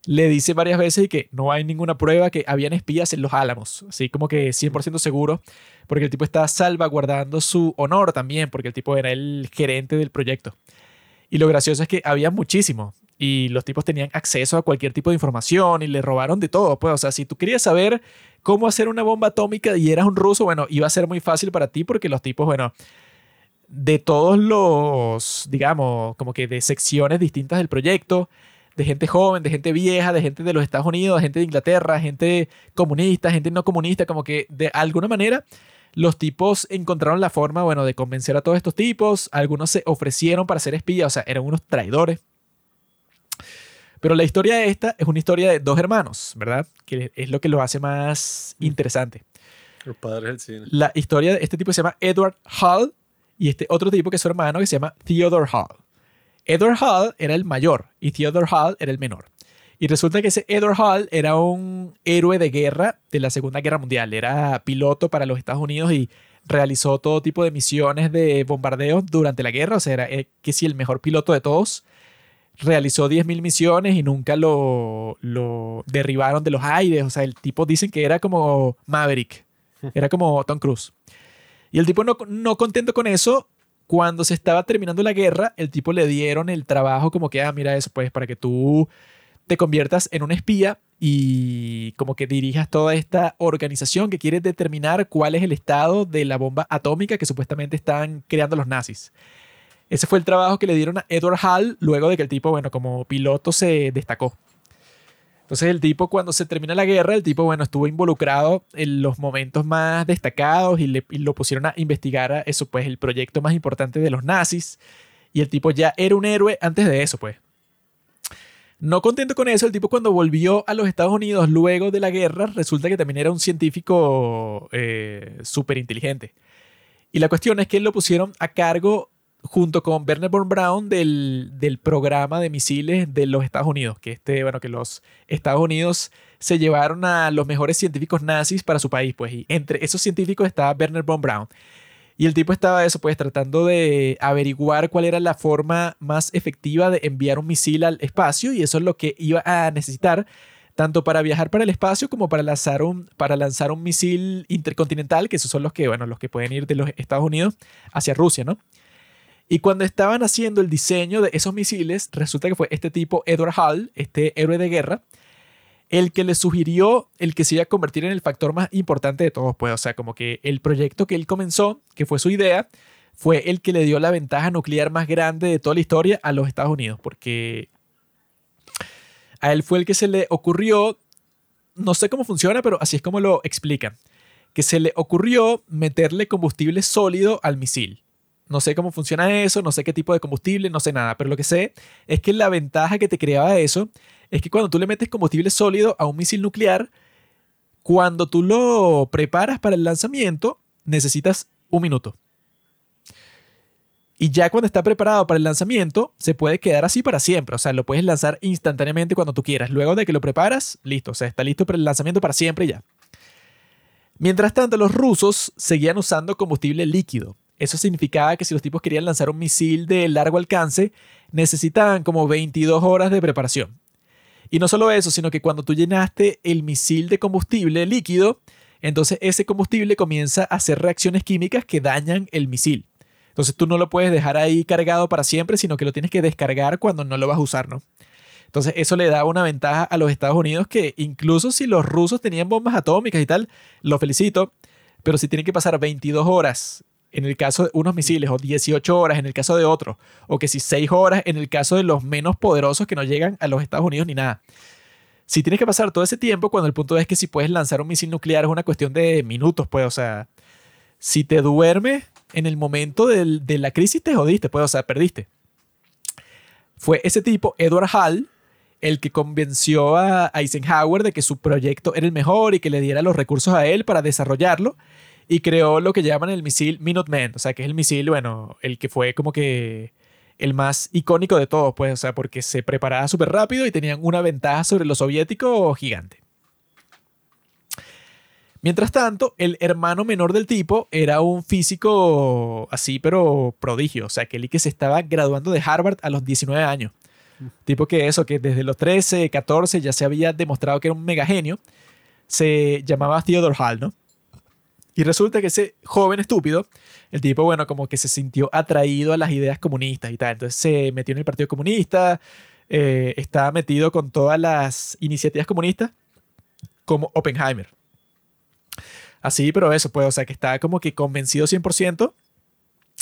le dice varias veces que no hay ninguna prueba que habían espías en los Álamos, así como que 100% seguro, porque el tipo está salvaguardando su honor también, porque el tipo era el gerente del proyecto. Y lo gracioso es que había muchísimo y los tipos tenían acceso a cualquier tipo de información y le robaron de todo, pues, o sea, si tú querías saber cómo hacer una bomba atómica y eras un ruso, bueno, iba a ser muy fácil para ti porque los tipos, bueno, de todos los, digamos, como que de secciones distintas del proyecto, de gente joven, de gente vieja, de gente de los Estados Unidos, de gente de Inglaterra, gente comunista, gente no comunista, como que de alguna manera los tipos encontraron la forma, bueno, de convencer a todos estos tipos, algunos se ofrecieron para ser espías, o sea, eran unos traidores. Pero la historia de esta es una historia de dos hermanos, ¿verdad? Que es lo que lo hace más mm. interesante. Los padres del cine. La historia de este tipo se llama Edward Hall y este otro tipo que es su hermano que se llama Theodore Hall. Edward Hall era el mayor y Theodore Hall era el menor. Y resulta que ese Edward Hall era un héroe de guerra de la Segunda Guerra Mundial. Era piloto para los Estados Unidos y realizó todo tipo de misiones de bombardeo durante la guerra. O sea, era eh, que si el mejor piloto de todos. Realizó 10.000 misiones y nunca lo, lo derribaron de los aires. O sea, el tipo dicen que era como Maverick. Era como Tom Cruise. Y el tipo no, no contento con eso, cuando se estaba terminando la guerra, el tipo le dieron el trabajo como que, ah, mira eso, pues para que tú te conviertas en un espía y como que dirijas toda esta organización que quiere determinar cuál es el estado de la bomba atómica que supuestamente están creando los nazis. Ese fue el trabajo que le dieron a Edward Hall luego de que el tipo, bueno, como piloto se destacó. Entonces el tipo cuando se termina la guerra, el tipo, bueno, estuvo involucrado en los momentos más destacados y, le, lo pusieron a investigar eso, pues el proyecto más importante de los nazis. Y el tipo ya era un héroe antes de eso, pues. No contento con eso, el tipo cuando volvió a los Estados Unidos luego de la guerra, resulta que también era un científico eh, súper inteligente. Y la cuestión es que lo pusieron a cargo junto con Werner von Braun del, del, programa de misiles de los Estados Unidos, que este, bueno, que los Estados Unidos se llevaron a los mejores científicos nazis para su país, pues, y entre esos científicos estaba Werner von Braun. Y el tipo estaba eso, pues, tratando de averiguar cuál era la forma más efectiva de enviar un misil al espacio, y eso es lo que iba a necesitar tanto para viajar para el espacio como para lanzar un, para lanzar un misil intercontinental, que esos son los que, bueno, los que pueden ir de los Estados Unidos hacia Rusia, ¿no? Y cuando estaban haciendo el diseño de esos misiles, resulta que fue este tipo, Edward Hall, este héroe de guerra, el que le sugirió el que se iba a convertir en el factor más importante de todos. Pues, o sea, como que el proyecto que él comenzó, que fue su idea, fue el que le dio la ventaja nuclear más grande de toda la historia a los Estados Unidos, porque a él fue el que se le ocurrió, no sé cómo funciona, pero así es como lo explican, que se le ocurrió meterle combustible sólido al misil. No sé cómo funciona eso, no sé qué tipo de combustible, no sé nada, pero lo que sé es que la ventaja que te creaba eso es que cuando tú le metes combustible sólido a un misil nuclear, cuando tú lo preparas para el lanzamiento, necesitas un minuto. Y ya cuando está preparado para el lanzamiento, se puede quedar así para siempre. O sea, lo puedes lanzar instantáneamente cuando tú quieras. Luego de que lo preparas, listo. O sea, está listo para el lanzamiento para siempre ya. Mientras tanto, los rusos seguían usando combustible líquido eso significaba que si los tipos querían lanzar un misil de largo alcance, necesitaban como 22 horas de preparación. Y no solo eso, sino que cuando tú llenaste el misil de combustible líquido, entonces ese combustible comienza a hacer reacciones químicas que dañan el misil. Entonces tú no lo puedes dejar ahí cargado para siempre, sino que lo tienes que descargar cuando no lo vas a usar, ¿no? Entonces eso le da una ventaja a los Estados Unidos que incluso si los rusos tenían bombas atómicas y tal, lo felicito, pero si tienen que pasar 22 horas en el caso de unos misiles o 18 horas en el caso de otros, o que si 6 horas en el caso de los menos poderosos que no llegan a los Estados Unidos ni nada. Si tienes que pasar todo ese tiempo, cuando el punto es que si puedes lanzar un misil nuclear es una cuestión de minutos, pues, o sea, si te duermes en el momento de la crisis te jodiste, pues, o sea, perdiste. Fue ese tipo, Edward Hall, el que convenció a Eisenhower de que su proyecto era el mejor y que le diera los recursos a él para desarrollarlo y creó lo que llaman el misil Minuteman, o sea, que es el misil, bueno, el que fue como que el más icónico de todos, pues, o sea, porque se preparaba súper rápido y tenían una ventaja sobre los soviéticos gigante. Mientras tanto, el hermano menor del tipo era un físico así, pero prodigio, o sea, que él que se estaba graduando de Harvard a los 19 años. Tipo que eso, que desde los 13, 14 ya se había demostrado que era un mega genio. Se llamaba Theodore Hall, ¿no? Y resulta que ese joven estúpido, el tipo, bueno, como que se sintió atraído a las ideas comunistas y tal. Entonces se metió en el Partido Comunista, eh, estaba metido con todas las iniciativas comunistas, como Oppenheimer. Así, pero eso, pues, o sea, que estaba como que convencido 100%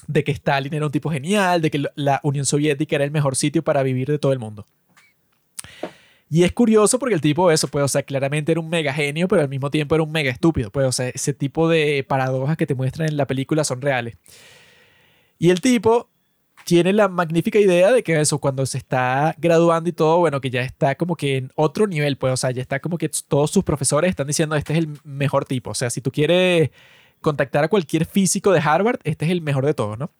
de que Stalin era un tipo genial, de que la Unión Soviética era el mejor sitio para vivir de todo el mundo. Y es curioso porque el tipo, eso, pues, o sea, claramente era un mega genio, pero al mismo tiempo era un mega estúpido. Pues, o sea, ese tipo de paradojas que te muestran en la película son reales. Y el tipo tiene la magnífica idea de que eso, cuando se está graduando y todo, bueno, que ya está como que en otro nivel, pues, o sea, ya está como que todos sus profesores están diciendo, este es el mejor tipo. O sea, si tú quieres contactar a cualquier físico de Harvard, este es el mejor de todos, ¿no?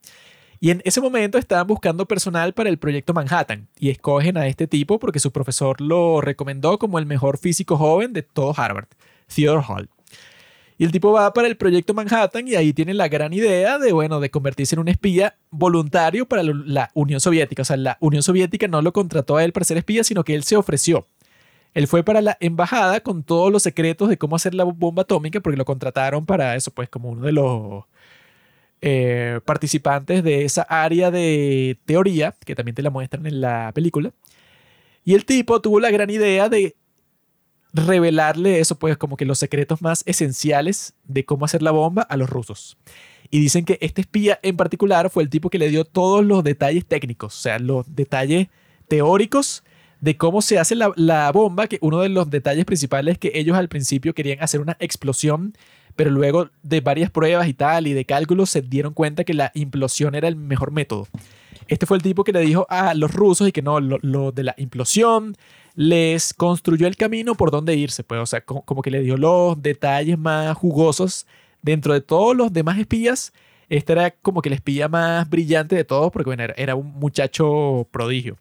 Y en ese momento estaban buscando personal para el proyecto Manhattan y escogen a este tipo porque su profesor lo recomendó como el mejor físico joven de todo Harvard, Theodore Hall. Y el tipo va para el proyecto Manhattan y ahí tiene la gran idea de, bueno, de convertirse en un espía voluntario para la Unión Soviética. O sea, la Unión Soviética no lo contrató a él para ser espía, sino que él se ofreció. Él fue para la embajada con todos los secretos de cómo hacer la bomba atómica, porque lo contrataron para eso, pues como uno de los eh, participantes de esa área de teoría, que también te la muestran en la película. Y el tipo tuvo la gran idea de revelarle eso, pues como que los secretos más esenciales de cómo hacer la bomba a los rusos. Y dicen que este espía en particular fue el tipo que le dio todos los detalles técnicos, o sea, los detalles teóricos de cómo se hace la, bomba, que uno de los detalles principales es que ellos al principio querían hacer una explosión, pero luego de varias pruebas y tal y de cálculos se dieron cuenta que la implosión era el mejor método. Este fue el tipo que le dijo a los rusos y que no, lo, de la implosión les construyó el camino por dónde irse, pues, o sea, como, que le dio los detalles más jugosos dentro de todos los demás espías. Este era como que el espía más brillante de todos porque bueno, era un muchacho prodigio.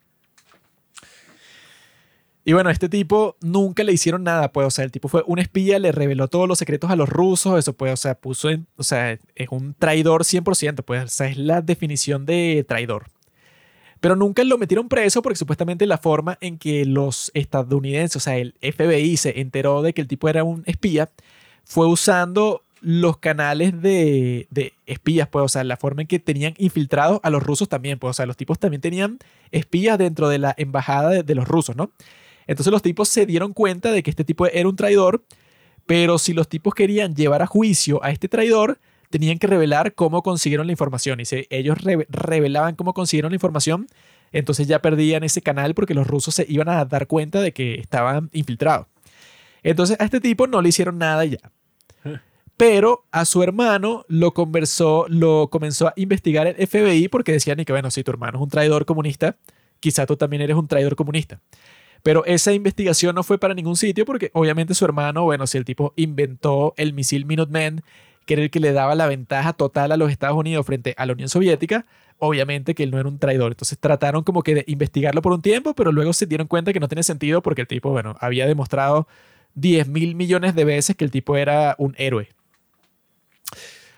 Y bueno, este tipo nunca le hicieron nada, pues, o sea, el tipo fue un espía, le reveló todos los secretos a los rusos, eso, pues, o sea, puso en, o sea, es un traidor 100%, pues, o es la definición de traidor. Pero nunca lo metieron preso porque supuestamente la forma en que los estadounidenses, o sea, el FBI se enteró de que el tipo era un espía, fue usando los canales de, de, espías, pues, o sea, la forma en que tenían infiltrados a los rusos también, pues, o sea, los tipos también tenían espías dentro de la embajada de, de los rusos, ¿no? Entonces los tipos se dieron cuenta de que este tipo era un traidor, pero si los tipos querían llevar a juicio a este traidor, tenían que revelar cómo consiguieron la información. Y si ellos revelaban cómo consiguieron la información, entonces ya perdían ese canal porque los rusos se iban a dar cuenta de que estaban infiltrados. Entonces a este tipo no le hicieron nada ya. Pero a su hermano lo conversó, lo comenzó a investigar el FBI porque decían que, bueno, si tu hermano es un traidor comunista, quizá tú también eres un traidor comunista. Pero esa investigación no fue para ningún sitio porque obviamente su hermano, bueno, si el tipo inventó el misil Minuteman, que era el que le daba la ventaja total a los Estados Unidos frente a la Unión Soviética, obviamente que él no era un traidor. Entonces trataron como que de investigarlo por un tiempo, pero luego se dieron cuenta que no tiene sentido porque el tipo, bueno, había demostrado 10 mil millones de veces que el tipo era un héroe.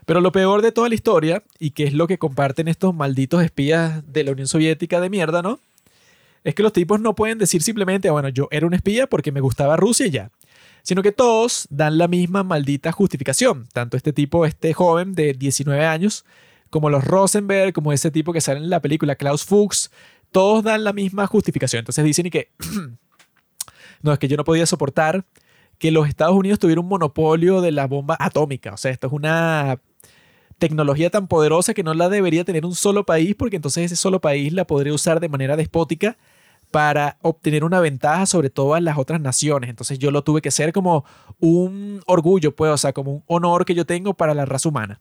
Pero lo peor de toda la historia, y que es lo que comparten estos malditos espías de la Unión Soviética de mierda, ¿no? Es que los tipos no pueden decir simplemente, bueno, yo era un espía porque me gustaba Rusia y ya. Sino que todos dan la misma maldita justificación. Tanto este tipo, este joven de 19 años, como los Rosenberg, como ese tipo que sale en la película, Klaus Fuchs, todos dan la misma justificación. Entonces dicen y que, no, es que yo no podía soportar que los Estados Unidos tuvieran un monopolio de la bomba atómica. O sea, esto es una tecnología tan poderosa que no la debería tener un solo país porque entonces ese solo país la podría usar de manera despótica para obtener una ventaja sobre todas las otras naciones. Entonces yo lo tuve que hacer como un orgullo, pues, o sea, como un honor que yo tengo para la raza humana.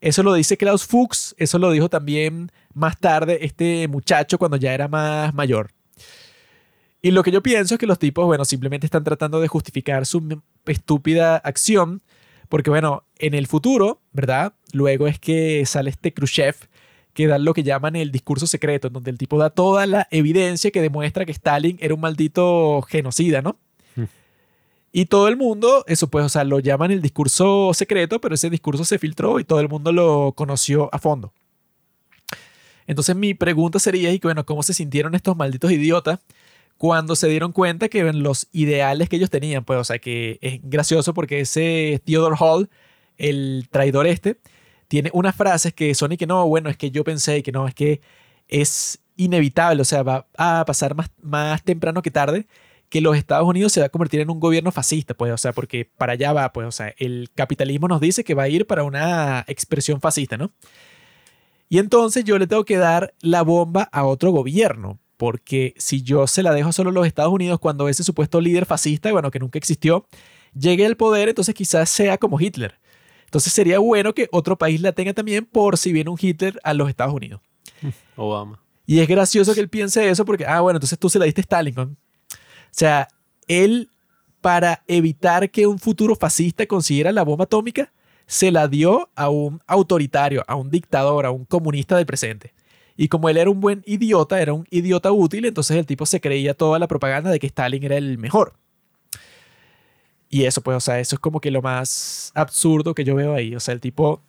Eso lo dice Klaus Fuchs, eso lo dijo también más tarde este muchacho cuando ya era más mayor. Y lo que yo pienso es que los tipos, bueno, simplemente están tratando de justificar su estúpida acción porque bueno, en el futuro, ¿verdad? Luego es que sale este Khrushchev que da lo que llaman el discurso secreto, en donde el tipo da toda la evidencia que demuestra que Stalin era un maldito genocida, ¿no? Hmm. Y todo el mundo, eso pues, o sea, lo llaman el discurso secreto, pero ese discurso se filtró y todo el mundo lo conoció a fondo. Entonces mi pregunta sería, y bueno, ¿cómo se sintieron estos malditos idiotas cuando se dieron cuenta que los ideales que ellos tenían, pues, o sea, que es gracioso porque ese Theodore Hall, el traidor este, tiene unas frases que son y que no, bueno, es que yo pensé y que no, es que es inevitable, o sea, va a pasar más, más temprano que tarde que los Estados Unidos se va a convertir en un gobierno fascista, pues, o sea, porque para allá va, pues, o sea, el capitalismo nos dice que va a ir para una expresión fascista, ¿no? Y entonces yo le tengo que dar la bomba a otro gobierno, porque si yo se la dejo solo a los Estados Unidos cuando ese supuesto líder fascista, bueno, que nunca existió, llegue al poder, entonces quizás sea como Hitler. Entonces sería bueno que otro país la tenga también por si viene un Hitler a los Estados Unidos. Obama. Y es gracioso que él piense eso porque, ah, bueno, entonces tú se la diste a Stalin. O sea, él, para evitar que un futuro fascista consiguiera la bomba atómica, se la dio a un autoritario, a un dictador, a un comunista del presente. Y como él era un buen idiota, era un idiota útil, entonces el tipo se creía toda la propaganda de que Stalin era el mejor. Y eso, pues, o sea, eso es como que lo más absurdo que yo veo ahí. O sea, el tipo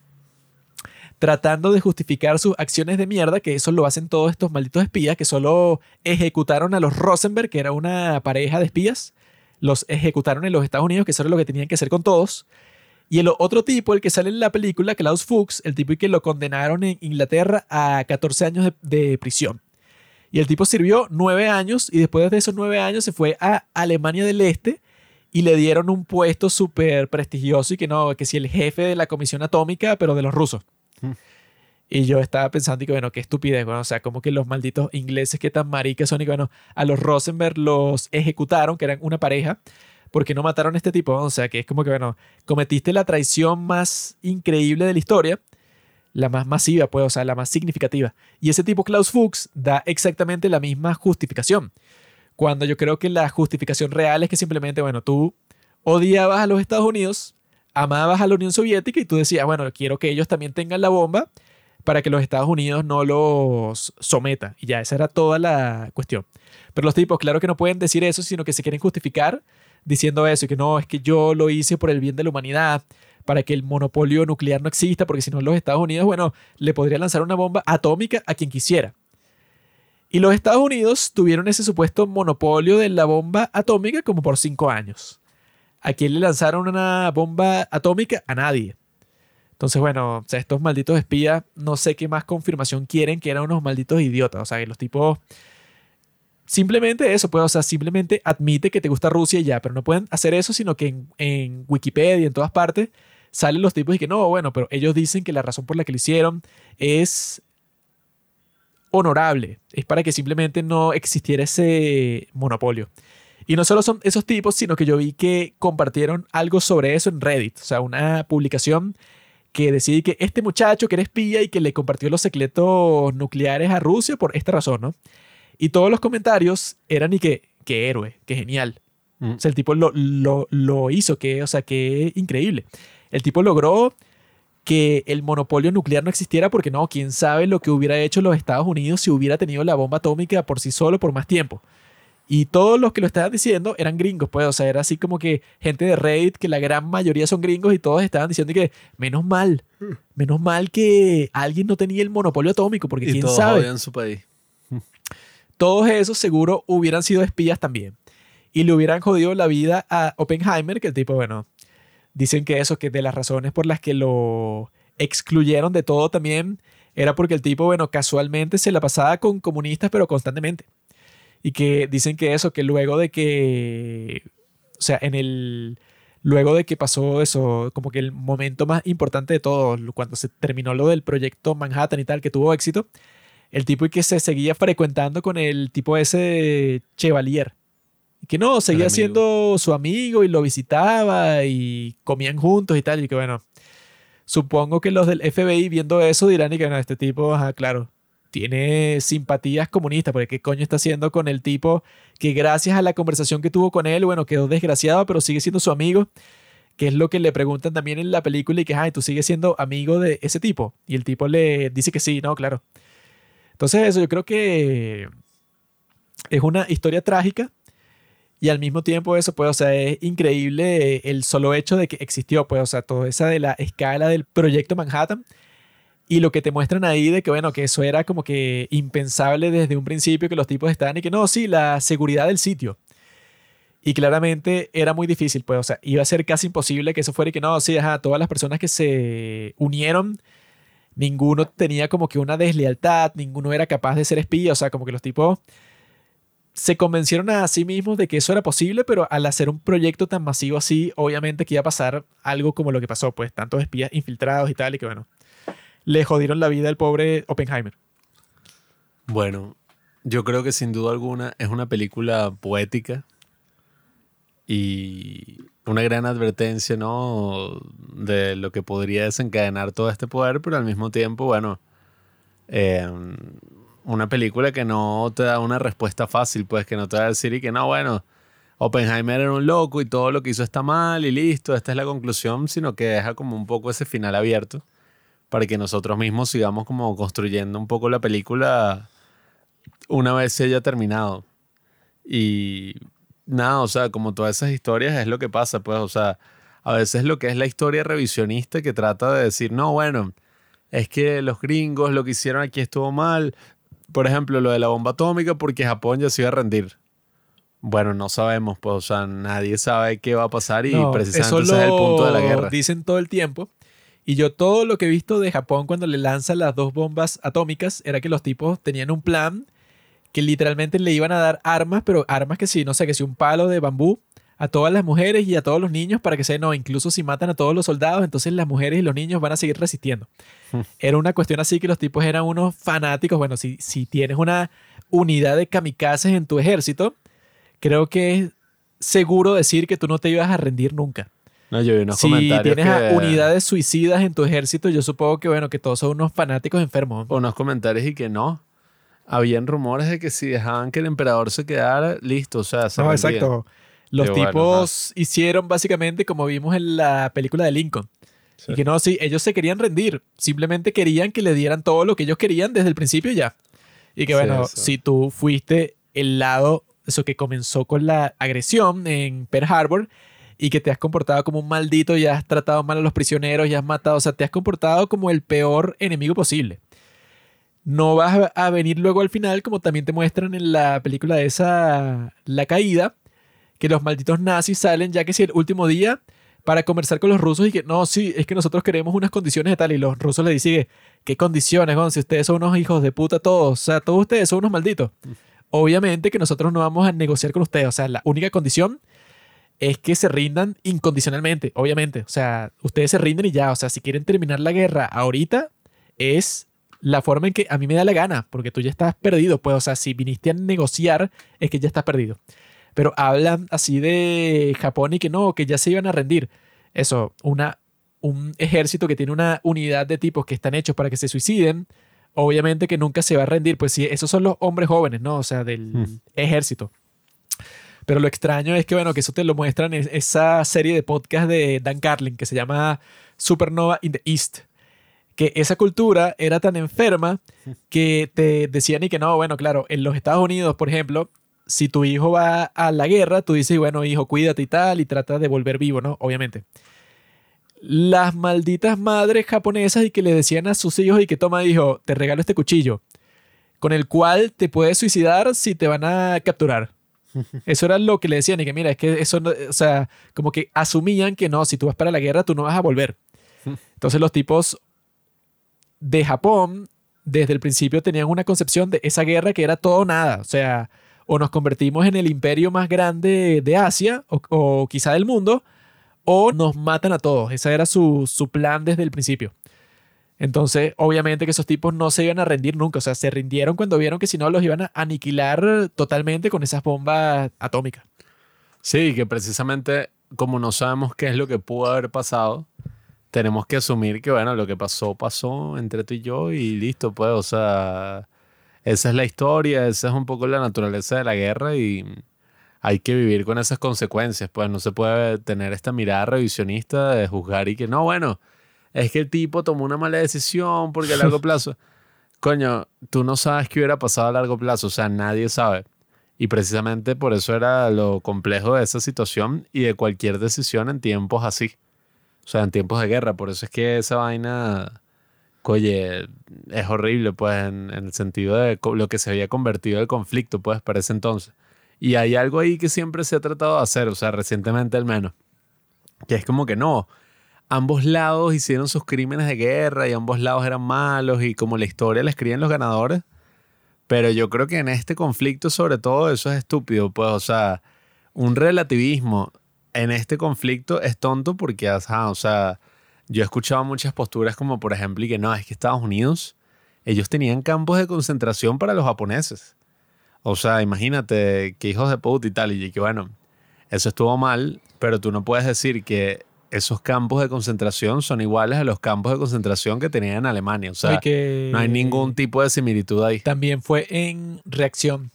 tratando de justificar sus acciones de mierda, que eso lo hacen todos estos malditos espías que solo ejecutaron a los Rosenberg, que era una pareja de espías, los ejecutaron en los Estados Unidos, que eso era lo que tenían que hacer con todos. Y el otro tipo, el que sale en la película, Klaus Fuchs, el tipo que lo condenaron en Inglaterra a 14 años de, prisión. Y el tipo sirvió nueve años y después de esos nueve años se fue a Alemania del Este y le dieron un puesto súper prestigioso y que no, que si el jefe de la Comisión Atómica, pero de los rusos. Hmm. Y yo estaba pensando y que, bueno, qué estupidez, bueno, o sea, como que los malditos ingleses que tan maricas son y que, bueno, a los Rosenberg los ejecutaron, que eran una pareja, porque no mataron a este tipo? O sea, que es como que, bueno, cometiste la traición más increíble de la historia, la más masiva, pues, o sea, la más significativa. Y ese tipo, Klaus Fuchs, da exactamente la misma justificación. Cuando yo creo que la justificación real es que simplemente, bueno, tú odiabas a los Estados Unidos, amabas a la Unión Soviética y tú decías, bueno, quiero que ellos también tengan la bomba para que los Estados Unidos no los someta. Y ya, esa era toda la cuestión. Pero los tipos, claro que no pueden decir eso, sino que se quieren justificar diciendo eso y que no, es que yo lo hice por el bien de la humanidad, para que el monopolio nuclear no exista, porque si no los Estados Unidos, bueno, le podría lanzar una bomba atómica a quien quisiera. Y los Estados Unidos tuvieron ese supuesto monopolio de la bomba atómica como por cinco años. ¿A quién le lanzaron una bomba atómica? A nadie. Entonces, bueno, o sea, estos malditos espías, no sé qué más confirmación quieren que eran unos malditos idiotas. O sea, que los tipos Simplemente eso, pues, o sea, simplemente admite que te gusta Rusia y ya, pero no pueden hacer eso, sino que en, Wikipedia y en todas partes salen los tipos y que no, bueno, pero ellos dicen que la razón por la que lo hicieron es honorable, es para que simplemente no existiera ese monopolio. Y no solo son esos tipos, sino que yo vi que compartieron algo sobre eso en Reddit, o sea, una publicación que decía que este muchacho que era espía y que le compartió los secretos nucleares a Rusia por esta razón, ¿no? Y todos los comentarios eran y que, qué héroe, qué genial. Mm. O sea, el tipo lo, lo, hizo, que, o sea, qué increíble. El tipo logró que el monopolio nuclear no existiera porque no, quién sabe lo que hubiera hecho los Estados Unidos si hubiera tenido la bomba atómica por sí solo por más tiempo. Y todos los que lo estaban diciendo eran gringos, pues, o sea, era así como que gente de Reddit, que la gran mayoría son gringos y todos estaban diciendo que menos mal, menos mal que alguien no tenía el monopolio atómico, porque Y quién todos sabe. odian su país. Todos esos seguro hubieran sido espías también. Y le hubieran jodido la vida a Oppenheimer, que el tipo, bueno, dicen que eso, que de las razones por las que lo excluyeron de todo también, era porque el tipo, bueno, casualmente se la pasaba con comunistas, pero constantemente. Y que dicen que eso, que luego de que, o sea, en el, luego de que pasó eso, como que el momento más importante de todo, cuando se terminó lo del proyecto Manhattan y tal, que tuvo éxito, el tipo y que se seguía frecuentando con el tipo ese Chevalier. Y que no, seguía siendo su amigo y lo visitaba y comían juntos y tal. Y que bueno, supongo que los del FBI viendo eso dirán y que no, este tipo, ajá, claro, tiene simpatías comunistas, porque qué coño está haciendo con el tipo que gracias a la conversación que tuvo con él, bueno, quedó desgraciado, pero sigue siendo su amigo, que es lo que le preguntan también en la película y que, ay, tú sigues siendo amigo de ese tipo. Y el tipo le dice que sí, no, claro. Entonces eso yo creo que es una historia trágica y al mismo tiempo eso, pues, o sea, es increíble el solo hecho de que existió, pues, o sea, toda esa de la escala del proyecto Manhattan y lo que te muestran ahí de que, bueno, que eso era como que impensable desde un principio, que los tipos estaban y que no, sí, la seguridad del sitio. Y claramente era muy difícil, pues, o sea, iba a ser casi imposible que eso fuera y que no, sí, ajá, todas las personas que se unieron, ninguno tenía como que una deslealtad, ninguno era capaz de ser espía, o sea, como que los tipos se convencieron a sí mismos de que eso era posible, pero al hacer un proyecto tan masivo así, obviamente que iba a pasar algo como lo que pasó, pues tantos espías infiltrados y tal, y que bueno, le jodieron la vida al pobre Oppenheimer. Bueno, yo creo que sin duda alguna es una película poética y una gran advertencia, ¿no? De lo que podría desencadenar todo este poder, pero al mismo tiempo, bueno, eh, una película que no te da una respuesta fácil, pues que no te va a decir y que no, bueno, Oppenheimer era un loco y todo lo que hizo está mal y listo, esta es la conclusión, sino que deja como un poco ese final abierto para que nosotros mismos sigamos como construyendo un poco la película una vez se haya terminado. Y nada, o sea, como todas esas historias es lo que pasa, pues, o sea, a veces lo que es la historia revisionista que trata de decir, no, bueno, es que los gringos lo que hicieron aquí estuvo mal. Por ejemplo, lo de la bomba atómica porque Japón ya se iba a rendir. Bueno, no sabemos, pues, o sea, nadie sabe qué va a pasar y No, precisamente ese es el punto de la guerra. Dicen todo el tiempo. Y yo todo lo que he visto de Japón cuando le lanzan las dos bombas atómicas era que los tipos tenían un plan que literalmente le iban a dar armas, pero armas que sí, no sé, que si un palo de bambú a todas las mujeres y a todos los niños para que se no, incluso si matan a todos los soldados, entonces las mujeres y los niños van a seguir resistiendo. Hmm. Era una cuestión así que los tipos eran unos fanáticos. Bueno, si, si tienes una unidad de kamikazes en tu ejército, creo que es seguro decir que tú no te ibas a rendir nunca. No, yo vi unos si comentarios tienes que- unidades suicidas en tu ejército, yo supongo que bueno, que todos son unos fanáticos enfermos. unos comentarios y que no. Habían rumores de que si dejaban que el emperador se quedara, listo, o sea, se No, rendían. exacto. Los bueno, tipos hicieron básicamente como vimos en la película de Lincoln. Sí. Y que no, sí, ellos se querían rendir. Simplemente querían que le dieran todo lo que ellos querían desde el principio ya. Y que bueno, si tú fuiste el lado, eso que comenzó con la agresión en Pearl Harbor y que te has comportado como un maldito y has tratado mal a los prisioneros y has matado, o sea, te has comportado como el peor enemigo posible. No vas a venir luego al final, como también te muestran en la película de esa, La Caída, que los malditos nazis salen ya que si el último día para conversar con los rusos y que no, sí, es que nosotros queremos unas condiciones de tal y los rusos le dicen que, ¿qué condiciones, weón? Si ustedes son unos hijos de puta todos, o sea, todos ustedes son unos malditos. Obviamente que nosotros no vamos a negociar con ustedes, o sea, la única condición es que se rindan incondicionalmente, obviamente, o sea, ustedes se rinden y ya, o sea, si quieren terminar la guerra ahorita es la forma en que a mí me da la gana, porque tú ya estás perdido, pues, o sea, si viniste a negociar es que ya estás perdido pero hablan así de Japón y que no, que ya se iban a rendir. Eso, una, un ejército que tiene una unidad de tipos que están hechos para que se suiciden, obviamente que nunca se va a rendir. Pues sí, esos son los hombres jóvenes, ¿no? O sea, del Hmm. ejército. Pero lo extraño es que, bueno, que eso te lo muestran en esa serie de podcast de Dan Carlin que se llama Supernova in the East. Que esa cultura era tan enferma que te decían y que no, bueno, claro, en los Estados Unidos, por ejemplo, si tu hijo va a la guerra, tú dices, bueno, hijo, cuídate y tal, y trata de volver vivo, ¿no? Obviamente. Las malditas madres japonesas y que le decían a sus hijos y que toma, dijo, te regalo este cuchillo, con el cual te puedes suicidar si te van a capturar. Eso era lo que le decían y que mira, es que eso, no- o sea, como que asumían que no, si tú vas para la guerra, tú no vas a volver. Entonces los tipos de Japón, desde el principio tenían una concepción de esa guerra que era todo o nada. O sea, o nos convertimos en el imperio más grande de Asia o, quizá del mundo, o nos matan a todos. Ese era su, su plan desde el principio. Entonces, obviamente que esos tipos no se iban a rendir nunca. O sea, se rindieron cuando vieron que si no los iban a aniquilar totalmente con esas bombas atómicas. Sí, que precisamente como no sabemos qué es lo que pudo haber pasado, tenemos que asumir que, bueno, lo que pasó, pasó entre tú y yo y listo, pues, o sea, esa es la historia, esa es un poco la naturaleza de la guerra y hay que vivir con esas consecuencias, pues no se puede tener esta mirada revisionista de juzgar y que, no, bueno, es que el tipo tomó una mala decisión porque a largo plazo, coño, tú no sabes qué hubiera pasado a largo plazo, o sea, nadie sabe. Y precisamente por eso era lo complejo de esa situación y de cualquier decisión en tiempos así. O sea, en tiempos de guerra. Por eso es que esa vaina, oye, es horrible, pues, en, el sentido de lo que se había convertido el conflicto, pues, para ese entonces. Y hay algo ahí que siempre se ha tratado de hacer, o sea, recientemente al menos, que es como que no, ambos lados hicieron sus crímenes de guerra y ambos lados eran malos y como la historia la escriben los ganadores. Pero yo creo que en este conflicto, sobre todo, eso es estúpido. Pues, o sea, un relativismo en este conflicto es tonto porque, o sea, yo he escuchado muchas posturas como, por ejemplo, y que no, es que Estados Unidos, ellos tenían campos de concentración para los japoneses. O sea, imagínate que hijos de puta y tal, y que bueno, eso estuvo mal, pero tú no puedes decir que esos campos de concentración son iguales a los campos de concentración que tenían en Alemania. O sea, que no hay ningún tipo de similitud ahí. También fue en reacción.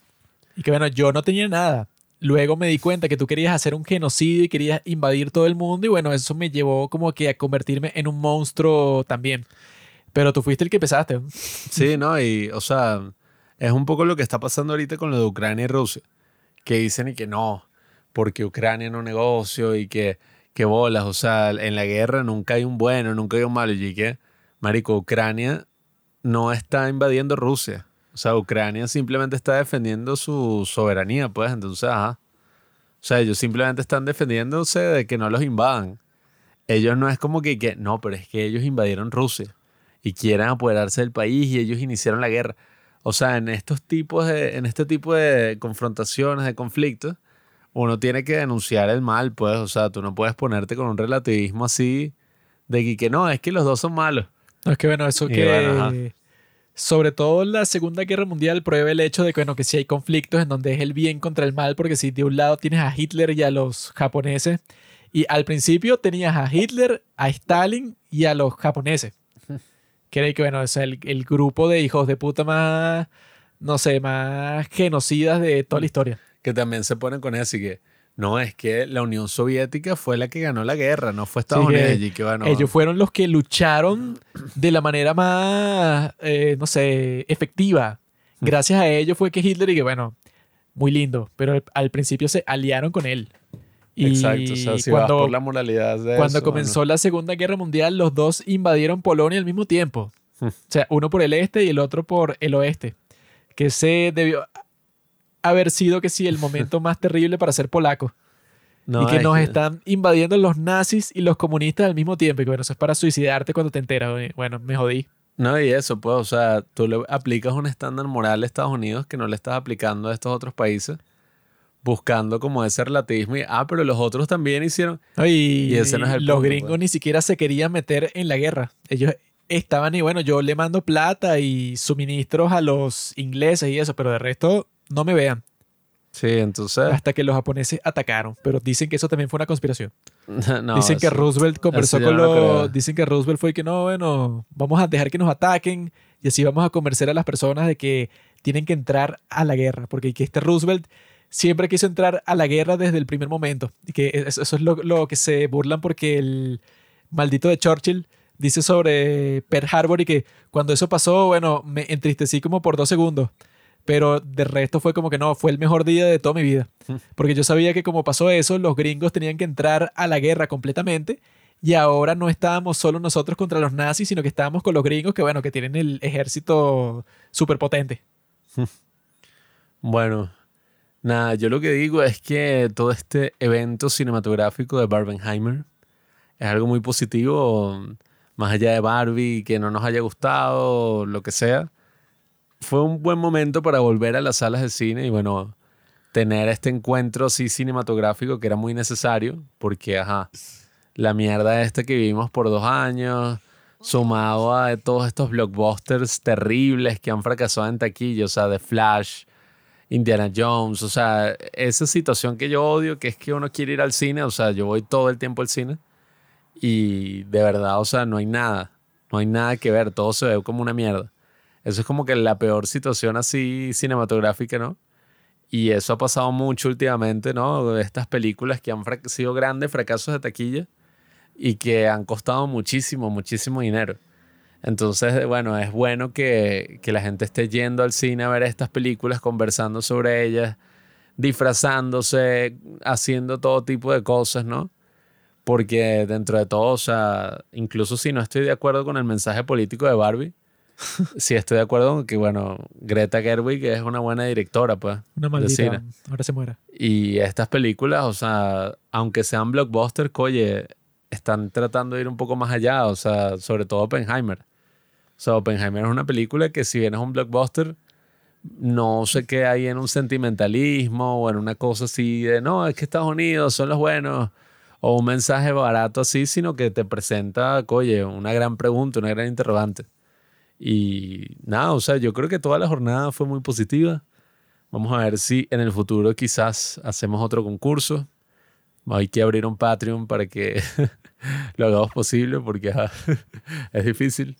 Y que bueno, yo no tenía nada. Luego me di cuenta que tú querías hacer un genocidio y querías invadir todo el mundo y bueno, eso me llevó como que a convertirme en un monstruo también. Pero tú fuiste el que empezaste. Sí, ¿no? Y, o sea, es un poco lo que está pasando ahorita con lo de Ucrania y Rusia. Que dicen y que no, porque Ucrania no negocio y que, que bolas. O sea, en la guerra nunca hay un bueno, nunca hay un malo. Y que, marico, Ucrania no está invadiendo Rusia. O sea, Ucrania simplemente está defendiendo su soberanía, pues. Entonces, ajá. O sea, ellos simplemente están defendiéndose de que no los invadan. Ellos no es como que, que no, pero es que ellos invadieron Rusia y quieren apoderarse del país y ellos iniciaron la guerra. O sea, en estos tipos de, en este tipo de confrontaciones, de conflictos, uno tiene que denunciar el mal, pues. O sea, tú no puedes ponerte con un relativismo así de que, que no, es que los dos son malos. No, es que bueno, eso Y que... bueno, ajá. Sobre todo la Segunda Guerra Mundial prueba el hecho de que, bueno, que sí hay conflictos en donde es el bien contra el mal, porque si de un lado tienes a Hitler y a los japoneses, y al principio tenías a Hitler, a Stalin y a los japoneses. Que que, bueno, es el, el grupo de hijos de puta más, no sé, más genocidas de toda la historia. Que también se ponen con eso y que, no, es que la Unión Soviética fue la que ganó la guerra, no fue Estados Sí, que Unidos. Que, bueno, Ellos fueron los que lucharon de la manera más, eh, no sé, efectiva. Gracias a ellos fue que Hitler y que, bueno, muy lindo, pero al, principio se aliaron con él. Y Exacto, o sea, si vas cuando, por la moralidad de cuando eso, comenzó la Segunda Guerra Mundial, los dos invadieron Polonia al mismo tiempo. o sea, uno por el este y el otro por el oeste. Que se debió haber sido que sí el momento más terrible para ser polaco. no, y que nos están invadiendo los nazis y los comunistas al mismo tiempo. Y que bueno, eso es para suicidarte cuando te enteras. Bueno, me jodí. No, y eso, pues, o sea, tú le aplicas un estándar moral a Estados Unidos que no le estás aplicando a estos otros países, buscando como ese relativismo y, ah, pero los otros también hicieron. Y, Y ese no es el los punto, gringos pues. ni siquiera se querían meter en la guerra. Ellos estaban y bueno, yo le mando plata y suministros a los ingleses y eso, pero de resto no me vean. Sí, entonces. Hasta que los japoneses atacaron. Pero dicen que eso también fue una conspiración. no, dicen que eso- Roosevelt conversó con los. Dicen que Roosevelt fue que no, bueno, vamos a dejar que nos ataquen y así vamos a convencer a las personas de que tienen que entrar a la guerra. Porque que este Roosevelt siempre quiso entrar a la guerra desde el primer momento. Y que eso, eso es lo, lo que se burlan porque el maldito de Churchill dice sobre Pearl Harbor y que cuando eso pasó, bueno, me entristecí como por dos segundos. Pero de resto fue como que no, fue el mejor día de toda mi vida. Porque yo sabía que como pasó eso, los gringos tenían que entrar a la guerra completamente. Y ahora no estábamos solo nosotros contra los nazis, sino que estábamos con los gringos que, bueno, que tienen el ejército súper potente. Bueno, nada, yo lo que digo es que todo este evento cinematográfico de Barbenheimer es algo muy positivo, más allá de Barbie, que no nos haya gustado, lo que sea. Fue un buen momento para volver a las salas de cine y bueno, tener este encuentro así cinematográfico que era muy necesario, porque, ajá, la mierda esta que vivimos por dos años, sumado a todos estos blockbusters terribles que han fracasado en taquilla, o sea, The Flash, Indiana Jones, o sea, esa situación que yo odio, que es que uno quiere ir al cine, o sea, yo voy todo el tiempo al cine y de verdad, o sea, no hay nada, no hay nada que ver, todo se ve como una mierda. Eso es como que la peor situación así cinematográfica, ¿no? Y eso ha pasado mucho últimamente, ¿no? Estas películas que han sido grandes fracasos de taquilla y que han costado muchísimo, muchísimo dinero. Entonces, bueno, es bueno que, que, la gente esté yendo al cine a ver estas películas, conversando sobre ellas, disfrazándose, haciendo todo tipo de cosas, ¿no? Porque dentro de todo, o sea, incluso si no estoy de acuerdo con el mensaje político de Barbie, sí estoy de acuerdo con que, bueno, Greta Gerwig es una buena directora, pues. Una maldita, ahora se muera. Y estas películas, o sea, aunque sean blockbusters, oye, están tratando de ir un poco más allá, o sea, sobre todo Oppenheimer. O sea, Oppenheimer es una película que si bien es un blockbuster, no se queda ahí en un sentimentalismo o en una cosa así de, no, es que Estados Unidos son los buenos, o un mensaje barato así, sino que te presenta, oye, una gran pregunta, una gran interrogante. Y nada, o sea, yo creo que toda la jornada fue muy positiva. Vamos a ver si en el futuro quizás hacemos otro concurso hay que abrir un Patreon para que lo hagamos posible porque es difícil.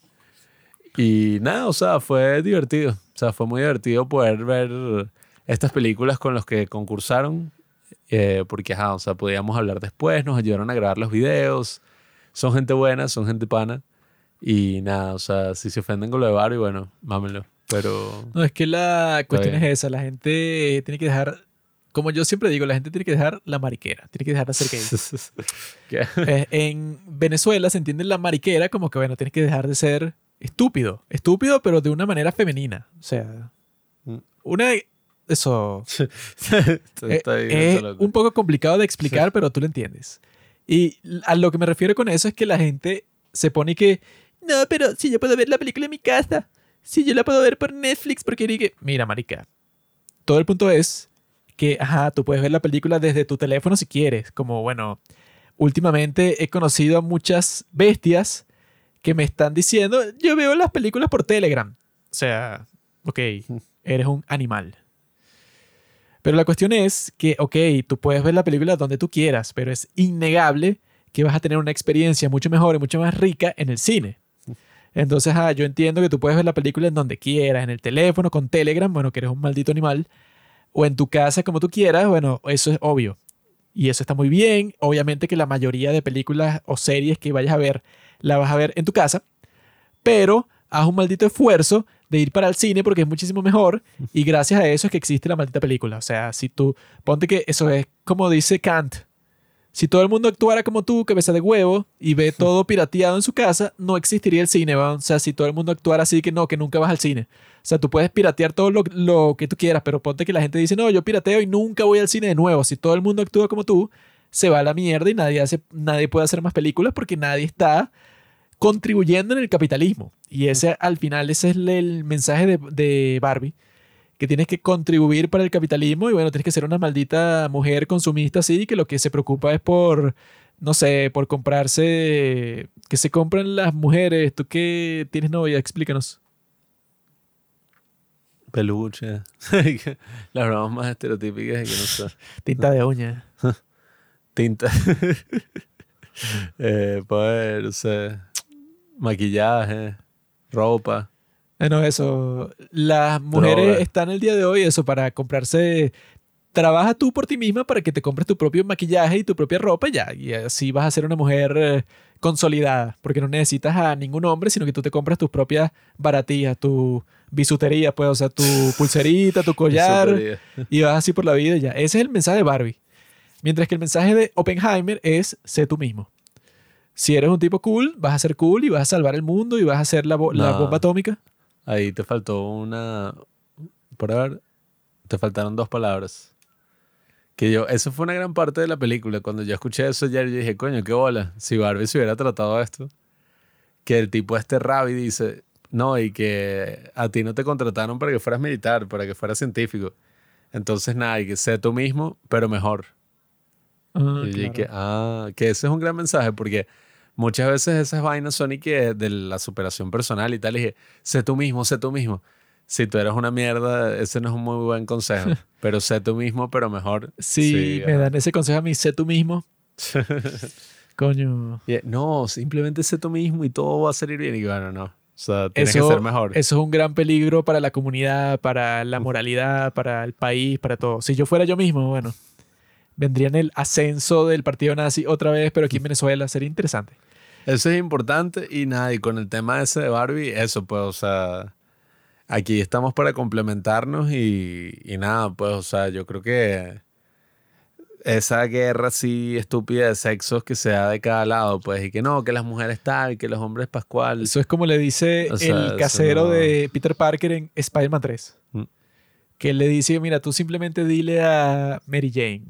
Y nada, o sea, fue divertido. O sea, fue muy divertido poder ver estas películas con los que concursaron. Eh, porque, ajá, o sea, podíamos hablar después, nos ayudaron a grabar los videos. Son gente buena, son gente pana. Y nada, o sea, si se ofenden con lo de Barbie, bueno, mámenlo. Pero. No, es que la cuestión es esa. La gente tiene que dejar como yo siempre digo, la gente tiene que dejar la mariquera, tiene que dejar de hacer gay. Eh, en Venezuela se entiende la mariquera como que, bueno, tienes que dejar de ser estúpido. Estúpido, pero de una manera femenina. O sea, mm. una... Eso... Eh, es un poco complicado de explicar, pero tú lo entiendes. Y a lo que me refiero con eso es que la gente se pone que, no, pero si yo puedo ver la película en mi casa, si yo la puedo ver por Netflix, porque dije, mira, marica, todo el punto es que, ajá, tú puedes ver la película desde tu teléfono si quieres. Como, bueno, últimamente he conocido a muchas bestias que me están diciendo, yo veo las películas por Telegram. O sea, ok, eres un animal. Pero la cuestión es que, ok, tú puedes ver la película donde tú quieras, pero es innegable que vas a tener una experiencia mucho mejor y mucho más rica en el cine. Entonces, ah, yo entiendo que tú puedes ver la película en donde quieras, en el teléfono, con Telegram, bueno, que eres un maldito animal, o en tu casa como tú quieras, bueno, eso es obvio. Y eso está muy bien. Obviamente que la mayoría de películas o series que vayas a ver, la vas a ver en tu casa. Pero haz un maldito esfuerzo de ir para el cine porque es muchísimo mejor. Y gracias a eso es que existe la maldita película. O sea, si tú, ponte que eso es como dice Kant. Si todo el mundo actuara como tú, cabeza de huevo, y ve todo pirateado en su casa, no existiría el cine, O sea, si todo el mundo actuara así, que no, que nunca vas al cine. O sea, tú puedes piratear todo lo, lo, que tú quieras, pero ponte que la gente dice, no, yo pirateo y nunca voy al cine de nuevo. Si todo el mundo actúa como tú, se va a la mierda y nadie, hace, nadie puede hacer más películas porque nadie está contribuyendo en el capitalismo. Y ese, al final, ese es el mensaje de, de Barbie que tienes que contribuir para el capitalismo y bueno, tienes que ser una maldita mujer consumista así que lo que se preocupa es por, no sé, por comprarse, que se compran las mujeres. ¿Tú qué tienes novia? Explícanos. Peluche. Las bromas más estereotípicas que no sé. Tinta de uña. Tinta. eh, poder, no sé. Maquillaje. Ropa. Bueno, eso. Las mujeres están el día de hoy, eso, para comprarse trabaja tú por ti misma para que te compres tu propio maquillaje y tu propia ropa ya. Y así vas a ser una mujer eh, consolidada, porque no necesitas a ningún hombre, sino que tú te compras tus propias baratillas, tu bisutería, pues, o sea, tu pulserita, tu collar, y vas así por la vida ya. Ese es el mensaje de Barbie. Mientras que el mensaje de Oppenheimer es sé tú mismo. Si eres un tipo cool, vas a ser cool y vas a salvar el mundo y vas a hacer la, bo- la bomba atómica. Ahí te faltó una. Por ver, te faltaron dos palabras. Que yo, eso fue una gran parte de la película. Cuando yo escuché eso ayer, yo dije, coño, qué bola. Si Barbie se hubiera tratado esto. Que el tipo este Ravi dice, no, y que a ti no te contrataron para que fueras militar, para que fueras científico. Entonces, nada, y que sé tú mismo, pero mejor. Ah, Y claro. dije, ah, que ese es un gran mensaje porque muchas veces esas vainas son y que de la superación personal y tal. Y dije, sé tú mismo, sé tú mismo. Si tú eres una mierda, ese no es un muy buen consejo. pero sé tú mismo, pero mejor. Si me ajá. dan ese consejo a mí, sé tú mismo. Coño. Y, no, simplemente sé tú mismo y todo va a salir bien. Y bueno, no. O sea, que ser mejor. eso es un gran peligro para la comunidad, para la moralidad, para el país, para todo. Si yo fuera yo mismo, bueno, vendría en el ascenso del partido nazi otra vez, pero aquí en Venezuela sería interesante. Eso es importante y nada, y con el tema ese de Barbie, eso pues, o sea, aquí estamos para complementarnos y, y nada, pues, o sea, yo creo que esa guerra así estúpida de sexos que se da de cada lado, pues, y que no, que las mujeres tal, que los hombres pascual. Eso es como le dice O sea, el casero no- de Peter Parker en Spider-Man 3. Mm. Que él le dice, mira, tú simplemente dile a Mary Jane,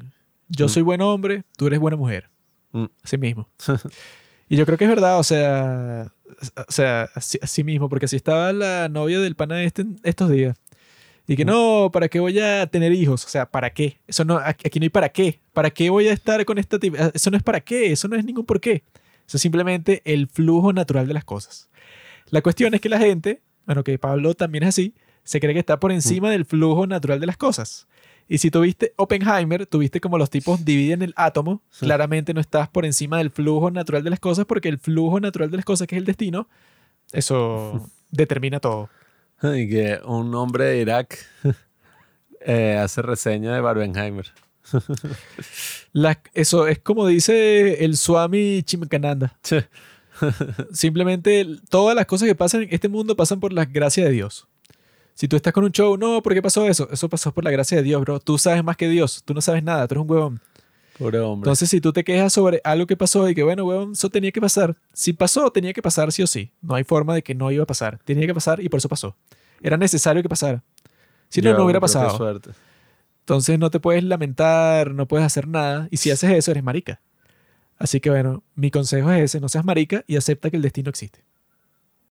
yo Mm. soy buen hombre, tú eres buena mujer. Mm. Así mismo. y yo creo que es verdad, o sea, o sea, así, así mismo, porque así estaba la novia del pana este estos días. Y que no, ¿para qué voy a tener hijos? O sea, ¿para qué? Eso no, aquí no hay para qué. ¿Para qué voy a estar con esta tipo? Eso no es para qué, eso no es ningún por qué. Eso es simplemente el flujo natural de las cosas. La cuestión es que la gente, bueno, que Pablo también es así, se cree que está por encima del flujo natural de las cosas. Y si tuviste Oppenheimer, tuviste como los tipos dividen el átomo, claramente no estás por encima del flujo natural de las cosas porque el flujo natural de las cosas, que es el destino, eso determina todo. Y que un hombre de Irak eh, hace reseña de Barbenheimer. La- eso es como dice el Swami Chimkananda. Simplemente todas las cosas que pasan en este mundo pasan por la gracia de Dios. Si tú estás con un show, no, ¿por qué pasó eso? Eso pasó por la gracia de Dios, bro. Tú sabes más que Dios. Tú no sabes nada. Tú eres un huevón. Pobre hombre. Entonces, si tú te quejas sobre algo que pasó y que, bueno, huevón, eso tenía que pasar. Si pasó, tenía que pasar sí o sí. No hay forma de que no iba a pasar. Tenía que pasar y por eso pasó. Era necesario que pasara. Si no, Yo no hubiera pasado. Suerte. Entonces no te puedes lamentar, no puedes hacer nada. Y si haces eso, eres marica. Así que bueno, mi consejo es ese, no seas marica y acepta que el destino existe.